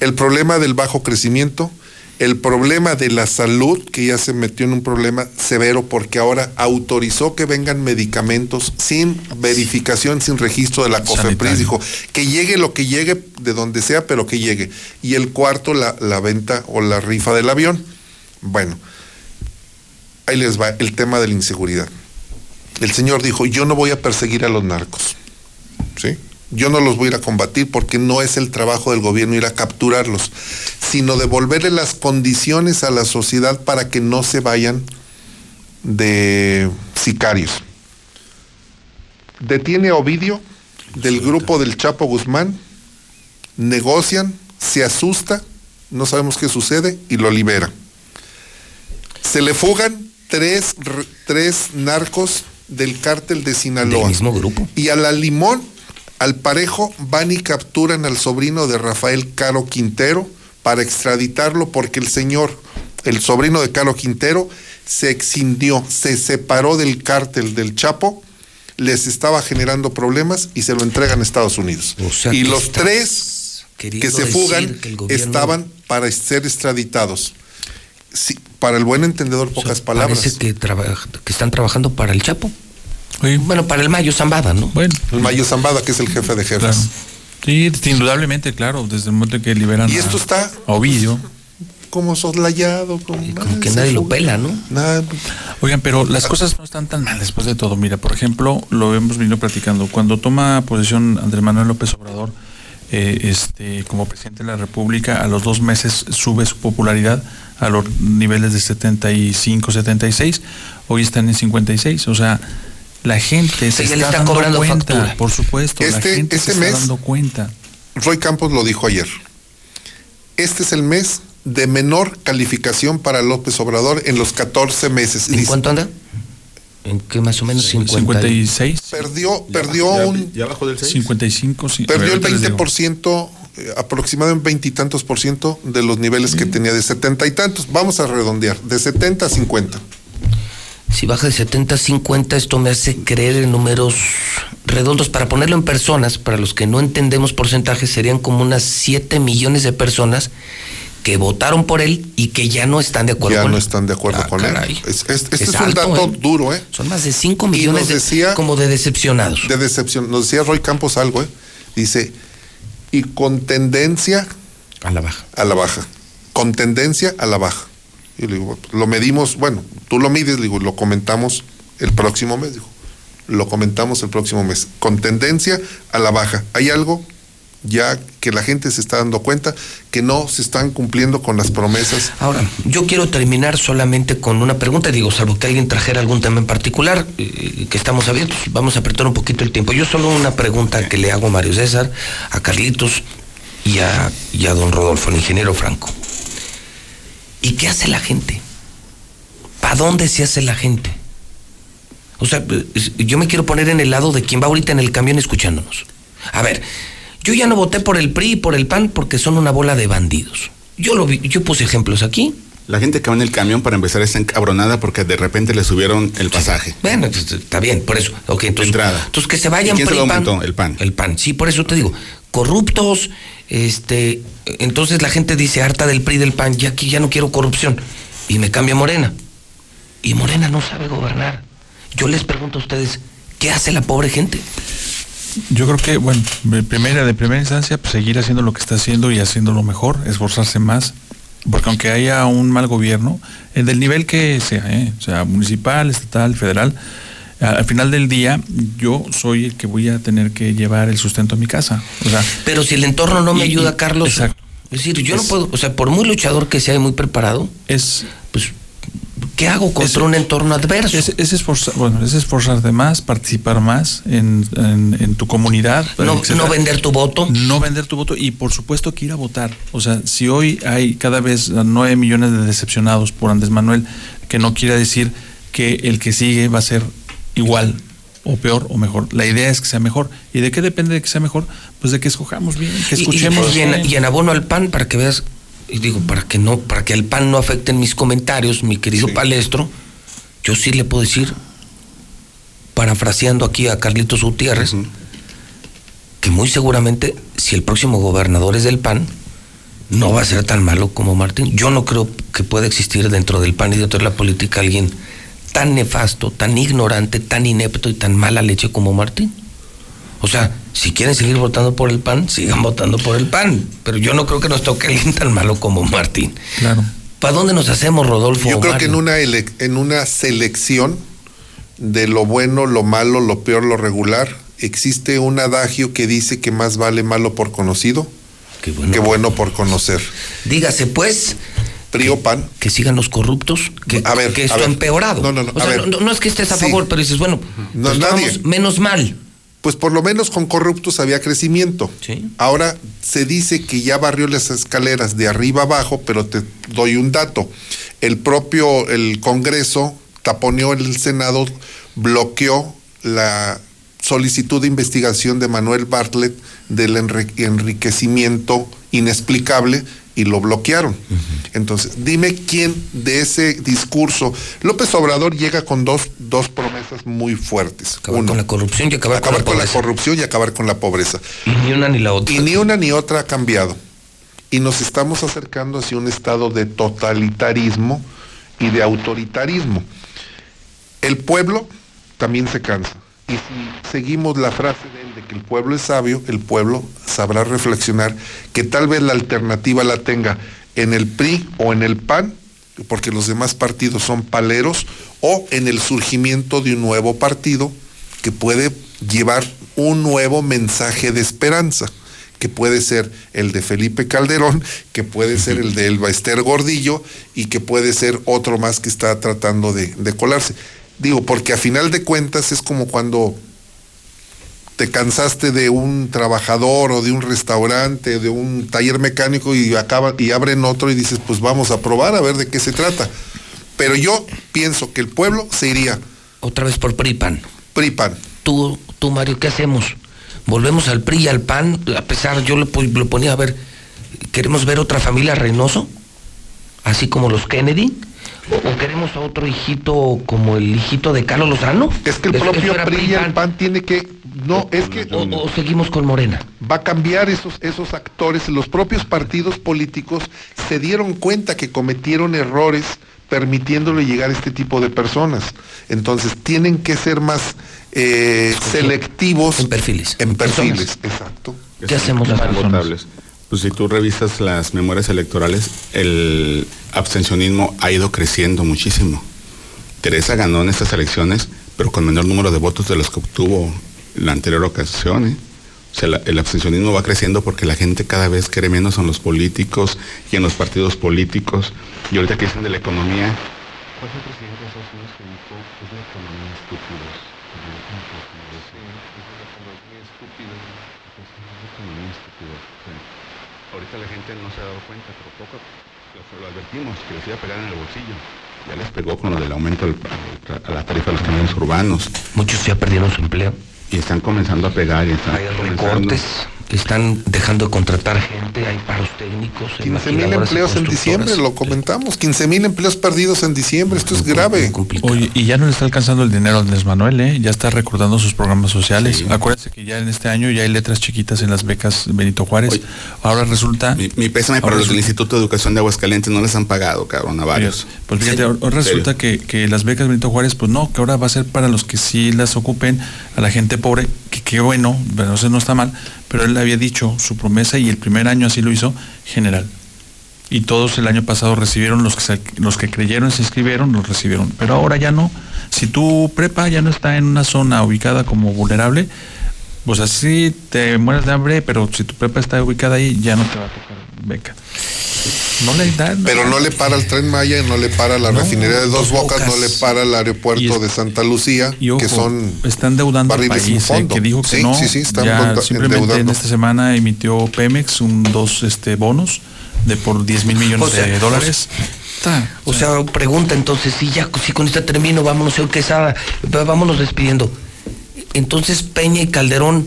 el problema del bajo crecimiento, el problema de la salud, que ya se metió en un problema severo porque ahora autorizó que vengan medicamentos sin verificación, sin registro de la COFEPRIS. Dijo que llegue lo que llegue, de donde sea, pero que llegue. Y el cuarto, la, la venta o la rifa del avión. Bueno, ahí les va el tema de la inseguridad. El Señor dijo, yo no voy a perseguir a los narcos. ¿Sí? Yo no los voy a ir a combatir porque no es el trabajo del gobierno ir a capturarlos, sino devolverle las condiciones a la sociedad para que no se vayan de sicarios. Detiene a Ovidio del grupo del Chapo Guzmán, negocian, se asusta, no sabemos qué sucede y lo libera. Se le fugan tres, tres narcos del cártel de Sinaloa. Del mismo grupo. Y a la limón, al parejo, van y capturan al sobrino de Rafael Caro Quintero para extraditarlo porque el señor, el sobrino de Caro Quintero, se excindió, se separó del cártel del Chapo, les estaba generando problemas y se lo entregan a Estados Unidos. sea, y los tres que se fugan que el gobierno- estaban para ser extraditados. Sí, para el buen entendedor, pocas palabras. Parece que están trabajando para el Chapo. Bueno, para el Mayo Zambada, ¿no? Bueno. El Mayo Zambada, que es el jefe de jefes. Claro. Sí, indudablemente, claro, desde el momento en que liberan Y a- esto está a Ovidio. como soslayado, como, como que nadie lo pela, ¿no? Nada. Oigan, pero las cosas no están tan mal después de todo. Mira, por ejemplo, lo hemos venido platicando. Cuando toma posesión Andrés Manuel López Obrador eh, este, como presidente de la República, a los dos meses sube su popularidad a los niveles de 75, 76. Hoy están en 56. O sea, la gente se ya está, le está dando cobrando cuenta, factura. por supuesto. la Este- gente este se mes- está dando cuenta. Roy Campos lo dijo ayer. Este es el mes de menor calificación para López Obrador en los 14 meses. ¿En Dice, cuánto anda? ¿En qué más o menos? 50 y- 56. Perdió, perdió un, ¿Ya bajó del 6? 55, sí. Perdió el ahorita les digo. 20%, eh, aproximadamente veintitantos por ciento de los niveles que tenía de setenta y tantos. Vamos a redondear, de 70 a 50. Si baja de 70 a 50, esto me hace creer en números redondos. Para ponerlo en personas, para los que no entendemos porcentajes, serían como unas 7 millones de personas que votaron por él y que ya no están de acuerdo Ya con no él. están de acuerdo Ah, con caray. él. Es- es- este Es es, un dato ¿eh? duro, ¿eh? Son más de 5 Y millones nos de- decía- como de decepcionados. De decepción. Nos decía Roy Campos algo, ¿eh? Dice, y con tendencia a la baja. A la baja. Con tendencia a la baja. Y le digo, lo medimos, bueno, tú lo mides, le digo, lo comentamos el próximo mes, dijo. Lo comentamos el próximo mes. Con tendencia a la baja. Hay algo ya que la gente se está dando cuenta que no se están cumpliendo con las promesas. Ahora, yo quiero terminar solamente con una pregunta, digo, salvo que alguien trajera algún tema en particular, eh, que estamos abiertos, vamos a apretar un poquito el tiempo. Yo solo una pregunta que le hago a Mario César, a Carlitos y a, y a don Rodolfo, el ingeniero Franco. ¿Y qué hace la gente ¿Para dónde se hace la gente? O sea, yo me quiero poner en el lado de quien va ahorita en el camión escuchándonos. A ver, yo ya no voté por el PRI y por el PAN porque son una bola de bandidos. Yo lo vi, yo puse ejemplos aquí. La gente que va en el camión para empezar está encabronada porque de repente le subieron el pasaje. Bueno, pues, está bien, por eso. Ok, entonces, Entrada. entonces que se vayan ¿Y quién se lo aumentó? El PAN. El PAN, sí, por eso te digo. Corruptos, este, entonces la gente dice harta del PRI del PAN, ya aquí ya no quiero corrupción. Y me cambia Morena. Y Morena no sabe gobernar. Yo les pregunto a ustedes, ¿qué hace la pobre gente? Yo creo que, bueno, de primera, de primera instancia, pues seguir haciendo lo que está haciendo y haciéndolo mejor, esforzarse más, porque aunque haya un mal gobierno, el del nivel que sea, ¿eh? sea, municipal, estatal, federal, al final del día yo soy el que voy a tener que llevar el sustento a mi casa. O sea, Pero si el entorno no me Y- ayuda, Carlos. exacto. Es decir, yo no puedo, o sea, por muy luchador que sea y muy preparado, es pues, ¿qué hago contra Es- un entorno adverso? es, es esforzar, bueno, es esforzarte más, participar más en, en- en tu comunidad. No- vender tu voto. No vender tu voto y por supuesto que ir a votar. O sea, si hoy hay cada vez nueve millones de decepcionados por Andrés Manuel, que no quiere decir que el que sigue va a ser igual o peor o mejor. La idea es que sea mejor. ¿Y de qué depende de que sea mejor? Pues de que escojamos bien, que Y- y- escuchemos y, en, bien. y en abono al PAN, para que veas, y digo, para que no, para que al PAN no afecten mis comentarios, mi querido palestro, yo sí le puedo decir, parafraseando aquí a Carlitos Gutiérrez, que muy seguramente, si el próximo gobernador es del PAN, no va a ser tan malo como Martín. Yo no creo que pueda existir dentro del PAN y dentro de la política alguien tan nefasto, tan ignorante, tan inepto y tan mala leche como Martín. O sea, si quieren seguir votando por el PAN, sigan votando por el PAN. Pero yo no creo que nos toque alguien tan malo como Martín. Claro. ¿Para dónde nos hacemos, Rodolfo? Yo creo que en una, ele- en una selección de lo bueno, lo malo, lo peor, lo regular, existe un adagio que dice que más vale malo por conocido Qué bueno. que bueno por conocer. Dígase pues. PRI PAN. Que sigan los corruptos, que, A ver, que esto ha empeorado. No, no, no, O sea, no, no es que estés a Sí. favor, pero dices, bueno, No, pues nadie. menos mal. Pues por lo menos con corruptos había crecimiento. Sí. Ahora se dice que ya barrió las escaleras de arriba abajo, pero te doy un dato. El propio el Congreso taponeó el Senado, bloqueó la solicitud de investigación de Manuel Bartlett del enri- enriquecimiento inexplicable y lo bloquearon. Entonces, dime quién de ese discurso. López Obrador llega con dos, dos promesas muy fuertes. Acabar con la corrupción y acabar, acabar con con la la pobreza. corrupción y acabar con la pobreza. Y ni una ni la otra. Y ni una ni otra ha cambiado. Y nos estamos acercando hacia un estado de totalitarismo y de autoritarismo. El pueblo también se cansa. Y si seguimos la frase de él de que el pueblo es sabio, el pueblo sabrá reflexionar que tal vez la alternativa la tenga en el PRI o en el PAN, porque los demás partidos son paleros, o en el surgimiento de un nuevo partido que puede llevar un nuevo mensaje de esperanza, que puede ser el de Felipe Calderón, que puede ser el de Elba Ester Gordillo y que puede ser otro más que está tratando de, de colarse. Digo, porque a final de cuentas es como cuando te cansaste de un trabajador o de un restaurante, de un taller mecánico y acaba y abren otro y dices, pues vamos a probar a ver de qué se trata. Pero yo pienso que el pueblo se iría Otra vez por PRI PAN. PRI PAN. Tú, tú, Mario, ¿qué hacemos? ¿Volvemos al PRI y al PAN? A pesar, yo lo, lo ponía a ver, ¿queremos ver otra familia Reynoso? Así como los Kennedy. ¿O, queremos a otro hijito como el hijito de Carlos Lozano? Es que el propio PRI y el PAN tiene que no, es que O, o seguimos con Morena. va a cambiar esos, esos actores. Los propios partidos políticos se dieron cuenta que cometieron errores permitiéndole llegar a este tipo de personas. Entonces tienen que ser más eh, selectivos En perfiles. en perfiles. personas. Exacto. ¿Qué hacemos, Las Mario? Pues si tú revisas las memorias electorales, el abstencionismo ha ido creciendo muchísimo. Teresa ganó en estas elecciones, pero con menor número de votos de los que obtuvo la anterior ocasión. ¿eh? O sea, el abstencionismo va creciendo porque la gente cada vez quiere menos en los políticos y en los partidos políticos. Y ahorita que dicen de la economía, ¿cuál el presidente que la economía estúpidos? economía estúpida. O sea, ahorita la gente no se ha dado cuenta, pero poco lo, lo advertimos que les iba a pegar en el bolsillo. Ya les pegó con lo del aumento del- a la tarifa de los camiones urbanos. Muchos ya perdieron su empleo. Y están comenzando a pegar y están Hay comenzando- están dejando de contratar gente, hay paros técnicos. 15 mil empleos en diciembre, lo comentamos. 15 mil empleos perdidos en diciembre. Esto es grave. Oye, y ya no le está alcanzando el dinero a Andrés Manuel, ¿eh? Ya está recordando sus programas sociales. Acuérdense que ya en este año ya hay letras chiquitas en las becas Benito Juárez. Ahora resulta... Mi, mi pésame para los del Instituto de Educación de Aguascalientes, no les han pagado, cabrón, a varios. Pues fíjate, ahora ahora resulta que, que las becas Benito Juárez, pues no, que ahora va a ser para los que sí las ocupen, a la gente pobre, que qué bueno, pero eso no está mal, pero él había dicho su promesa y el primer año así lo hizo, general. Y todos el año pasado recibieron, los que, se- los que creyeron, se inscribieron, los recibieron. Pero ahora ya no. Si tu prepa ya no está en una zona ubicada como vulnerable, pues así te mueres de hambre, pero si tu prepa está ubicada ahí, ya no te va a tocar beca. No le dan. Pero no le para el tren Maya, no le para la No, refinería de Dos Dos Bocas, no le para el aeropuerto de Santa Lucía, Y ojo, que son están deudando al sin país, eh, fondo. que dijo que Sí, no. sí, sí, están ya simplemente en endeudando. esta semana emitió Pemex un dos este bonos de por 10 mil millones O sea, de dólares. Está, O sea, pregunta entonces, si ya, si con esta termino, vámonos, señor Quesada, vámonos despidiendo. Entonces Peña y Calderón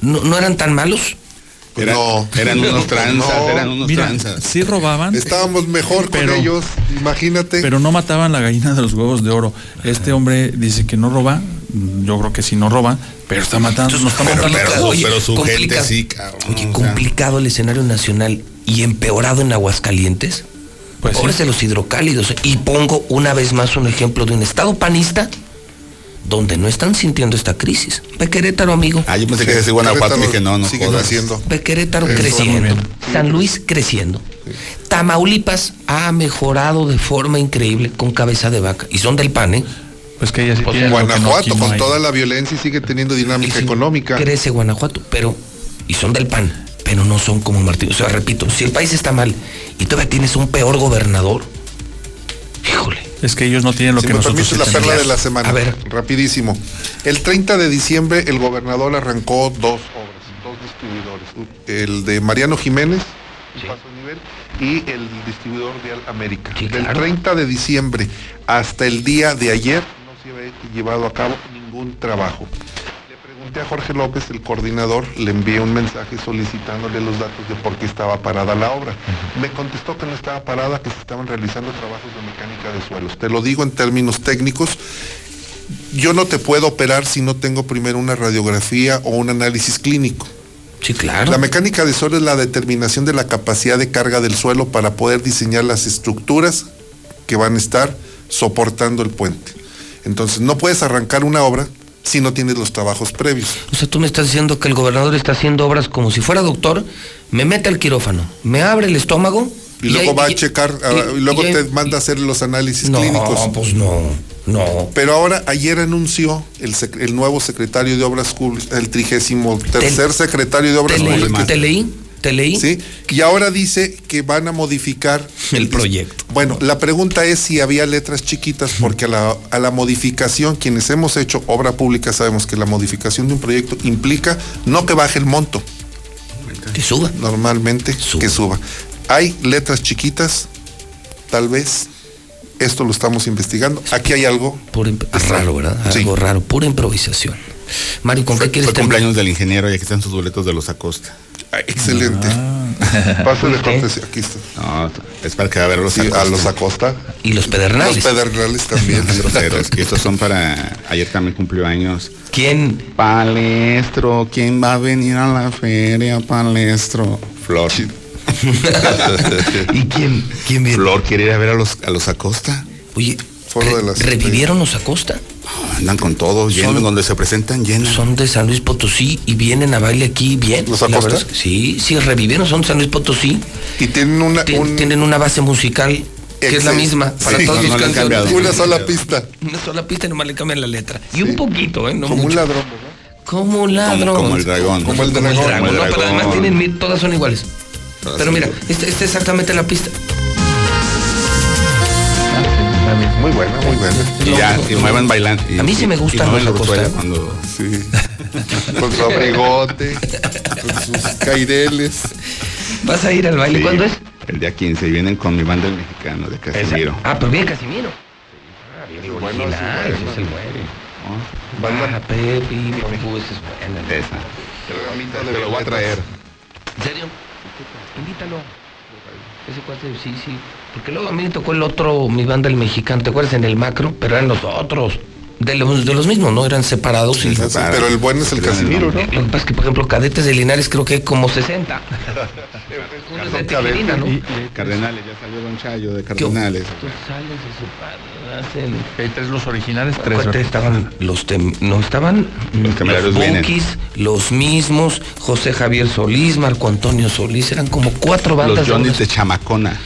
no, no eran tan malos. Eran, No. eran unos tranzas, No. eran unos Mira, tranzas. sí robaban, Estábamos mejor Pero- con ellos, imagínate. pero no mataban la gallina de los huevos de oro. Este hombre dice que no roba, yo creo que sí no roba, pero está matando, nos está Pero, matando. pero, Oye, pero su gente sí, cabrón. Oye, complicado el escenario nacional y empeorado en Aguascalientes. Pues sí. Pobres de los hidrocálidos. Y pongo una vez más un ejemplo de un estado panista donde no están sintiendo esta crisis. Ve Querétaro, amigo. Ah, yo pensé que decía Guanajuato y dije no, no siguen haciendo. Ve Querétaro Eso, creciendo. San Luis creciendo. Tamaulipas ha mejorado de forma increíble con cabeza de vaca. Y son del PAN, ¿eh? Pues que ella sí O tiene que Guanajuato, no con toda la violencia, y sigue teniendo dinámica Sí, económica. Crece Guanajuato, pero. Y son del PAN, pero no son como Martín. O sea, repito, si el país está mal y todavía tienes un peor gobernador, híjole. Es que ellos no tienen lo Si que me nosotros permites la perla de la semana. A ver. Rapidísimo. El 30 de diciembre el gobernador arrancó dos obras, dos distribuidores. El de Mariano Jiménez, paso nivel, y el distribuidor Vial América. Sí, Del claro. 30 de diciembre hasta el día de ayer no se había llevado a cabo ningún trabajo. A Jorge López, el coordinador, le envié un mensaje solicitándole los datos de por qué estaba parada la obra. Me contestó que no estaba parada, que se estaban realizando trabajos de mecánica de suelos. Te lo digo en términos técnicos. Yo no te puedo operar si no tengo primero una radiografía o un análisis clínico. Sí, claro. La mecánica de suelo es la determinación de la capacidad de carga del suelo para poder diseñar las estructuras que van a estar soportando el puente. Entonces, no puedes arrancar una obra si no tienes los trabajos previos. O sea, tú me estás diciendo que el gobernador está haciendo obras como si fuera doctor, me mete al quirófano, me abre el estómago. Y luego va a checar, ah, y- y luego te manda a hacer los análisis No, clínicos. pues no, no. Pero ahora, ayer anunció el, sec- el nuevo secretario de Obras Públicas, el trigésimo tercer secretario de Obras Públicas. te leí, te leí. Sí, y ahora dice que van a modificar El proyecto. Bueno, la pregunta es si había letras chiquitas, porque a la, a la modificación, quienes hemos hecho obra pública sabemos que la modificación de un proyecto implica no que baje el monto, Que suba. normalmente que suba. Hay letras chiquitas, tal vez. Esto lo estamos investigando. Aquí hay algo. Pura raro, ¿verdad? Sí. Algo raro, pura improvisación. Mario, ¿con qué quieres Fue cumpleaños del ingeniero y aquí están sus boletos de los Acosta. Ah, excelente. Pase de cortesía. Aquí está. No, es para que va a ver los Sí, Acosta. a los Acosta. Y los pedernales. Los pedernales también. Groseros. Y estos son para. Ayer también cumplió años. ¿Quién? Palestro. ¿Quién va a venir a la feria, Palestro? Flor. ¿Y quién? ¿Quién viene? Flor quiere ir a ver a los, a los Acosta. Oye, Foro de las ¿revivieron los Acosta? Andan con todo, llenos, Son- donde se presentan llenos. Son de San Luis Potosí y vienen a baile aquí bien. ¿Los La Acosta? verdad es que sí, sí, revivieron, son de San Luis Potosí. Y tienen una, Tien- un- Tienen una base musical que es la misma para Sí, todas no canciones. cambiado. una sola pista. Una sola pista y nomás le cambian la letra. Y un poquito, ¿eh? No Como un mucho. ladrón, ¿verdad? Como un ladrón. Como, como el dragón. Como el Como el dragón. dragón, Como el no, pero dragón. además tienen, todas son iguales. Todas Pero mira, esta es exactamente la pista. Muy buena, muy buena. Y ya, y muevan bailando. Y- A mí sí me gustan los la Acosta, roshuela ¿eh? cuando Sí. Con su abrigote, con sus caireles. ¿Vas a ir al baile? Sí. ¿Cuándo es? El día 15 y vienen con mi banda el mexicano de Casimiro. Ah, pero viene Casimiro. Ah, bien original, ese es el bueno. Banda Pepi, Papu, ese es bueno. Esa. Te lo voy a traer. ¿En serio? Invítalo. Ese cuate, sí, sí. Porque luego a mí me tocó el otro, mi banda el mexicano, ¿te acuerdas? En el macro, pero eran los otros. De los, de los mismos, ¿no? Eran separados. y, pero el bueno es el Casimiro, ¿no? Lo que pasa es que, por ejemplo, cadetes de Linares creo que hay como 60. Son cadenas, ¿no? Cardenales, ya salió Don Chayo de Cardenales. sales de su hacen... Hay tres los originales, tres. tres. estaban los tem- no estaban Los los los mismos, José Javier Solís, Marco Antonio Solís, eran como cuatro bandas Los de hombres. de Chamacona.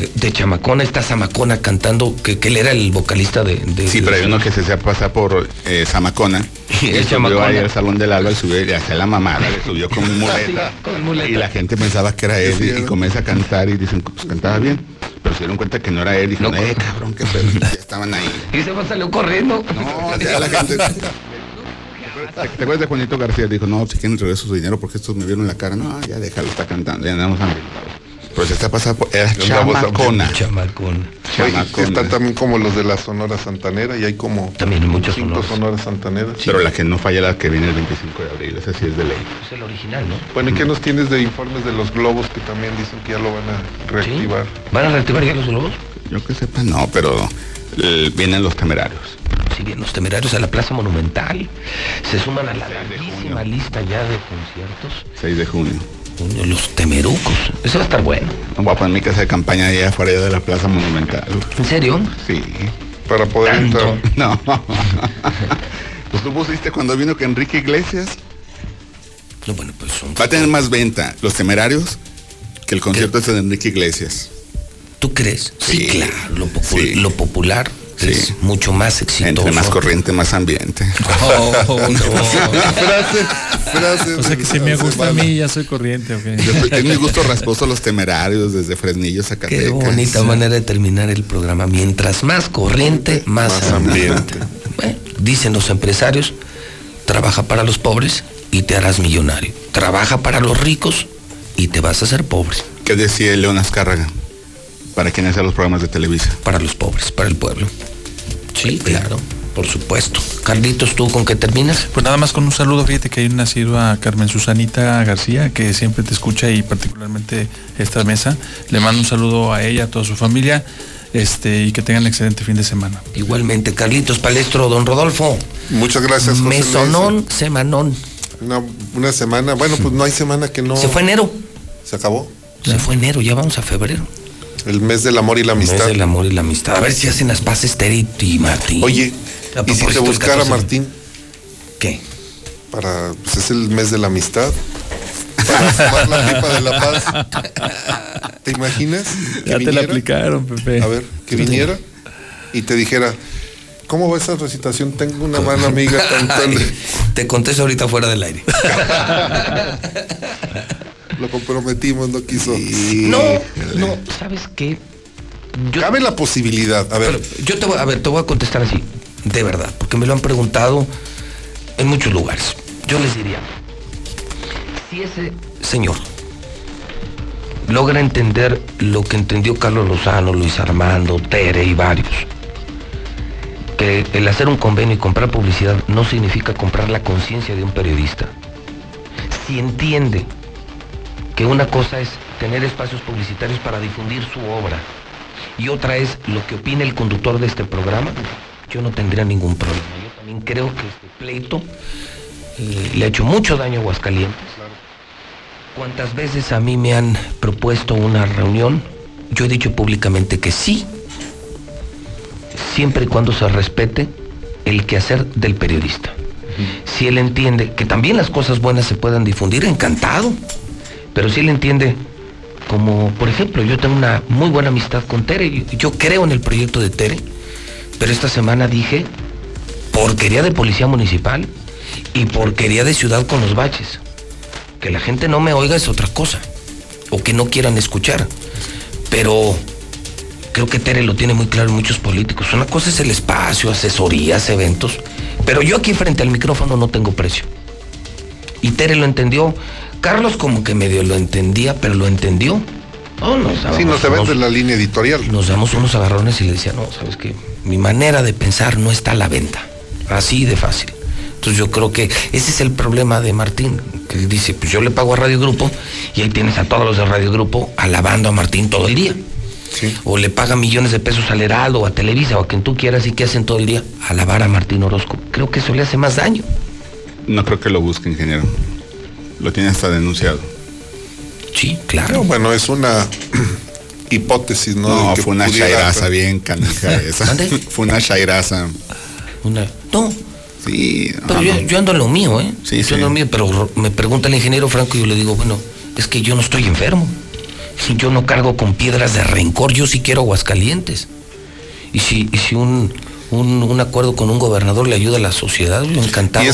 De, Chamacona, está Zamacona cantando, que, que él era el vocalista de... de- Sí, pero hay uno que se hacía pasar por eh, Zamacona. El subió Chamacona. ahí al Salón del Alba y subió y le hacía la mamada, le subió con muleta. con muleta. Y la gente pensaba que era él y, y comienza a cantar y dicen, pues cantaba bien. Pero se dieron cuenta que no era él y dijeron, eh, cabrón, qué pedo. Ya estaban ahí. Y se salió corriendo. No, ya la gente... ¿Te acuerdas de Juanito García? Dijo, no, si quieren regreso su dinero porque estos me vieron la cara. No, ya déjalo, está cantando, ya andamos ambientados. Está pasando por... Era chamacona. Chamacona. Oye, está también como los de la Sonora Santanera y hay como también muchas cinco sonoras santaneras. Pero la que no falla la que viene el 25 de abril, esa sí es de ley. Es el original, ¿no? Bueno, ¿y qué nos tienes de informes de los globos que también dicen que ya lo van a reactivar? ¿Van a reactivar ya los globos? Yo que sepa, no, pero eh, vienen los temerarios. Si bien los temerarios a la Plaza Monumental se suman a la larguísima lista ya de conciertos. 6 de junio. Los temerucos. Eso va a estar bueno. Voy a poner mi casa de campaña allá afuera de la Plaza Monumental. ¿En serio? Sí. Para poder entrar. No. pues tú pusiste cuando vino que Enrique Iglesias. No, bueno, pues son... Va a tener más venta los temerarios que el concierto ese de Enrique Iglesias. ¿Tú crees? Sí, Sí. claro. Lo, popu- Sí. lo popular es Sí. mucho más exitoso. Entre más corriente, más ambiente. Oh, no. frase, frase. O sea que si me gusta a mí, ya soy corriente, ¿ok? Yo tengo mi gusto rasposo los temerarios desde Fresnillo, Zacatecas. Qué bonita manera de terminar el programa. Mientras más corriente, más, Más ambiente. Bueno, dicen los empresarios, trabaja para los pobres y te harás millonario. Trabaja para los ricos y te vas a hacer pobre. ¿Qué decía León Azcárraga? ¿Para quién hacía los programas de Televisa? Para los pobres, para el pueblo. Sí, claro, por supuesto. Carlitos, ¿tú con qué terminas? Pues nada más con un saludo, fíjate que hay un nacido a Carmen Susanita García, que siempre te escucha y particularmente esta mesa. Le mando un saludo a ella, a toda su familia, este, y que tengan excelente fin de semana. Igualmente, Carlitos Palestro, don Rodolfo. Muchas gracias, José Luis. Mesonón, semanón. Una, una semana, bueno, pues no hay semana que no. Se fue enero. Se acabó. Se fue enero, ya vamos a febrero. El mes del amor y la Mes amistad. del amor y la amistad. A ver si hacen las paces Terry y Martín. Oye, ¿y si te el buscara 14. Martín? ¿Qué? Para, pues es el mes de la amistad. Para fumar la pipa de la paz. ¿Te imaginas? que Ya te la aplicaron, Pepe. A ver, que viniera y te dijera, ¿cómo va esa recitación? Tengo una mala amiga cantando. Te contesto ahorita fuera del aire. Lo comprometimos, no quiso. No, no, ¿sabes qué? Cabe la posibilidad. A ver, yo te voy, a ver, te voy a contestar así, de verdad, porque me lo han preguntado en muchos lugares. Yo les diría, si ese señor logra entender lo que entendió Carlos Lozano, Luis Armando, Tere y varios, que el hacer un convenio y comprar publicidad no significa comprar la conciencia de un periodista. Si entiende que una cosa es tener espacios publicitarios para difundir su obra y otra es lo que opina el conductor de este programa, yo no tendría ningún problema. Yo también creo que este pleito eh, le ha hecho mucho daño a Aguascalientes. ¿Cuántas veces a mí me han propuesto una reunión? Yo he dicho públicamente que sí, siempre y cuando se respete el quehacer del periodista. Si él entiende que también las cosas buenas se puedan difundir, encantado. Pero si él entiende, como por ejemplo, yo tengo una muy buena amistad con Tere, yo creo en el proyecto de Tere, pero esta semana dije porquería de policía municipal y porquería de ciudad con los baches. Que la gente no me oiga es otra cosa, o que no quieran escuchar. Pero creo que Tere lo tiene muy claro muchos políticos. Una cosa es el espacio, asesorías, eventos, pero yo aquí frente al micrófono no tengo precio. Y Tere lo entendió. Carlos como que medio lo entendía, pero lo entendió. Oh, nos Sí, dábamos no se unos- vende la línea editorial. Nos damos unos agarrones y le decía, no, sabes que mi manera de pensar no está a la venta. Así de fácil. Entonces yo creo que ese es el problema de Martín, que dice, pues yo le pago a Radio Grupo y ahí tienes a todos los de Radio Grupo alabando a Martín todo el día. O le paga millones de pesos al Heraldo o a Televisa o a quien tú quieras y que hacen todo el día alabar a Martín Orozco. Creo que eso le hace más daño. No creo que lo busque, ingeniero. Lo tiene hasta denunciado. Sí, claro. No, bueno, es una hipótesis, ¿no? No, fue una chairaza bien canija esa. fue una chairaza. Una... No. Sí. Pero no, yo, no. yo ando en lo mío, ¿eh? Sí, yo sí. ando en lo mío, pero me pregunta el ingeniero Franco y yo le digo, bueno, es que yo no estoy enfermo. Yo no cargo con piedras de rencor, yo sí quiero Aguascalientes. Y si, y si un, un, un acuerdo con un gobernador le ayuda a la sociedad, yo encantado.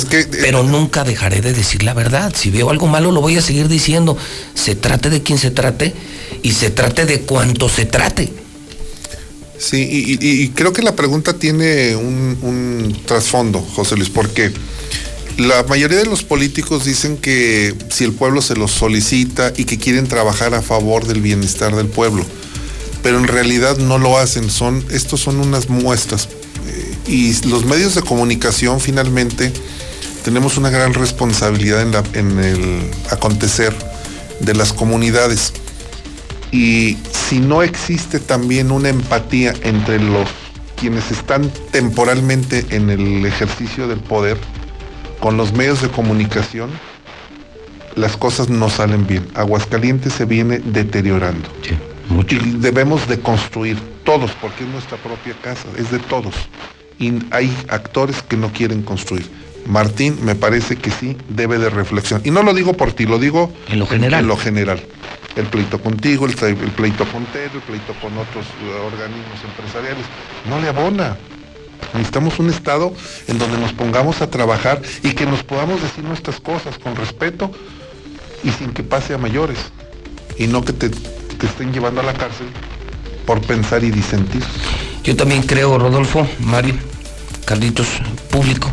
pero nunca dejaré de decir la verdad. Si veo algo malo, lo voy a seguir diciendo. Se trate de quien se trate y se trate de cuanto se trate. Sí, y, y- y creo que la pregunta tiene un, un trasfondo, José Luis, porque la mayoría de los políticos dicen que si el pueblo se los solicita y que quieren trabajar a favor del bienestar del pueblo, pero en realidad no lo hacen, son, estos son unas muestras. Y los medios de comunicación finalmente tenemos una gran responsabilidad en, la- en el acontecer de las comunidades. Y si no existe también una empatía entre los quienes están temporalmente en el ejercicio del poder con los medios de comunicación, las cosas no salen bien. Aguascalientes se viene deteriorando. Y debemos de construir todos, porque es nuestra propia casa, es de todos. Y hay actores que no quieren construir. Martín me parece que sí debe de reflexión. Y no lo digo por ti, lo digo en lo general. En lo general. El pleito contigo, el, pleito con Ted, el pleito con otros eh, organismos empresariales. No le abona. Necesitamos un Estado en donde nos pongamos a trabajar y que nos podamos decir nuestras cosas con respeto y sin que pase a mayores. Y no que te, te estén llevando a la cárcel por pensar y disentir. Yo también creo, Rodolfo, Mario, Carlitos, público,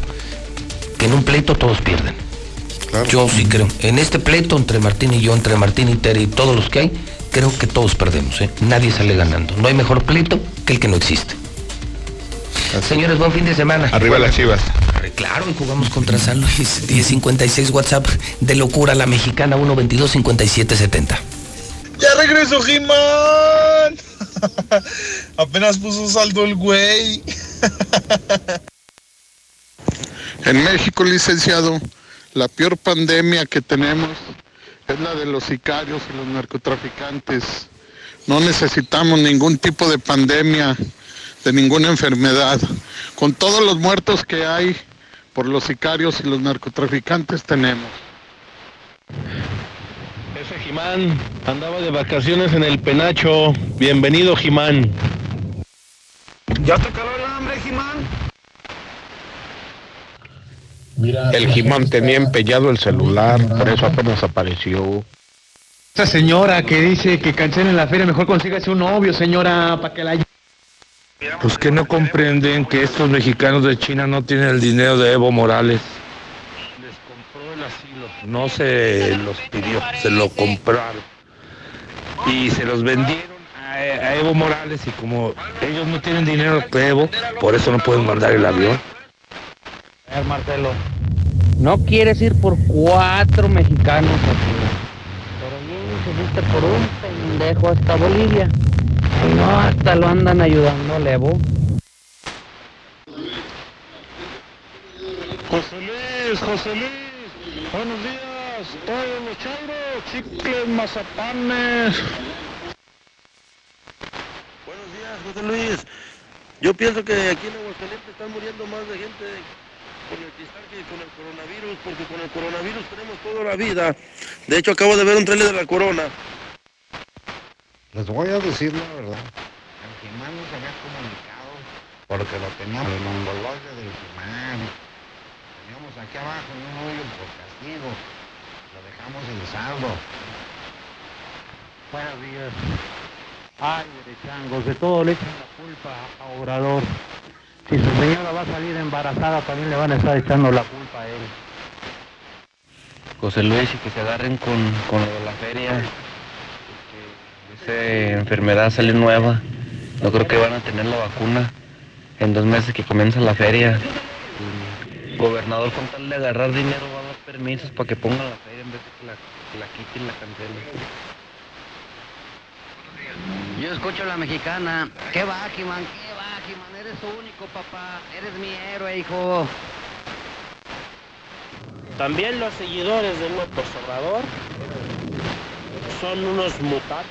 que en un pleito todos pierden. Yo sí creo. En este pleito entre Martín y yo, entre Martín y Tere y todos los que hay, creo que todos perdemos. ¿eh? Nadie sale ganando. No hay mejor pleito que el que no existe. Señores, buen fin de semana. Arriba las chivas. Claro, y jugamos contra San Luis. 1056 WhatsApp de locura la mexicana 122 5770. ¡Ya regresó He-Man! Apenas puso saldo el güey. En México, licenciado, la peor pandemia que tenemos es la de los sicarios y los narcotraficantes. No necesitamos ningún tipo de pandemia, de ninguna enfermedad. Con todos los muertos que hay por los sicarios y los narcotraficantes tenemos. Ese Jimán andaba de vacaciones en el penacho. Bienvenido, Jimán. ¿Ya te caló el hambre, Jimán? El Jimán tenía empeñado el celular, por eso apenas apareció. Esa señora que dice que cancelen la feria, mejor consígase un novio, señora, para que la... Pues que no comprenden que estos mexicanos de China no tienen el dinero de Evo Morales. Les compró el asilo. No se los pidió, se lo compraron. Y se los vendieron a, a Evo Morales y como ellos no tienen dinero de Evo, por eso no pueden mandar el avión. A ver, Marcelo, no quieres ir por cuatro mexicanos aquí, pero bien se fuiste por un pendejo hasta Bolivia. Y no, hasta lo andan ayudando, Levo. José Luis, José Luis. Buenos días. Todos los chairos, chicles, mazapanes. Buenos días, José Luis. Yo pienso que aquí en Aguascalientes están muriendo más de gente con el cristal que con el coronavirus, porque con el coronavirus tenemos toda la vida. De hecho, acabo de ver un trailer de la corona. Les voy a decir la verdad. El Jimán no se había comunicado porque lo teníamos el mongoloide del Jimán. Teníamos aquí abajo en un hoyo por Lo dejamos en saldo. Buenos días. Ay, derechangos, de todo le echan la culpa a Obrador. Si su señora va a salir embarazada, también le van a estar echando la culpa a él. José Luis y que se agarren con, con lo de la feria. Esa enfermedad sale nueva. No creo que van a tener la vacuna en dos meses que comienza la feria. El gobernador con tal de agarrar dinero va permisos para que pongan la feria en vez de que la, que la quiten la cancelen. Yo escucho la mexicana. ¿Qué va, Jimán? ¿Qué va, Jimán? Eres único, papá. Eres mi héroe, hijo. También los seguidores de López Obrador son unos mutados.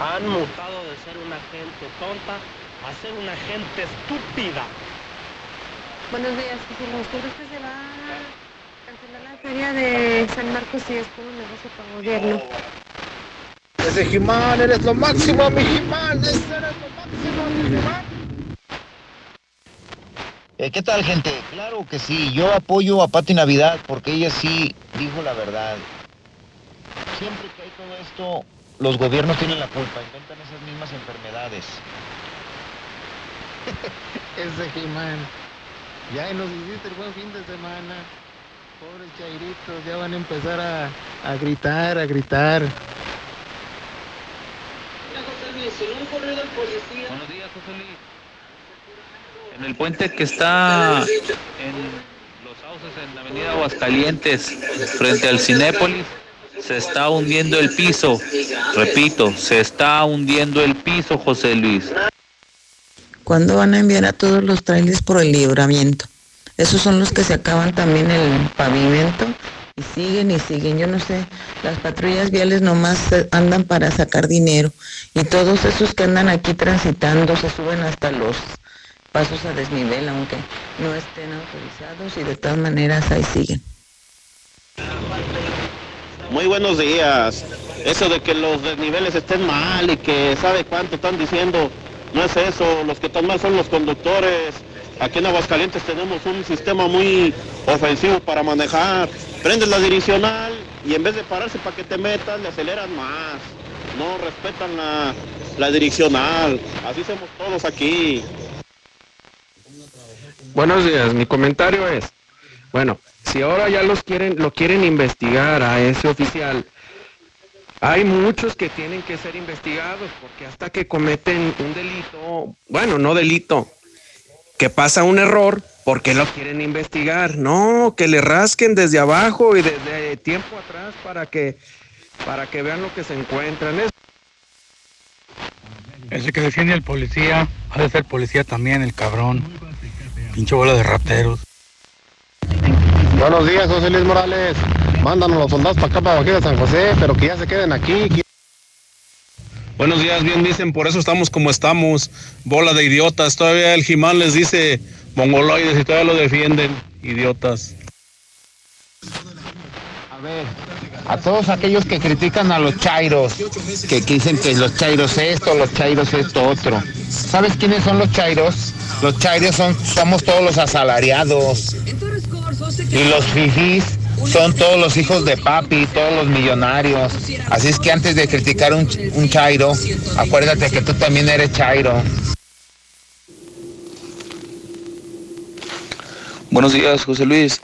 Han mutado de ser una gente tonta a ser una gente estúpida. Buenos días, Luis. ¿Tú crees que se va a cancelar la feria de San Marcos si es por un negocio para gobierno? Ese Jimán, eres lo máximo, mi Jimán. Ese eres lo máximo, mi Jimán. Eh, ¿Qué tal, gente? Claro que sí, yo apoyo a Pati Navidad porque ella sí dijo la verdad. Siempre que hay todo esto, los gobiernos tienen la culpa, inventan esas mismas enfermedades. Ese Jimán. Ya nos hiciste el buen fin de semana. Pobres chairitos, ya van a empezar a, a gritar, a gritar. Buenos días, José Luis. En el puente que está en Los Sauces, en la avenida Aguascalientes, frente al Cinépolis, se está hundiendo el piso. Repito, se está hundiendo el piso, José Luis. ¿Cuándo van a enviar a todos los trailers por el libramiento? Esos son los que se acaban también el pavimento y siguen y siguen. Yo no sé, las patrullas viales nomás eh, andan para sacar dinero y todos esos que andan aquí transitando se suben hasta los pasos a desnivel, aunque no estén autorizados y de todas maneras ahí siguen. Muy buenos días. Eso de que los desniveles estén mal y que sabe cuánto están diciendo, no es eso. Los que están mal son los conductores. Aquí en Aguascalientes tenemos un sistema muy ofensivo para manejar. Prendes la direccional y en vez de pararse para que te metas, le aceleran más. No respetan la, la direccional. Así somos todos aquí. Buenos días, mi comentario es, bueno, si ahora ya los quieren, lo quieren investigar a ese oficial, hay muchos que tienen que ser investigados porque hasta que cometen un delito, bueno, no delito, que pasa un error, ¿por qué lo quieren investigar? No, que le rasquen desde abajo y desde tiempo atrás para que para que vean lo que se encuentran. Es- Ese que defiende al policía, ha de ser policía también, el cabrón. Pinche bola de rateros. Buenos días, José Luis Morales. Mándanos los soldados para acá, para Bajida San José, pero que ya se queden aquí. Buenos días, bien dicen, por eso estamos como estamos, bola de idiotas. Todavía el Jimán les dice mongoloides y todavía lo defienden, idiotas. A ver, a todos aquellos que critican a los chairos, que dicen que los chairos esto, los chairos esto otro. ¿Sabes quiénes son los chairos? Los chairos son, somos todos los asalariados. Y los fifís son todos los hijos de papi, todos los millonarios. Así es que antes de criticar un, un chairo, acuérdate que tú también eres chairo. Buenos días, José Luis.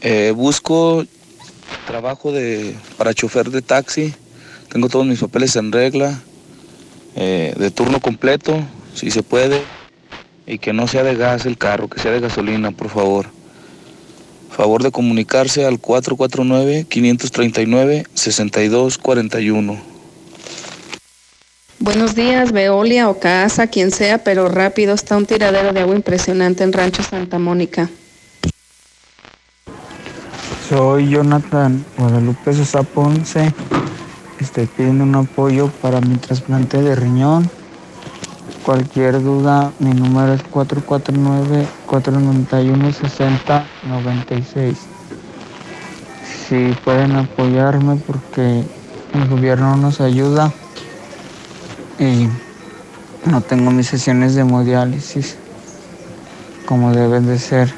Eh, busco trabajo de, para chofer de taxi. Tengo todos mis papeles en regla. eh, de turno completo, si se puede. Y que no sea de gas el carro, que sea de gasolina, por favor. Favor de comunicarse al 449-539-6241. Buenos días, Veolia o Casa, quien sea, pero rápido está un tiradero de agua impresionante en Rancho Santa Mónica. Soy Jonathan Guadalupe Sosa Ponce. Estoy pidiendo un apoyo para mi trasplante de riñón. Cualquier duda, mi número es 449-491-6096. Si pueden apoyarme porque el gobierno nos ayuda y no tengo mis sesiones de hemodiálisis como deben de ser.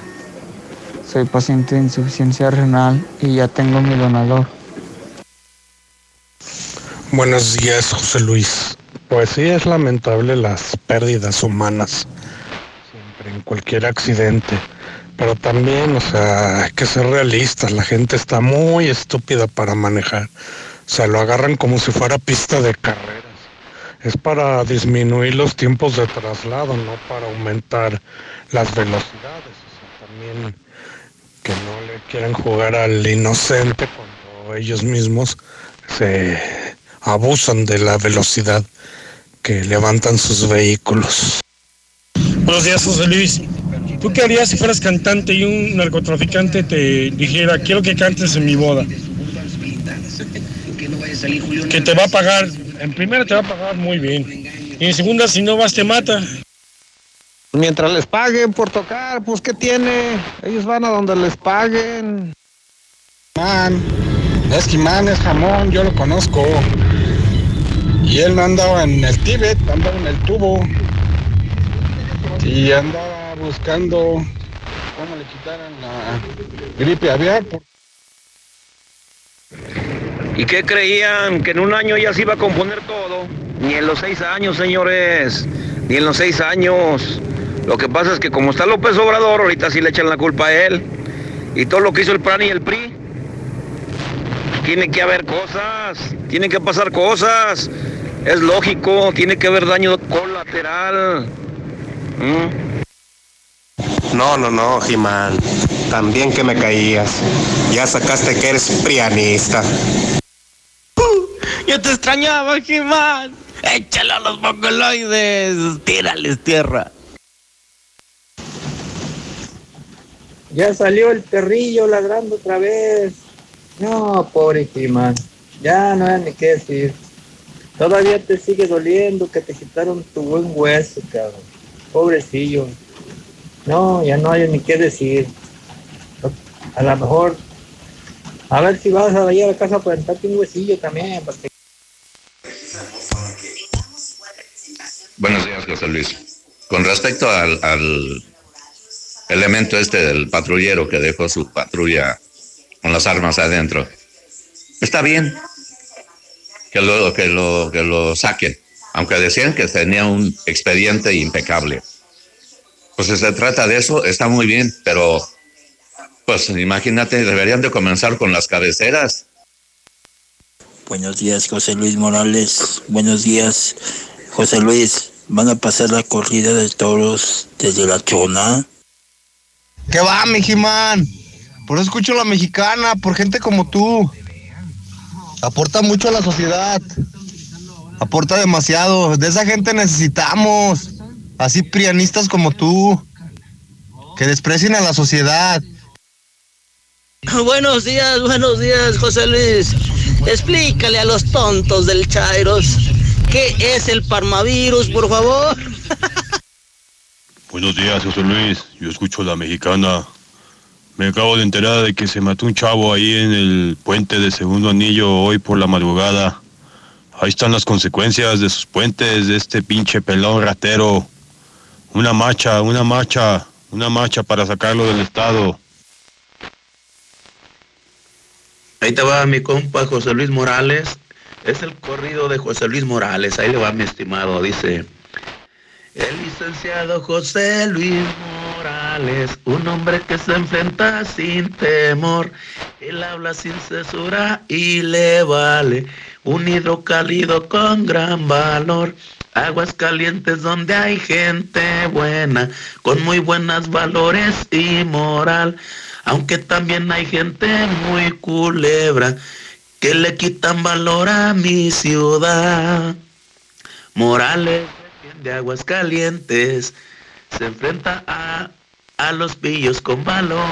Soy paciente de insuficiencia renal y ya tengo mi donador. Buenos días, José Luis. Pues sí, es lamentable las pérdidas humanas, siempre en cualquier accidente. Pero también, o sea, hay que ser realistas. La gente está muy estúpida para manejar. se lo agarran como si fuera pista de carreras. Es para disminuir los tiempos de traslado, no para aumentar las velocidades. O sea, también que no le quieran jugar al inocente cuando ellos mismos se abusan de la velocidad que levantan sus vehículos. Buenos días, José Luis. ¿Tú qué harías si fueras cantante y un narcotraficante te dijera, quiero que cantes en mi boda? Que te va a pagar, en primera te va a pagar muy bien. Y en segunda, si no vas, te mata. Mientras les paguen por tocar, pues ¿qué tiene? Ellos van a donde les paguen. Man, es Jimán, es jamón, yo lo conozco. Y él andaba en el Tíbet, andaba en el tubo. Y andaba buscando cómo le quitaran la gripe aviar. ¿Y qué creían? ¿Que en un año ya se iba a componer todo? Ni en los seis años, señores. Ni en los seis años. Lo que pasa es que como está López Obrador, ahorita sí le echan la culpa a él. Y todo lo que hizo el PRAN y el PRI. Tiene que haber cosas, tiene que pasar cosas. Es lógico, tiene que haber daño colateral. ¿Mm? No, no, no, Jimán. También que me caías. Ya sacaste que eres prianista. Yo te extrañaba, Jimán. Échalo a los mongoloides. Tírales tierra. Ya salió el perrillo ladrando otra vez. No, pobre Jimán. Ya no hay ni qué decir. Todavía te sigue doliendo que te quitaron tu buen hueso, cabrón. Pobrecillo. No, ya no hay ni qué decir. A lo mejor, a ver si vas a ir a la casa a plantarte un huesillo también. Para que... Buenos días, José Luis. Con respecto al, al elemento este del patrullero que dejó su patrulla con las armas adentro, está bien que lo, que lo, que lo saquen, aunque decían que tenía un expediente impecable. Pues si se trata de eso, está muy bien, pero pues imagínate, deberían de comenzar con las cabeceras. Buenos días, José Luis Morales. Buenos días, José Luis. ¿Van a pasar la corrida de toros desde la chona? ¿Qué va, mi Jimán? Por eso escucho la mexicana, por gente como tú. Aporta mucho a la sociedad. Aporta demasiado. De esa gente necesitamos. Así prianistas como tú. Que desprecien a la sociedad. Buenos días, buenos días, José Luis. Explícale a los tontos del Chairos qué es el parmavirus, por favor. Buenos días, José Luis. Yo escucho la mexicana. Me acabo de enterar de que se mató un chavo ahí en el puente de Segundo Anillo hoy por la madrugada. Ahí están las consecuencias de sus puentes, de este pinche pelón ratero. Una marcha, una marcha, una marcha para sacarlo del estado. Ahí te va mi compa José Luis Morales. Es el corrido de José Luis Morales. Ahí le va mi estimado. Dice, el licenciado José Luis Morales, un hombre que se enfrenta sin temor. Él habla sin censura y le vale un hidrocálido con gran valor. Aguas calientes donde hay gente buena, con muy buenos valores y moral. Aunque también hay gente muy culebra que le quitan valor a mi ciudad. Morales de aguas calientes se enfrenta a, a los pillos con valor.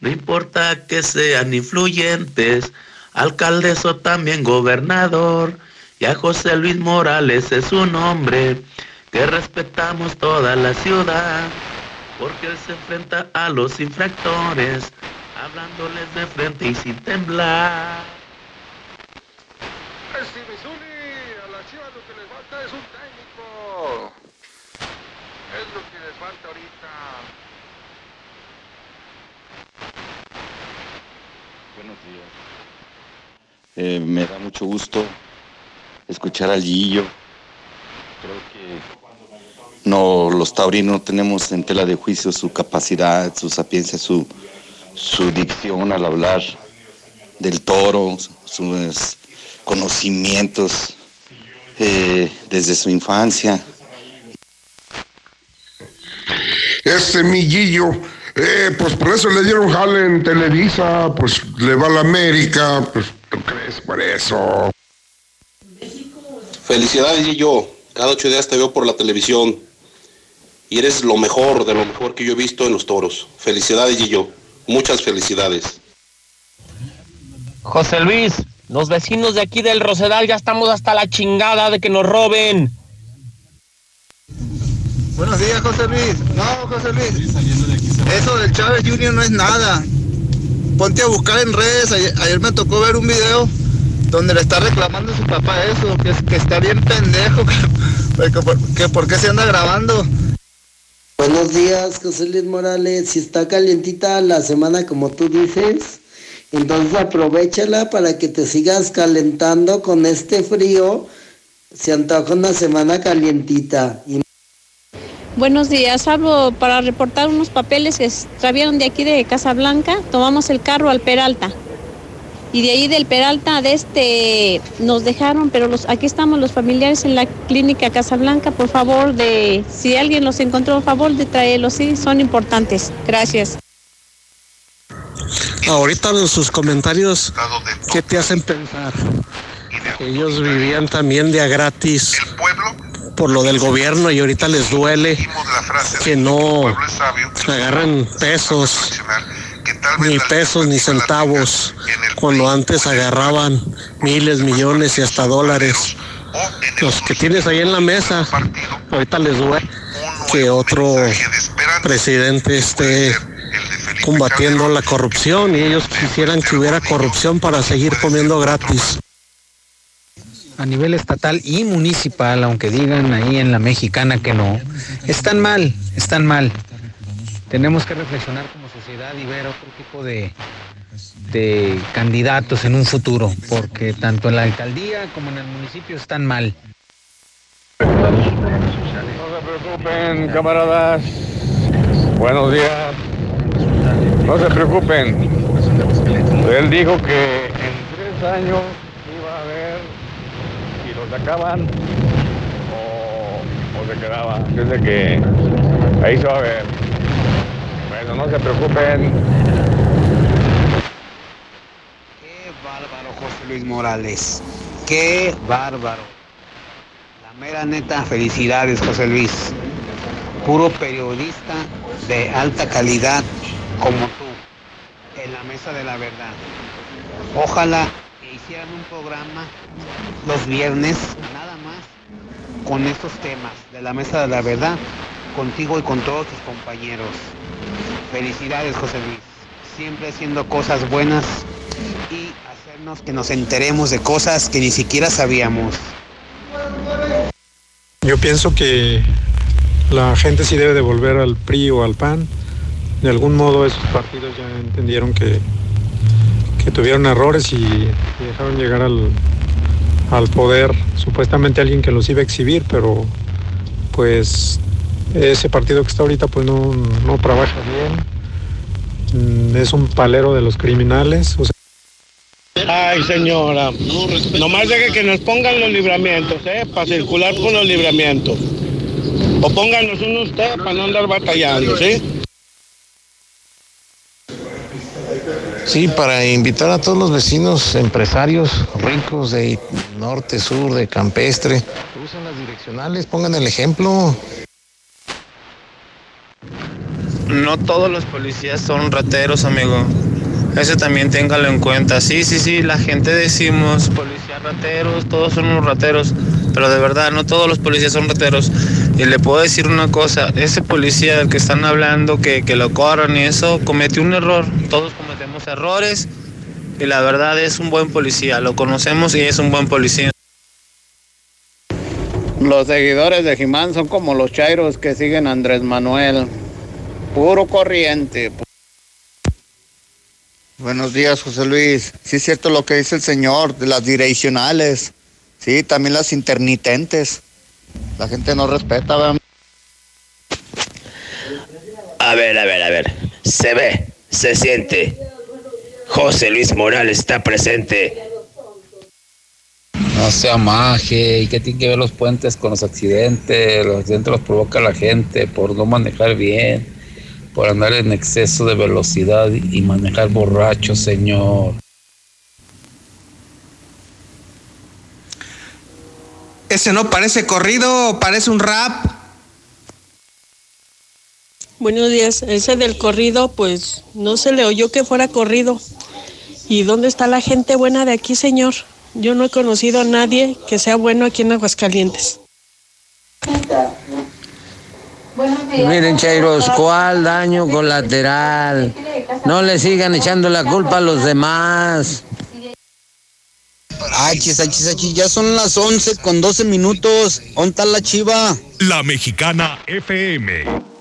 No importa que sean influyentes, alcaldes o también gobernador. Y a José Luis Morales es un hombre que respetamos toda la ciudad, porque se enfrenta a los infractores, hablándoles de frente y sin temblar. a la Chivas lo que les falta es un técnico. Es lo que les falta ahorita. Buenos Eh, me da mucho gusto escuchar al Gillo. Creo que no, los taurinos no tenemos en tela de juicio su capacidad, su sapiencia, su, su dicción al hablar del toro, su, conocimientos eh, desde su infancia. Este millillo, eh, pues por eso le dieron jale en Televisa, pues le va a la América, pues tú crees por eso. Felicidades, Gillo. Cada ocho días te veo por la televisión. Y eres lo mejor de lo mejor que yo he visto en los toros. Felicidades, Gillo. Muchas felicidades. José Luis, los vecinos de aquí del Rosedal ya estamos hasta la chingada de que nos roben. Buenos días, José Luis. No, José Luis. Eso del Chávez Junior no es nada. Ponte a buscar en redes. Ayer, me tocó ver un video donde le está reclamando a su papá eso, que, es- que está bien pendejo, que, que por, qué se anda grabando. Buenos días, José Luis Morales. Si está calientita la semana como tú dices, entonces aprovechala para que te sigas calentando con este frío. Se antoja una semana calientita. Buenos días, hablo para reportar unos papeles que extraviaron de aquí de Casablanca. Tomamos el carro al Peralta. Y de ahí del Peralta de este nos dejaron, pero los aquí estamos los familiares en la clínica Casablanca, por favor de si alguien los encontró, por favor de traerlos, sí, son importantes. Gracias. Ahorita en sus comentarios, ¿qué te hacen pensar? Ellos vivían también de a gratis por lo del gobierno y ahorita les duele que no agarran pesos, ni pesos ni centavos, cuando antes agarraban miles, millones y hasta dólares. Los que tienes ahí en la mesa, ahorita les duele que otro presidente esté combatiendo la corrupción y ellos quisieran que hubiera corrupción para seguir comiendo gratis. A nivel estatal y municipal, aunque digan ahí en la mexicana que no, están mal, están mal. Tenemos que reflexionar como sociedad y ver otro tipo de, de candidatos en un futuro, porque tanto en la alcaldía como en el municipio están mal. No se preocupen, camaradas. Buenos días. No se preocupen. Él dijo que en tres años sacaban o, o se quedaba. Desde que ahí se va a ver. Bueno, no se preocupen. Qué bárbaro, José Luis Morales. Qué bárbaro. La mera neta, felicidades, José Luis. Puro periodista de alta calidad como tú, en la mesa de la verdad. Ojalá hicieran un programa los viernes, nada más, con estos temas de la mesa de la verdad, contigo y con todos tus compañeros. Felicidades, José Luis. Siempre haciendo cosas buenas y hacernos que nos enteremos de cosas que ni siquiera sabíamos. Yo pienso que la gente sí debe de volver al PRI o al PAN. De algún modo esos partidos ya entendieron que, que tuvieron errores y, dejaron llegar al, al poder supuestamente alguien que los iba a exhibir, pero pues ese partido que está ahorita pues no, no trabaja bien. Mm, Es un palero de los criminales. Ay, señora, nomás deje que nos pongan los libramientos, ¿eh? Para circular por los libramientos. O pónganos uno usted para no andar batallando, ¿sí? Sí, para invitar a todos los vecinos empresarios ricos de norte, sur, de campestre. Usen las direccionales, pongan el ejemplo. No todos los policías son rateros, amigo. Eso también téngalo en cuenta. Sí, sí, sí, la gente decimos policías rateros, todos son unos rateros, pero de verdad no todos los policías son rateros. Y le puedo decir una cosa, ese policía del que están hablando, que, que lo corran y eso, cometió un error. Todos errores y la verdad es un buen policía, lo conocemos y es un buen policía. Los seguidores de Jimán son como los chairos que siguen a Andrés Manuel. Puro corriente. Buenos días, José Luis. Sí es cierto lo que dice el señor, de las direccionales. Sí, también las intermitentes. La gente no respeta, ¿verdad? A ver, a ver, a ver. Se ve, se siente. José Luis Morales está presente. No sea maje. ¿Y qué tiene que ver los puentes con los accidentes? Los accidentes los provoca la gente por no manejar bien, por andar en exceso de velocidad y manejar borracho, señor. Ese no parece corrido, parece un rap. Buenos días. Ese del corrido, pues no se le oyó que fuera corrido. ¿Y dónde está la gente buena de aquí, señor? Yo no he conocido a nadie que sea bueno aquí en Aguascalientes. Miren, Chairos, ¿cuál daño colateral? No le sigan echando la culpa a los demás. Achis, achis, achis, ya son las 11 con 12 minutos. ¿Dónde está la chiva? La Mexicana FM.